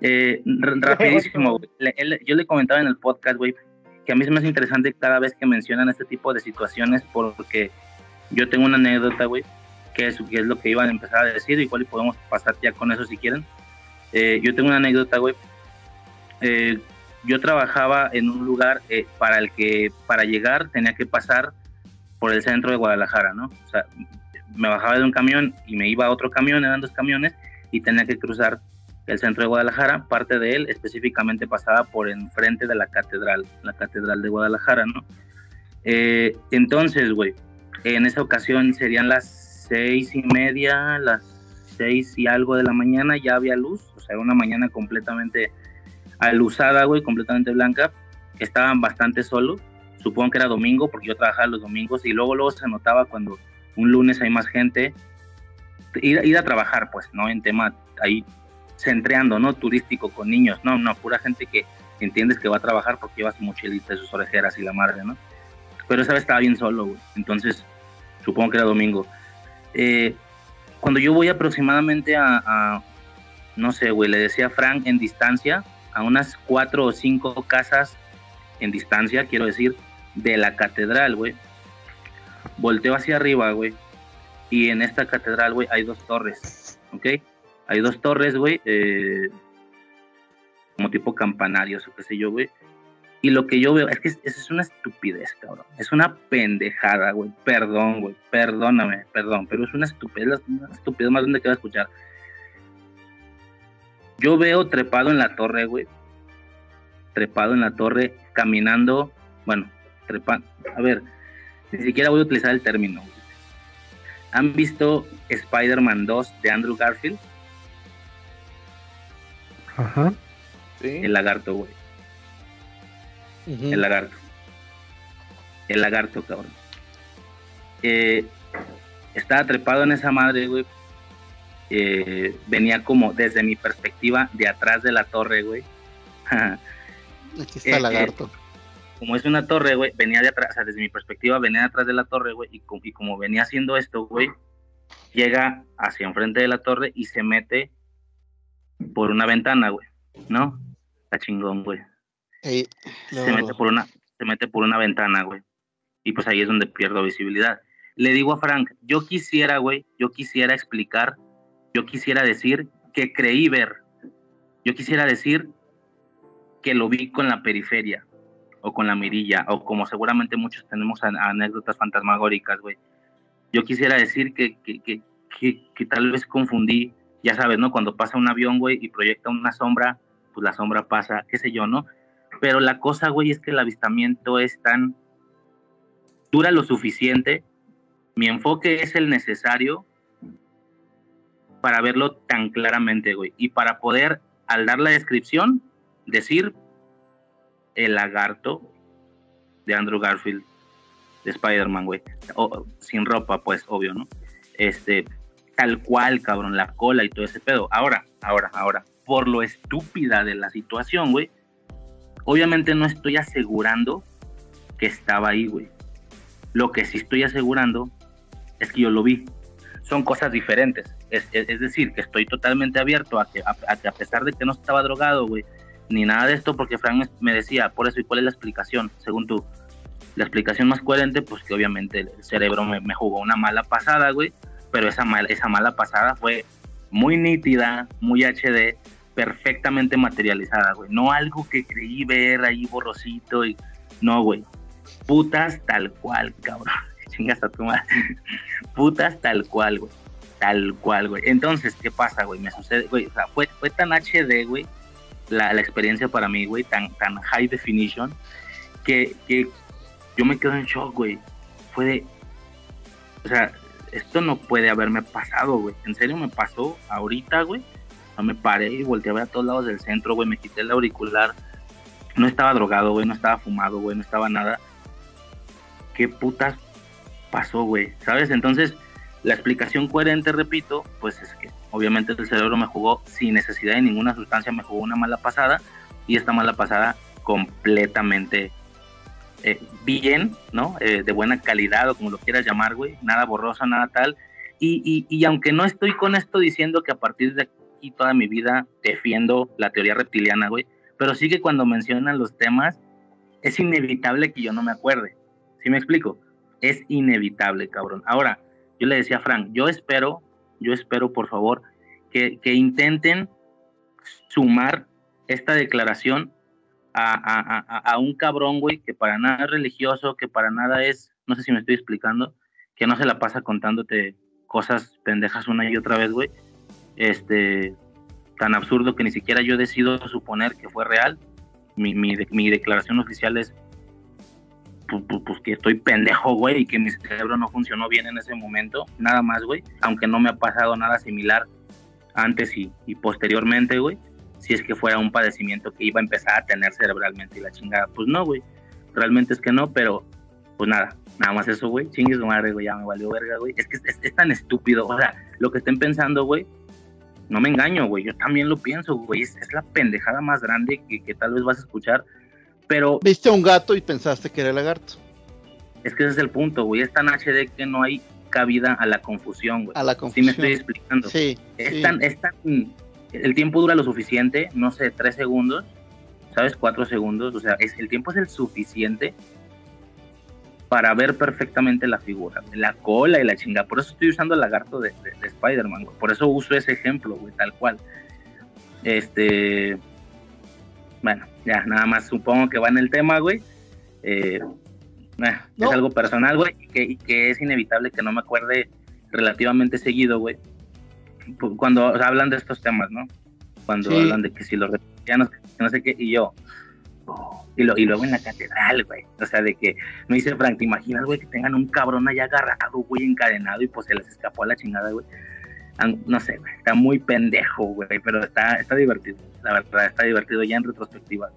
Eh, rapidísimo, güey. Le- él- yo le comentaba en el podcast, güey, que a mí se me hace interesante cada vez que mencionan este tipo de situaciones porque yo tengo una anécdota, güey, que es, que es lo que iban a empezar a decir, igual podemos pasar ya con eso si quieren. Eh, yo tengo una anécdota, güey. Eh, yo trabajaba en un lugar eh, para el que para llegar tenía que pasar por el centro de Guadalajara, ¿no? O sea, me bajaba de un camión y me iba a otro camión, eran dos camiones, y tenía que cruzar el centro de Guadalajara, parte de él específicamente pasaba por enfrente de la catedral, la catedral de Guadalajara, ¿no? Entonces, güey, en esa ocasión serían las seis y media, las seis y algo de la mañana, ya había luz, o sea, una mañana completamente alusada, güey, completamente blanca, estaban bastante solos, supongo que era domingo, porque yo trabajaba los domingos, y luego, luego se notaba cuando un lunes hay más gente, ir, ir a trabajar, pues, ¿no? En tema ahí centreando, ¿no? Turístico con niños, no, no, pura gente que entiendes que va a trabajar porque lleva su mochilita y sus orejeras y la madre, ¿no? Pero esa vez estaba bien solo, güey. Entonces, supongo que era domingo. Eh, cuando yo voy aproximadamente a, no sé, güey, le decía a Frank en distancia, a unas cuatro o cinco casas en distancia, quiero decir, de la catedral, güey. Volteo hacia arriba, güey. Y en esta catedral, güey, hay dos torres, ¿ok? Hay dos torres, güey, eh, como tipo campanarios o qué sé yo, güey. Y lo que yo veo es que es, es una estupidez, cabrón. Es una pendejada, güey. Perdón, güey. Perdóname, perdón. Pero es una estupidez, una estupidez más grande que va a escuchar. Yo veo trepado en la torre, güey. Trepado en la torre, caminando. Bueno, trepando. A ver, ni siquiera voy a utilizar el término. güey. ¿Han visto Spider-Man 2 de Andrew Garfield? Ajá. Sí. El lagarto, güey. El lagarto. El lagarto, cabrón. Eh, estaba trepado en esa madre, güey. Eh, venía como desde mi perspectiva de atrás de la torre, güey. *laughs* Aquí está eh, el lagarto. como es una torre, güey, venía de atrás, o sea, desde mi perspectiva venía de atrás de la torre, güey, y, y como venía haciendo esto, güey, llega hacia enfrente de la torre y se mete por una ventana, güey, ¿no? Está chingón, güey. Ey, se mete por una se mete por una ventana, güey. Y pues ahí es donde pierdo visibilidad. Le digo a Frank, yo quisiera, güey, yo quisiera explicar, yo quisiera decir que creí ver. Yo quisiera decir que lo vi con la periferia o con la mirilla, o como seguramente muchos tenemos anécdotas fantasmagóricas, güey. Yo quisiera decir que, que, que, que, tal vez confundí, ya sabes, ¿no? Cuando pasa un avión, güey, y proyecta una sombra, pues la sombra pasa, qué sé yo, ¿no? Pero la cosa, güey, es que el avistamiento es tan... dura lo suficiente, mi enfoque es el necesario para verlo tan claramente, güey, y para poder, al dar la descripción, decir el lagarto de Andrew Garfield, de Spider-Man, güey. sin ropa, pues, obvio, ¿no? Este, tal cual, cabrón, la cola y todo ese pedo. Ahora, ahora, ahora, por lo estúpida de la situación, güey, obviamente no estoy asegurando que estaba ahí, güey. Lo que sí estoy asegurando es que yo lo vi. Son cosas diferentes. Es, decir, que estoy totalmente abierto a que a, pesar de que no estaba drogado, güey, ni nada de esto, porque Frank me decía, por eso, ¿y cuál es la explicación? Según tú, la explicación más coherente, pues que obviamente el cerebro me, jugó una mala pasada, güey, pero esa, esa mala pasada fue muy nítida, muy HD, perfectamente materializada, güey. No algo que creí ver ahí borrosito y... No, güey. Putas tal cual, cabrón. *laughs* Chingas a tu madre. Putas tal cual, güey. Tal cual, güey. Entonces, ¿qué pasa, güey? Me sucede, güey. O sea, fue, fue tan HD, güey, la, experiencia para mí, güey, tan, tan high definition, que, que yo me quedo en shock, güey. Fue de, o sea, esto no puede haberme pasado, güey. En serio me pasó ahorita, güey. No me paré y volteé a ver a todos lados del centro, güey. Me quité el auricular. No estaba drogado, güey. No estaba fumado, güey. No estaba nada. ¿Qué putas pasó, güey? ¿Sabes? Entonces, la explicación coherente, repito, pues es que Obviamente el cerebro me jugó sin necesidad de ninguna sustancia, me jugó una mala pasada y esta mala pasada completamente eh, bien, ¿no? Eh, de buena calidad o como lo quieras llamar, güey, nada borrosa, nada tal. Y, y, aunque no estoy con esto diciendo que a partir de aquí toda mi vida defiendo la teoría reptiliana, güey, pero sí que cuando mencionan los temas es inevitable que yo no me acuerde. ¿Sí me explico? Es inevitable, cabrón. Ahora, yo le decía a Frank, yo espero yo espero, por favor, que, intenten sumar esta declaración a, un cabrón, güey, que para nada es religioso, que para nada es, no sé si me estoy explicando, que no se la pasa contándote cosas pendejas una y otra vez, güey. Este, tan absurdo que ni siquiera yo decido suponer que fue real. Mi, mi, mi declaración oficial es pues, pues, pues, que estoy pendejo, güey, y que mi cerebro no funcionó bien en ese momento, nada más, güey, aunque no me ha pasado nada similar antes y, posteriormente, güey, si es que fuera un padecimiento que iba a empezar a tener cerebralmente y la chingada, pues no, güey, realmente es que no, pero pues nada, nada más eso, güey, chingue su madre, güey, ya me valió verga, güey, es que es, tan estúpido, o sea, lo que estén pensando, güey, no me engaño, güey, yo también lo pienso, güey, es, la pendejada más grande que, que tal vez vas a escuchar pero. Viste a un gato y pensaste que era el lagarto. Es que ese es el punto, güey. Es tan HD que no hay cabida a la confusión, güey. A la confusión. Sí, me estoy explicando. Sí. Es, Tan, es tan. El tiempo dura lo suficiente, no sé, tres segundos, ¿sabes? Cuatro segundos. O sea, es, el tiempo es el suficiente para ver perfectamente la figura, la cola y la chinga. Por eso estoy usando el lagarto de, de, de Spider-Man, güey. Por eso uso ese ejemplo, güey, tal cual. Este bueno, ya, nada más supongo que va en el tema, güey. Eh, es algo personal, güey, y que, es inevitable que no me acuerde relativamente seguido, güey. Cuando hablan de estos temas, ¿no? Cuando hablan de que si los reptilianos, que no sé qué, y yo, y, lo, y luego en la catedral, güey. O sea, de que me dice Frank, ¿te imaginas, güey, que tengan un cabrón allá agarrado, güey, encadenado y pues se les escapó a la chingada, güey? no sé, está muy pendejo, güey, pero está, está divertido, la verdad, está divertido ya en retrospectiva.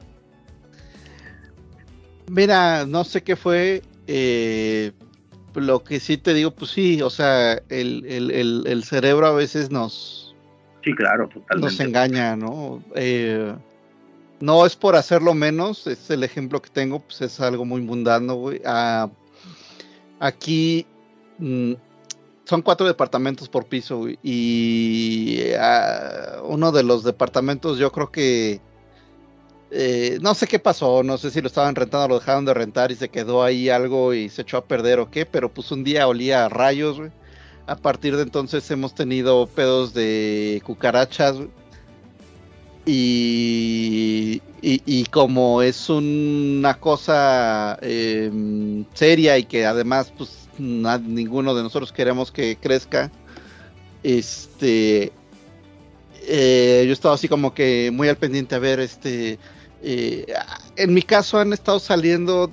Mira, no sé qué fue, eh, lo que sí te digo, pues sí, o sea, el, cerebro a veces nos... Sí, claro, totalmente. Nos engaña, ¿no? Eh, no es por hacerlo menos, es el ejemplo que tengo, pues es algo muy mundano, güey. Ah, aquí mm, son cuatro departamentos por piso y ah, uno de los departamentos yo creo que eh, no sé qué pasó, no sé si lo estaban rentando, lo dejaron de rentar y se quedó ahí algo y se echó a perder o qué, pero pues un día olía a rayos, güey. A partir de entonces hemos tenido pedos de cucarachas, güey. Y, y, como es una cosa em, seria y que además pues ninguno de nosotros queremos que crezca, este, eh, yo he estado así como que muy al pendiente a ver, este, eh, en mi caso han estado saliendo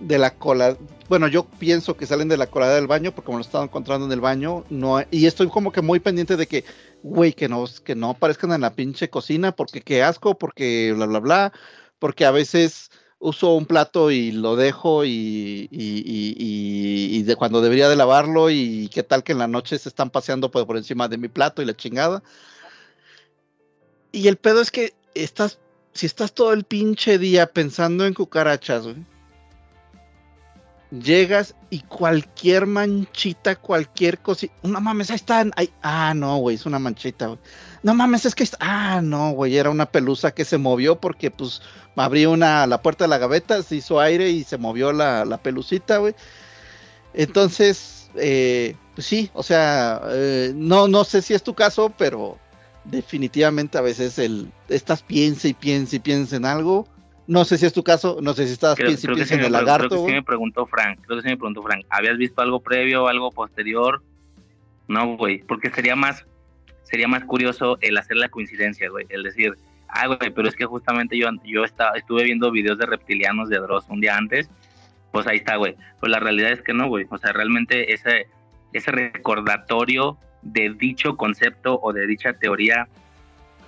de la cola, bueno, yo pienso que salen de la colada del baño porque como lo he estado encontrando en el baño, no, y estoy como que muy pendiente de que, güey, que no, que no aparezcan en la pinche cocina porque qué asco, porque bla, bla, bla, porque a veces uso un plato y lo dejo y de cuando debería de lavarlo y qué tal que en la noche se están paseando por, por encima de mi plato y la chingada. Y el pedo es que estás, si estás todo el pinche día pensando en cucarachas, güey, llegas y cualquier manchita, cualquier cosita, no mames, ahí están, ahí- ah, no, güey, es una manchita. No mames, es que, ah, no, güey, era una pelusa que se movió porque, pues, abrí una, la puerta de la gaveta, se hizo aire y se movió la, la pelucita, güey. Entonces, eh, pues sí, o sea, eh, no, no sé si es tu caso, pero definitivamente a veces el, estás piensa y piensa y piensa en algo. No sé si es tu caso, no sé si estás Creo, que sí en me, el pre- creo lagarto, que sí me preguntó Frank, creo que sí me preguntó Frank, ¿habías visto algo previo o algo posterior? No, güey, porque sería más, sería más curioso el hacer la coincidencia, güey, el decir, ah, güey, pero es que justamente yo, yo estaba, estuve viendo videos de reptilianos de Dross un día antes, pues ahí está, güey. Pues la realidad es que no, güey, o sea, realmente ese, ese recordatorio de dicho concepto o de dicha teoría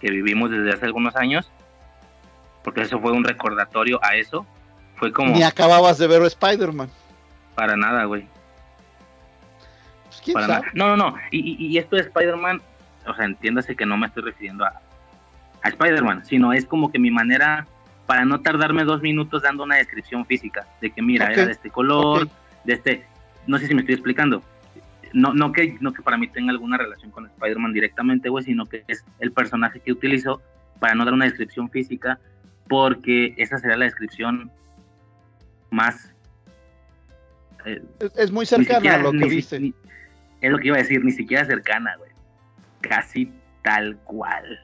que vivimos desde hace algunos años, porque eso fue un recordatorio a eso, fue como Ni acababas de ver Spider-Man. para nada, güey. Pues, ¿quién Para sabe? nada. No, no, no. Y, y- y esto de Spider-Man, o sea, entiéndase que no me estoy refiriendo a, a Spider-Man, sino es como que mi manera para no tardarme dos minutos dando una descripción física de que mira, Ok, era de este color, de este, no sé si me estoy explicando. No, no que, no que para mí tenga alguna relación con Spider-Man directamente, güey, sino que es el personaje que utilizo para no dar una descripción física, porque esa sería la descripción más eh, Es, es muy cercana siquiera- a lo que si- viste. ni- es lo que iba a decir, ni siquiera cercana, güey. Casi tal cual.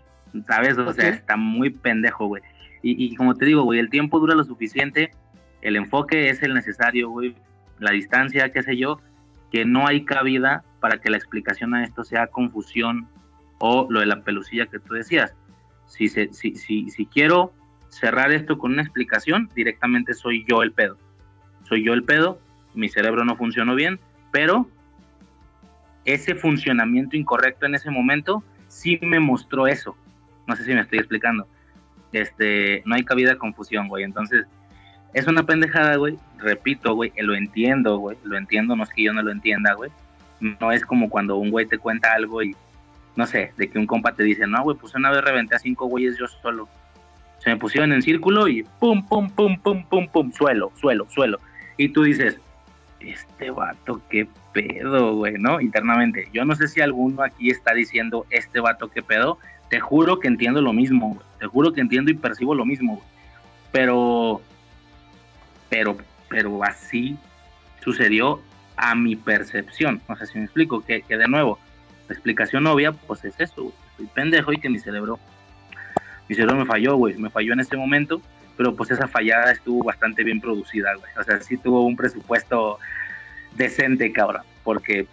¿Sabes? O sea, está muy pendejo, güey. Y, y como te digo, güey, el tiempo dura lo suficiente, el enfoque es el necesario, güey, la distancia, qué sé yo, que no hay cabida para que la explicación a esto sea confusión o lo de la pelucilla que tú decías. Si, se, si, si, si quiero cerrar esto con una explicación, directamente soy yo el pedo. Soy yo el pedo, mi cerebro no funcionó bien, pero ese funcionamiento incorrecto en ese momento sí me mostró eso. No sé si me estoy explicando. Este, no hay cabida a confusión, güey. Entonces, es una pendejada, güey. Repito, güey, lo entiendo, güey. Lo entiendo, no es que yo no lo entienda, güey. No es como cuando un güey te cuenta algo y, no sé, de que un compa te dice, no, güey, pues una vez reventé a cinco güeyes yo solo. Se me pusieron en círculo y pum, pum, pum, pum, pum, pum, suelo, suelo, suelo. Y tú dices, este vato, qué pedo, güey, ¿no? Internamente. Yo no sé si alguno aquí está diciendo, este vato, qué pedo. Te juro que entiendo lo mismo, güey. Te juro que entiendo y percibo lo mismo, güey. Pero, pero, pero así sucedió a mi percepción. No sé si me explico, que, que de nuevo, la explicación obvia, pues es eso, güey. Estoy pendejo y que mi cerebro, mi cerebro me falló, güey. Me falló en ese momento, pero pues esa fallada estuvo bastante bien producida, güey. O sea, sí tuvo un presupuesto decente, cabrón, porque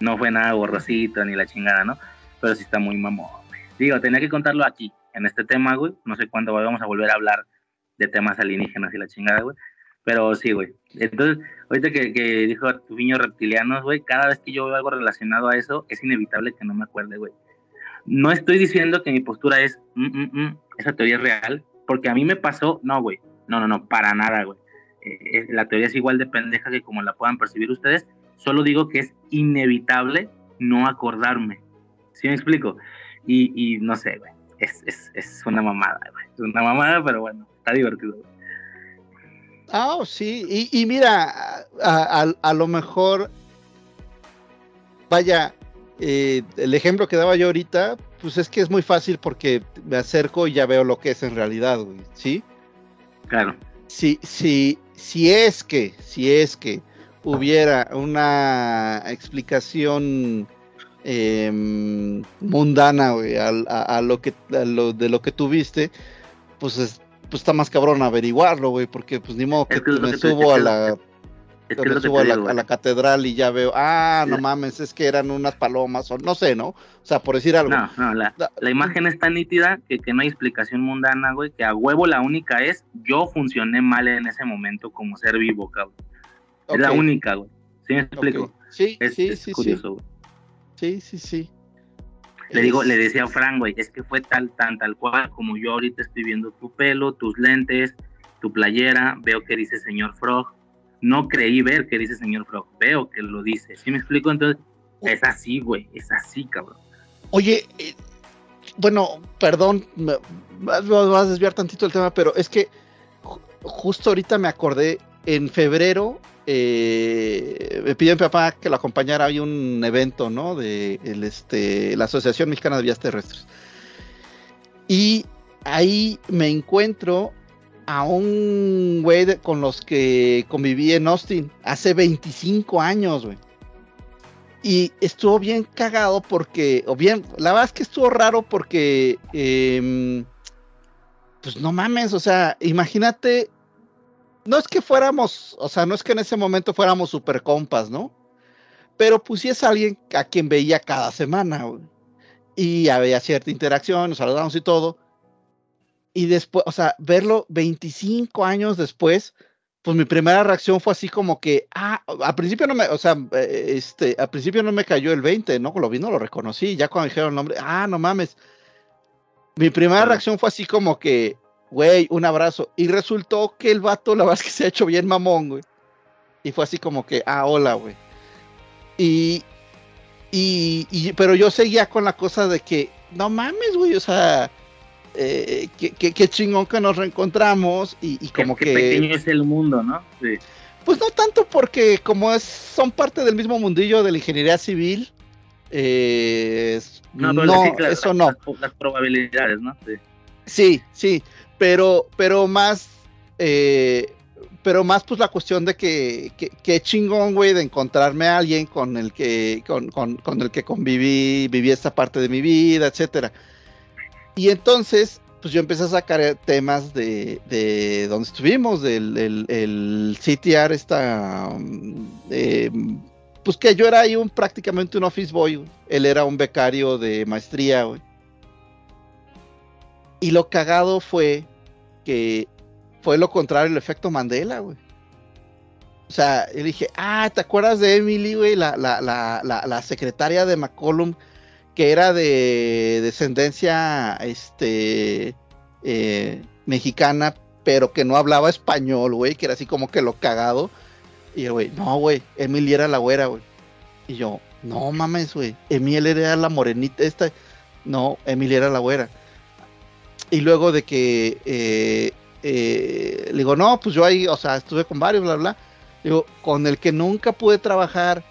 no fue nada borrosito ni la chingada, ¿no? Pero sí está muy mamón, güey. Digo, tenía que contarlo aquí, en este tema, güey. No sé cuándo vamos a volver a hablar de temas alienígenas y la chingada, güey. Pero sí, güey. Entonces, ahorita que, que dijo tu niño reptilianos, güey, cada vez que yo veo algo relacionado a eso, es inevitable que no me acuerde, güey. No estoy diciendo que mi postura es, "Mm, mm, mm, esa teoría es real, porque a mí me pasó, no, güey. No, no, no, para nada, güey. Eh, eh, la teoría es igual de pendeja que como la puedan percibir ustedes. Solo digo que es inevitable no acordarme. ¿Sí me explico? Y, no sé, güey. Es, es, es una mamada, güey. Es una mamada, pero bueno, está divertido, güey. Ah, oh, sí. Y, mira, a- a lo mejor, vaya, eh, el ejemplo que daba yo ahorita, pues es que es muy fácil porque me acerco y ya veo lo que es en realidad, güey, ¿sí? Claro. Si, si, si es que, si es que hubiera una explicación em, mundana, güey, a, a- a lo que, a lo, de lo que tuviste, pues, es- pues está más cabrón averiguarlo, güey, porque pues ni modo que Es me que subo a la, Es que me subo a la, a la catedral y ya veo, ah, no mames, es que eran unas palomas, o no sé, ¿no? O sea, por decir algo. No, no, la, imagen es tan nítida que, que no hay explicación mundana, güey, que a huevo la única es yo funcioné mal en ese momento como ser vivo, cabrón. Es la única, güey. ¿Sí me explico? Sí, Es, sí, es sí, sí, curioso, sí, sí, sí. Le digo, le decía a Fran, güey, es que fue tal, tan, tal cual, como yo ahorita estoy viendo tu pelo, tus lentes, tu playera, veo que dice señor Frog. No creí ver que dice señor Frog, veo que lo dice. ¿Sí me explico? Entonces, es así, güey, es así, cabrón. Oye, eh, bueno, perdón, me, vas a desviar tantito el tema, pero es que ju- justo ahorita me acordé, en febrero eh, me pidió mi papá que lo acompañara, hay un evento, ¿no? De este, la Asociación Mexicana de Vías Terrestres. Y ahí me encuentro a un güey con los que conviví en Austin hace 25 años, güey. Y estuvo bien cagado porque, o bien, la verdad es que estuvo raro porque, em, pues no mames, o sea, imagínate, no es que fuéramos, o sea, no es que en ese momento fuéramos super compas, ¿no? Pero pues sí es alguien a quien veía cada semana, güey. Y había cierta interacción, nos saludamos y todo. Y después, o sea, verlo 25 años después, pues mi primera reacción fue así como que, ah, al principio no me, o sea, eh, este, al principio no me cayó el 20, ¿no? Lo vi, no lo reconocí, ya cuando dijeron el nombre, ah, no mames. Mi primera reacción fue así como que, güey, un abrazo. Y resultó que el vato, la verdad es que se ha hecho bien mamón, güey. Y fue así como que, ah, hola, güey. Y, y, y- pero yo seguía con la cosa de que, no mames, güey, o sea, eh, qué, qué- qué chingón que nos reencontramos y, y Qué- como qué que... pequeño es el mundo, ¿no? Sí. Pues no tanto porque como es, son parte del mismo mundillo de la ingeniería civil, eh, no, claro, eso no. Las, las probabilidades, ¿no? Sí. Sí, sí, pero, pero más, eh, pero más pues la cuestión de que, que, que chingón, güey, de encontrarme a alguien con el que, con, con, con el que conviví, viví esta parte de mi vida, etcétera. Y entonces, pues yo empecé a sacar eh, temas de, de donde estuvimos, del el, el CTR, esta, um, eh, pues que yo era ahí un, prácticamente un office boy, él era un becario de maestría, güey. Y lo cagado fue que fue lo contrario, el efecto Mandela, güey. O sea, yo dije, ah, ¿te acuerdas de Emily, güey? La, la, la, la secretaria de McCollum, que era de descendencia este, eh, mexicana, pero que no hablaba español, güey, que era así como que lo cagado. Y el güey, no, güey, Emily era la güera, güey. Y yo, no mames, güey, Emily era la morenita esta. No, Emily era la güera. Y luego de que eh, eh, le digo, no, pues yo ahí, o sea, estuve con varios, bla, bla. Digo, con el que nunca pude trabajar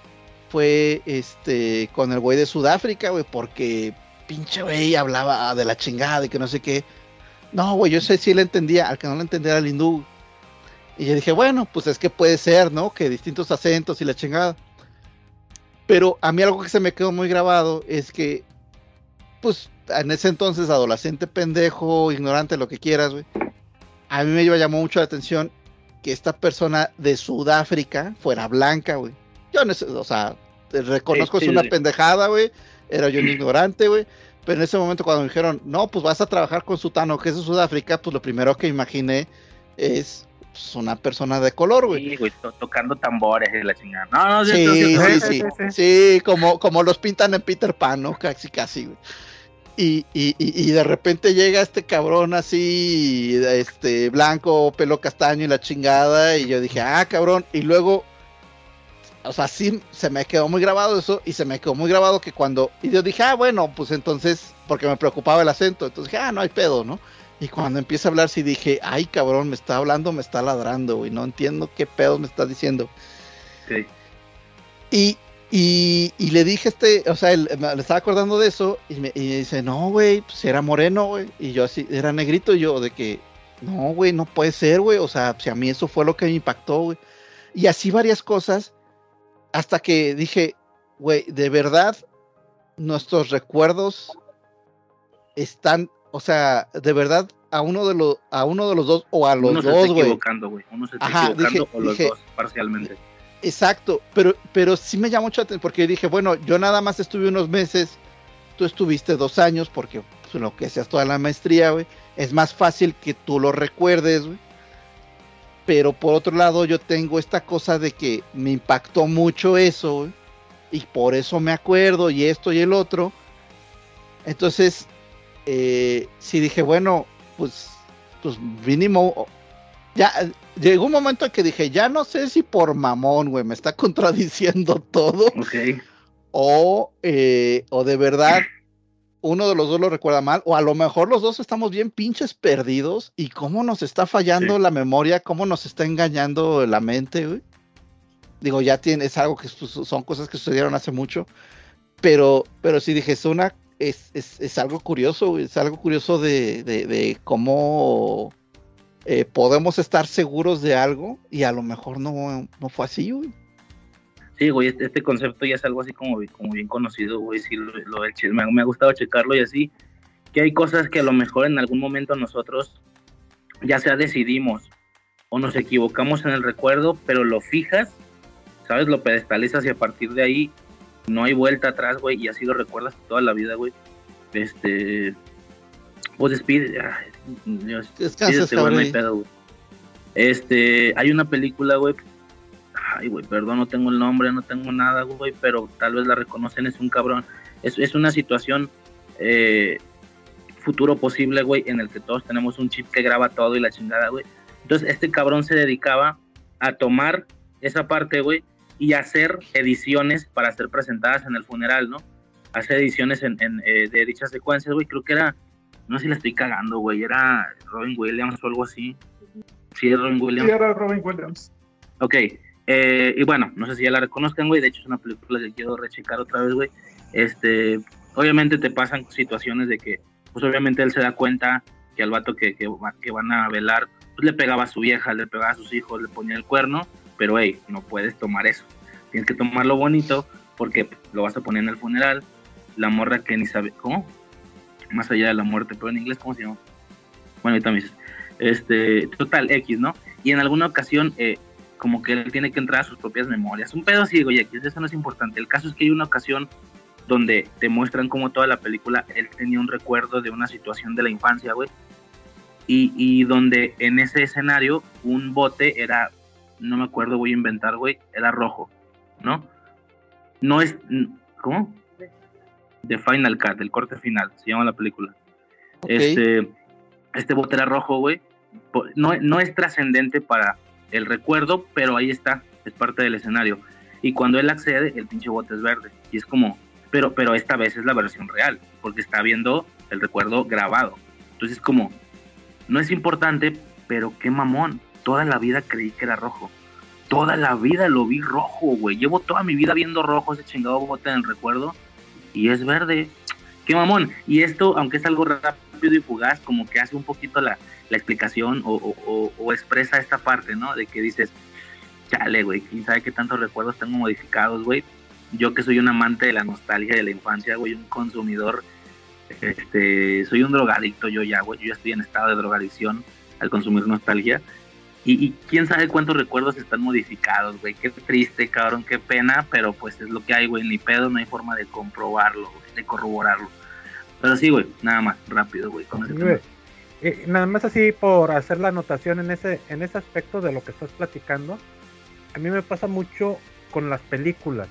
fue este, con el güey de Sudáfrica, güey, porque pinche güey hablaba de la chingada y que no sé qué. No, güey, yo sé sí le entendía, al que no le entendía era el hindú. Y yo dije, bueno, pues es que puede ser, ¿no? Que distintos acentos y la chingada. Pero a mí algo que se me quedó muy grabado es que, pues, en ese entonces, adolescente pendejo, ignorante, lo que quieras, güey. A mí me llamó mucho la atención que esta persona de Sudáfrica fuera blanca, güey. Yo, no sé, o sea, reconozco Sí, es una sí. pendejada, güey. Era yo un ignorante, güey. Pero en ese momento cuando me dijeron, no, pues vas a trabajar con Sutano, que es de Sudáfrica, pues lo primero que imaginé es pues, una persona de color, güey. Sí, güey, to- tocando tambores y la chingada. No, no, Sí, sí, sí, sí, sí, como, como los pintan en Peter Pan, ¿no? Casi, casi, güey. Y, y, y, y de repente llega este cabrón así, este, blanco, pelo castaño y la chingada, y yo dije, ah, cabrón, y luego, o sea, sí, se me quedó muy grabado eso, y se me quedó muy grabado que cuando, y yo dije, ah, bueno, pues entonces, porque me preocupaba el acento, entonces dije, ah, no hay pedo, ¿no? Y cuando empieza a hablar, sí dije, ay, cabrón, me está hablando, me está ladrando, güey, no entiendo qué pedo me está diciendo. Sí. Y Y, y le dije este, o sea, él, me, le estaba acordando de eso y me, y me dice, no, güey, pues era moreno, güey. Y yo así, era negrito, y yo de que, no, güey, no puede ser, güey. O sea, si a mí eso fue lo que me impactó, güey. Y así varias cosas, hasta que dije, güey, de verdad, nuestros recuerdos están, o sea, de verdad, a uno de los, a uno de los dos, o a los Uno dos, güey. Uno se está Ajá, equivocando dije- o los dije- dos, parcialmente. Exacto, pero, pero sí me llamó mucho atención porque dije, bueno, yo nada más estuve unos meses, tú estuviste dos años porque pues, lo que seas toda la maestría, güey, es más fácil que tú lo recuerdes, güey. Pero por otro lado, yo tengo esta cosa de que me impactó mucho eso, y por eso me acuerdo, y esto y el otro. Entonces, eh, sí dije, bueno, pues, pues mínimo, ya llegó un momento en que dije, ya no sé si por mamón, güey, me está *laughs* contradiciendo todo, Ok. o, eh, o de verdad uno de los dos lo recuerda mal, o a lo mejor los dos estamos bien pinches perdidos, y cómo nos está fallando Sí. la memoria, cómo nos está engañando la mente, güey. Digo, ya tiene, es algo que son cosas que sucedieron hace mucho, pero, pero sí dije, es una, es, es, es algo curioso, güey, es algo curioso de, de, de cómo eh, podemos estar seguros de algo y a lo mejor no, no fue así, güey. Sí, güey, este, este concepto ya es algo así como, como bien conocido, güey. Sí, lo, lo he che- me, me ha gustado checarlo y así. Que hay cosas que a lo mejor en algún momento nosotros ya sea decidimos o nos equivocamos en el recuerdo, pero lo fijas, ¿sabes? Lo pedestalizas y a partir de ahí no hay vuelta atrás, güey, y así lo recuerdas toda la vida, güey. Este. Pues despide. ay, Dios, Descansa, despídete, güey, no hay pedo, güey. Este. Hay una película, güey, Ay, güey, perdón, no tengo el nombre, no tengo nada, güey, pero tal vez la reconocen, es un cabrón. Es, es una situación eh, futuro posible, güey, en el que todos tenemos un chip que graba todo y la chingada, güey. Entonces, este cabrón se dedicaba a tomar esa parte, güey, y hacer ediciones para ser presentadas en el funeral, ¿no? Hacer ediciones en, en, eh, de dichas secuencias, güey, creo que era, no sé si la estoy cagando, güey, era Robin Williams o algo así. Sí, Robin Sí, Williams. era Robin Williams. Ok, eh, y bueno, no sé si ya la reconozcan, güey. De hecho, es una película que quiero rechecar otra vez, güey. Este, obviamente te pasan situaciones de que, pues obviamente él se da cuenta que al vato que, que, va- que van a velar, pues le pegaba a su vieja, le pegaba a sus hijos, le ponía el cuerno, pero hey, no puedes tomar eso. Tienes que tomarlo bonito porque lo vas a poner en el funeral. La morra que ni sabe, ¿cómo? Más allá de la muerte, pero en inglés, ¿cómo se llama? Bueno, ahorita me dices. Este, total, X, ¿no? Y en alguna ocasión, eh, como que él tiene que entrar a sus propias memorias. Un pedo así, oye, eso no es importante. El caso es que hay una ocasión donde te muestran como toda la película él tenía un recuerdo de una situación de la infancia, güey. Y, y donde en ese escenario un bote era, no me acuerdo, voy a inventar, güey, era rojo, ¿no? No es, ¿cómo? The Final Cut, el corte final, se llama la película. Este, este bote era rojo, güey. No, no es trascendente para el recuerdo, pero ahí está, es parte del escenario. Y cuando él accede, el pinche bote es verde. Y es como, pero, pero esta vez es la versión real, porque está viendo el recuerdo grabado. Entonces es como, no es importante, pero qué mamón. Toda la vida creí que era rojo. Toda la vida lo vi rojo, güey. Llevo toda mi vida viendo rojo ese chingado bote en el recuerdo. Y es verde. Qué mamón. Y esto, aunque es algo rápido y fugaz, como que hace un poquito la, la explicación o, expresa esta parte, ¿no? De que dices, chale, güey, quién sabe qué tantos recuerdos tengo modificados, güey. Yo que soy un amante de la nostalgia de la infancia, güey, un consumidor, este, soy un drogadicto yo ya, güey, yo ya estoy en estado de drogadicción al consumir nostalgia. Y, quién sabe cuántos recuerdos están modificados, güey. Qué triste, cabrón, qué pena, pero pues es lo que hay, güey. Ni pedo, no hay forma de comprobarlo, de corroborarlo. Pero sí, güey, nada más, rápido, güey. con Sí, güey. Eh, nada más así por hacer la anotación en ese, en ese aspecto de lo que estás platicando, a mí me pasa mucho con las películas.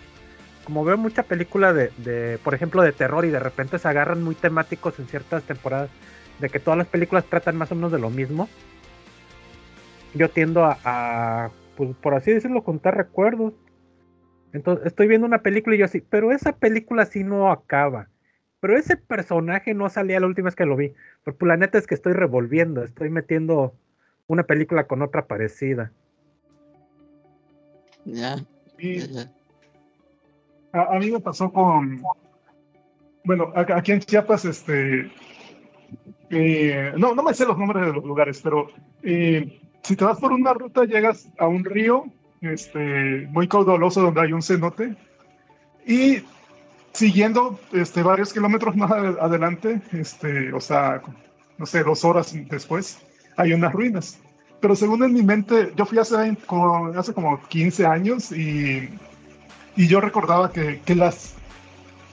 Como veo mucha película de, de, por ejemplo, de terror y de repente se agarran muy temáticos en ciertas temporadas, de que todas las películas tratan más o menos de lo mismo, yo tiendo a, pues por así decirlo, contar recuerdos. Entonces estoy viendo una película y yo así, pero esa película sí no acaba. Pero ese personaje no salía la última vez que lo vi. Pero pues, la neta es que estoy revolviendo, estoy metiendo una película con otra parecida. Ya. A, a mí me pasó con, bueno, aquí en Chiapas, este, eh, no, no me sé los nombres de los lugares, pero eh, si te vas por una ruta llegas a un río, este, muy caudaloso donde hay un cenote y siguiendo, este, varios kilómetros más ade- adelante, este, o sea, no sé, dos horas después, hay unas ruinas. Pero según en mi mente, yo fui hace, 20 como, hace como 15 años y, y yo recordaba que, que las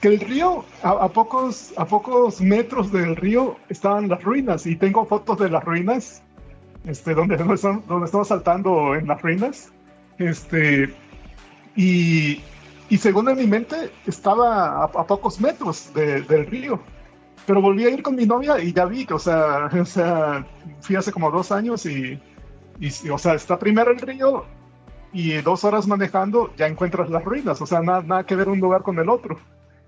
que el río, a, a pocos, a pocos metros del río estaban las ruinas y tengo fotos de las ruinas, este, donde, donde estamos saltando en las ruinas. Este, y, y según en mi mente estaba a, a pocos metros de- del río. Pero volví a ir con mi novia y ya vi que, o sea, *laughs* o sea fui hace como dos años y, y, o sea, está primero el río y dos horas manejando ya encuentras las ruinas, o sea, nada, nada que ver un lugar con el otro.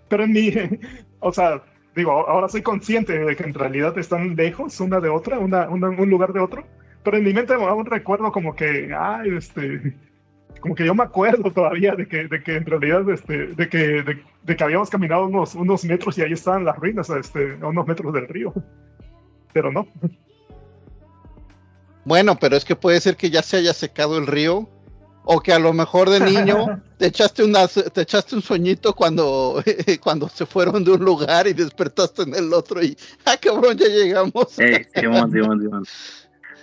Pero en mi, *laughs* o sea, digo, ahora soy consciente de que en realidad están lejos una de otra, una, una- un lugar de otro, pero en mi mente aún recuerdo como que, ay, este, como que yo me acuerdo todavía de que, de que en realidad, este, de que, de, de que habíamos caminado unos, unos metros y ahí estaban las ruinas, este, a unos metros del río. Pero no. Bueno, pero es que puede ser que ya se haya secado el río o que a lo mejor de niño *laughs* te echaste una, te echaste un sueñito cuando *laughs* cuando se fueron de un lugar y despertaste en el otro y ah cabrón ya llegamos. Eh, Simón, *laughs* Simón, Simón.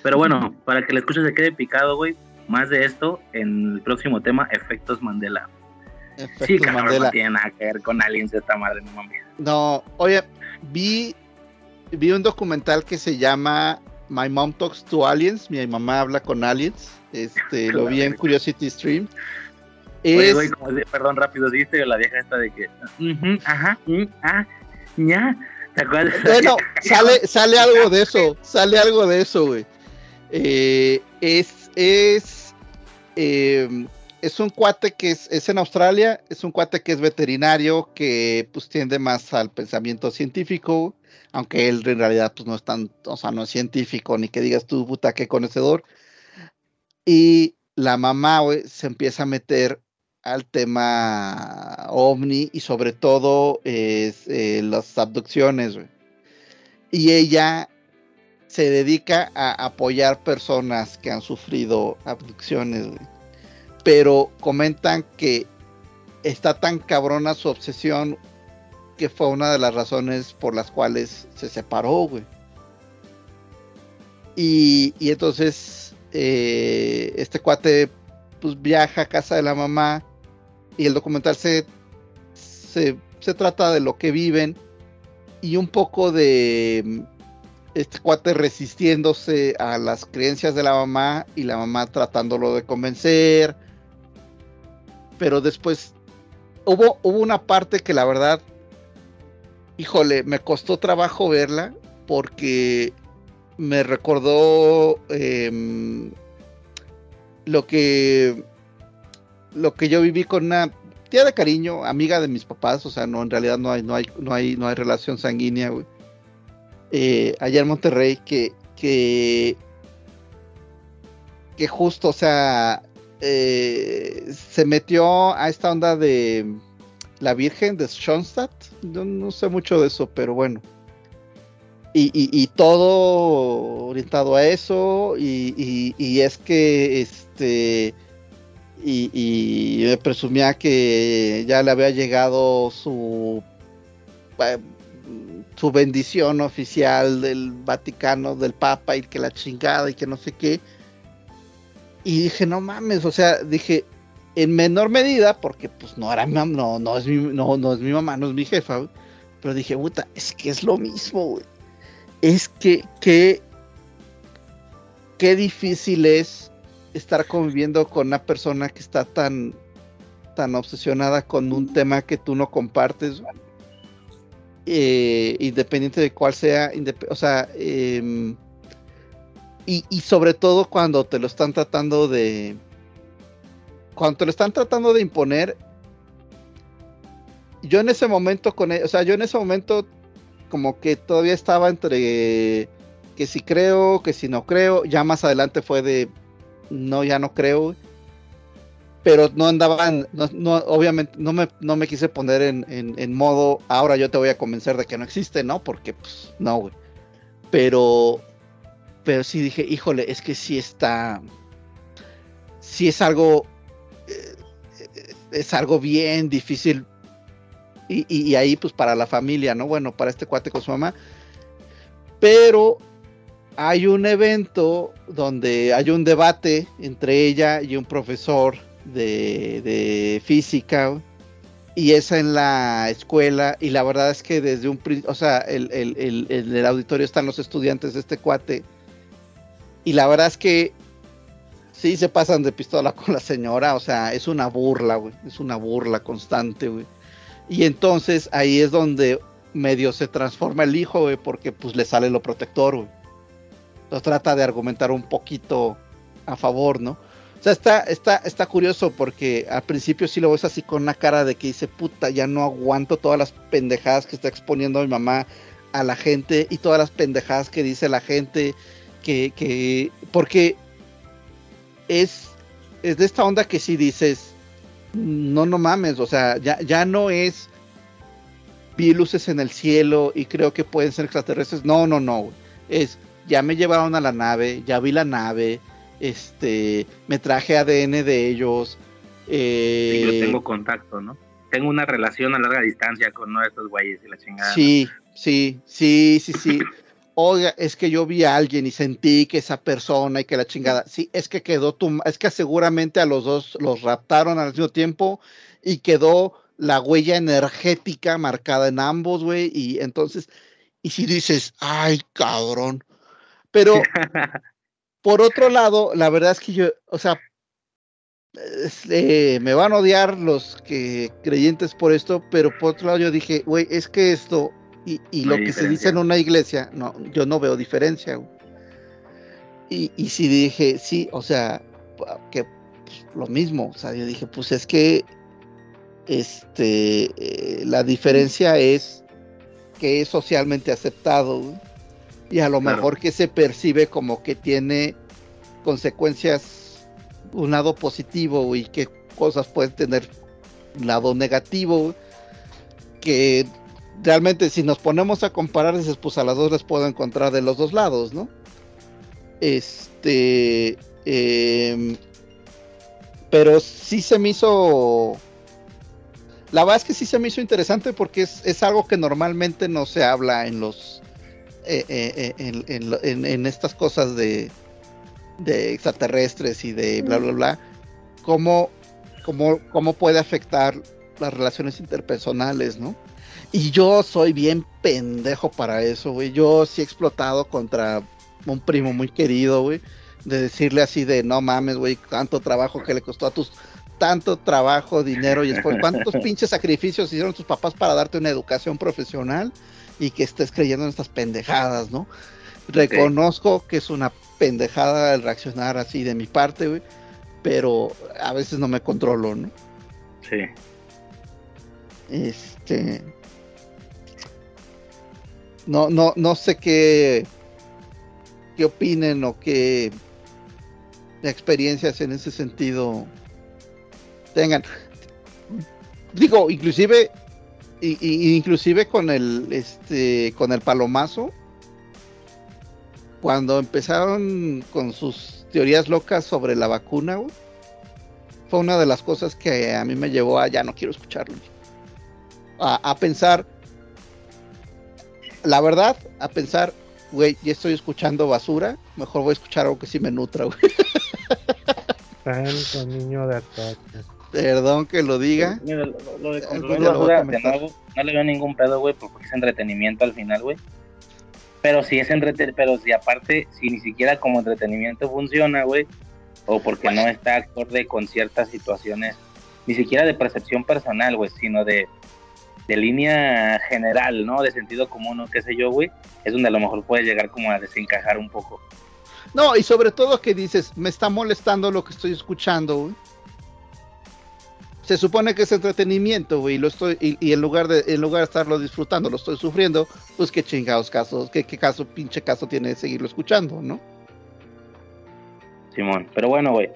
Pero bueno, para que el escucha se quede picado, güey, más de esto en el próximo tema, efectos Mandela. Efectos Sí, cabrón, Mandela. no tiene nada que ver con aliens esta madre, no mames. No, oye, vi vi un documental que se llama My Mom Talks to Aliens, mi mamá habla con aliens. Este, *laughs* lo vi en Curiosity Stream. Oye, Es- güey, como de- perdón, rápido, ¿viste la vieja esta de que, ujú, ajá, mm, ah, ya, ¿te acuerdas? Bueno, *laughs* sale, sale algo de eso, sale algo de eso, güey. Eh, es, es, eh, es un cuate que es, es en Australia, es un cuate que es veterinario, que pues tiende más al pensamiento científico, aunque él en realidad pues no es tan, o sea, no es científico, ni que digas tú, puta, qué conocedor. Y la mamá, güey, se empieza a meter al tema ovni y sobre todo es, eh, las abducciones, güey. Y ella se dedica a apoyar personas que han sufrido abducciones. Pero comentan que está tan cabrona su obsesión que fue una de las razones por las cuales se separó, güey. Y, y entonces eh, este cuate pues viaja a casa de la mamá y el documental se, se, se trata de lo que viven y un poco de este cuate resistiéndose a las creencias de la mamá y la mamá tratándolo de convencer. Pero después hubo, hubo una parte que la verdad, híjole, me costó trabajo verla porque me recordó em, lo que lo que yo viví con una tía de cariño, amiga de mis papás, o sea, no en realidad no hay no hay no hay no hay relación sanguínea, güey. Eh, allá en Monterrey que que que justo, o sea, eh, se metió a esta onda de la Virgen de Schoenstatt. No, no sé mucho de eso, pero bueno. Y, y- todo orientado a eso. Y, y- es que este. Y, presumía que ya le había llegado su. Su bendición oficial del Vaticano, del Papa, y que la chingada, y que no sé qué. Y dije, no mames, o sea, dije, en menor medida, porque pues no era mi mam- no, no es mi, no, no es mi mamá, no es mi jefa, güey, pero dije, puta, es que es lo mismo, güey. Es que, que, qué difícil es estar conviviendo con una persona que está tan, tan obsesionada con un tema que tú no compartes, güey. Eh, independiente de cuál sea, o sea, em, y, y sobre todo cuando te lo están tratando de. Cuando te lo están tratando de imponer. Yo en ese momento con e- o sea, yo en ese momento como que todavía estaba entre que si creo, que si no creo. Ya más adelante fue de no, ya no creo. Pero no andaban, no, no, obviamente no me, no me quise poner en, en, modo, ahora yo te voy a convencer de que no existe, ¿no? Porque pues no, güey. Pero, pero sí dije, híjole, es que sí está, sí es algo, eh, es algo bien difícil. Y, y, ahí pues para la familia, ¿no? Bueno, para este cuate con su mamá. Pero hay un evento donde hay un debate entre ella y un profesor de, de física y esa en la escuela y la verdad es que desde un o sea el, el, el, en el auditorio están los estudiantes de este cuate y la verdad es que sí se pasan de pistola con la señora o sea es una burla güey es una burla constante güey. Y entonces ahí es donde medio se transforma el hijo güey porque pues le sale lo protector güey. Entonces trata de argumentar un poquito a favor no o sea, está, está, está curioso porque al principio sí lo ves así con una cara de que dice, puta, ya no aguanto todas las pendejadas que está exponiendo mi mamá a la gente y todas las pendejadas que dice la gente, que, que porque es, es de esta onda que si dices, no, no mames, o sea, ya, ya no es, vi luces en el cielo y creo que pueden ser extraterrestres, no, no, no, es, ya me llevaron a la nave, ya vi la nave, este, me traje ADN de ellos. Eh, sí, yo tengo contacto, ¿no? Tengo una relación a larga distancia con uno de estos güeyes y la chingada. Sí, sí, sí, sí, sí. Oiga, es que yo vi a alguien y sentí que esa persona y que la chingada. Sí, es que quedó tu, es que seguramente a los dos los raptaron al mismo tiempo y quedó la huella energética marcada en ambos, güey. Y entonces, y si dices, ay, cabrón. Pero *laughs* por otro lado, la verdad es que yo, o sea, este, me van a odiar los que creyentes por esto, pero por otro lado yo dije, güey, es que esto y, y lo que se dice en una iglesia, no, yo no veo diferencia. Güey. Y, y sí dije, sí, o sea, que pues, lo mismo, o sea, yo dije, pues es que este, eh, la diferencia es que es socialmente aceptado. Güey y a lo claro. mejor que se percibe como que tiene consecuencias un lado positivo y qué cosas pueden tener un lado negativo que realmente si nos ponemos a comparar pues a las dos les puedo encontrar de los dos lados no este eh, pero sí se me hizo la verdad es que sí se me hizo interesante porque es, es algo que normalmente no se habla en los eh, eh, en, en, en, estas cosas de, de, extraterrestres y de bla, bla, bla, cómo, cómo, cómo puede afectar las relaciones interpersonales, ¿no? Y yo soy bien pendejo para eso, güey. Yo sí he explotado contra un primo muy querido, güey. De decirle así de, no mames, güey, tanto trabajo que le costó a tus... Tanto trabajo, dinero y después, ¿cuántos *laughs* pinches sacrificios hicieron tus papás para darte una educación profesional? Y que estés creyendo en estas pendejadas, ¿no? Reconozco sí. que es una pendejada el reaccionar así de mi parte, güey, pero a veces no me controlo, ¿no? Sí. Este. No, no, no sé qué. qué opinen o qué experiencias en ese sentido tengan. Digo, inclusive y, inclusive con el este con el palomazo cuando empezaron con sus teorías locas sobre la vacuna fue una de las cosas que a mí me llevó a ya no quiero escucharlo. A, pensar la verdad a pensar güey ya estoy escuchando basura mejor voy a escuchar algo que sí me nutra güey. Santo niño de ataque Perdón que lo diga. Mira, lo, lo de basura, de nuevo, no le veo ningún pedo, güey, porque es entretenimiento al final, güey. Pero si es entretenimiento, pero si aparte, si ni siquiera como entretenimiento funciona, güey, o porque no está acorde con ciertas situaciones, ni siquiera de percepción personal, güey, sino de, de línea general, ¿no? De sentido común, o qué sé yo, güey, es donde a lo mejor puede llegar como a desencajar un poco. No, y sobre todo que dices, me está molestando lo que estoy escuchando, güey se supone que es entretenimiento, güey, lo estoy, y, y, en lugar de, en lugar de estarlo disfrutando, lo estoy sufriendo, pues qué chingados casos, qué, qué caso, pinche caso tiene de seguirlo escuchando, ¿no? Simón, pero bueno, güey,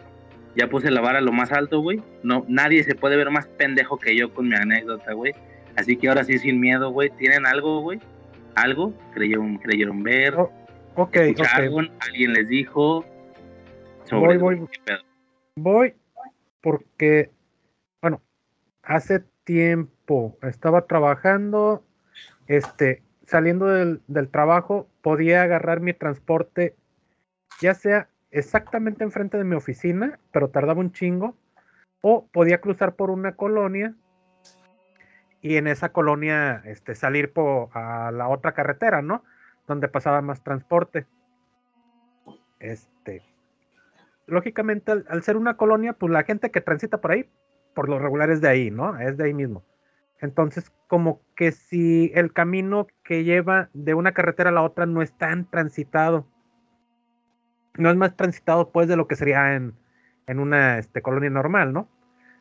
Ya puse la vara lo más alto, güey. No, nadie se puede ver más pendejo que yo con mi anécdota, güey. Así que ahora sí, sin miedo, güey. ¿Tienen algo, güey? ¿Algo? ¿Creyeron, creyeron ver? Oh, ok, ¿Escucharon? ok. ¿Alguien les dijo? Voy, voy. ¿Qué pedo? Voy porque, hace tiempo estaba trabajando, este, saliendo del, del trabajo, podía agarrar mi transporte, ya sea exactamente enfrente de mi oficina, pero tardaba un chingo, o podía cruzar por una colonia y en esa colonia este, salir por, a la otra carretera, ¿no? Donde pasaba más transporte. Este, lógicamente, al, al ser una colonia, pues la gente que transita por ahí, por lo regular es de ahí, ¿no? Es de ahí mismo. Entonces, como que si el camino que lleva de una carretera a la otra no es tan transitado, no es más transitado pues de lo que sería en, en una este, colonia normal, ¿no?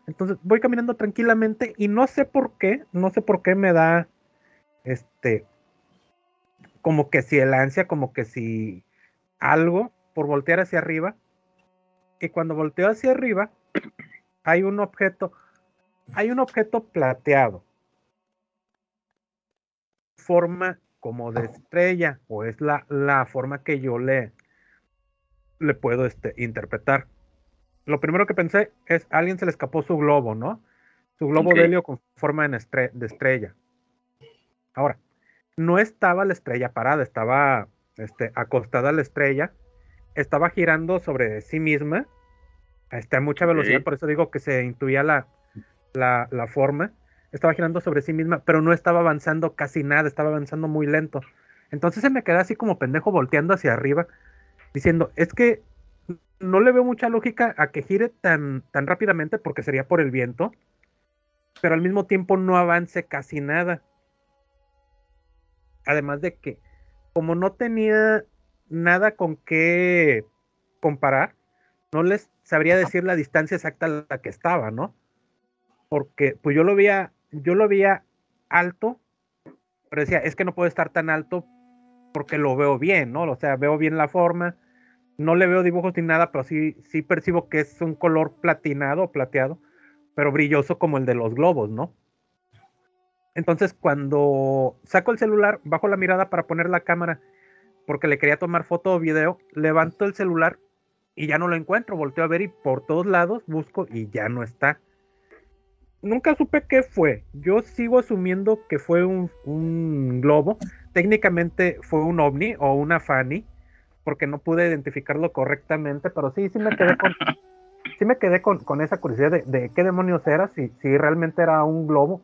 Entonces voy caminando tranquilamente y no sé por qué, no sé por qué me da, este, como que si el ansia, como que si algo por voltear hacia arriba. Y cuando volteo hacia arriba, hay un objeto, hay un objeto plateado. Forma como de estrella, o es la, la forma que yo le, le puedo este, interpretar. Lo primero que pensé es, a alguien se le escapó su globo, ¿no? Su globo Ok. de helio con forma en estre- de estrella. Ahora, no estaba la estrella parada, estaba este, acostada la estrella, estaba girando sobre sí misma, este, a mucha velocidad, por eso digo que se intuía la, la, la forma, estaba girando sobre sí misma, pero no estaba avanzando casi nada, estaba avanzando muy lento. Entonces se me quedé así como pendejo volteando hacia arriba, diciendo, es que no le veo mucha lógica a que gire tan, tan rápidamente porque sería por el viento, pero al mismo tiempo no avance casi nada. Además de que, como no tenía nada con qué comparar, no les sabría decir la distancia exacta a la que estaba, ¿no? Porque pues yo lo veía, yo lo veía alto, pero decía, es que no puede estar tan alto porque lo veo bien, ¿no? O sea, veo bien la forma, no le veo dibujos ni nada, pero sí, sí percibo que es un color platinado o plateado, pero brilloso como el de los globos, ¿no? Entonces, cuando saco el celular, bajo la mirada para poner la cámara, porque le quería tomar foto o video, levanto el celular y ya no lo encuentro. Volteo a ver y por todos lados busco y ya no está. Nunca supe qué fue. Yo sigo asumiendo que fue un, un globo. Técnicamente fue un ovni o una Fanny, porque no pude identificarlo correctamente, pero sí, sí me quedé con, *laughs* sí me quedé con, con esa curiosidad de, de qué demonios era, si, si realmente era un globo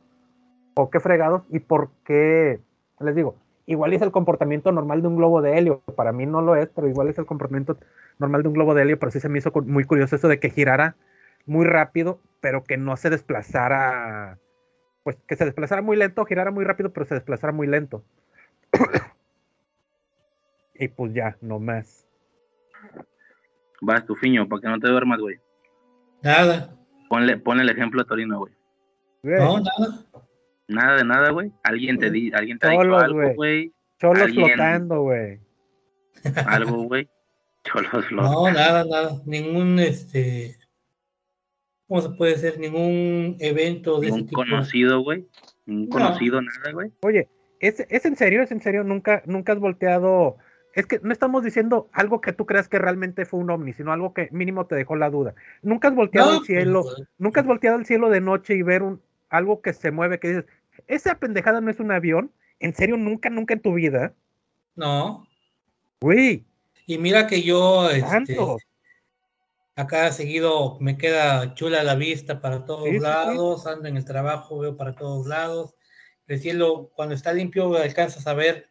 o qué fregados y por qué, les digo, igual es el comportamiento normal de un globo de helio, para mí no lo es, pero igual es el comportamiento normal de un globo de helio, pero sí se me hizo muy curioso eso de que girara muy rápido, pero que no se desplazara, pues que se desplazara muy lento, girara muy rápido, pero se desplazara muy lento. *coughs* y pues ya, no más. Vas tu fiño, para que no te duermas, güey. Nada. Ponle, ponle el ejemplo a Torino, güey. No, nada. Nada de nada, güey. Alguien te, di, alguien te ha dicho Cholos, algo, güey. Cholos Alguien- flotando, güey. Algo, güey. Cholos, los. No, nada, nada. Ningún, este. ¿Cómo se puede decir? Ningún evento de ese Un tipo. conocido, güey. Un No. conocido, nada, güey. Oye, ¿es, ¿es en serio? ¿Es en serio? ¿Nunca, nunca has volteado? Es que no estamos diciendo algo que tú creas que realmente fue un ovni, sino algo que mínimo te dejó la duda. ¿Nunca has volteado No, al cielo? pues, ¿Nunca has volteado al cielo de noche y ver un, algo que se mueve que dices, esa pendejada no es un avión? ¿En serio? ¿Nunca, nunca en tu vida? No. Güey, Y mira que yo, este, acá seguido me queda chula la vista para todos Sí, sí, sí. lados, ando en el trabajo, veo para todos lados. El cielo, cuando está limpio, alcanzas a ver,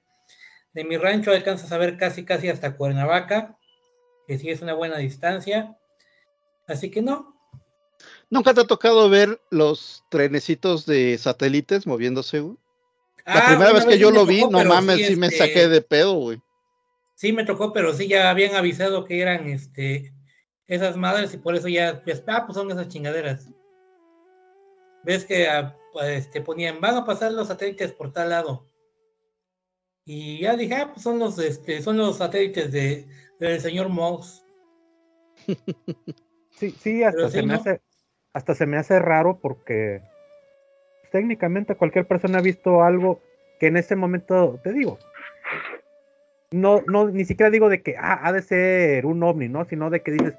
de mi rancho alcanzas a ver casi, casi hasta Cuernavaca, que sí es una buena distancia. Así que no, ¿Nunca te ha tocado ver los trenecitos de satélites moviéndose, güey? La Ah, primera vez que yo lo vi, tocó, no mames, sí, sí me este, saqué de pedo, güey. Sí me tocó, pero sí ya habían avisado que eran este esas madres y por eso ya, pues, ah, pues son esas chingaderas. Ves que ah, pues, te ponían, van a pasar los satélites por tal lado. Y ya dije, ah, pues son los, este, son los satélites de, del señor Moss. *laughs* Sí, sí, hasta Pero se sí, me ¿no? hace, hasta se me hace raro porque pues, técnicamente cualquier persona ha visto algo que en ese momento, te digo, no, no, ni siquiera digo de que ah, ha de ser un ovni, ¿no? Sino de que dices,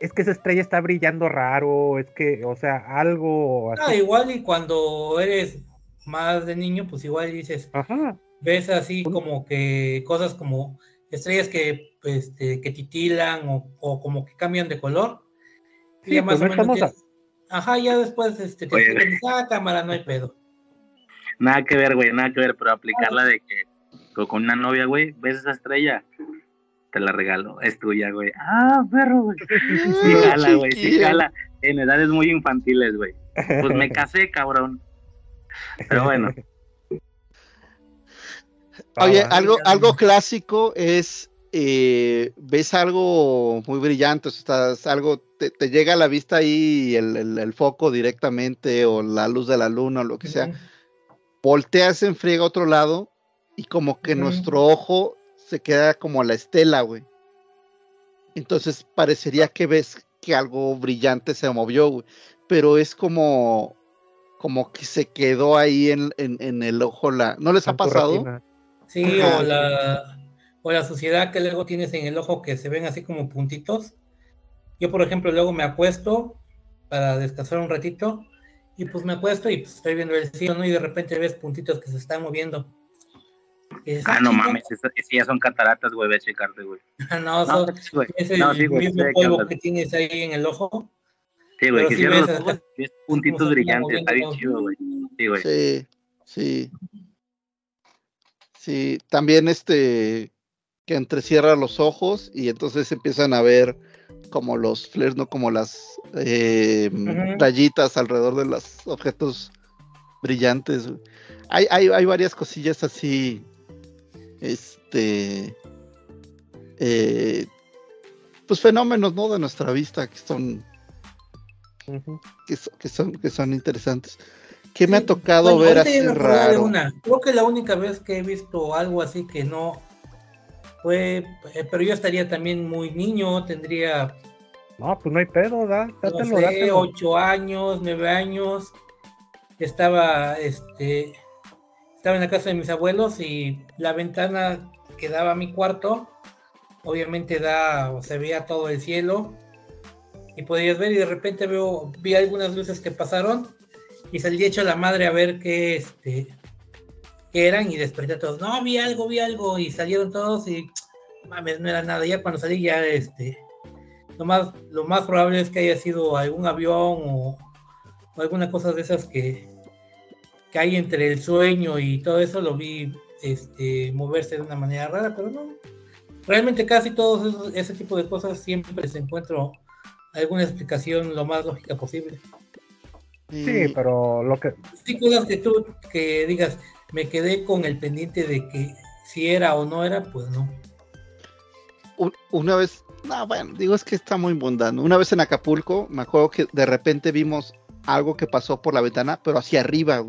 es que esa estrella está brillando raro, es que, o sea, algo Ah, igual y cuando eres más de niño, pues igual dices, Ajá. ves así como que cosas como estrellas que, pues, este, que titilan o, o como que cambian de color. Sí, ya pues no estamos a- tienes- Ajá, ya después este, te Oye, ah, cámara, no hay pedo. Nada que ver, güey, nada que ver, pero aplicarla de que co- con una novia, güey, ves esa estrella, te la regalo, es tuya, güey. Ah, perro, güey. *laughs* Sí, jala, güey, sí, jala. En edades muy infantiles, güey. Pues me *laughs* casé, cabrón. Pero bueno, Oye, algo, algo clásico es, eh, ves algo muy brillante, o sea, estás algo, te, te llega a la vista ahí el, el- el foco directamente o la luz de la luna o lo que sea, volteas en friega a otro lado y como que nuestro ojo se queda como la estela, güey. Entonces parecería que ves que algo brillante se movió, güey, pero es como, como que se quedó ahí en, en- en el ojo la... ¿No les ha pasado? Sí, o la, o la suciedad que luego tienes en el ojo que se ven así como puntitos. Yo, por ejemplo, luego me acuesto para descansar un ratito y pues me acuesto y pues estoy viendo el cielo, ¿no? Y de repente ves puntitos que se están moviendo. Ah, no chinga". mames, esas ya son cataratas, güey, ve a checarte, güey. *laughs* No, No, son- sí, güey. es el No, sí, güey, mismo polvo que tienes ahí en el ojo. Sí, güey, que sí cierras ves los acá, ojos y ves puntitos brillantes, está bien chido, güey. Sí, güey. Sí, sí. Sí, también este que entrecierra los ojos y entonces empiezan a ver como los flares, ¿no? Como las eh, alrededor de los objetos brillantes. Hay, hay, hay varias cosillas así, este, eh, pues fenómenos, ¿no? De nuestra vista que son, que, so- que son, que son interesantes. ¿Qué me ha tocado bueno, ver así raro? una. Creo que la única vez que he visto algo así que no fue, eh, pero yo estaría también muy niño, tendría, No, pues no hay pedo, da, no dátelo, sé, dátelo. ocho años, nueve años. Estaba, este, estaba en la casa de mis abuelos y la ventana que daba a mi cuarto, obviamente da, o se veía todo el cielo y podías ver y de repente veo, vi algunas luces que pasaron y salí hecho la madre a ver qué, este, eran y desperté a todos. No, vi algo, vi algo y salieron todos y mames, no era nada. Ya cuando salí ya, este, lo más, lo más probable es que haya sido algún avión o, o alguna cosa de esas que, que hay entre el sueño y todo eso, lo vi este, moverse de una manera rara, pero no. Realmente casi todos esos, ese tipo de cosas siempre les encuentro alguna explicación lo más lógica posible. Sí, pero lo que, Sí, cosas que tú que digas, me quedé con el pendiente de que si era o no era, pues no. un- una vez, no, bueno, digo es que está muy mundano. Una vez en Acapulco, me acuerdo que de repente vimos algo que pasó por la ventana, pero hacia arriba.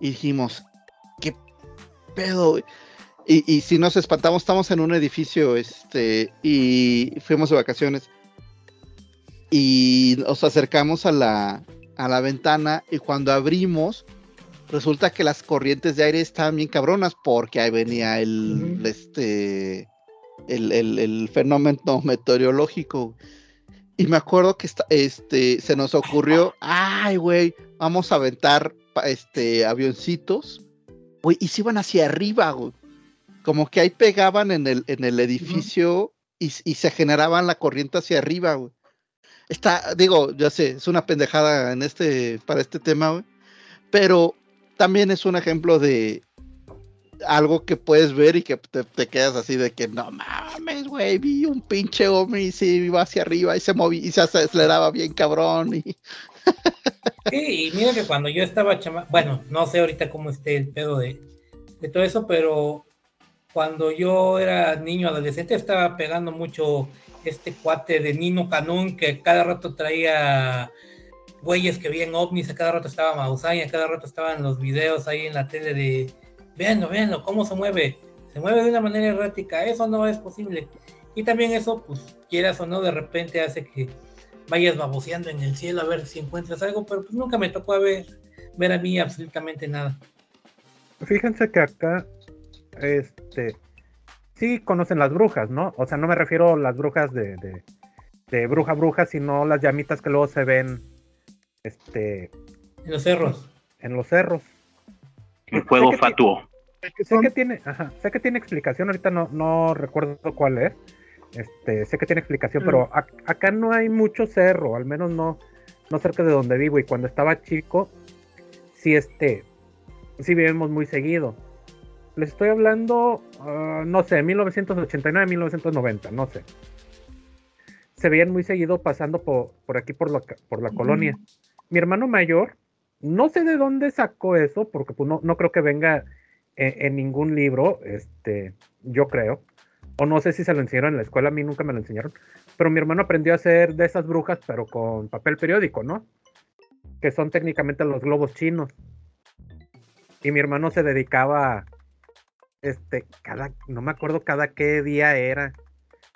Y dijimos, ¿qué pedo? güey?". Y, y si nos espantamos, estamos en un edificio, este, y fuimos de vacaciones. Y nos acercamos a la, a la ventana y cuando abrimos, resulta que las corrientes de aire estaban bien cabronas porque ahí venía el, este, el, el- el fenómeno *laughs* meteorológico. Y me acuerdo que esta- este, se nos ocurrió, ay, güey, vamos a aventar este, avioncitos. Güey, y se iban hacia arriba, güey. Como que ahí pegaban en el, en el edificio y, y se generaban la corriente hacia arriba, güey. Está, digo, ya sé, es una pendejada en este, para este tema, güey. Pero también es un ejemplo de algo que puedes ver y que te, quedas así de que no mames, güey, vi un pinche hombre y sí iba hacia arriba y se movía y se aceleraba bien cabrón y *laughs* Sí, y mira que cuando yo estaba chama, bueno, no sé ahorita cómo esté el pedo de, de todo eso, pero cuando yo era niño adolescente estaba pegando mucho este cuate de Nino Canún que cada rato traía güeyes que veían ovnis, a cada rato estaba Maussan a cada rato estaban los videos ahí en la tele de véanlo, véanlo, cómo se mueve, se mueve de una manera errática, eso no es posible. Y también eso, pues quieras o no, de repente hace que vayas baboseando en el cielo a ver si encuentras algo, pero pues nunca me tocó ver, ver a mí absolutamente nada. Fíjense que acá, este, sí conocen las brujas, ¿no? O sea, no me refiero a las brujas de, de, de bruja bruja, sino las llamitas que luego se ven, este, En los cerros. en los cerros. El sí. fatuo. Sé que tiene, ajá, sé que tiene explicación, ahorita no, no recuerdo cuál es. Este, sé que tiene explicación, pero ac- acá no hay mucho cerro, al menos no, no cerca de donde vivo. Y cuando estaba chico, sí, este, sí vivimos muy seguido. Les estoy hablando, ah, no sé, 1989, 1990, no sé. Se veían muy seguido pasando por, por aquí, por la, ca- por la colonia. Mi hermano mayor, no sé de dónde sacó eso, porque pues, no, no creo que venga en, en ningún libro, este, yo creo. O no sé si se lo enseñaron en la escuela, a mí nunca me lo enseñaron. Pero mi hermano aprendió a hacer de esas brujas, pero con papel periódico, ¿no? Que son técnicamente los globos chinos. Y mi hermano se dedicaba, este, cada, no me acuerdo cada qué día era,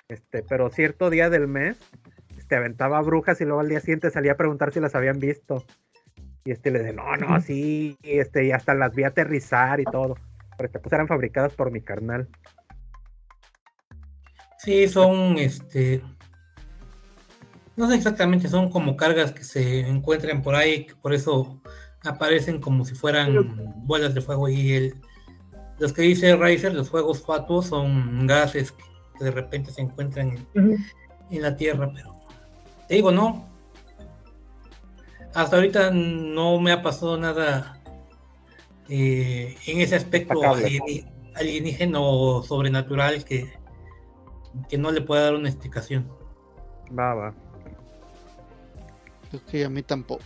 este, pero cierto día del mes, este, aventaba brujas y luego al día siguiente salía a preguntar si las habían visto. Y este le dije, no, no, sí, y este, y hasta las vi aterrizar y todo. Porque pues eran fabricadas por mi carnal. Sí, son, este, no sé exactamente, son como cargas que se encuentran por ahí, que por eso aparecen como si fueran bolas de fuego y el, los que dice Riser, los fuegos fatuos son gases que de repente se encuentran en, en la Tierra, pero te digo, no. Hasta ahorita no me ha pasado nada eh, en ese aspecto alieni- alienígena o sobrenatural que, que no le pueda dar una explicación. Va, va. Es que a mí tampoco.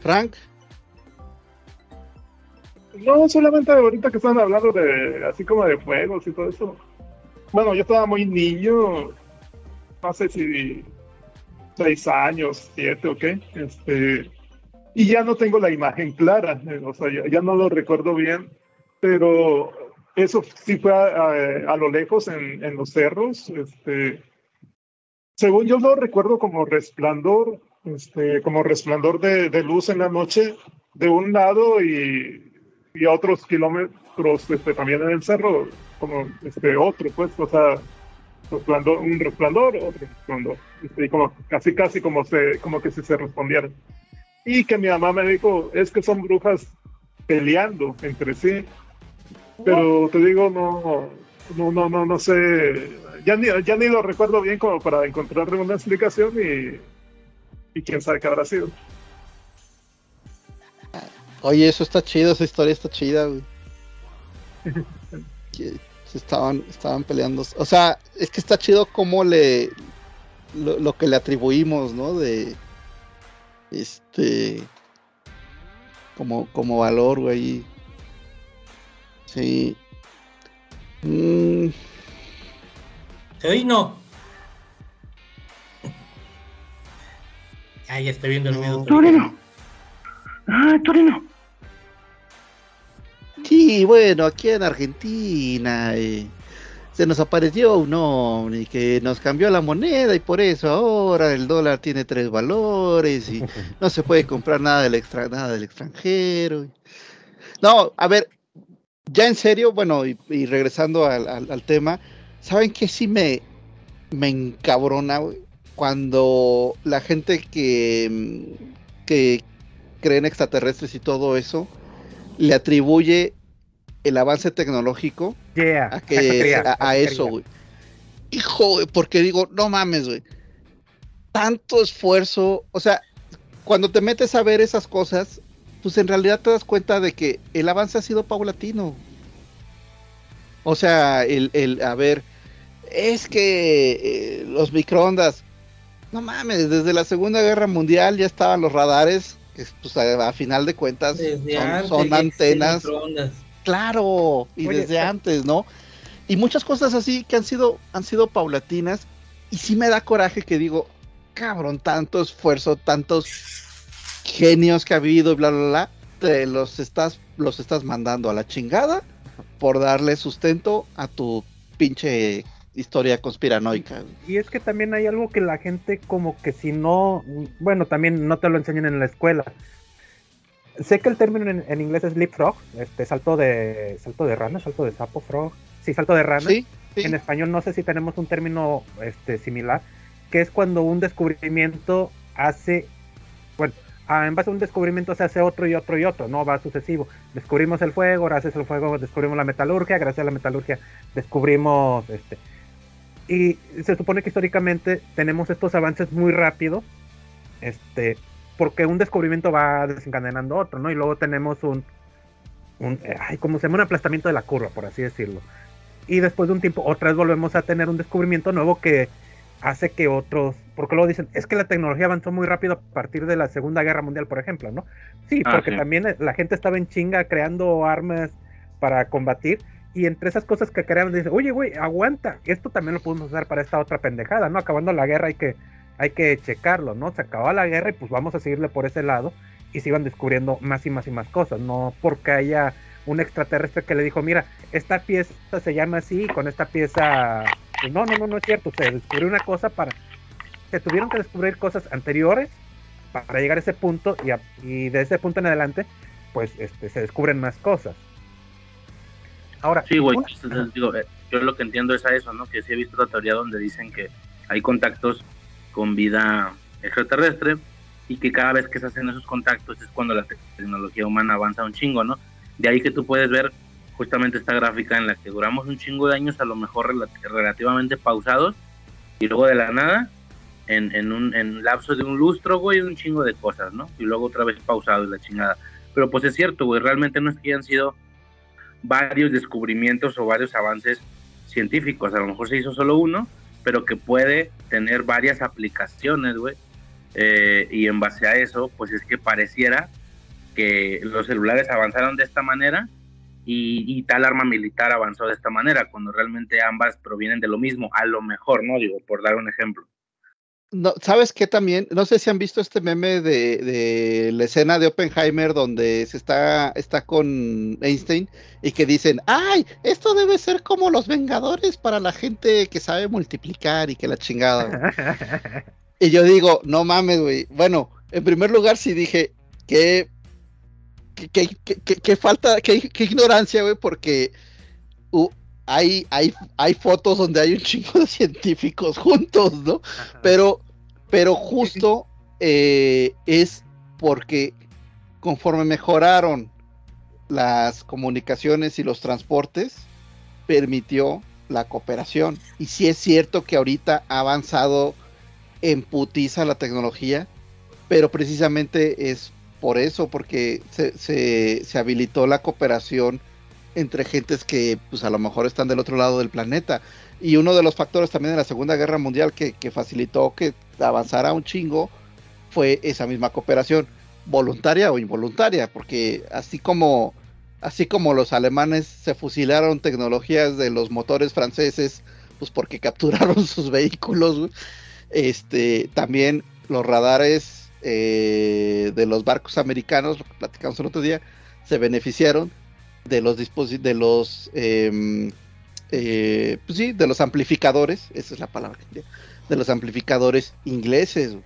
Frank, No, solamente ahorita que están hablando de así como de fuegos y todo eso. Bueno, yo estaba muy niño, no sé si seis años, siete o qué, este, y ya no tengo la imagen clara, eh, o sea, ya, no lo recuerdo bien, pero eso sí fue a, a- a lo lejos en, en los cerros, este, según yo lo recuerdo como resplandor, este, como resplandor de, de luz en la noche de un lado y, y a otros kilómetros este, también en el cerro, como este otro, pues, o sea, resplandor, un resplandor, otro resplandor, este, y como casi casi como se, como que si se respondieran. Y que mi mamá me dijo, es que son brujas peleando entre sí. Pero te digo, no, no, no, no, no sé, ya ni, ya ni lo recuerdo bien como para encontrarle una explicación y, y quién sabe qué habrá sido. oye, eso está chido, esa historia está chida, güey. *laughs* Que se estaban, estaban peleando. O sea, es que está chido como le lo, lo que le atribuimos, ¿no? De este como, como valor, güey. Sí. Mm. No. Ah, ya estoy viendo el No. video. Torino. Ah, Torino. Sí, bueno, aquí en Argentina eh, se nos apareció un ovni que nos cambió la moneda y por eso ahora el dólar tiene tres valores y *laughs* no se puede comprar nada del extra, nada del extranjero. No, a ver, ya en serio, bueno, y, y regresando al, al- al tema, ¿saben qué sí me, me encabrona? Cuando la gente que, que cree en extraterrestres y todo eso, le atribuye el avance tecnológico Yeah. a, eso que, a, a eso güey. Hijo, güey, porque digo, no mames, güey. Tanto esfuerzo, o sea, cuando te metes a ver esas cosas, pues en realidad te das cuenta de que el avance ha sido paulatino. O sea, el, el a ver, es que eh, los microondas, no mames, desde la Segunda Guerra Mundial ya estaban los radares, que pues a, a final de cuentas son, antenas microondas. Claro, y Oye, desde está- antes, ¿no? Y muchas cosas así que han sido, han sido paulatinas, y sí me da coraje que digo, cabrón, tanto esfuerzo, tantos genios que ha habido, y bla, bla, bla, te los estás, los estás mandando a la chingada por darle sustento a tu pinche historia conspiranoica. Y es que también hay algo que la gente como que si no, bueno, también no te lo enseñan en la escuela. Sé que el término en, inglés es leapfrog, este salto de salto de rana, salto de sapo, frog, sí, salto de rana. En español no sé si tenemos un término este similar, que es cuando un descubrimiento hace, bueno, en base a un descubrimiento se hace otro y otro y otro, no va sucesivo. Descubrimos el fuego, gracias al fuego descubrimos la metalurgia, gracias a la metalurgia descubrimos este y se supone que históricamente tenemos estos avances muy rápidos, este, porque un descubrimiento va desencadenando otro, ¿no? Y luego tenemos un, un ay, como se llama un aplastamiento de la curva, por así decirlo. Y después de un tiempo, otra vez volvemos a tener un descubrimiento nuevo que hace que otros, porque luego dicen, es que la tecnología avanzó muy rápido a partir de la Segunda Guerra Mundial, por ejemplo, ¿no? Sí, ah, porque también la gente estaba en chinga creando armas para combatir y entre esas cosas que crearon, dice, oye, güey, aguanta, esto también lo podemos usar para esta otra pendejada, ¿no? Acabando la guerra hay que, hay que checarlo, ¿no? Se acabó la guerra y pues vamos a seguirle por ese lado y se iban descubriendo más y más y más cosas, no porque haya un extraterrestre que le dijo, mira, esta pieza se llama así, con esta pieza, pues no, no, no, no es cierto, se descubrió una cosa para, se tuvieron que descubrir cosas anteriores para llegar a ese punto y, y de ese punto en adelante, pues este, se descubren más cosas. Ahora, sí, güey, eh, yo lo que entiendo es a eso, ¿no? Que sí he visto la teoría donde dicen que hay contactos con vida extraterrestre y que cada vez que se hacen esos contactos es cuando la tecnología humana avanza un chingo, ¿no? De ahí que tú puedes ver justamente esta gráfica en la que duramos un chingo de años a lo mejor relativamente pausados y luego de la nada en, un lapso de un lustro, güey, un chingo de cosas, ¿no? Y luego otra vez pausado y la chingada. Pero pues es cierto, güey, realmente no es que hayan sido varios descubrimientos o varios avances científicos. A lo mejor se hizo solo uno, pero que puede tener varias aplicaciones, güey. Eh, y en base a eso, pues es que pareciera que los celulares avanzaron de esta manera y, y, tal arma militar avanzó de esta manera, cuando realmente ambas provienen de lo mismo, a lo mejor, ¿no? Digo, por dar un ejemplo no, ¿sabes qué también? No sé si han visto este meme de, la escena de Oppenheimer donde se está, está con Einstein y que dicen, ay, esto debe ser como los Vengadores para la gente que sabe multiplicar y que la chingada. y yo digo, no mames, güey. Bueno, en primer lugar sí dije, que qué, falta, qué, ignorancia, güey, porque hay, hay, hay fotos donde hay un chingo de científicos juntos, ¿no? Pero, pero justo eh, es porque conforme mejoraron las comunicaciones y los transportes, permitió la cooperación. Y sí es cierto que ahorita ha avanzado en putiza la tecnología, pero precisamente es por eso, porque se, se, se habilitó la cooperación entre gentes que pues a lo mejor están del otro lado del planeta. Y uno de los factores también de la Segunda Guerra Mundial que, facilitó que avanzara un chingo fue esa misma cooperación, voluntaria o involuntaria, porque así como, así como los alemanes se fusilaron tecnologías de los motores franceses, pues porque *laughs* capturaron sus vehículos, este, también los radares eh, de los barcos americanos, lo que platicamos el otro día, se beneficiaron de los de los em, eh, pues sí, de los amplificadores, esa es la palabra de los amplificadores ingleses.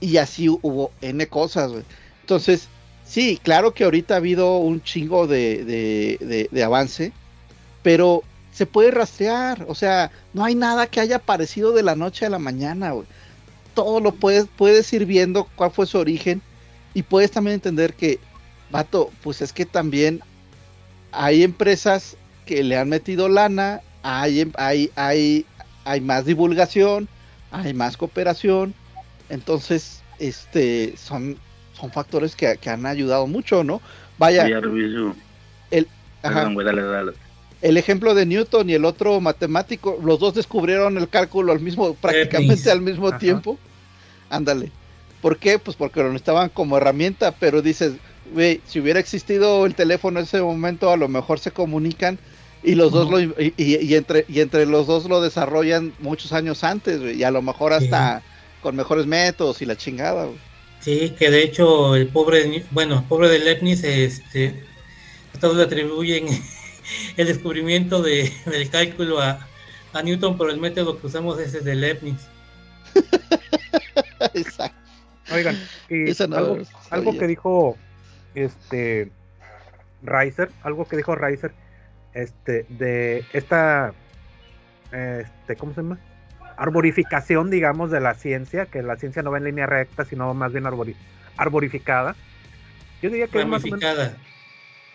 Y así hubo N cosas. Entonces, sí, claro que ahorita ha habido un chingo de, de, avance, pero se puede rastrear. O sea, no hay nada que haya aparecido de la noche a la mañana. Todo lo puedes, puedes ir viendo cuál fue su origen y puedes también entender que, vato, pues es que también hay empresas que le han metido lana, hay, em, hay, hay, hay más divulgación, hay más cooperación, entonces este son, son factores que, han ayudado mucho, ¿no? Vaya. el, el ejemplo de Newton y el otro matemático, los dos descubrieron el cálculo al mismo, prácticamente al mismo tiempo. Ándale. ¿Por qué? Pues porque lo necesitaban como herramienta, pero dices, si hubiera existido el teléfono en ese momento, a lo mejor se comunican y los dos lo, y, entre y entre los dos lo desarrollan muchos años antes, y a lo mejor hasta con mejores métodos y la chingada. Sí, que de hecho el pobre, bueno, pobre de Leibniz, este, todos le atribuyen *laughs* el descubrimiento de, del cálculo a, a Newton por el método que usamos ese de Leibniz. Exacto. Oigan, y algo, algo que dijo este Riser, algo que dijo Riser, este, de esta, este, ¿cómo se llama? Arborificación, digamos, de la ciencia, que la ciencia no va en línea recta, sino más bien arborificada. Yo diría que es más o menos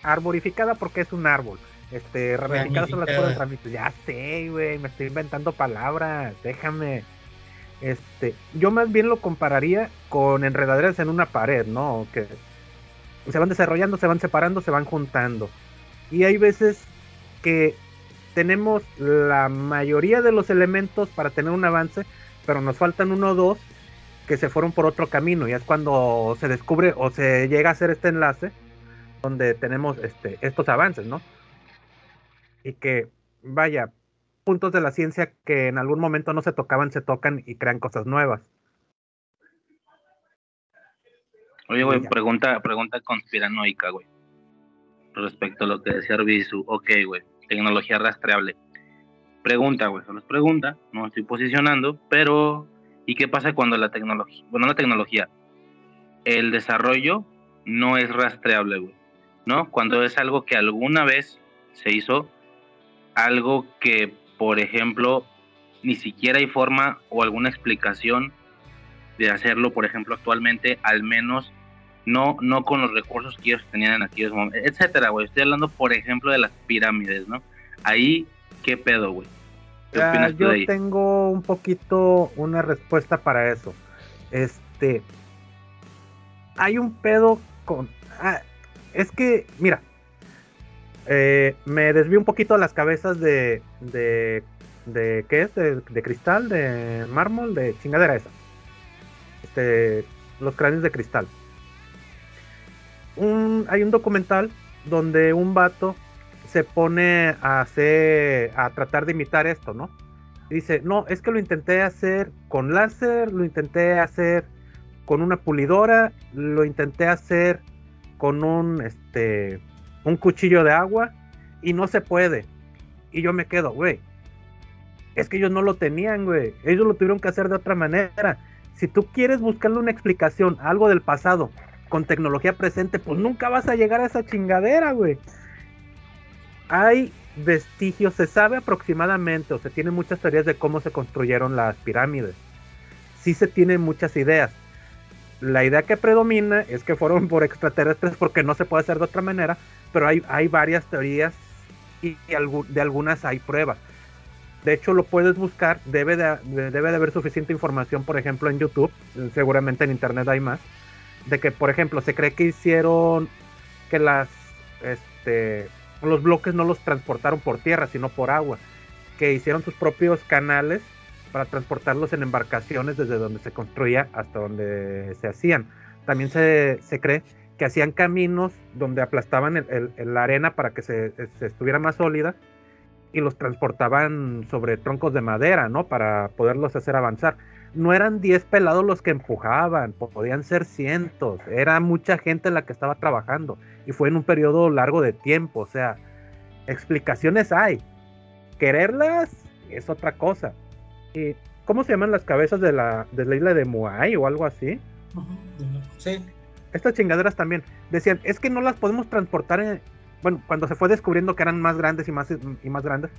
arborificada porque es un árbol. Este, ramificadas son las cosas Ya sé, güey, me estoy inventando palabras, déjame. Este, yo más bien lo compararía con enredaderas en una pared, ¿no? Que se van desarrollando, se van separando, se van juntando. Y hay veces que tenemos la mayoría de los elementos para tener un avance, pero nos faltan uno o dos que se fueron por otro camino. Y es cuando se descubre o se llega a hacer este enlace donde tenemos este, estos avances, ¿no? Y que, vaya, puntos de la ciencia que en algún momento no se tocaban, se tocan y crean cosas nuevas. Oye, güey, pregunta, pregunta conspiranoica, güey. Respecto a lo que decía Arbizu. Ok, güey, tecnología rastreable. Pregunta, güey, solo es pregunta, no estoy posicionando, pero ¿y qué pasa cuando la tecnología, bueno, la tecnología, el desarrollo no es rastreable, güey? ¿No? Cuando es algo que alguna vez se hizo, algo que, por ejemplo, ni siquiera hay forma o alguna explicación de hacerlo, por ejemplo, actualmente, al menos no, no con los recursos que ellos tenían en aquellos momentos, etcétera, güey. Estoy hablando, por ejemplo, de las pirámides, ¿no? Ahí, ¿qué pedo, güey? yo tengo un poquito una respuesta para eso. Este, hay un pedo con, ah, es que, mira, eh, me desvío un poquito a las cabezas de, de, de ¿qué es? De, de cristal, de mármol, de chingadera esa. Este, los cráneos de cristal hay un documental donde un vato se pone a hacer, a tratar de imitar esto, ¿no? dice, no, es que lo intenté hacer con láser, lo intenté hacer con una pulidora, lo intenté hacer con un, este, un cuchillo de agua y no se puede. Y yo me quedo, güey. Es que ellos no lo tenían, güey. Ellos lo tuvieron que hacer de otra manera. Si tú quieres buscarle una explicación, algo del pasado, con tecnología presente, pues nunca vas a llegar a esa chingadera, güey. Hay vestigios, se sabe aproximadamente, o se tienen muchas teorías de cómo se construyeron las pirámides. Sí se tienen muchas ideas. La idea que predomina es que fueron por extraterrestres porque no se puede hacer de otra manera, pero hay, hay varias teorías y, de algunas hay pruebas. De hecho, lo puedes buscar, debe de, debe de haber suficiente información, por ejemplo, en YouTube, seguramente en Internet hay más, de que, por ejemplo, se cree que hicieron que las, este, los bloques no los transportaron por tierra, sino por agua, que hicieron sus propios canales para transportarlos en embarcaciones desde donde se construía hasta donde se hacían. También se, cree que hacían caminos donde aplastaban el, la arena para que se, se, estuviera más sólida y los transportaban sobre troncos de madera, ¿no? Para poderlos hacer avanzar no eran 10 pelados los que empujaban, podían ser cientos, era mucha gente la que estaba trabajando y fue en un periodo largo de tiempo, o sea, explicaciones hay, quererlas es otra cosa. ¿Y cómo se llaman las cabezas de la, de la isla de Muay o algo así? Sí. Estas chingaderas también decían, es que no las podemos transportar en, bueno, cuando se fue descubriendo que eran más grandes y más, y más grandes,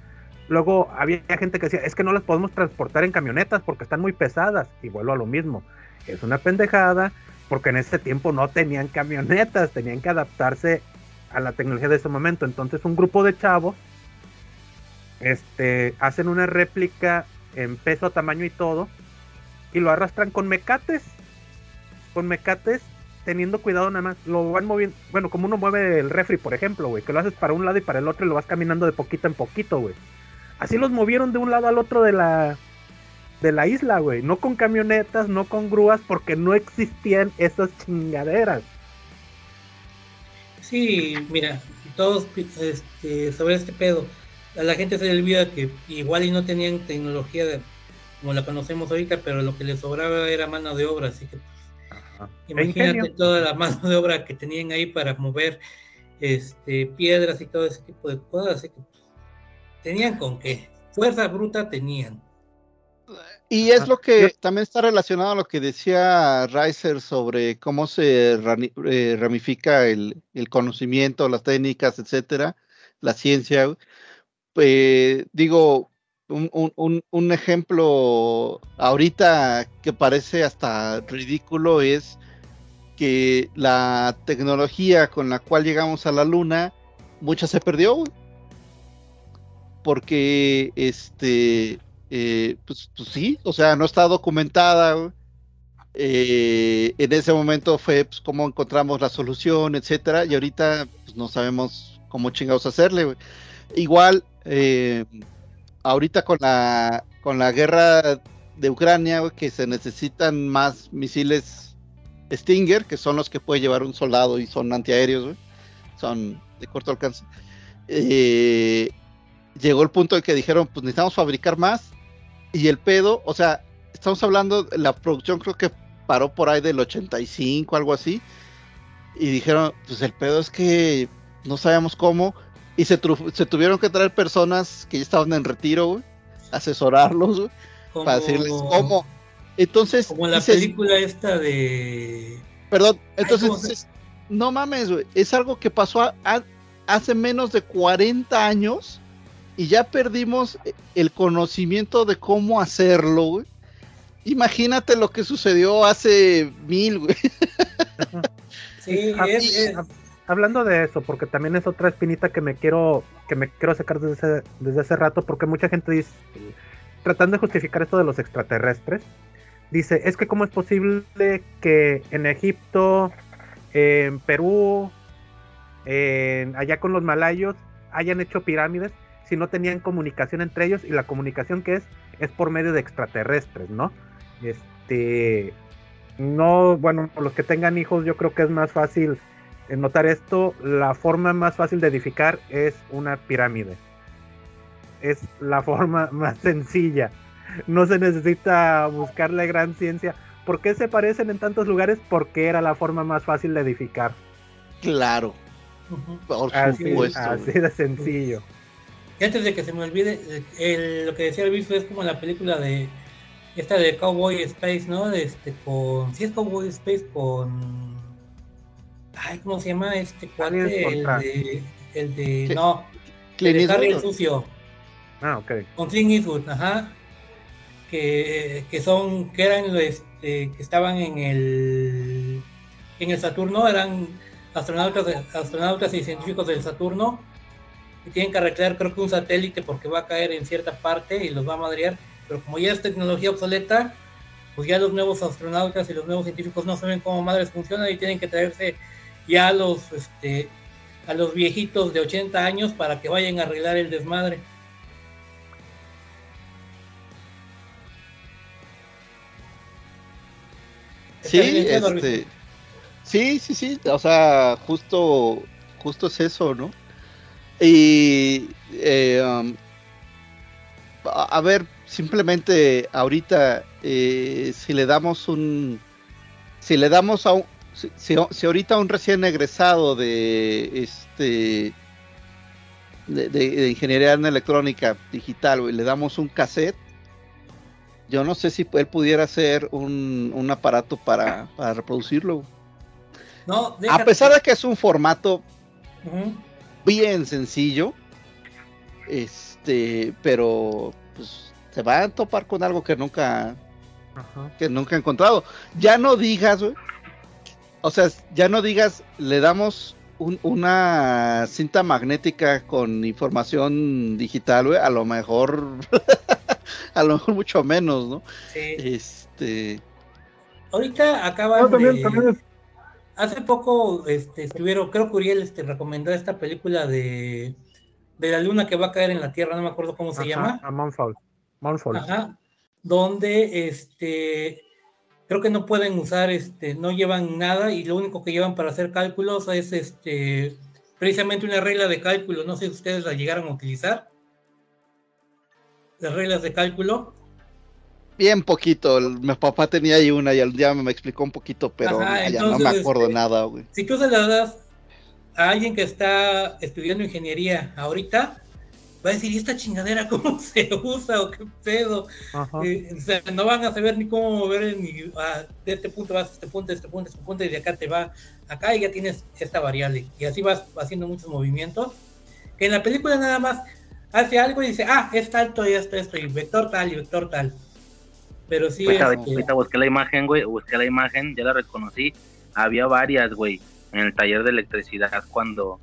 Luego había gente que decía, es que no las podemos transportar en camionetas porque están muy pesadas. Y vuelvo a lo mismo. Es una pendejada porque en ese tiempo no tenían camionetas, tenían que adaptarse a la tecnología de ese momento. Entonces un grupo de chavos este, hacen una réplica en peso, tamaño y todo y lo arrastran con mecates. Con mecates teniendo cuidado nada más. Lo van moviendo, bueno, como uno mueve el refri, por ejemplo, güey, que lo haces para un lado y para el otro y lo vas caminando de poquito en poquito, güey. Así los movieron de un lado al otro de la de la isla, güey. No con camionetas, no con grúas, porque no existían esas chingaderas. Sí, mira, todos este, sobre este pedo. A la gente se le olvida que igual y no tenían tecnología como la conocemos ahorita, pero lo que les sobraba era mano de obra, así que pues, imagínate toda la mano de obra que tenían ahí para mover este piedras y todo ese tipo de cosas, así que tenían con qué. fuerza bruta tenían. Y es lo que también está relacionado a lo que decía Reiser sobre cómo se eh, ramifica el, conocimiento, las técnicas, etcétera, la ciencia. Eh, digo, un, ejemplo ahorita que parece hasta ridículo es que la tecnología con la cual llegamos a la luna, mucha se perdió, porque este eh, pues, pues, sí, o sea, no está documentada. Eh, en ese momento fue pues, cómo encontramos la solución, etcétera, y ahorita pues, no sabemos cómo chingados hacerle. Igual, eh, ahorita con la con la guerra de Ucrania, que se necesitan más misiles Stinger, que son los que puede llevar un soldado y son antiaéreos, son de corto alcance. Llegó el punto en que dijeron, pues necesitamos fabricar más y el pedo, o sea, estamos hablando, la producción creo que paró por ahí del 85, algo así. Y dijeron, pues el pedo es que no sabemos cómo. Y se, se tuvieron que traer personas que ya estaban en retiro, güey, asesorarlos, para decirles cómo. Entonces. Como la película esta de. Perdón, entonces, no mames, güey. Es algo que pasó hace menos de 40 años y ya perdimos el conocimiento de cómo hacerlo, güey. Imagínate lo que sucedió hace mil, güey. *laughs* Sí, Hablando de eso, porque también es otra espinita que me quiero, que me quiero sacar desde, desde hace rato, porque mucha gente dice, tratando de justificar esto de los extraterrestres, dice, es que cómo es posible que en Egipto, en Perú, en, allá con los malayos, hayan hecho pirámides si no tenían comunicación entre ellos y la comunicación que es es por medio de extraterrestres, ¿no? Este no, bueno, los que tengan hijos yo creo que es más fácil notar esto, la forma más fácil de edificar es una pirámide. Es la forma *laughs* más sencilla. No se necesita buscar la gran ciencia. ¿Por qué se parecen en tantos lugares? Porque era la forma más fácil de edificar. Claro. Por supuesto. Así de sencillo. Y antes de que se me olvide, lo que decía el Biff es como la película de esta de Cowboy Space, ¿no? Este, con. Si es Cowboy Space con. Ay, ¿cómo se llama este cuate? El de. El de. No. El de Harry el Sucio. Ah, ok. Con Clint Eastwood, ajá. Que, que son. Que eran. Este, que estaban en el. En el Saturno, eran astronautas, astronautas y científicos del Saturno y tienen que arreglar creo que un satélite porque va a caer en cierta parte y los va a madrear, pero como ya es tecnología obsoleta, pues ya los nuevos astronautas y los nuevos científicos no saben cómo madres funcionan y tienen que traerse ya a los este a los viejitos de 80 años para que vayan a arreglar el desmadre. Sí, este, sí, sí, sí, o sea, justo, justo es eso, ¿no? Y eh, um, a, ver, simplemente ahorita, eh, si le damos un, si le damos a un, si, ahorita un recién egresado de este de, ingeniería en electrónica digital, le damos un cassette, yo no sé si él pudiera hacer un, un aparato para, reproducirlo. No, a pesar de que es un formato bien sencillo. Este, pero pues se va a topar con algo que nunca que nunca ha encontrado. Ya no digas, O sea, ya no digas, le damos una cinta magnética con información digital, a lo mejor *laughs* a lo mejor mucho menos, ¿no? Este Ahorita acaba de hace poco este, estuvieron, creo que Uriel este, recomendó esta película de, de la luna que va a caer en la Tierra, no me acuerdo cómo se llama. A Moonfall. Ajá, donde este, creo que no pueden usar, este, no llevan nada y lo único que llevan para hacer cálculos es este, precisamente una regla de cálculo. No sé si ustedes la llegaron a utilizar. Las reglas de cálculo bien poquito. mi papá tenía ahí una y ya me explicó un poquito, pero ya no me acuerdo este, nada, güey. Si tú se la das a alguien que está estudiando ingeniería ahorita, va a decir, ¿y esta chingadera *laughs* cómo se usa o qué pedo? Ajá. Eh, o sea, no van a saber ni cómo mover ni ah, de este punto vas a este punto, de este punto, a este punto, y de acá te va acá y ya tienes esta variable. Y así vas haciendo muchos movimientos. Que en la película nada más hace algo y dice, ah, es alto y esto, esto, y vector tal y vector tal. Pero sí, Ahorita, este, ahorita busqué la imagen, güey, busqué la imagen, ya la reconocí. Había varias, güey, en el taller de electricidad cuando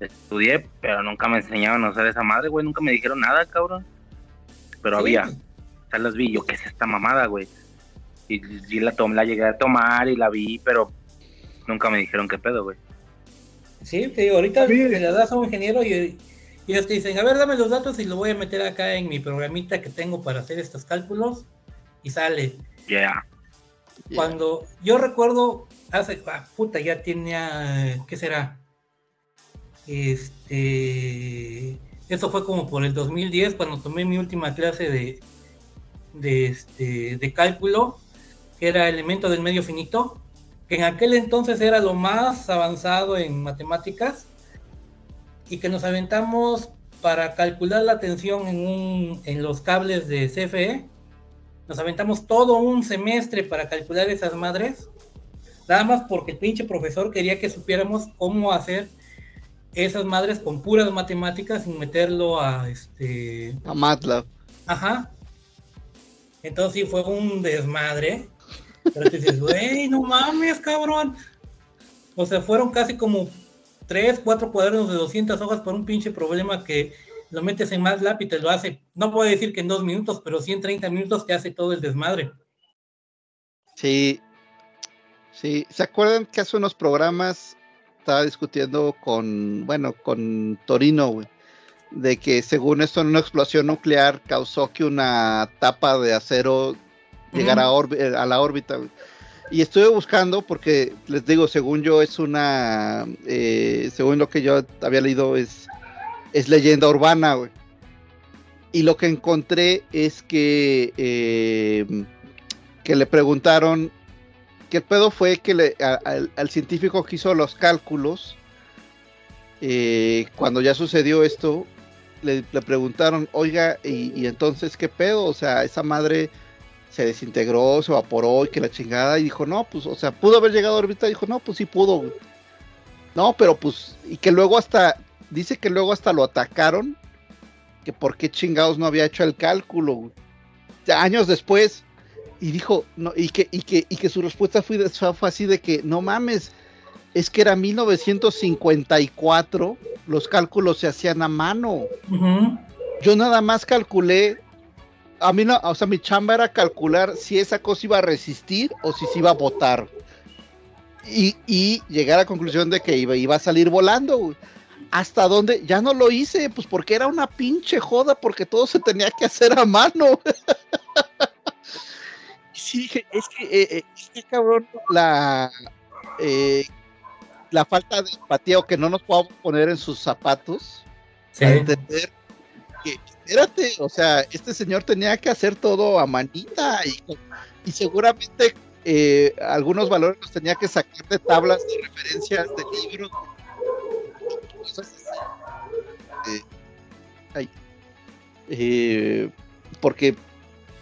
estudié, pero nunca me enseñaban a usar esa madre, güey, nunca me dijeron nada, cabrón. Pero Sí. había, o sea, las vi, yo, ¿qué es esta mamada, güey? Y, y la, tom- la llegué a tomar y la vi, pero nunca me dijeron qué pedo, güey. Sí, te digo, ahorita Sí. la das a un ingeniero y, y ellos te dicen, a ver, dame los datos y lo voy a meter acá en mi programita que tengo para hacer estos cálculos y sale. Yeah. Yeah. Cuando yo recuerdo, hace, ah, puta, ya tenía, ¿qué será? Este, eso fue como por el 2010 cuando tomé mi última clase de, de, este, de cálculo, que era elemento del medio finito, que en aquel entonces era lo más avanzado en matemáticas y que nos aventamos para calcular la tensión en, un, en los cables de CFE. Nos aventamos todo un semestre para calcular esas madres, nada más porque el pinche profesor quería que supiéramos cómo hacer esas madres con puras matemáticas sin meterlo a este A MATLAB. Ajá. Entonces sí fue un desmadre. Pero te dices, güey, no mames, cabrón. O sea, fueron casi como 3, 4 cuadernos de 200 hojas por un pinche problema que lo metes en MATLAB y te lo hace. No puedo decir que en dos minutos, pero sí en 30 minutos te hace todo el desmadre. Sí. Sí. ¿Se acuerdan que hace unos programas estaba discutiendo con, bueno, con Torino, güey? De que según esto en una explosión nuclear causó que una tapa de acero llegara a, eh, a la órbita, güey. Y estuve buscando porque les digo, según yo es una, eh, según lo que yo había leído es, es leyenda urbana, güey. Y lo que encontré es que, eh, que le preguntaron, el pedo fue que le- al, científico que hizo los cálculos, eh, cuando ya sucedió esto, le, preguntaron, oiga, y, entonces qué pedo? O sea, esa madre se desintegró, se evaporó y que la chingada, y dijo, no, pues, o sea, pudo haber llegado a órbita, dijo, no, pues sí pudo. No, pero pues, y que luego hasta, dice que luego hasta lo atacaron, que por qué chingados no había hecho el cálculo, güey. Años después, y dijo, no, y que, y que, y que su respuesta fue, fue así de que, no mames, es que era 1954, los cálculos se hacían a mano. Yo nada más calculé, a mí no, o sea, mi chamba era calcular si esa cosa iba a resistir o si se iba a botar. Y, y llegar a la conclusión de que iba, iba a salir volando. ¿Hasta dónde? Ya no lo hice, pues porque era una pinche joda, porque todo se tenía que hacer a mano. *laughs* Sí, dije, es que, eh, es que cabrón, la, eh, la falta de empatía o que no nos podamos poner en sus zapatos Sí. para entender que, espérate, o sea, este señor tenía que hacer todo a manita y, y seguramente eh, algunos valores los tenía que sacar de tablas de referencias de libros. Eh. Eh, porque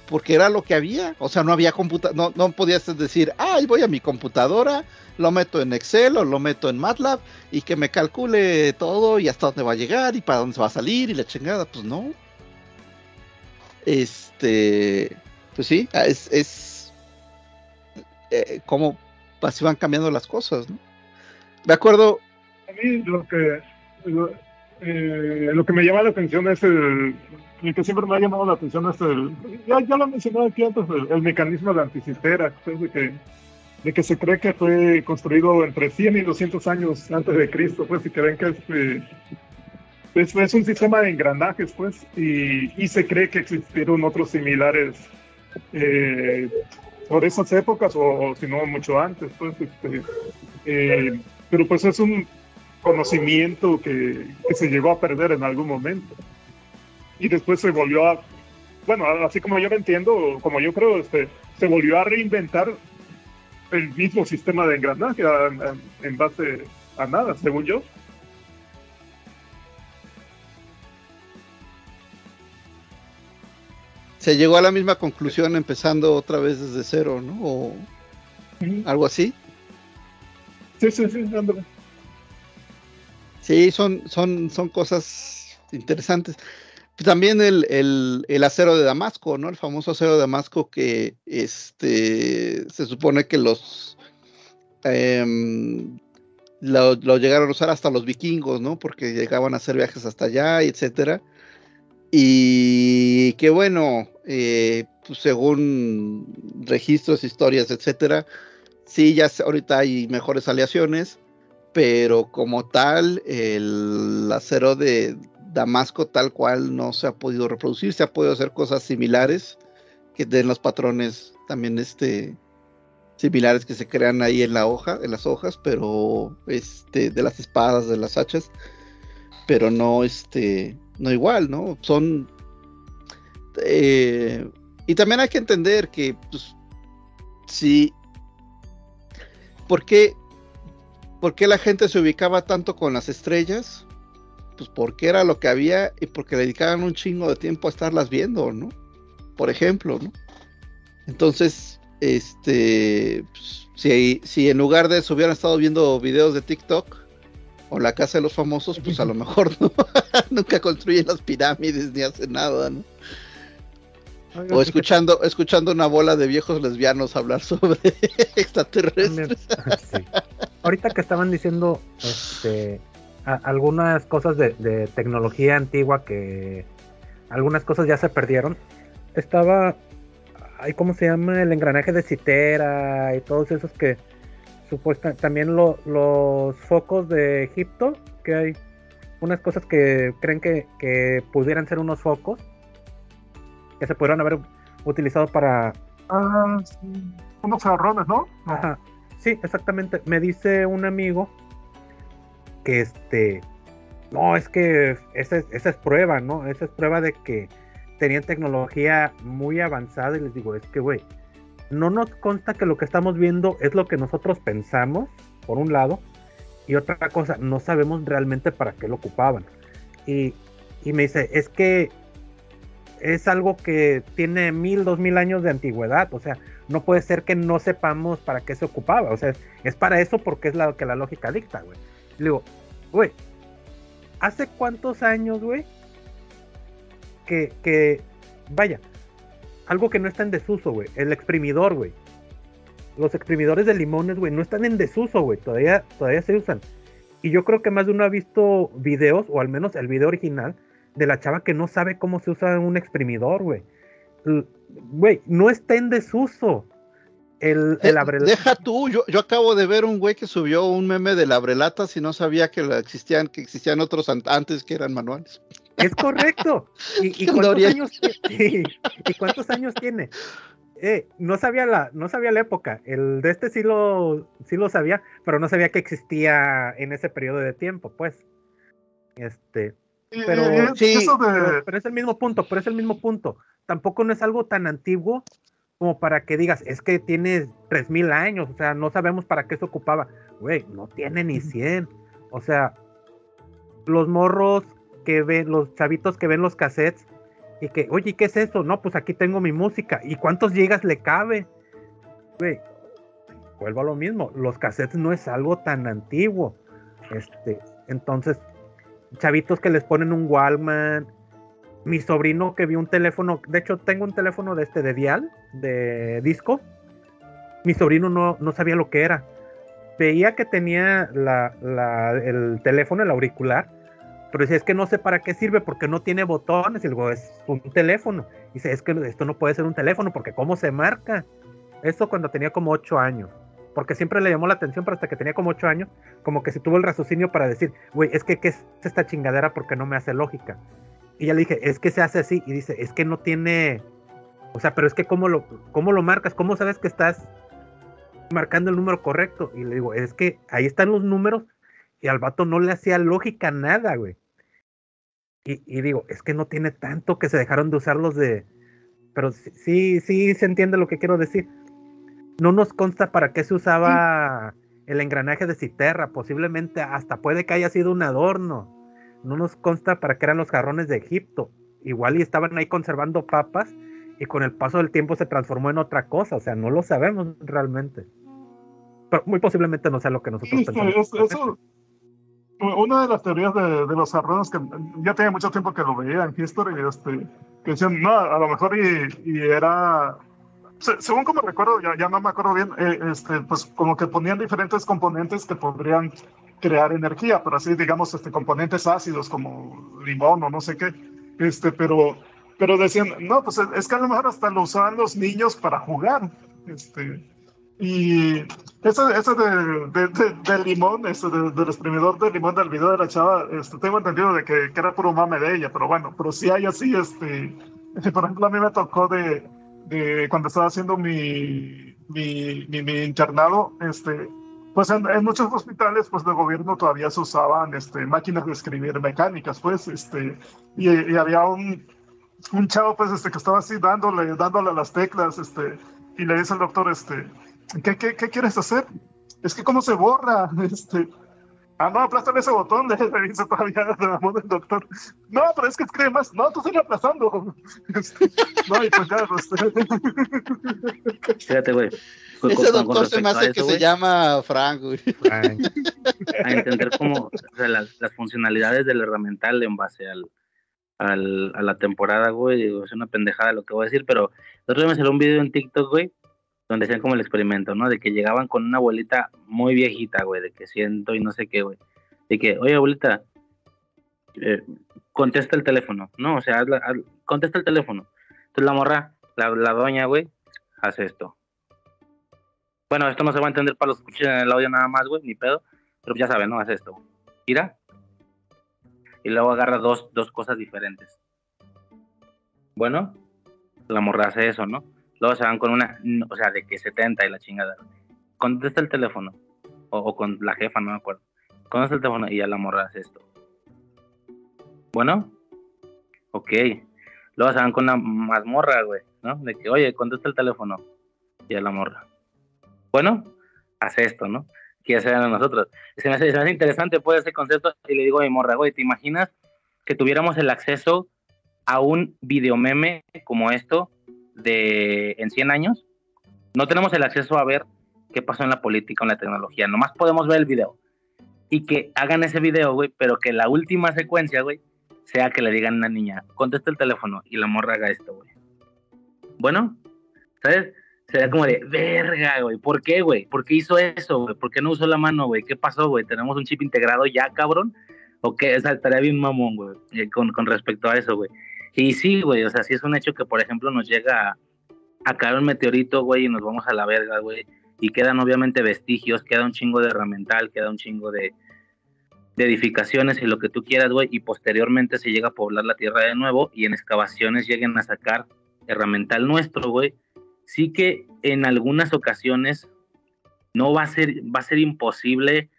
porque era lo que había, o sea, no había computa no, no podías decir, ay, voy a mi computadora, lo meto en Excel o lo meto en MATLAB y que me calcule todo y hasta dónde va a llegar y para dónde se va a salir y la chingada, pues no. Este, pues sí, es, es eh, como así van cambiando las cosas, ¿no? Me acuerdo, A mí lo que, eh, lo que me llama la atención es el, el que siempre me ha llamado la atención es el, ya, ya lo he mencionado aquí antes, el, el mecanismo de anticitera, pues, de que, de que se cree que fue construido entre 100 y 200 años antes de Cristo, pues, y creen que es, eh, es, es un sistema de engranajes, pues, y, y se cree que existieron otros similares eh, por esas épocas o, o si no mucho antes, pues, este, eh, pero pues es un conocimiento que, que se llegó a perder en algún momento. Y después se volvió a, bueno, así como yo lo entiendo, como yo creo, este, se volvió a reinventar el mismo sistema de engranaje en base a nada, según yo. se llegó a la misma conclusión empezando otra vez desde cero, ¿no? O algo así. Sí, sí, sí, ándale. Sí, son, son, son cosas interesantes. También el, el, el acero de Damasco, ¿no? El famoso acero de Damasco que este se supone que los em, lo, lo llegaron a usar hasta los vikingos, ¿no? Porque llegaban a hacer viajes hasta allá, etcétera. Y que bueno, eh, pues según registros, historias, etcétera, sí, ya ahorita hay mejores aleaciones, pero como tal, el acero de Damasco tal cual no se ha podido reproducir, se ha podido hacer cosas similares que den los patrones también este similares que se crean ahí en la hoja, en las hojas, pero este de las espadas, de las hachas, pero no este no igual, ¿no? Son eh, y también hay que entender que pues, si ¿por qué, ¿por qué la gente se ubicaba tanto con las estrellas? Pues porque era lo que había y porque le dedicaban un chingo de tiempo a estarlas viendo, ¿no? Por ejemplo, ¿no? Entonces, este, pues, si, si en lugar de eso hubieran estado viendo videos de TikTok o la casa de los famosos, pues a lo mejor *laughs* no, nunca construyen las pirámides ni hacen nada, ¿no? Oiga, O escuchando, escuchando una bola de viejos lesbianos hablar *laughs* sobre extraterrestres. sí. Ahorita que estaban diciendo este, a- algunas cosas de, de tecnología antigua que algunas cosas ya se perdieron, estaba, ay, ¿cómo se llama? El engranaje de citera y todos esos que supuesta también lo- los focos de Egipto, que hay unas cosas que creen que, que pudieran ser unos focos que se pudieron haber utilizado para Ah, sí. Unos jarrones, ¿no? No. Ajá. Sí, exactamente. Me dice un amigo que este. No, es que esa es, esa es prueba, ¿no? Esa es prueba de que tenían tecnología muy avanzada. Y les digo, es que, güey, no nos consta que lo que estamos viendo es lo que nosotros pensamos, por un lado. Y otra cosa, no sabemos realmente para qué lo ocupaban. Y, y me dice, es que es algo que tiene mil, dos mil años de antigüedad. O sea, no puede ser que no sepamos para qué se ocupaba. O sea, es, para eso porque es lo que la lógica dicta, güey. Le digo, güey, ¿hace cuántos años, güey? Que, que, vaya, algo que no está en desuso, güey. El exprimidor, güey. Los exprimidores de limones, güey, no están en desuso, güey. Todavía, todavía se usan. Y yo creo que más de uno ha visto videos, o al menos el video original, de la chava que no sabe cómo se usa un exprimidor, güey. Güey, no está en desuso. El, el Eh, Deja tú, yo, yo acabo de ver un güey que subió un meme de la abrelatas y no sabía que la existían, que existían otros an- antes que eran manuales. Es correcto. *laughs* ¿Y, y cuántos años *laughs* cuántos años tiene? Eh, no sabía la, no sabía la época. El de este sí lo, sí lo sabía, pero no sabía que existía en ese periodo de tiempo, pues. Este, Pero- Sí, eso pero, de. pero es el mismo punto, pero es el mismo punto. Tampoco no es algo tan antiguo como para que digas, es que tiene 3000 años, o sea, no sabemos para qué se ocupaba. Güey, no tiene ni 100. O sea, los morros que ven, los chavitos que ven los cassettes y que, oye, ¿qué es eso? No, pues aquí tengo mi música. ¿Y cuántos gigas le cabe? Güey, vuelvo a lo mismo. Los cassettes no es algo tan antiguo. Este, entonces, chavitos que les ponen un Walkman. Mi sobrino que vio un teléfono, de hecho tengo un teléfono de este de dial, de disco. Mi sobrino no, no sabía lo que era. Veía que tenía la- el teléfono, el auricular, pero decía, es que no sé para qué sirve porque no tiene botones. Y luego es un teléfono. Y dice, es que esto no puede ser un teléfono porque ¿cómo se marca? Eso cuando tenía como 8 años. Porque siempre le llamó la atención, pero hasta que tenía como 8 años, como que se tuvo el raciocinio para decir, güey, es que ¿qué es esta chingadera porque no me hace lógica? Y ya le dije, es que se hace así. Y dice, es que no tiene. O sea, pero es que ¿cómo lo, cómo lo marcas? ¿Cómo sabes que estás marcando el número correcto? Y le digo, es que ahí están los números y al vato no le hacía lógica nada, güey. Y, digo, es que no tiene tanto que se dejaron de usarlos de. Pero sí, sí, sí se entiende lo que quiero decir. No nos consta para qué se usaba el engranaje de citerra. Posiblemente hasta puede que haya sido un adorno. No nos consta para qué eran los jarrones de Egipto. Igual y estaban ahí conservando papas y con el paso del tiempo se transformó en otra cosa, o sea, no lo sabemos realmente. Pero muy posiblemente no sea lo que nosotros Sí, pensamos. es- eso- una de las teorías de, de los hadrones que ya tenía mucho tiempo que lo veía en History, este, que decían, no, a lo mejor y, y era, se- según como recuerdo, ya, ya no me acuerdo bien, eh, este, pues como que ponían diferentes componentes que podrían crear energía, pero así digamos, este, componentes ácidos como limón o no sé qué, este, pero, pero decían, no, pues es que a lo mejor hasta lo usaban los niños para jugar, este, y ese, ese de, de, de- del limón, ese de- del exprimidor de limón del video de la chava, este, tengo entendido de que, que era puro mame de ella, pero bueno, pero sí hay así, este, por ejemplo, a mí me tocó de, de cuando estaba haciendo mi, mi, mi, mi internado, este, pues en, en muchos hospitales, pues de gobierno todavía se usaban, este, máquinas de escribir mecánicas, pues, este, y, y había un, un chavo, pues, este, que estaba así dándole, dándole las teclas, este, y le dice al doctor, este, ¿qué, qué, qué quieres hacer? Es que cómo se borra, *laughs* este, ah, no, aplástale ese botón, le, le dice todavía la voz del doctor, no, pero es que escribe más, no, tú sigue aplastando, *laughs* Este, no, y pues ya, *laughs* este, Fíjate, güey. Ese doctor se me hace eso, que se llama Frank, güey. *laughs* A entender cómo o sea, las, las funcionalidades del herramental en base al, al, a la temporada, güey. digo, Es una pendejada lo que voy a decir, pero el otro día me salió un video en TikTok, güey, donde hacían como el experimento, ¿no? De que llegaban con una abuelita muy viejita, güey, de que siento y no sé qué, güey. De que, oye, abuelita, eh, contesta el teléfono, ¿no? O sea, hazla- haz- contesta el teléfono. Entonces la morra, la, doña, güey, hace esto. Bueno, esto no se va a entender para los que en el audio nada más, güey, ni pedo. Pero ya saben, ¿no? Hace esto. Tira. Y luego agarra dos, dos cosas diferentes. Bueno, la morra hace eso, ¿no? Luego se van con una, o sea, de que 70 y la chingada. Contesta el teléfono. O, con la jefa, no me acuerdo. Contesta el teléfono y ya la morra hace esto. Bueno, ok. Luego se van con una mazmorra, güey, ¿no? De que, oye, contesta el teléfono. Y a la morra. Bueno, hace esto, ¿no? Que ya se a nosotros. Se me, hace, me hace interesante, pues, ese concepto. Y le digo mi morra, güey, ¿te imaginas que tuviéramos el acceso a un videomeme como esto de en 100 años? No tenemos el acceso a ver qué pasó en la política en la tecnología. Nomás podemos ver el video. Y que hagan ese video, güey, pero que la última secuencia, güey, sea que le digan a una niña, contesta el teléfono y la morra haga esto, güey. Bueno, ¿sabes? Sería como de, verga, güey, ¿por qué, güey? ¿Por qué hizo eso, güey? ¿Por qué no usó la mano, güey? ¿Qué pasó, güey? ¿Tenemos un chip integrado ya, cabrón? ¿O qué? O sea, estaría bien mamón, güey, eh, con, con respecto a eso, güey. Y sí, güey, o sea, sí es un hecho que, por ejemplo, nos llega a, a caer un meteorito, güey, y nos vamos a la verga, güey. Y quedan obviamente vestigios, queda un chingo de herramental, queda un chingo de, de edificaciones y lo que tú quieras, güey, y posteriormente se llega a poblar la tierra de nuevo y en excavaciones lleguen a sacar herramental nuestro, güey. Sí que en algunas ocasiones no va a ser, va a ser imposible,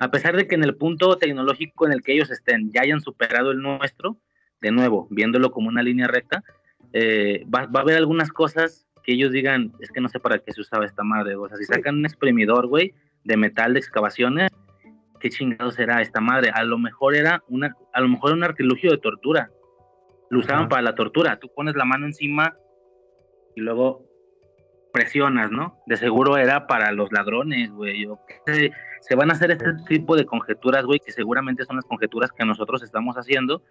a pesar de que en el punto tecnológico en el que ellos estén ya hayan superado el nuestro, de nuevo, viéndolo como una línea recta, eh, va, va a haber algunas cosas que ellos digan, es que no sé para qué se usaba esta madre, o sea, si sacan un exprimidor, güey, de metal de excavaciones, qué chingado será esta madre. A lo mejor era una, a lo mejor era un artilugio de tortura. Lo usaban Ajá. para la tortura. Tú pones la mano encima y luego presionas, ¿no? De seguro era para los ladrones, güey. Sé. Se van a hacer este tipo de conjeturas, güey, que seguramente son las conjeturas que nosotros estamos haciendo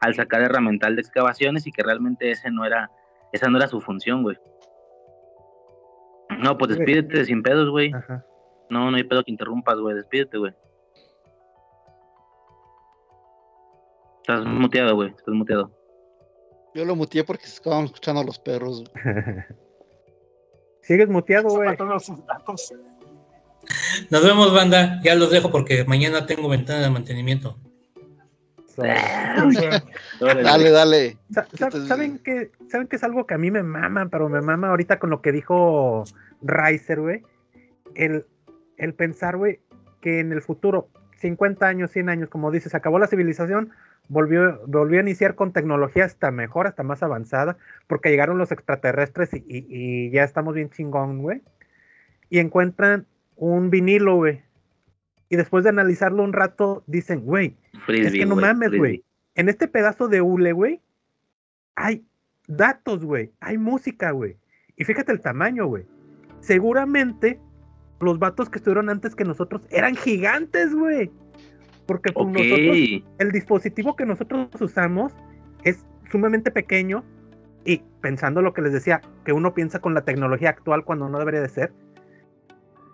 al sacar herramental de excavaciones y que realmente ese no era, esa no era su función, güey. No, pues despídete sin pedos, güey. ajá. No, no hay pedo que interrumpas, güey. Despídete, güey. Estás muteado, güey. Estás muteado. Yo lo muteé porque se estaban escuchando a los perros. güey. *laughs* Sigues muteado, güey. Nos vemos, banda. Ya los dejo porque mañana tengo ventana de mantenimiento. *laughs* Dale, dale. ¿Saben que ¿Saben que es algo que a mí me mama, pero me mama ahorita con lo que dijo Riser, güey? El, el pensar, güey, que en el futuro, 50 años, 100 años, como dices, acabó la civilización, volvió, volvió a iniciar con tecnología hasta mejor, hasta más avanzada, porque llegaron los extraterrestres y, y- y ya estamos bien chingón, güey. Y encuentran un vinilo, güey. Y después de analizarlo un rato, dicen, güey, es que no mames, frisbee. güey. En este pedazo de hule, güey, hay datos, güey. Hay música, güey. Y fíjate el tamaño, güey. Seguramente los vatos que estuvieron antes que nosotros eran gigantes, güey. Porque pues, nosotros, el dispositivo que nosotros usamos es sumamente pequeño y pensando lo que les decía, que uno piensa con la tecnología actual cuando no debería de ser.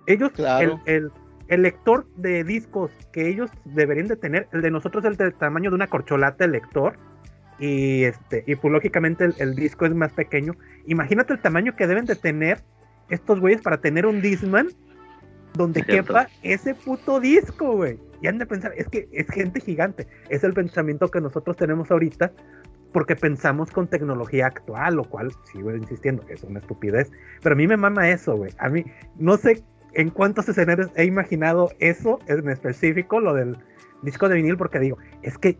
Ellos, Claro. el, el- el lector de discos que ellos deberían de tener, el de nosotros es del tamaño de una corcholata el lector. Y este, y pues lógicamente el, el disco es más pequeño. Imagínate el tamaño que deben de tener estos güeyes para tener un Discman donde Cierto. quepa ese puto disco, güey. Y han de pensar, es que es gente gigante. Es el pensamiento que nosotros tenemos ahorita porque pensamos con tecnología actual, lo cual sigo insistiendo que es una estupidez. Pero a mí me mama eso, güey. A mí no sé en cuántos escenarios he imaginado eso en específico, lo del disco de vinil, porque digo, es que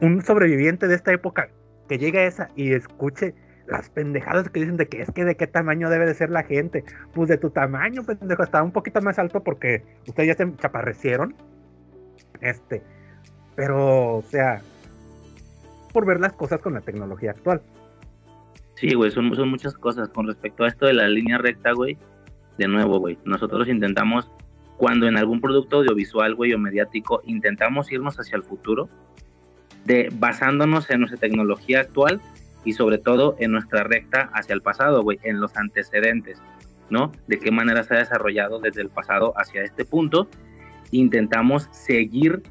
un sobreviviente de esta época que llegue a esa y escuche las pendejadas que dicen de que es que de qué tamaño debe de ser la gente. Pues de tu tamaño, pendejo, está un poquito más alto porque ustedes ya se chaparrecieron. Este, pero, o sea, por ver las cosas con la tecnología actual. Sí, güey, son, son muchas cosas. Con respecto a esto de la línea recta, güey, de nuevo, güey, nosotros intentamos, cuando en algún producto audiovisual, güey, o mediático, intentamos irnos hacia el futuro, de, basándonos en nuestra tecnología actual y sobre todo en nuestra recta hacia el pasado, güey, en los antecedentes, ¿no? De qué manera se ha desarrollado desde el pasado hacia este punto. Intentamos seguir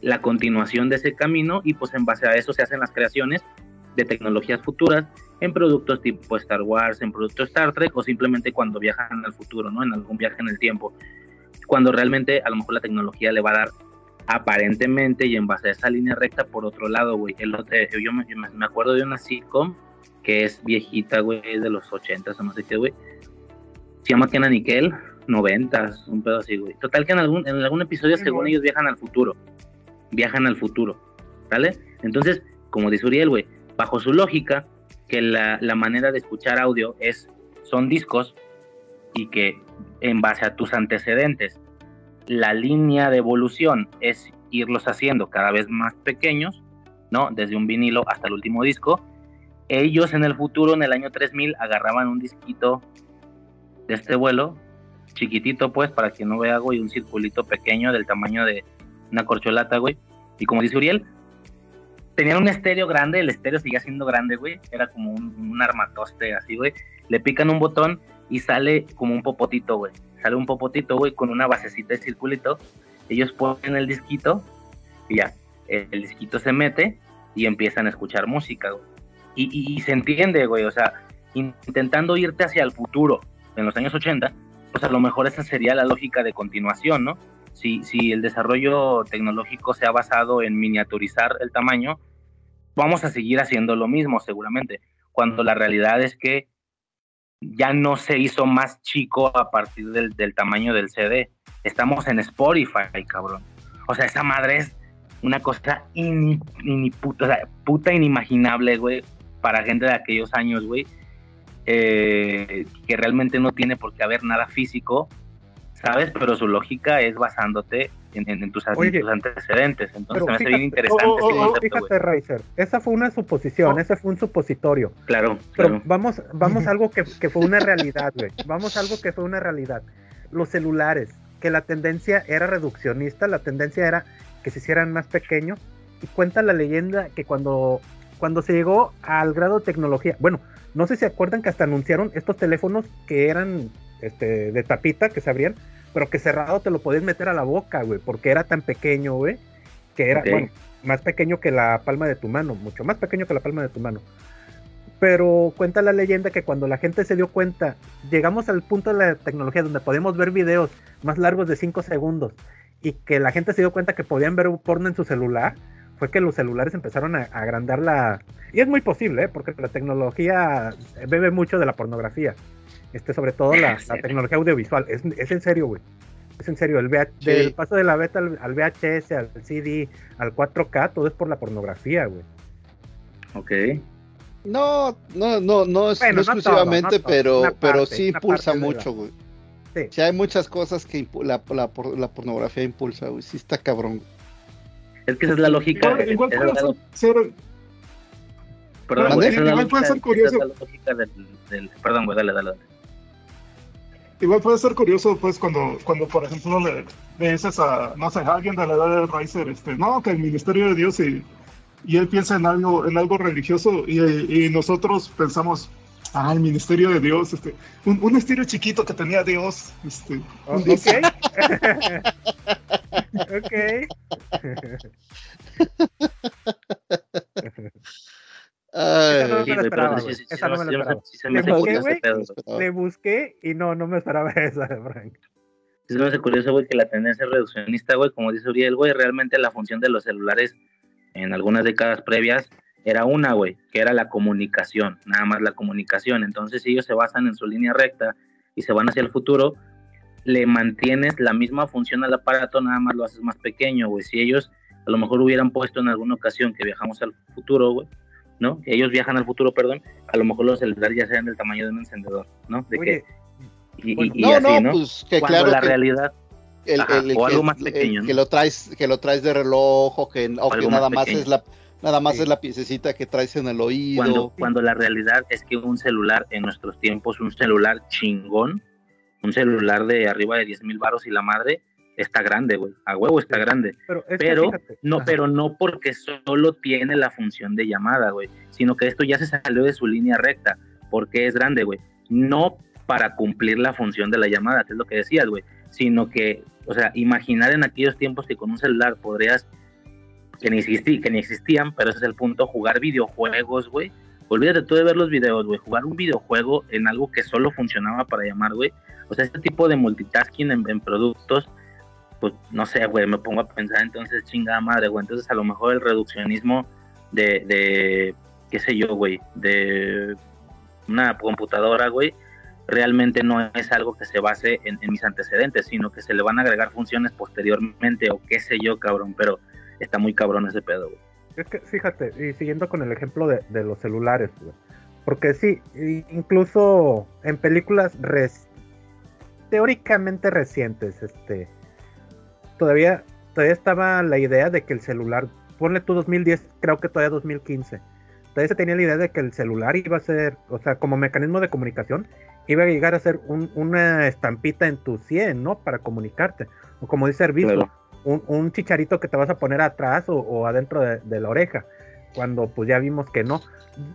la continuación de ese camino y pues en base a eso se hacen las creaciones de tecnologías futuras en productos tipo Star Wars, en productos Star Trek o simplemente cuando viajan al futuro, ¿no? En algún viaje en el tiempo. Cuando realmente a lo mejor la tecnología le va a dar aparentemente y en base a esa línea recta por otro lado, güey. Eh, Yo me, yo me- acuerdo de una sitcom que es viejita, güey, de los 80 o no sé qué, güey. Se llama Kenan Nickel, 90, un pedo así, güey. Total que en algún, en algún episodio, según ellos, viajan al futuro. Viajan al futuro, ¿vale? Entonces, como dice Uriel, güey, bajo su lógica, que la, la manera de escuchar audio es, son discos y que en base a tus antecedentes, la línea de evolución es irlos haciendo cada vez más pequeños, ¿no? Desde un vinilo hasta el último disco. Ellos en el futuro, en el año 3000, agarraban un disquito de este vuelo, chiquitito pues, para que no vea, güey, un circulito pequeño del tamaño de una corcholata, güey. Y como dice Uriel, tenían un estéreo grande, el estéreo seguía siendo grande, güey. Era como un, un armatoste así, güey. Le pican un botón y sale como un popotito, güey. Sale un popotito, güey, con una basecita de circulito. Ellos ponen el disquito y ya, el, disquito se mete y empiezan a escuchar música, güey. Y, y- y se entiende, güey, o sea, in- intentando irte hacia el futuro en los años 80, pues a lo mejor esa sería la lógica de continuación, ¿no? Si, el desarrollo tecnológico se ha basado en miniaturizar el tamaño, vamos a seguir haciendo lo mismo seguramente, cuando la realidad es que ya no se hizo más chico a partir del, tamaño del CD. Estamos en Spotify, cabrón. O sea, esa madre es una cosa puta inimaginable, güey, para gente de aquellos años, güey, eh, que realmente no tiene por qué haber nada físico, ¿sabes? Pero su lógica es basándote en, en- en tus, en Oye, tus antecedentes. Entonces me hace bien interesante oh, oh, ese oh, concepto. Fíjate, Riser, esa fue una suposición, No. ese fue un supositorio. Claro, Pero vamos, vamos a *laughs* algo que, que fue una realidad, güey. Vamos a algo que fue una realidad. Los celulares, que la tendencia era reduccionista, la tendencia era que se hicieran más pequeños. Y cuenta la leyenda que cuando, cuando se llegó al grado de tecnología, bueno, no sé si se acuerdan que hasta anunciaron estos teléfonos que eran este, de tapita, que se abrían, pero que cerrado te lo podías meter a la boca, güey, porque era tan pequeño, güey, que era, bueno, más pequeño que la palma de tu mano, mucho más pequeño que la palma de tu mano. Pero cuenta la leyenda que cuando la gente se dio cuenta, llegamos al punto de la tecnología donde podemos ver videos más largos de 5 segundos y que la gente se dio cuenta que podían ver porno en su celular, fue que los celulares empezaron a, a agrandar la... Y es muy posible, ¿eh? porque la tecnología bebe mucho de la pornografía. Este, sobre todo la, *laughs* la tecnología audiovisual. Es, es en serio, güey. Es en serio. El VH Sí. del paso de la beta al, al VHS, al CD, al 4K, todo es por la pornografía, güey. Ok. No, no, no, no, es- Bueno, no no todo, exclusivamente, no todo, pero, pero sí impulsa mucho, güey. Sí. Sí, hay muchas cosas que la, la, por- la pornografía impulsa, güey. Sí está cabrón. Es que esa es la lógica. Igual, igual puede ser, Perdón, güey, igual puede ser curioso. esa es la lógica del, del- Perdón, güey, dale, dale. dale. Igual puede ser curioso, pues, cuando, cuando por ejemplo, le, le dices a, no sé, a alguien de la edad de Riser, este, no, que el ministerio de Dios y, y él piensa en algo, en algo religioso y, y nosotros pensamos, ah, el ministerio de Dios, este, un, un estilo chiquito que tenía Dios, este, Oh, un Dios. ok. *laughs* ok. *laughs* Ay, no me esperaba, Esa no me esperaba. Le busqué, güey. Le y no, no me esperaba *laughs* esa de Frank. Se me hace curioso, güey, que la tendencia reduccionista, güey, como dice Uriel, güey, realmente la función de los celulares en algunas décadas previas era una, güey, que era la comunicación, nada más la comunicación. Entonces, si ellos se basan en su línea recta y se van hacia el futuro, le mantienes la misma función al aparato, nada más lo haces más pequeño, güey. Si ellos a lo mejor hubieran puesto en alguna ocasión que viajamos al futuro, güey, ¿no? Que ellos viajan al futuro, perdón, a lo mejor los celulares ya sean del tamaño de un encendedor, ¿no? De Oye, que, y, bueno, y- y no, así, no, pues que Cuando claro la que realidad el, ajá, el- o que- algo más el- pequeño, ¿no? que lo traes, que lo traes de reloj o que, o que algo más nada más es la nada más Sí. es la piececita que traes en el oído. cuando, cuando la realidad es que un celular en nuestros tiempos, un celular chingón, un celular de arriba de 10 mil baros y la madre, está grande, güey. A huevo está grande. Pero, es no, ajá. pero no porque solo tiene la función de llamada, güey. Sino que esto ya se salió de su línea recta. Porque es grande, güey. No para cumplir la función de la llamada, que es lo que decías, güey. Sino que, o sea, imaginar en aquellos tiempos que con un celular podrías, que ni, existí, que ni existían, pero ese es el punto, jugar videojuegos, güey. Olvídate tú de ver los videos, güey. Jugar un videojuego en algo que solo funcionaba para llamar, güey. O sea, este tipo de multitasking en, en productos, pues no sé, güey, me pongo a pensar entonces, chingada madre, güey. Entonces, a lo mejor el reduccionismo de, de qué sé yo, güey, de una computadora, güey, realmente no es algo que se base en, mis antecedentes, sino que se le van a agregar funciones posteriormente o qué sé yo, cabrón. Pero está muy cabrón ese pedo, güey. Es que fíjate, y siguiendo con el ejemplo de, los celulares, güey, porque sí, incluso en películas teóricamente recientes, este, todavía, todavía estaba la idea de que el celular, ponle tú 2010, creo que todavía 2015, todavía se tenía la idea de que el celular iba a ser, o sea, como mecanismo de comunicación, iba a llegar a ser un- una estampita en tu 100, ¿no? Para comunicarte, o como dice Servicio, Claro. un, un chicharito que te vas a poner atrás o, o adentro de, de la oreja, cuando pues ya vimos que no.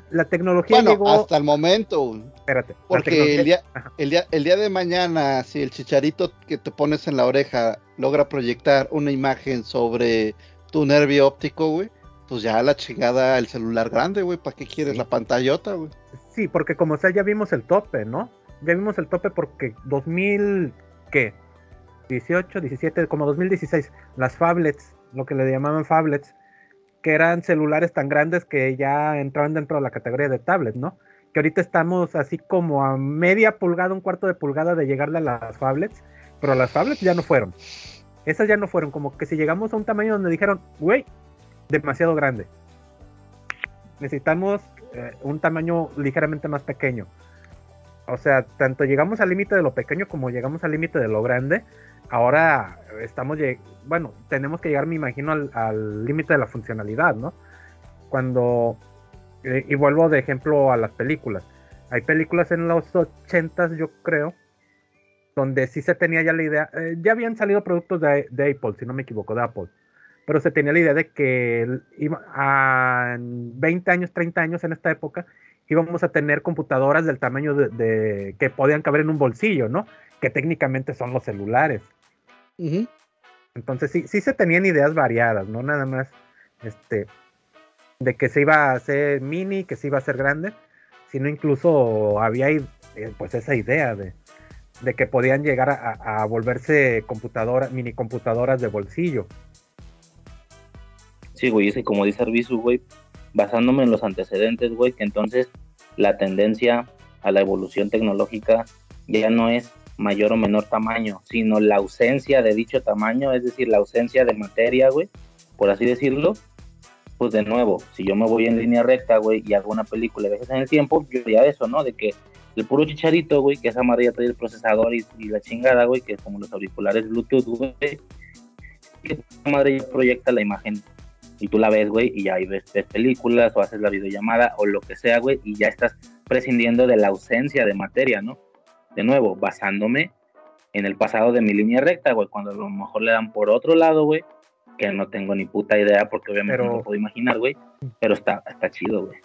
La tecnología bueno, llegó, hasta el momento, espérate, porque tecnología- el día, el día el día de mañana si el chicharito que te pones en la oreja logra proyectar una imagen sobre tu nervio óptico, güey, pues ya la chingada el celular grande, güey, ¿para qué quieres Sí. la pantallota, güey? Sí, porque como sea, ya vimos el tope, ¿no? Ya vimos el tope porque 2000, ¿qué? 18, 17, como 2016, las phablets, lo que le llamaban phablets, que eran celulares tan grandes que ya entraban dentro de la categoría de tablet, ¿no? Que ahorita estamos así como a media pulgada, un cuarto de pulgada de llegarle a las phablets, pero las phablets ya no fueron. Esas ya no fueron, como que si llegamos a un tamaño donde dijeron, güey, demasiado grande. Necesitamos eh, un tamaño ligeramente más pequeño. O sea, tanto llegamos al límite de lo pequeño como llegamos al límite de lo grande. Ahora estamos, bueno, tenemos que llegar, me imagino, al límite de la funcionalidad, ¿no? Cuando, eh, y vuelvo de ejemplo a las películas. Hay películas en los 80 yo creo, donde sí se tenía ya la idea, eh, ya habían salido productos de, Apple, si no me equivoco, de Apple, pero se tenía la idea de que a en 20 años, 30 años en esta época, íbamos a tener computadoras del tamaño de- que podían caber en un bolsillo, ¿no? Que técnicamente son los celulares. Ujú. Entonces sí, sí se tenían ideas variadas, no nada más este de que se iba a hacer mini, que se iba a hacer grande, sino incluso había eh, pues esa idea de, de que podían llegar a volverse computadoras, mini computadoras de bolsillo. Sí, güey, es que como dice Arbizu, güey, basándome en los antecedentes, güey, que entonces la tendencia a la evolución tecnológica ya no es mayor o menor tamaño, sino la ausencia de dicho tamaño, es decir, la ausencia de materia, güey, por así decirlo. Pues de nuevo, si yo me voy en línea recta, güey, y hago una película de veces en el tiempo, yo ya eso, ¿no? De que el puro chicharito, güey, que esa madre ya trae el procesador y, la chingada, güey, que es como los auriculares Bluetooth, güey, que esa madre ya proyecta la imagen y tú la ves, güey, y ahí ves películas o haces la videollamada o lo que sea, güey, y ya estás prescindiendo de la ausencia de materia, ¿no? De nuevo, basándome en el pasado de mi línea recta, güey, cuando a lo mejor le dan por otro lado, güey, que no tengo ni puta idea porque obviamente Pero- no lo puedo imaginar, güey, pero está, está chido, güey.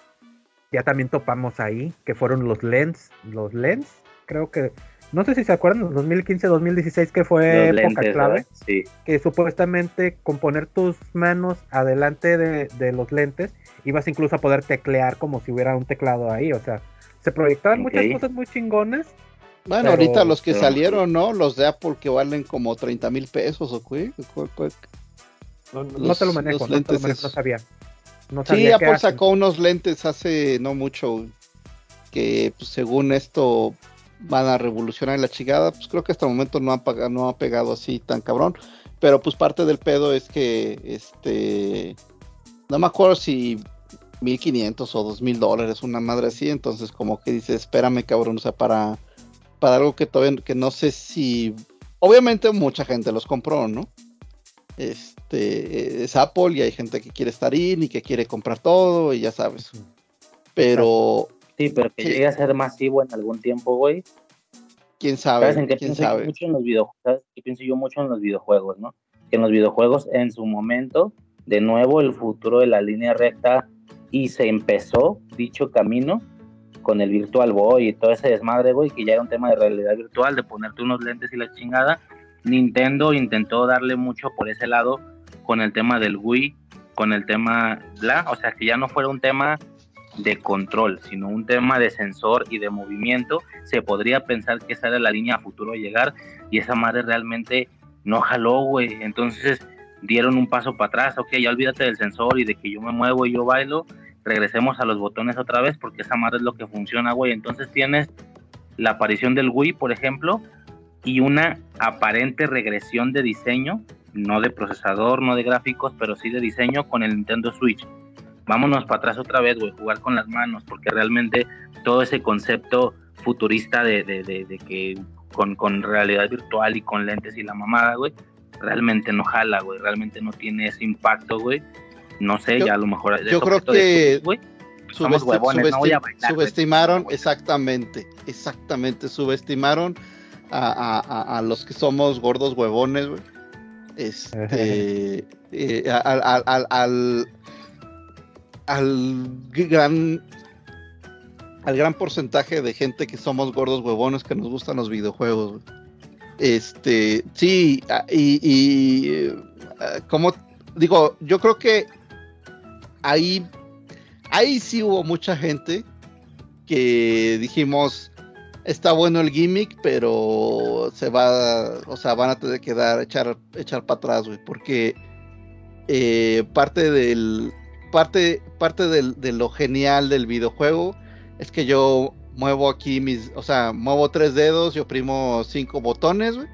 Ya también topamos ahí, que fueron los lens, los lens, creo que, no sé si se acuerdan, 2015-2016 que fue Los época lentes, clave. Sí, que supuestamente con poner tus manos adelante de, de los lentes, ibas incluso a poder teclear como si hubiera un teclado ahí, o sea, se proyectaban muchas Ok. cosas muy chingonas. Bueno, Pero- ahorita los que pero- salieron, ¿no? Los de Apple que valen como 30 mil pesos o qué. No, no Los- te lo manejo, los no, te lo lentes manejo, no sabía. No Sí, sabía Apple hacen. sacó unos lentes hace no mucho que pues, según esto van a revolucionar la chingada. Pues creo que hasta el momento no ha, no ha pegado así tan cabrón. Pero pues parte del pedo es que este no me acuerdo si 1500 o 2000 dólares, una madre así. Entonces, como que dice, espérame, cabrón, o sea, para, para algo que todavía que no sé si. Obviamente, mucha gente los compró, ¿no? Este es Apple y hay gente que quiere estar in y que quiere comprar todo y ya sabes. Pero sí, pero que llegue a ser masivo en algún tiempo, güey, quién ¿Sabes sabe, en qué quién pienso yo sabe. mucho en los videojuegos? ¿Sabes qué pienso yo mucho en los videojuegos, no? Que en los videojuegos, en su momento, de nuevo, el futuro de la línea recta y se empezó dicho camino con el Virtual Boy y todo ese desmadre, güey, que ya era un tema de realidad virtual, de ponerte unos lentes y la chingada. Nintendo intentó darle mucho por ese lado con el tema del Wii, con el tema bla, o sea, que ya no fuera un tema de control, sino un tema de sensor y de movimiento, se podría pensar que esa era la línea a futuro a llegar y esa madre realmente no jaló, güey. Entonces dieron un paso para atrás, ok, ya olvídate del sensor y de que yo me muevo y yo bailo, regresemos a los botones otra vez porque esa madre es lo que funciona, güey. Entonces tienes la aparición del Wii, por ejemplo, y una aparente regresión de diseño, no de procesador, no de gráficos, pero sí de diseño con el Nintendo Switch vámonos para atrás otra vez, güey, jugar con las manos, porque realmente todo ese concepto futurista de, que con, con, realidad virtual y con lentes y la mamada, güey, realmente no jala, güey, realmente no tiene ese impacto, güey. No sé, Yo- ya a lo mejor. yo creo que somos no voy a bailar, subestimaron, exactamente, exactamente, subestimaron a, a- a- los que somos gordos huevones, güey. Este, *laughs* eh, al, al- al- al- al gran al gran porcentaje de gente que somos gordos huevones que nos gustan los videojuegos. güey. Este, sí, y, y eh, como digo, yo creo que ahí ahí sí hubo mucha gente que dijimos está bueno el gimmick, pero se va, o sea, van a tener que dar echar echar para atrás, güey, porque eh, parte del parte parte de lo genial del videojuego es que yo muevo aquí mis, o sea, muevo tres dedos, yo oprimo cinco botones, güey.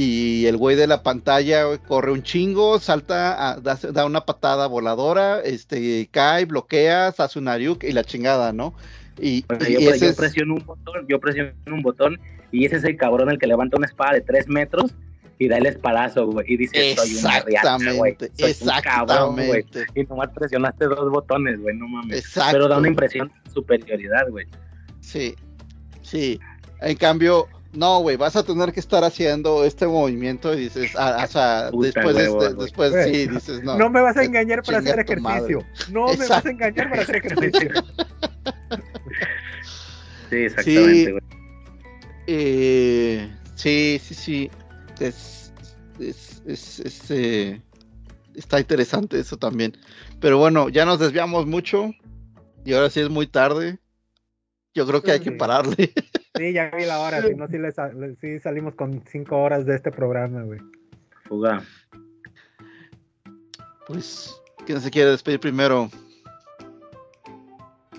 Y el güey de la pantalla güey, corre un chingo, salta, a- da, da una patada voladora, este, cae, bloqueas, hace una nuke y la chingada, ¿no? Y, yo, ese yo es- presiono un botón, yo presiono un botón y ese es el cabrón el que levanta una espada de tres metros y da el espadazo, güey, y dice, soy una riata, güey, exactamente, soy un cabrón, güey, exactamente, y nomás presionaste dos botones, güey, no mames. exacto. Pero da una impresión de superioridad, güey. Sí, sí. En cambio, no, güey, vas a tener que estar haciendo este movimiento y dices, ah, o sea, *laughs* Puta después, de huevo, este- después sí, dices, no. No, me vas a eh, engañar para hacer ejercicio. No me vas a engañar para hacer *laughs* ejercicio. Sí, exactamente, Sí. güey. Eh, sí, sí, sí. Es, es, es, es, eh, está interesante eso también. Pero bueno, ya nos desviamos mucho y ahora sí es muy tarde. Yo creo que hay que Sí. pararle. *laughs* Sí, ya vi la hora, si no, sí, sí salimos con cinco horas de este programa, güey. Juga. Pues, ¿quién se quiere despedir primero?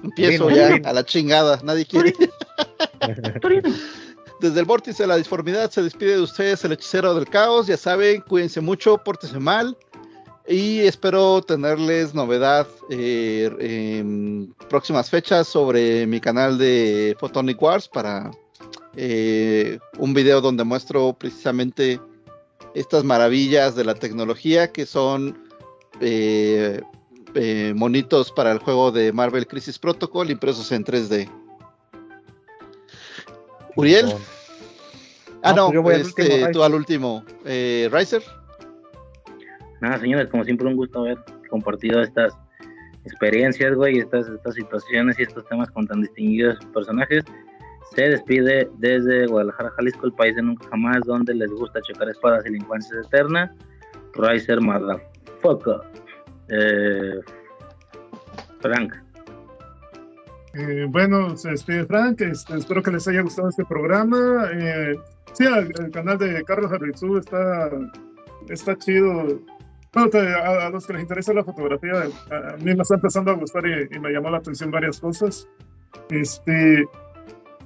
Empiezo Dino, ya, Dino. a la chingada, nadie quiere. Desde el vórtice de la disformidad se despide de ustedes el hechicero del caos. Ya saben, cuídense mucho, pórtense mal. Y espero tenerles novedad eh, en próximas fechas sobre mi canal de Photonic Wars para eh, un video donde muestro precisamente estas maravillas de la tecnología que son eh, monitos para el juego de Marvel Crisis Protocol impresos en 3D. Uriel. Ah, no, pues yo voy al este, último, tú al último. Riser. Nada, señores, como siempre, un gusto haber compartido estas experiencias, güey, estas, estas situaciones y estos temas con tan distinguidos personajes. Se despide desde Guadalajara, Jalisco, el país de nunca jamás, donde les gusta chocar espadas y la infancia es eterna. Riser Motherfucker. Eh, Frank. Eh, bueno, se despide Frank. este, espero que les haya gustado este programa. Eh, sí, el, el canal de Carlos Arrizú está, está chido. Te- a, a los que les interesa la fotografía, a, a mí me está empezando a gustar y, y me llamó la atención varias cosas. Este,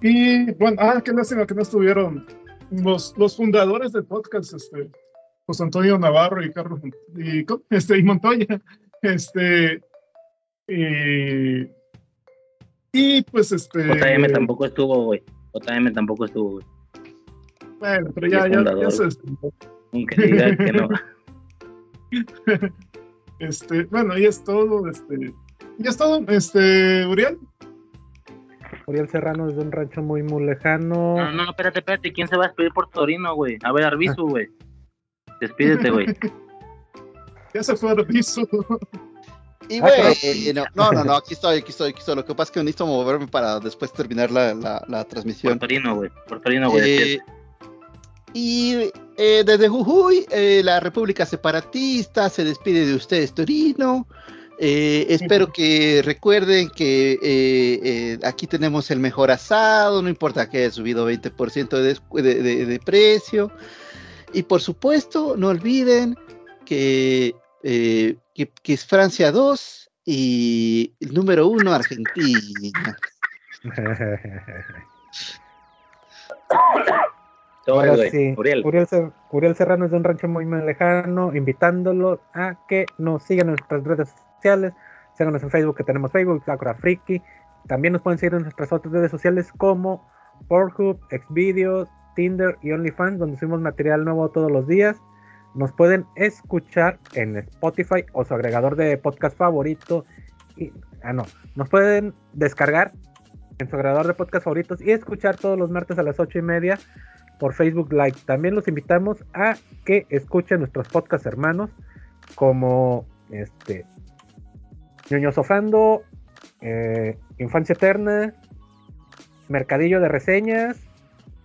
y bueno, ah, qué lástima que no estuvieron los, los fundadores del podcast, este, José Antonio Navarro y Carlos y, este, y Montoya. Este, y, y pues este. JM tampoco estuvo, güey. JM tampoco estuvo, güey. Bueno, pero ya, ya, fundador. ya se- Aunque diga que no. *laughs* *laughs* Este, bueno, y es todo, este. Y es todo, este, Uriel. Uriel Serrano es de un rancho muy, muy lejano. No, no, espérate, espérate. ¿Quién se va a despedir por Torino, güey? A ver, Arbizu, *laughs* güey. Despídete, güey. *laughs* Ya se fue piso. Y Ah, claro. bueno, no, no, no, aquí estoy, aquí estoy, aquí estoy. Lo que pasa es que necesito moverme para después terminar la, la, la Por transmisión. Torino, güey. Por Torino, güey. Eh. Y eh, desde Jujuy, eh, la República Separatista se despide de ustedes, Torino. Eh, espero que recuerden que eh, eh, aquí tenemos el mejor asado, no importa que haya subido 20% de, de, de- de precio. Y por supuesto, no olviden que, que, que es Francia 2 y el número 1 Argentina. *laughs* Ahora sí, Uriel. Uriel, Uriel Serrano es de un rancho muy, muy lejano, invitándolos a que nos sigan en nuestras redes sociales, síganos en Facebook, que tenemos Facebook, Sakura Friki, también nos pueden seguir en nuestras otras redes sociales como Pornhub, Xvideos, Tinder y OnlyFans, donde subimos material nuevo todos los días. Nos pueden escuchar en Spotify o su agregador de podcast favorito. Y, ah, no, nos pueden descargar en su agregador de podcast favoritos y escuchar todos los martes a las ocho y media por Facebook Live. También los invitamos a que escuchen nuestros podcast hermanos como este Ñoño Sofando, eh, Infancia Eterna, Mercadillo de Reseñas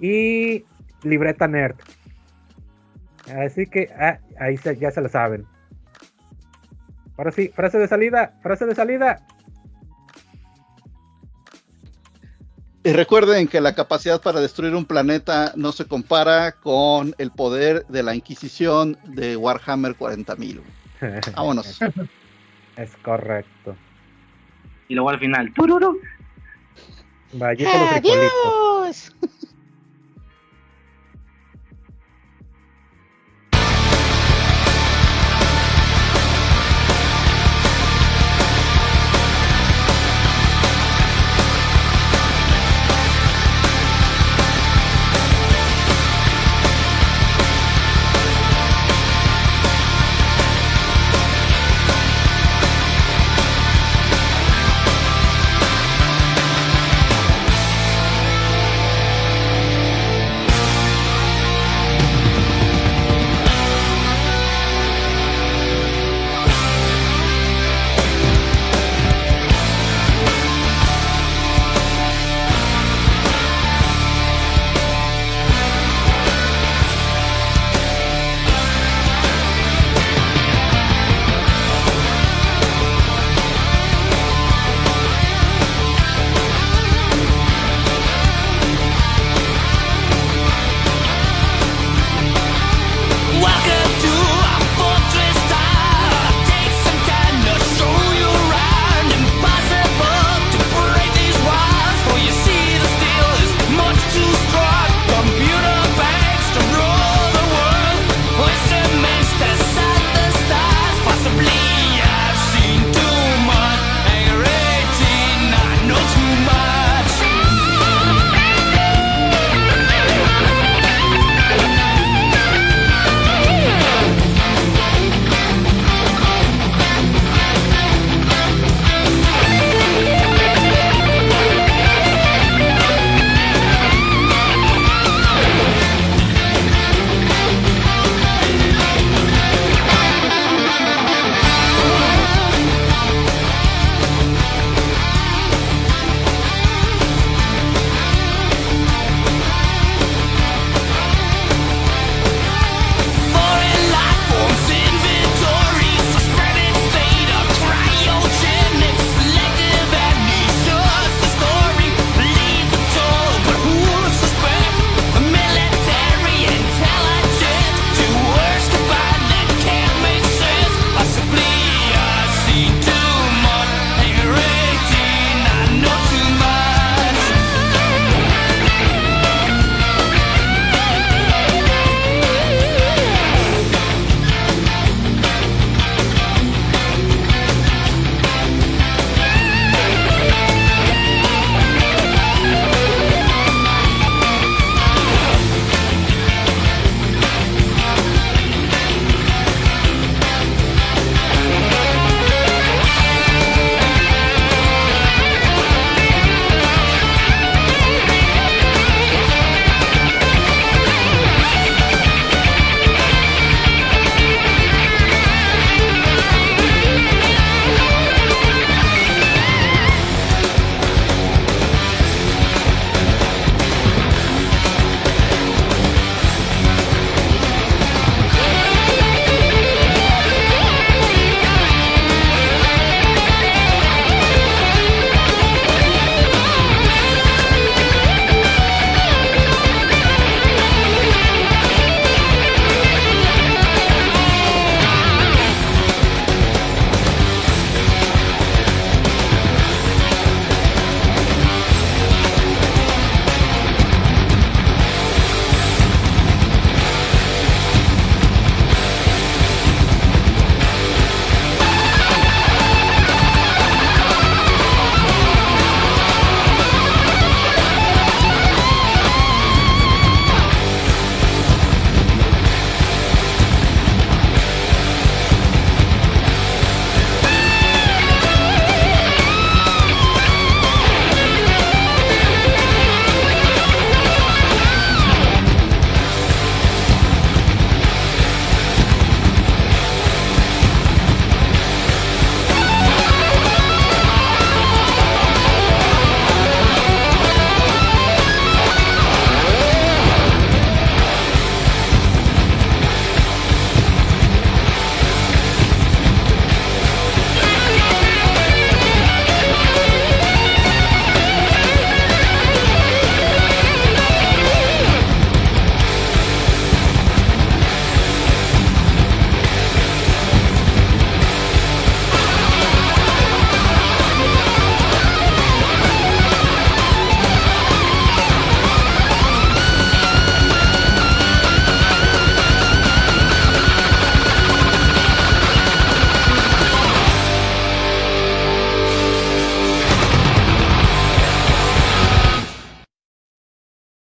y Libreta Nerd. Así que ah, ahí ya se lo saben. Ahora sí, frase de salida, frase de salida. Y recuerden que la capacidad para destruir un planeta no se compara con el poder de la Inquisición de Warhammer 40.000. *laughs* Vámonos. es correcto. Y luego al final. ¡tururu! Vaya. Adiós. *laughs*